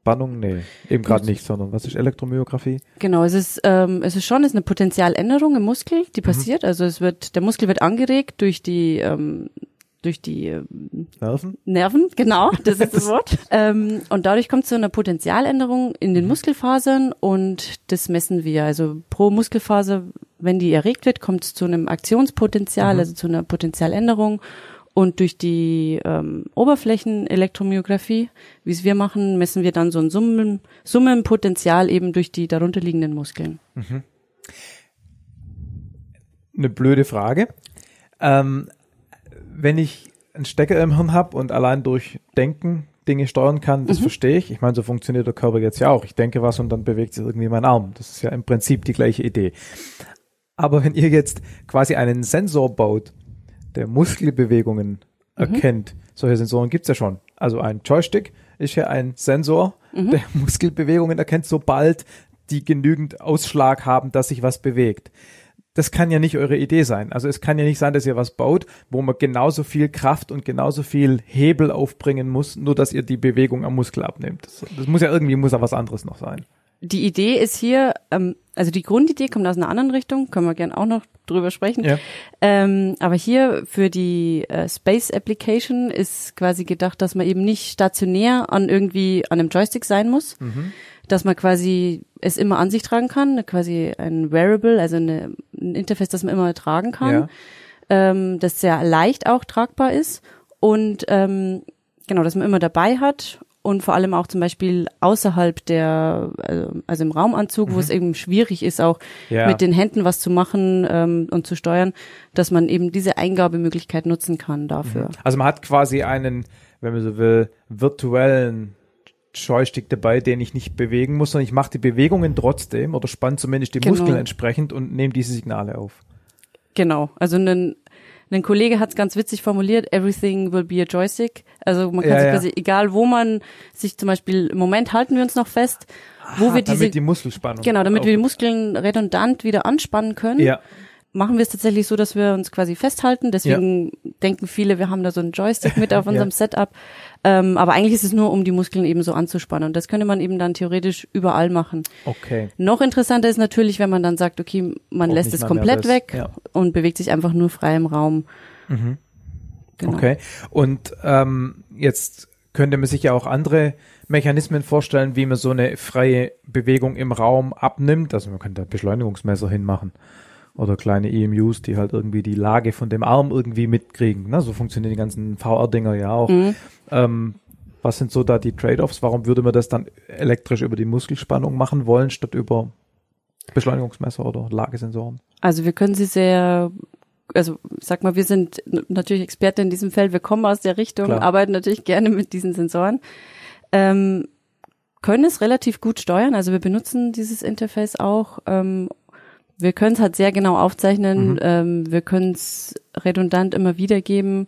Nee, eben gerade nicht, sondern was ist Elektromyographie? Genau, es ist, ähm, es ist schon es ist eine Potentialänderung im Muskel, Mhm. die passiert. Also es wird, der Muskel wird angeregt durch die, ähm, durch die ähm, Nerven? Nerven, genau, das ist das Wort. ähm, und dadurch kommt es zu einer Potentialänderung in Mhm. den Muskelfasern und das messen wir. Also pro Muskelfaser, wenn die erregt wird, kommt es zu einem Aktionspotenzial, Mhm. also zu einer Potentialänderung. Und durch die ähm, Oberflächenelektromyographie, wie es wir machen, messen wir dann so ein Summen, Summenpotenzial eben durch die darunterliegenden Muskeln. Mhm. Eine blöde Frage. Ähm, wenn ich einen Stecker im Hirn habe und allein durch Denken Dinge steuern kann, das Mhm. verstehe ich. Ich meine, so funktioniert der Körper jetzt ja auch. Ich denke was und dann bewegt sich irgendwie mein Arm. Das ist ja im Prinzip die gleiche Idee. Aber wenn ihr jetzt quasi einen Sensor baut, der Muskelbewegungen erkennt, solche Sensoren gibt's ja schon. Also ein Joystick ist ja ein Sensor, Mhm. der Muskelbewegungen erkennt, sobald die genügend Ausschlag haben, dass sich was bewegt. Das kann ja nicht eure Idee sein. Also es kann ja nicht sein, dass ihr was baut, wo man genauso viel Kraft und genauso viel Hebel aufbringen muss, nur dass ihr die Bewegung am Muskel abnehmt. Das, das muss ja irgendwie, muss da was anderes noch sein. Die Idee ist hier, ähm, also die Grundidee kommt aus einer anderen Richtung, können wir gern auch noch drüber sprechen. Ja. Ähm, aber hier für die äh, Space Application ist quasi gedacht, dass man eben nicht stationär an irgendwie an einem Joystick sein muss, Mhm. Dass man quasi es immer an sich tragen kann, quasi ein Wearable, also eine, ein Interface, das man immer tragen kann, Ja. ähm, das sehr leicht auch tragbar ist und ähm, genau, dass man immer dabei hat und vor allem auch zum Beispiel außerhalb der, also, also im Raumanzug, wo Mhm. es eben schwierig ist, auch Ja. mit den Händen was zu machen ähm, und zu steuern, dass man eben diese Eingabemöglichkeit nutzen kann dafür. Also man hat quasi einen, wenn man so will, virtuellen Joystick dabei, den ich nicht bewegen muss, sondern ich mache die Bewegungen trotzdem oder spanne zumindest die Genau. Muskeln entsprechend und nehme diese Signale auf. Genau. Also ein, ein Kollege hat es ganz witzig formuliert, everything will be a joystick. Also man kann Ja, sich ja. quasi, egal wo man sich zum Beispiel, im Moment halten wir uns noch fest, wo Ah, wir diese, damit die Muskelspannung. genau, damit wir die Muskeln redundant wieder anspannen können. Ja. Machen wir es tatsächlich so, dass wir uns quasi festhalten. Deswegen denken viele, wir haben da so einen Joystick mit auf unserem Ja. Setup. Ähm, aber eigentlich ist es nur, um die Muskeln eben so anzuspannen. Und das könnte man eben dann theoretisch überall machen. Okay. Noch interessanter ist natürlich, wenn man dann sagt, okay, man Auch lässt es komplett weg ja. und bewegt sich einfach nur frei im Raum. Mhm. Genau. Okay. Und ähm, jetzt könnte man sich ja auch andere Mechanismen vorstellen, wie man so eine freie Bewegung im Raum abnimmt. Also man könnte da Beschleunigungsmesser hinmachen oder kleine EMUs, die halt irgendwie die Lage von dem Arm irgendwie mitkriegen. Ne? So funktionieren die ganzen VR-Dinger ja auch. Mhm. Ähm, was sind so da die Trade-offs? Warum würde man das dann elektrisch über die Muskelspannung machen wollen, statt über Beschleunigungsmesser oder Lagesensoren? Also wir können sie sehr, also sag mal, wir sind natürlich Experte in diesem Feld, wir kommen aus der Richtung, Klar. arbeiten natürlich gerne mit diesen Sensoren, ähm, können es relativ gut steuern, also wir benutzen dieses Interface auch. Ähm, wir können es halt sehr genau aufzeichnen, Mhm. ähm, wir können es redundant immer wiedergeben.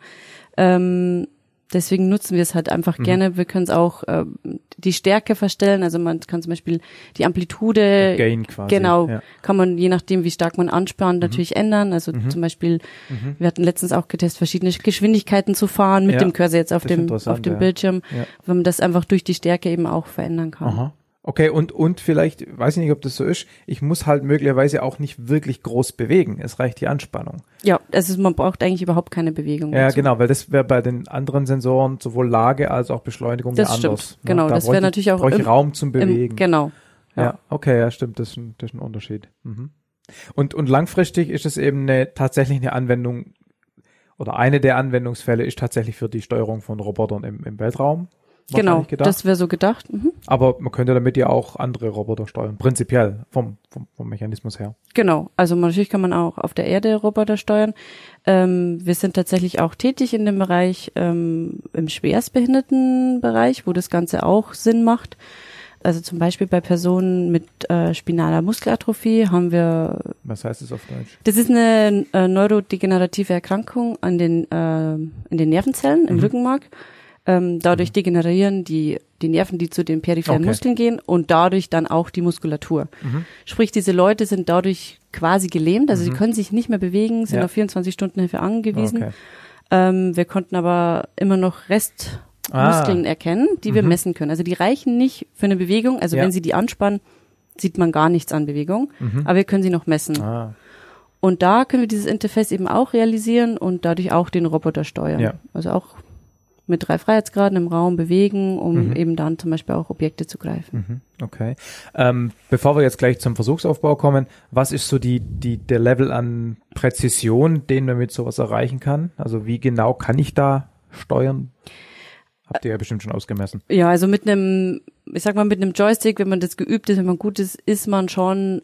Ähm, deswegen nutzen wir es halt einfach Mhm. gerne. Wir können es auch ähm, die Stärke verstellen. Also man kann zum Beispiel die Amplitude, Gain quasi, genau, ja. kann man je nachdem, wie stark man anspannt, natürlich ändern. Also Mhm. zum Beispiel, Mhm. wir hatten letztens auch getestet, verschiedene Geschwindigkeiten zu fahren mit Ja, dem Cursor jetzt auf das dem auf dem ja. Bildschirm, wenn man das einfach durch die Stärke eben auch verändern kann. Aha. Okay, und, und vielleicht, weiß ich nicht, ob das so ist, ich muss halt möglicherweise auch nicht wirklich groß bewegen. Es reicht die Anspannung. Ja, also man braucht eigentlich überhaupt keine Bewegung. Ja, dazu. genau, weil das wäre bei den anderen Sensoren sowohl Lage als auch Beschleunigung Das stimmt, anders. genau, Da das wäre ich- natürlich auch bräuchte ich im- Raum zum im- Bewegen. genau, Ja. ja. okay, ja, stimmt, das ist ein, das ist ein Unterschied. Mhm. Und, und langfristig ist es eben eine, tatsächlich eine Anwendung oder eine der Anwendungsfälle ist tatsächlich für die Steuerung von Robotern im, im Weltraum. Genau, gedacht. das wäre so gedacht. Mhm. Aber man könnte damit ja auch andere Roboter steuern, prinzipiell vom, vom, vom Mechanismus her. Genau, also natürlich kann man auch auf der Erde Roboter steuern. Ähm, wir sind tatsächlich auch tätig in dem Bereich, ähm, im Schwerstbehindertenbereich, wo das Ganze auch Sinn macht. Also zum Beispiel bei Personen mit äh, spinaler Muskelatrophie haben wir, Was heißt es auf Deutsch? das ist eine äh, neurodegenerative Erkrankung an den, äh, in den Nervenzellen im Mhm. Rückenmark. Ähm, dadurch degenerieren die, die Nerven, die zu den peripheren Okay. Muskeln gehen und dadurch dann auch die Muskulatur. Mhm. Sprich, diese Leute sind dadurch quasi gelähmt, also Mhm. sie können sich nicht mehr bewegen, sind Ja. auf 24 Stunden Hilfe angewiesen. Okay. Ähm, wir konnten aber immer noch Restmuskeln Ah. erkennen, die wir Mhm. messen können. Also die reichen nicht für eine Bewegung. Also Ja. wenn sie die anspannen, sieht man gar nichts an Bewegung, Mhm. aber wir können sie noch messen. Ah, Und da können wir dieses Interface eben auch realisieren und dadurch auch den Roboter steuern. Ja. Also auch mit drei Freiheitsgraden im Raum bewegen, um Mhm. eben dann zum Beispiel auch Objekte zu greifen. Mhm. Okay. Ähm, bevor wir jetzt gleich zum Versuchsaufbau kommen, was ist so die, die, der Level an Präzision, den man mit sowas erreichen kann? Also wie genau kann ich da steuern? Habt ihr ja bestimmt schon ausgemessen. Ja, also mit einem, ich sag mal, mit einem Joystick, wenn man das geübt ist, wenn man gut ist, ist man schon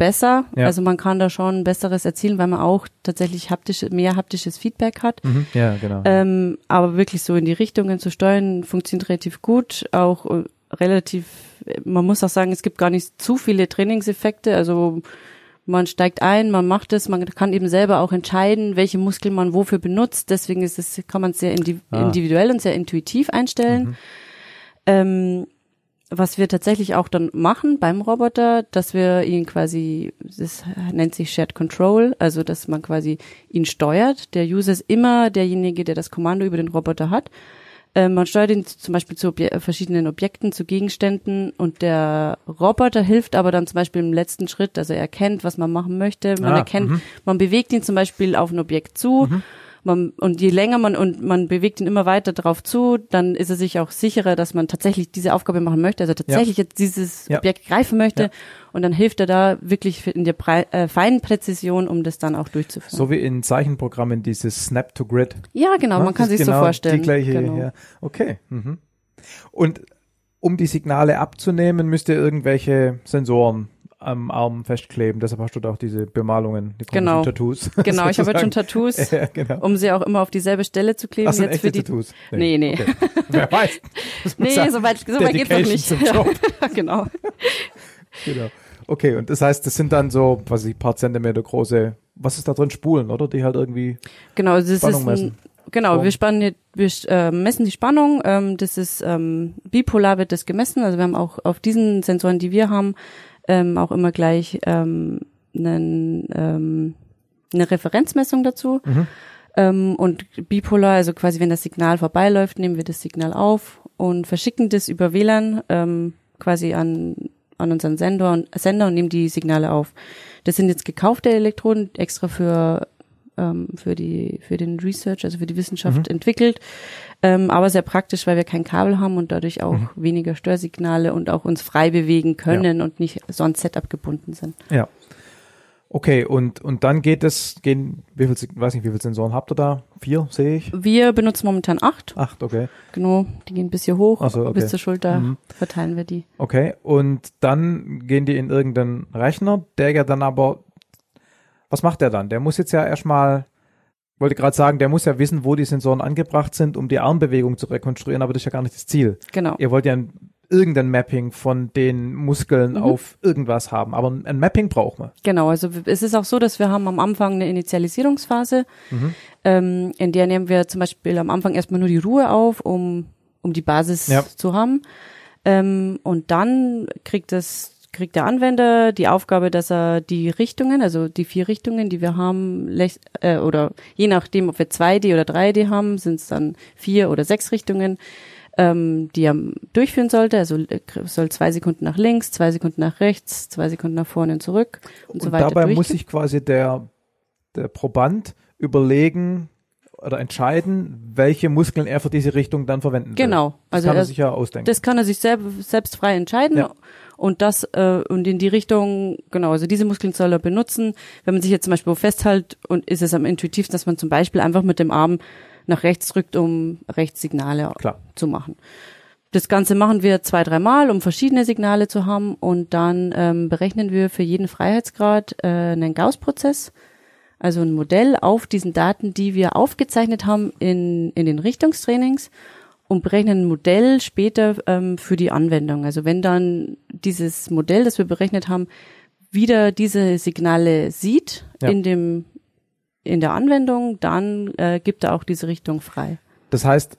besser. Ja. Also man kann da schon Besseres erzielen, weil man auch tatsächlich haptische, mehr haptisches Feedback hat. Mhm. Ja, genau. Ähm, aber wirklich so in die Richtungen zu steuern, funktioniert relativ gut. Auch äh, relativ, man muss auch sagen, es gibt gar nicht zu viele Trainingseffekte. Also man steigt ein, man macht es, man kann eben selber auch entscheiden, welche Muskeln man wofür benutzt. Deswegen ist es, kann man es sehr Ah. individuell und sehr intuitiv einstellen. Mhm. Ähm, was wir tatsächlich auch dann machen beim Roboter, dass wir ihn quasi, das nennt sich Shared Control, also dass man quasi ihn steuert. Der User ist immer derjenige, der das Kommando über den Roboter hat. Ähm, man steuert ihn zum Beispiel zu Obje verschiedenen Objekten, zu Gegenständen und der Roboter hilft aber dann zum Beispiel im letzten Schritt, also er erkennt, was man machen möchte. Man Ah, erkennt, mhm. man bewegt ihn zum Beispiel auf ein Objekt zu. Man, und je länger man und man bewegt ihn immer weiter drauf zu, dann ist er sich auch sicherer, dass man tatsächlich diese Aufgabe machen möchte, also tatsächlich jetzt dieses Ja. Objekt greifen möchte. Ja. Und dann hilft er da wirklich in der Brei äh, feinen Präzision, um das dann auch durchzuführen. So wie in Zeichenprogrammen dieses Snap to Grid. ja, genau, Ja, man kann sich so genau vorstellen. Die gleiche, genau. ja. Okay. Mhm. Und um die Signale abzunehmen, müsst ihr irgendwelche Sensoren am Arm festkleben. Deshalb hast du da auch diese Bemalungen, die Genau. Tattoos. Genau, ich habe jetzt schon. Tattoos, Ja, genau. um sie auch immer auf dieselbe Stelle zu kleben. Ach, sind jetzt für die Tattoos? Nee, nee. Okay. Wer weiß. Nee, sagen, so weit, so weit geht's noch nicht. zum Job. Ja, genau. Genau. Okay, und das heißt, das sind dann so, was weiß ich, paar Zentimeter große, was ist da drin, Spulen, oder? Die halt irgendwie Genau, das Spannung ist messen. ein, genau, Strom. wir spannen, wir äh, messen die Spannung. Ähm, das ist ähm, bipolar wird das gemessen. Also wir haben auch auf diesen Sensoren, die wir haben, ähm, auch immer gleich ähm, einen, ähm, eine Referenzmessung dazu. Mhm. Ähm, und bipolar, also quasi wenn das Signal vorbeiläuft, nehmen wir das Signal auf und verschicken das über WLAN ähm, quasi an an unseren Sender und, Sender und nehmen die Signale auf. Das sind jetzt gekaufte Elektroden extra für ähm, für die für den Research, also für die Wissenschaft Mhm. entwickelt, ähm, aber sehr praktisch, weil wir kein Kabel haben und dadurch auch Mhm. weniger Störsignale und auch uns frei bewegen können und nicht so an Setup gebunden sind. Ja. Okay, und, und dann geht es, gehen, wie viel, weiß nicht, wie viele Sensoren habt ihr da? Vier, sehe ich? Wir benutzen momentan acht, Acht, okay. genau, die gehen bis hier hoch, so, okay. bis zur Schulter Mhm. verteilen wir die. Okay, und dann gehen die in irgendeinen Rechner, der ja dann aber, was macht der dann? Der muss jetzt ja erstmal, wollte gerade sagen, der muss ja wissen, wo die Sensoren angebracht sind, um die Armbewegung zu rekonstruieren, aber das ist ja gar nicht das Ziel. Genau. Ihr wollt ja ein, irgendein Mapping von den Muskeln Mhm. auf irgendwas haben, aber ein Mapping braucht man. Genau, also es ist auch so, dass wir haben am Anfang eine Initialisierungsphase, Mhm. ähm, in der nehmen wir zum Beispiel am Anfang erstmal nur die Ruhe auf, um, um die Basis Ja. zu haben. Ähm, und dann kriegt das kriegt der Anwender die Aufgabe, dass er die Richtungen, also die vier Richtungen, die wir haben, äh, oder je nachdem, ob wir 2D oder 3D haben, sind es dann vier oder sechs Richtungen, ähm, die er durchführen sollte. Also äh, soll zwei Sekunden nach links, zwei Sekunden nach rechts, zwei Sekunden nach vorne und zurück und, Und so weiter. dabei muss sich quasi der, der Proband überlegen oder entscheiden, welche Muskeln er für diese Richtung dann verwenden will. Genau. Das Also kann er er- sich ja ausdenken. Das kann er sich selb, selbst frei entscheiden. Ja. Und das, äh, und in die Richtung, genau, also diese Muskeln soll er benutzen. Wenn man sich jetzt zum Beispiel festhält und ist es am intuitivsten, dass man zum Beispiel einfach mit dem Arm nach rechts drückt, um Rechtssignale Klar. zu machen. Das Ganze machen wir zwei, dreimal, um verschiedene Signale zu haben und dann ähm, berechnen wir für jeden Freiheitsgrad äh, einen Gauss-Prozess, also ein Modell auf diesen Daten, die wir aufgezeichnet haben in, in den Richtungstrainings und berechnen ein Modell später ähm, für die Anwendung. Also wenn dann dieses Modell, das wir berechnet haben, wieder diese Signale sieht Ja. in dem in der Anwendung, dann äh, gibt er auch diese Richtung frei. Das heißt,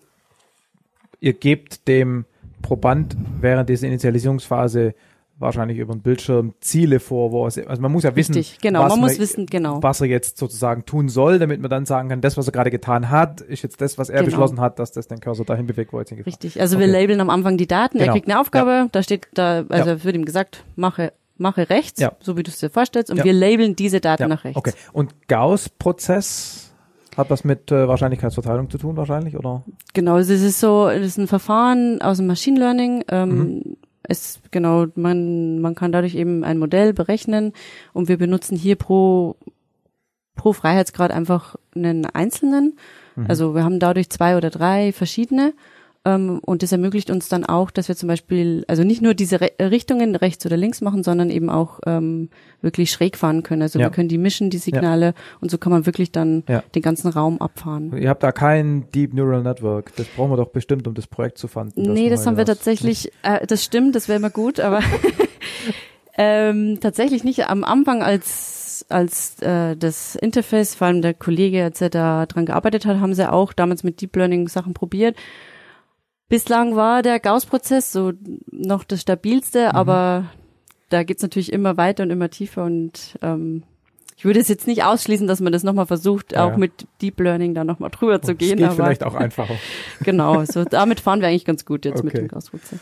ihr gebt dem Proband während dieser Initialisierungsphase wahrscheinlich über den Bildschirm Ziele vor, wo er, also man muss ja wissen, Richtig, genau, was, man muss wissen, genau. was er jetzt sozusagen tun soll, damit man dann sagen kann, das, was er gerade getan hat, ist jetzt das, was er Genau. beschlossen hat, dass das den Cursor dahin bewegt, wo er jetzt hingefahren Richtig. Also Okay. wir labeln am Anfang die Daten. Genau. Er kriegt eine Aufgabe, Ja. da steht da, also Ja. wird ihm gesagt, mache mache rechts, Ja. so wie du es dir vorstellst, und wir labeln diese Daten nach rechts. Okay. Und Gauss-Prozess hat was mit äh, Wahrscheinlichkeitsverteilung zu tun wahrscheinlich, oder? Genau, es ist so, es ist ein Verfahren aus dem Machine Learning. Ähm, Mhm. Es genau, man man kann dadurch eben ein Modell berechnen und wir benutzen hier pro pro Freiheitsgrad einfach einen einzelnen. Mhm. Also wir haben dadurch zwei oder drei verschiedene. Ähm, und das ermöglicht uns dann auch, dass wir zum Beispiel, also nicht nur diese Re Richtungen rechts oder links machen, sondern eben auch ähm, wirklich schräg fahren können. Also Ja. wir können die mischen, die Signale, und so kann man wirklich dann Ja. den ganzen Raum abfahren. Ihr habt da kein Deep Neural Network. Das brauchen wir doch bestimmt, um das Projekt zu fanden. Nee, das haben wir das tatsächlich, äh, das stimmt, das wäre immer gut, aber ähm, tatsächlich nicht am Anfang, als als äh, das Interface, vor allem der Kollege, als er da dran gearbeitet hat, haben sie auch damals mit Deep Learning Sachen probiert. Bislang war der Gauss-Prozess so noch das stabilste, aber da geht's natürlich immer weiter und immer tiefer und ähm, ich würde es jetzt nicht ausschließen, dass man das nochmal versucht, Ja, auch mit Deep Learning da nochmal drüber zu Das gehen. geht aber vielleicht auch einfacher. genau, so damit fahren wir eigentlich ganz gut jetzt mit Okay. dem Gauss-Prozess.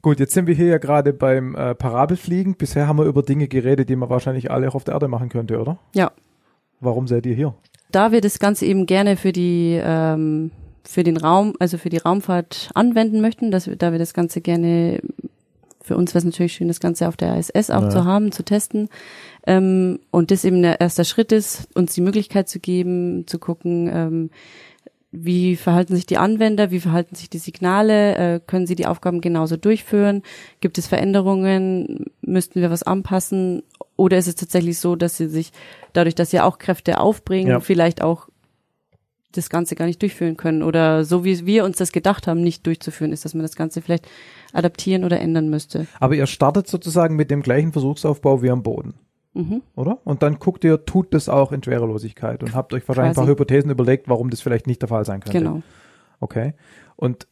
Gut, jetzt sind wir hier ja gerade beim äh, Parabelfliegen. Bisher haben wir über Dinge geredet, die man wahrscheinlich alle auch auf der Erde machen könnte, oder? Ja. Warum seid ihr hier? Da wir das Ganze eben gerne für die ähm, für den Raum, also für die Raumfahrt anwenden möchten, dass wir, da wir das Ganze gerne für uns wäre es natürlich schön, das Ganze auf der ISS auch Ja. zu haben, zu testen. Ähm, und das eben der erste Schritt ist, uns die Möglichkeit zu geben, zu gucken, ähm, wie verhalten sich die Anwender, wie verhalten sich die Signale, äh, können sie die Aufgaben genauso durchführen, gibt es Veränderungen, müssten wir was anpassen oder ist es tatsächlich so, dass sie sich dadurch, dass sie auch Kräfte aufbringen, Ja. vielleicht auch das Ganze gar nicht durchführen können oder so wie wir uns das gedacht haben, nicht durchzuführen ist, dass man das Ganze vielleicht adaptieren oder ändern müsste. Aber ihr startet sozusagen mit dem gleichen Versuchsaufbau wie am Boden, Mhm. oder? Und dann guckt ihr, tut das auch in Schwerelosigkeit und habt euch wahrscheinlich ein paar Quasi. Hypothesen überlegt, warum das vielleicht nicht der Fall sein könnte. Genau. Okay. Und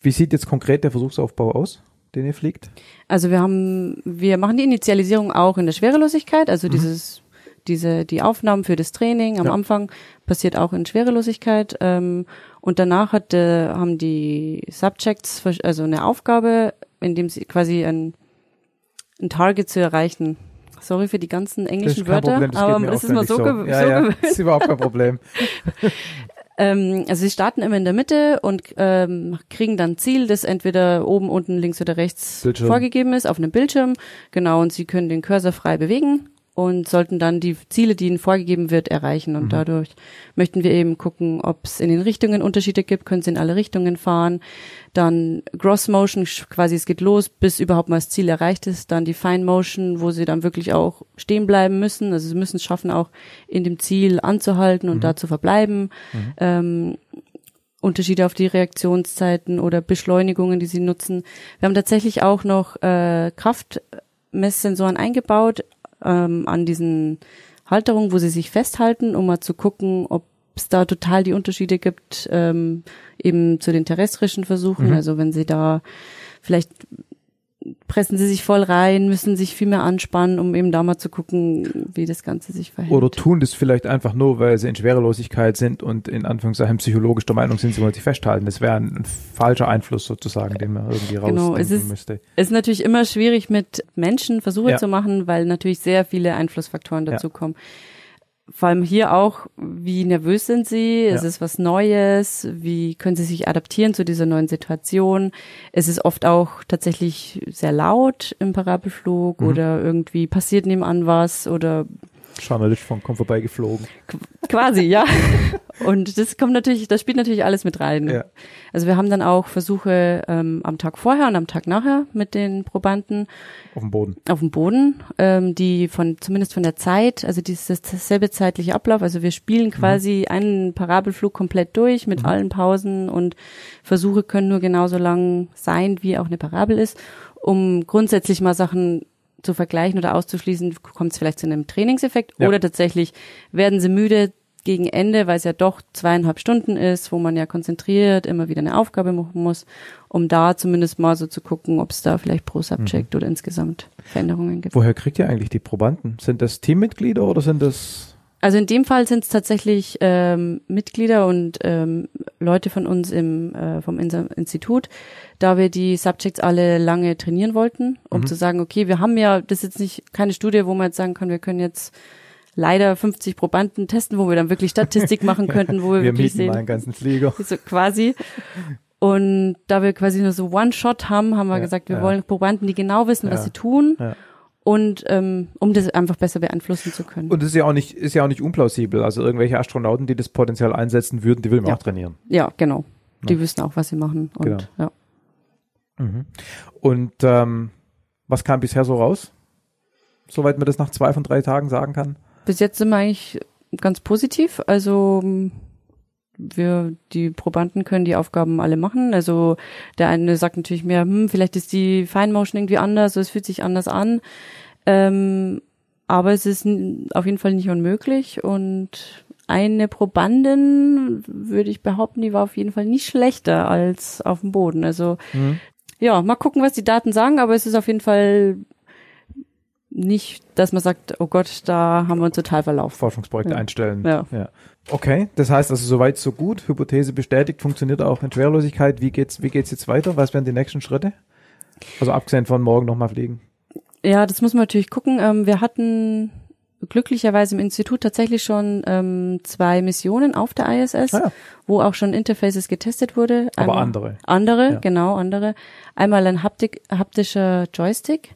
wie sieht jetzt konkret der Versuchsaufbau aus, den ihr fliegt? Also wir haben, wir machen die Initialisierung auch in der Schwerelosigkeit, also dieses, diese, die Aufnahmen für das Training am Ja. Anfang passiert auch in Schwerelosigkeit ähm, und danach hat, äh, haben die Subjects also eine Aufgabe, in dem sie quasi ein, ein Target zu erreichen. Sorry für die ganzen englischen Wörter, Problem, das aber das ist mal so, gew Ja, so ja, gewöhnt. ist überhaupt kein Problem. Ähm, also sie starten immer in der Mitte und ähm, kriegen dann ein Ziel, das entweder oben, unten, links oder rechts Bildschirm. vorgegeben ist, auf einem Bildschirm. Genau, und sie können den Cursor frei bewegen und sollten dann die Ziele, die ihnen vorgegeben wird, erreichen. Und Mhm. dadurch möchten wir eben gucken, ob es in den Richtungen Unterschiede gibt, können sie in alle Richtungen fahren. Dann Gross Motion, quasi es geht los, bis überhaupt mal das Ziel erreicht ist. Dann die Fine Motion, wo sie dann wirklich auch stehen bleiben müssen. Also sie müssen es schaffen, auch in dem Ziel anzuhalten und Mhm. da zu verbleiben. Ähm, Unterschiede auf die Reaktionszeiten oder Beschleunigungen, die sie nutzen. Wir haben tatsächlich auch noch äh, Kraftmesssensoren eingebaut ähm, an diesen Halterungen, wo sie sich festhalten, um mal zu gucken, ob es da total die Unterschiede gibt, ähm, eben zu den terrestrischen Versuchen. Mhm. Also wenn sie da vielleicht pressen sie sich voll rein, müssen sich viel mehr anspannen, um eben da mal zu gucken, wie das Ganze sich verhält. Oder tun das vielleicht einfach nur, weil sie in Schwerelosigkeit sind und in Anführungszeichen psychologisch der Meinung sind, sie wollen sich festhalten. Das wäre ein, ein falscher Einfluss sozusagen, den man irgendwie Genau, es ist, müsste. es ist natürlich immer schwierig mit Menschen Versuche Ja. zu machen, weil natürlich sehr viele Einflussfaktoren Ja. dazukommen. Vor allem hier auch, wie nervös sind sie? Es Ja. ist was Neues. Wie können sie sich adaptieren zu dieser neuen Situation? Es ist oft auch tatsächlich sehr laut im Parabelflug Mhm. oder irgendwie passiert nebenan was oder Journalist von kommt vorbeigeflogen. Quasi, ja. Und das kommt natürlich, das spielt natürlich alles mit rein. Ja. Also wir haben dann auch Versuche ähm, am Tag vorher und am Tag nachher mit den Probanden Auf dem Boden. auf dem Boden, ähm, die von zumindest von der Zeit, also dieses dasselbe zeitliche Ablauf. Also wir spielen quasi einen Parabelflug komplett durch mit allen Pausen und Versuche können nur genauso lang sein, wie auch eine Parabel ist, um grundsätzlich mal Sachen zu vergleichen oder auszuschließen, kommt es vielleicht zu einem Trainingseffekt Ja. oder tatsächlich werden sie müde gegen Ende, weil es ja doch zweieinhalb Stunden ist, wo man ja konzentriert immer wieder eine Aufgabe machen muss, um da zumindest mal so zu gucken, ob es da vielleicht pro Subject oder insgesamt Veränderungen gibt. Woher kriegt ihr eigentlich die Probanden? Sind das Teammitglieder oder sind das Also in dem Fall sind es tatsächlich ähm, Mitglieder und ähm, Leute von uns im äh, vom Insa- Institut, da wir die Subjects alle lange trainieren wollten, um Mhm. zu sagen, okay, wir haben ja, das ist jetzt nicht keine Studie, wo man jetzt sagen kann, wir können jetzt leider 50 Probanden testen, wo wir dann wirklich Statistik machen könnten, wo wir, wir wirklich sehen, mal einen ganzen Flieger? so quasi. Und da wir quasi nur so One-Shot haben, haben wir Ja, gesagt, wir ja. wollen Probanden, die genau wissen, was Ja, sie tun. Und ähm, um das einfach besser beeinflussen zu können. Und das ist ja auch nicht, ist ja auch nicht unplausibel. Also irgendwelche Astronauten, die das Potenzial einsetzen würden, die will man Ja. auch trainieren. Ja, genau. Die Ja. wissen auch, was sie machen. Und Genau. ja. Mhm. Und ähm, was kam bisher so raus? Soweit man das nach zwei von drei Tagen sagen kann. Bis jetzt sind wir eigentlich ganz positiv. Also wir, die Probanden können die Aufgaben alle machen. Also der eine sagt natürlich mehr, hm, vielleicht ist die Fine Motion irgendwie anders, es fühlt sich anders an. Ähm, aber es ist auf jeden Fall nicht unmöglich und eine Probandin, würde ich behaupten, die war auf jeden Fall nicht schlechter als auf dem Boden. Also Mhm. ja, mal gucken, was die Daten sagen, aber es ist auf jeden Fall nicht, dass man sagt, oh Gott, da haben wir uns total verlaufen. Forschungsprojekte Ja. einstellen. Ja. Okay, das heißt also soweit so gut. Hypothese bestätigt, funktioniert auch in Schwerelosigkeit. Wie geht's, wie geht's jetzt weiter? Was wären die nächsten Schritte? Also abgesehen von morgen nochmal fliegen. Ja, das muss man natürlich gucken. Ähm, wir hatten glücklicherweise im Institut tatsächlich schon ähm, zwei Missionen auf der ISS, Ah ja. wo auch schon Interfaces getestet wurde. Aber Einmal- andere. Andere, Ja. genau, andere. Einmal ein Haptik, haptischer Joystick,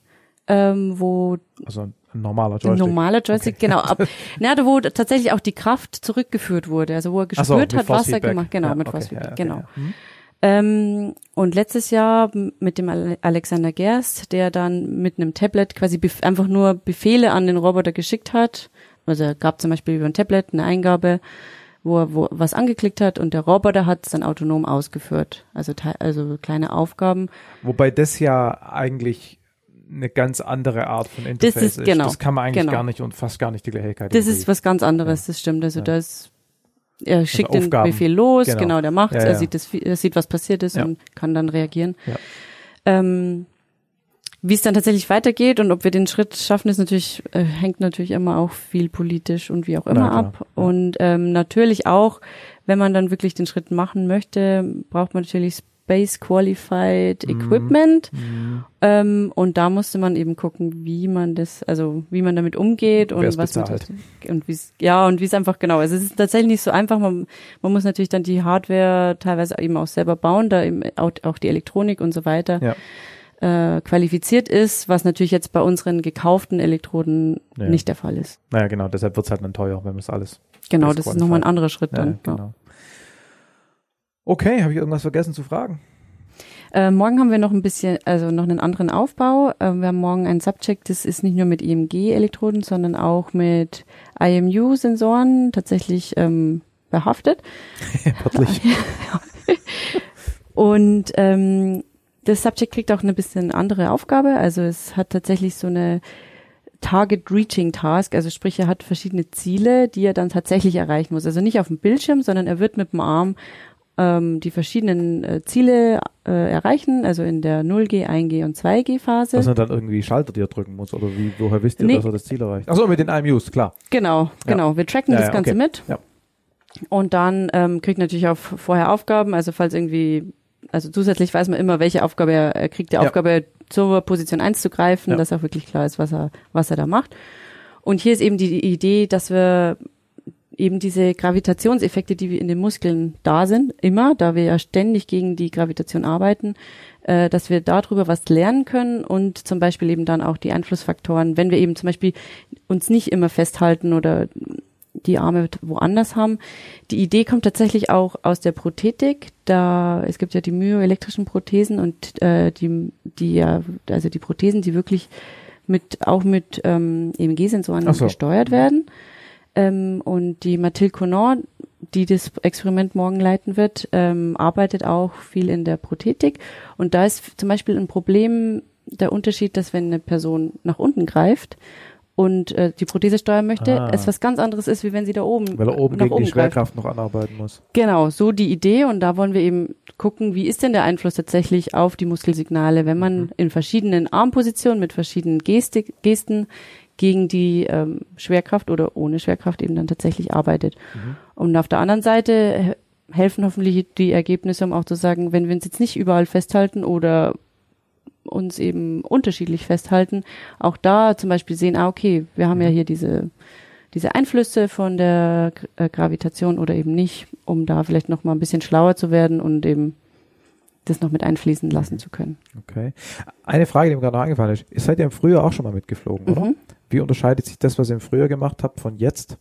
ähm, wo Also ein normaler Joystick. normaler Joystick, genau. Ab, na, wo tatsächlich auch die Kraft zurückgeführt wurde, also wo er so, gespürt mit hat, was er gemacht, genau, Ja, mit okay, Feedback, ja, okay, genau. ja. Mhm. Ähm, und letztes Jahr mit dem Ale- Alexander Gerst, der dann mit einem Tablet quasi einfach nur Befehle an den Roboter geschickt hat. Also er gab zum Beispiel über ein Tablet eine Eingabe, wo er wo was angeklickt hat und der Roboter hat es dann autonom ausgeführt. Also also kleine Aufgaben. Wobei das ja eigentlich eine ganz andere Art von Interface ist- genau, Das kann man eigentlich genau. gar nicht und fast gar nicht die Gleichheit. Das ist was ganz anderes, das stimmt. Also Ja. das er schickt den Aufgaben. Befehl los, Genau. genau, der macht's, Ja, er ja. sieht das, er sieht, was passiert ist Ja. und kann dann reagieren. Ja. Ähm, wie es dann tatsächlich weitergeht und ob wir den Schritt schaffen, ist natürlich, äh, hängt natürlich immer auch viel politisch und wie auch immer Na ab. Und ähm, natürlich auch, wenn man dann wirklich den Schritt machen möchte, braucht man natürlich Space Qualified Mhm. Equipment. Mhm. Ähm, und da musste man eben gucken, wie man das, also wie man damit umgeht und Wer's was man bezahlt. tat- und wie es ja und wie es einfach genau. Also es ist tatsächlich nicht so einfach. Man, man muss natürlich dann die Hardware teilweise eben auch selber bauen, da eben auch, auch die Elektronik und so weiter Ja. äh, qualifiziert ist, was natürlich jetzt bei unseren gekauften Elektroden Ja. nicht der Fall ist. Naja, genau, deshalb wird's halt dann teuer, wenn man es alles. Genau, das ist nochmal ein anderer Schritt dann. Ja, genau. Okay, habe ich irgendwas vergessen zu fragen? Äh, morgen haben wir noch ein bisschen, also noch einen anderen Aufbau. Äh, wir haben morgen ein Subject, das ist nicht nur mit EMG-Elektroden, sondern auch mit IMU-Sensoren tatsächlich ähm, behaftet. Wörtlich. Und ähm, das Subject kriegt auch eine bisschen andere Aufgabe. Also es hat tatsächlich so eine Target Reaching Task, also sprich, er hat verschiedene Ziele, die er dann tatsächlich erreichen muss. Also nicht auf dem Bildschirm, sondern er wird mit dem Arm ähm, die verschiedenen äh, Ziele äh, erreichen, also in der 0G, 1G und 2G-Phase. Dass er dann irgendwie Schalter, die er drücken muss, oder wie, woher wisst ihr, Nee. dass er das Ziel erreicht? Achso, mit den IMUs, klar. Genau, Ja. genau. Wir tracken Ja, das ja, Ganze okay. mit. Ja. Und dann ähm, kriegt natürlich auch vorher Aufgaben, also falls irgendwie, also zusätzlich weiß man immer, welche Aufgabe er, er kriegt, die Ja. Aufgabe zur Position 1 zu greifen, Ja. dass auch wirklich klar ist, was er, was er da macht. Und hier ist eben die Idee, dass wir eben diese Gravitationseffekte, die wir in den Muskeln da sind, immer, da wir ja ständig gegen die Gravitation arbeiten, äh, dass wir darüber was lernen können und zum Beispiel eben dann auch die Einflussfaktoren, wenn wir eben zum Beispiel uns nicht immer festhalten oder die Arme woanders haben. Die Idee kommt tatsächlich auch aus der Prothetik. Da es gibt ja die myoelektrischen Prothesen und äh, die die ja also die Prothesen, die wirklich mit auch mit ähm, EMG-Sensoren so. gesteuert werden. Ähm, und die Mathilde Conan, die das Experiment morgen leiten wird, ähm, arbeitet auch viel in der Prothetik. Und da ist zum Beispiel ein Problem der Unterschied, dass wenn eine Person nach unten greift und äh, die Prothese steuern möchte, Ah. es was ganz anderes ist, wie wenn sie da oben Weil er oben gegen die greift. Schwerkraft noch anarbeiten muss. Genau, so die Idee und da wollen wir eben gucken, wie ist denn der Einfluss tatsächlich auf die Muskelsignale, wenn man in verschiedenen Armpositionen mit verschiedenen Gestik, Gesten gegen die ähm, Schwerkraft oder ohne Schwerkraft eben dann tatsächlich arbeitet. Und auf der anderen Seite he- helfen hoffentlich die Ergebnisse, um auch zu sagen, wenn wir uns jetzt nicht überall festhalten oder uns eben unterschiedlich festhalten, auch da zum Beispiel sehen, ah, okay, wir haben ja hier diese, diese Einflüsse von der äh, Gravitation oder eben nicht, um da vielleicht noch mal ein bisschen schlauer zu werden und eben das noch mit einfließen lassen zu können. Okay. Eine Frage, die mir gerade noch eingefallen ist. Ihr seid ja im Frühjahr auch schon mal mitgeflogen, oder? Mhm. Wie unterscheidet sich das, was ihr im Frühjahr gemacht habt, von jetzt?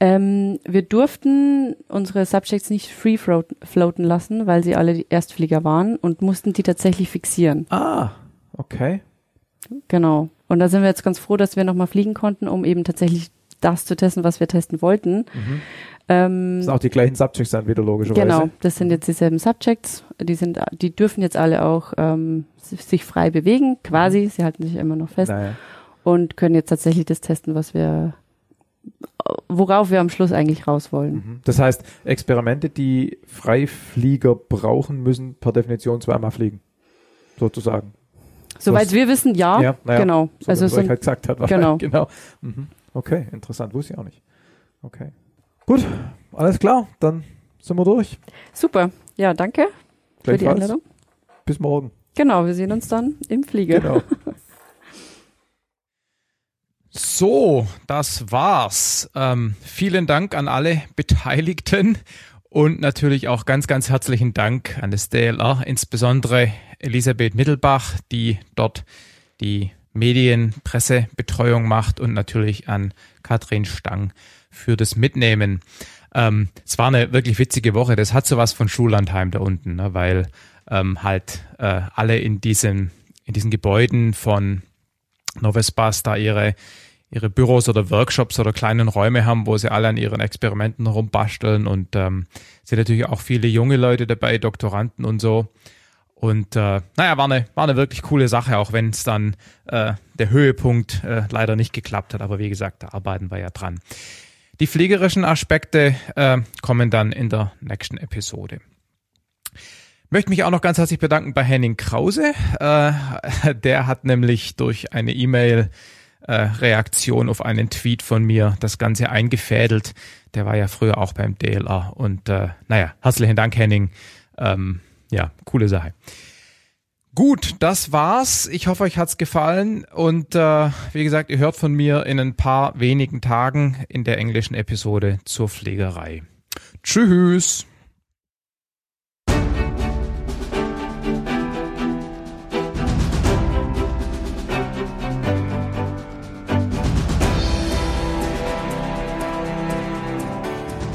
Ähm, wir durften unsere Subjects nicht free float- floaten lassen, weil sie alle die Erstflieger waren und mussten die tatsächlich fixieren. Ah, okay. Genau. Und da sind wir jetzt ganz froh, dass wir nochmal fliegen konnten, um eben tatsächlich das zu testen, was wir testen wollten. Mhm. Ähm, Das sind auch die gleichen Subjects dann wieder logischerweise. Genau, das sind jetzt dieselben Subjects. Die sind, die dürfen jetzt alle auch ähm, si- sich frei bewegen, quasi. Sie halten sich immer noch fest Naja. Und können jetzt tatsächlich das testen, was wir, worauf wir am Schluss eigentlich raus wollen. Mhm. Das heißt, Experimente, die Freiflieger brauchen, müssen per Definition zweimal fliegen. Sozusagen. Soweit wir wissen, ja, Ja, naja, genau. So also sind, halt gesagt hat. genau. genau. Mhm. Okay, interessant. Wusste ich auch nicht. Okay. Gut, alles klar. Dann sind wir durch. Super. Ja, danke für die. Einladung. Bis morgen. Genau, wir sehen uns dann im Flieger. Genau. So, das war's. Ähm, vielen Dank an alle Beteiligten und natürlich auch ganz, ganz herzlichen Dank an das DLR, insbesondere Elisabeth Mittelbach, die dort die Medienpressebetreuung macht und natürlich an Katrin Stang für das Mitnehmen. Ähm, es war eine wirklich witzige Woche. Das hat sowas von Schullandheim da unten, ne, weil ähm, halt äh, alle in diesen, in diesen Gebäuden von Novespas da ihre, ihre Büros oder Workshops oder kleinen Räume haben, wo sie alle an ihren Experimenten rumbasteln und ähm, sind natürlich auch viele junge Leute dabei, Doktoranden und so. Und äh, naja, war eine, war eine wirklich coole Sache, auch wenn es dann äh, der Höhepunkt äh, leider nicht geklappt hat. Aber wie gesagt, da arbeiten wir ja dran. Die fliegerischen Aspekte äh, kommen dann in der nächsten Episode. Möchte mich auch noch ganz herzlich bedanken bei Henning Krause. Äh, der hat nämlich durch eine E-Mail äh, Reaktion auf einen Tweet von mir das Ganze eingefädelt. Der war ja früher auch beim DLR. Und äh, naja, herzlichen Dank, Henning. Ähm, ja, coole Sache. Gut, das war's. Ich hoffe, euch hat's gefallen. Und äh, wie gesagt, ihr hört von mir in ein paar wenigen Tagen in der englischen Episode zur Pflegerei. Tschüss.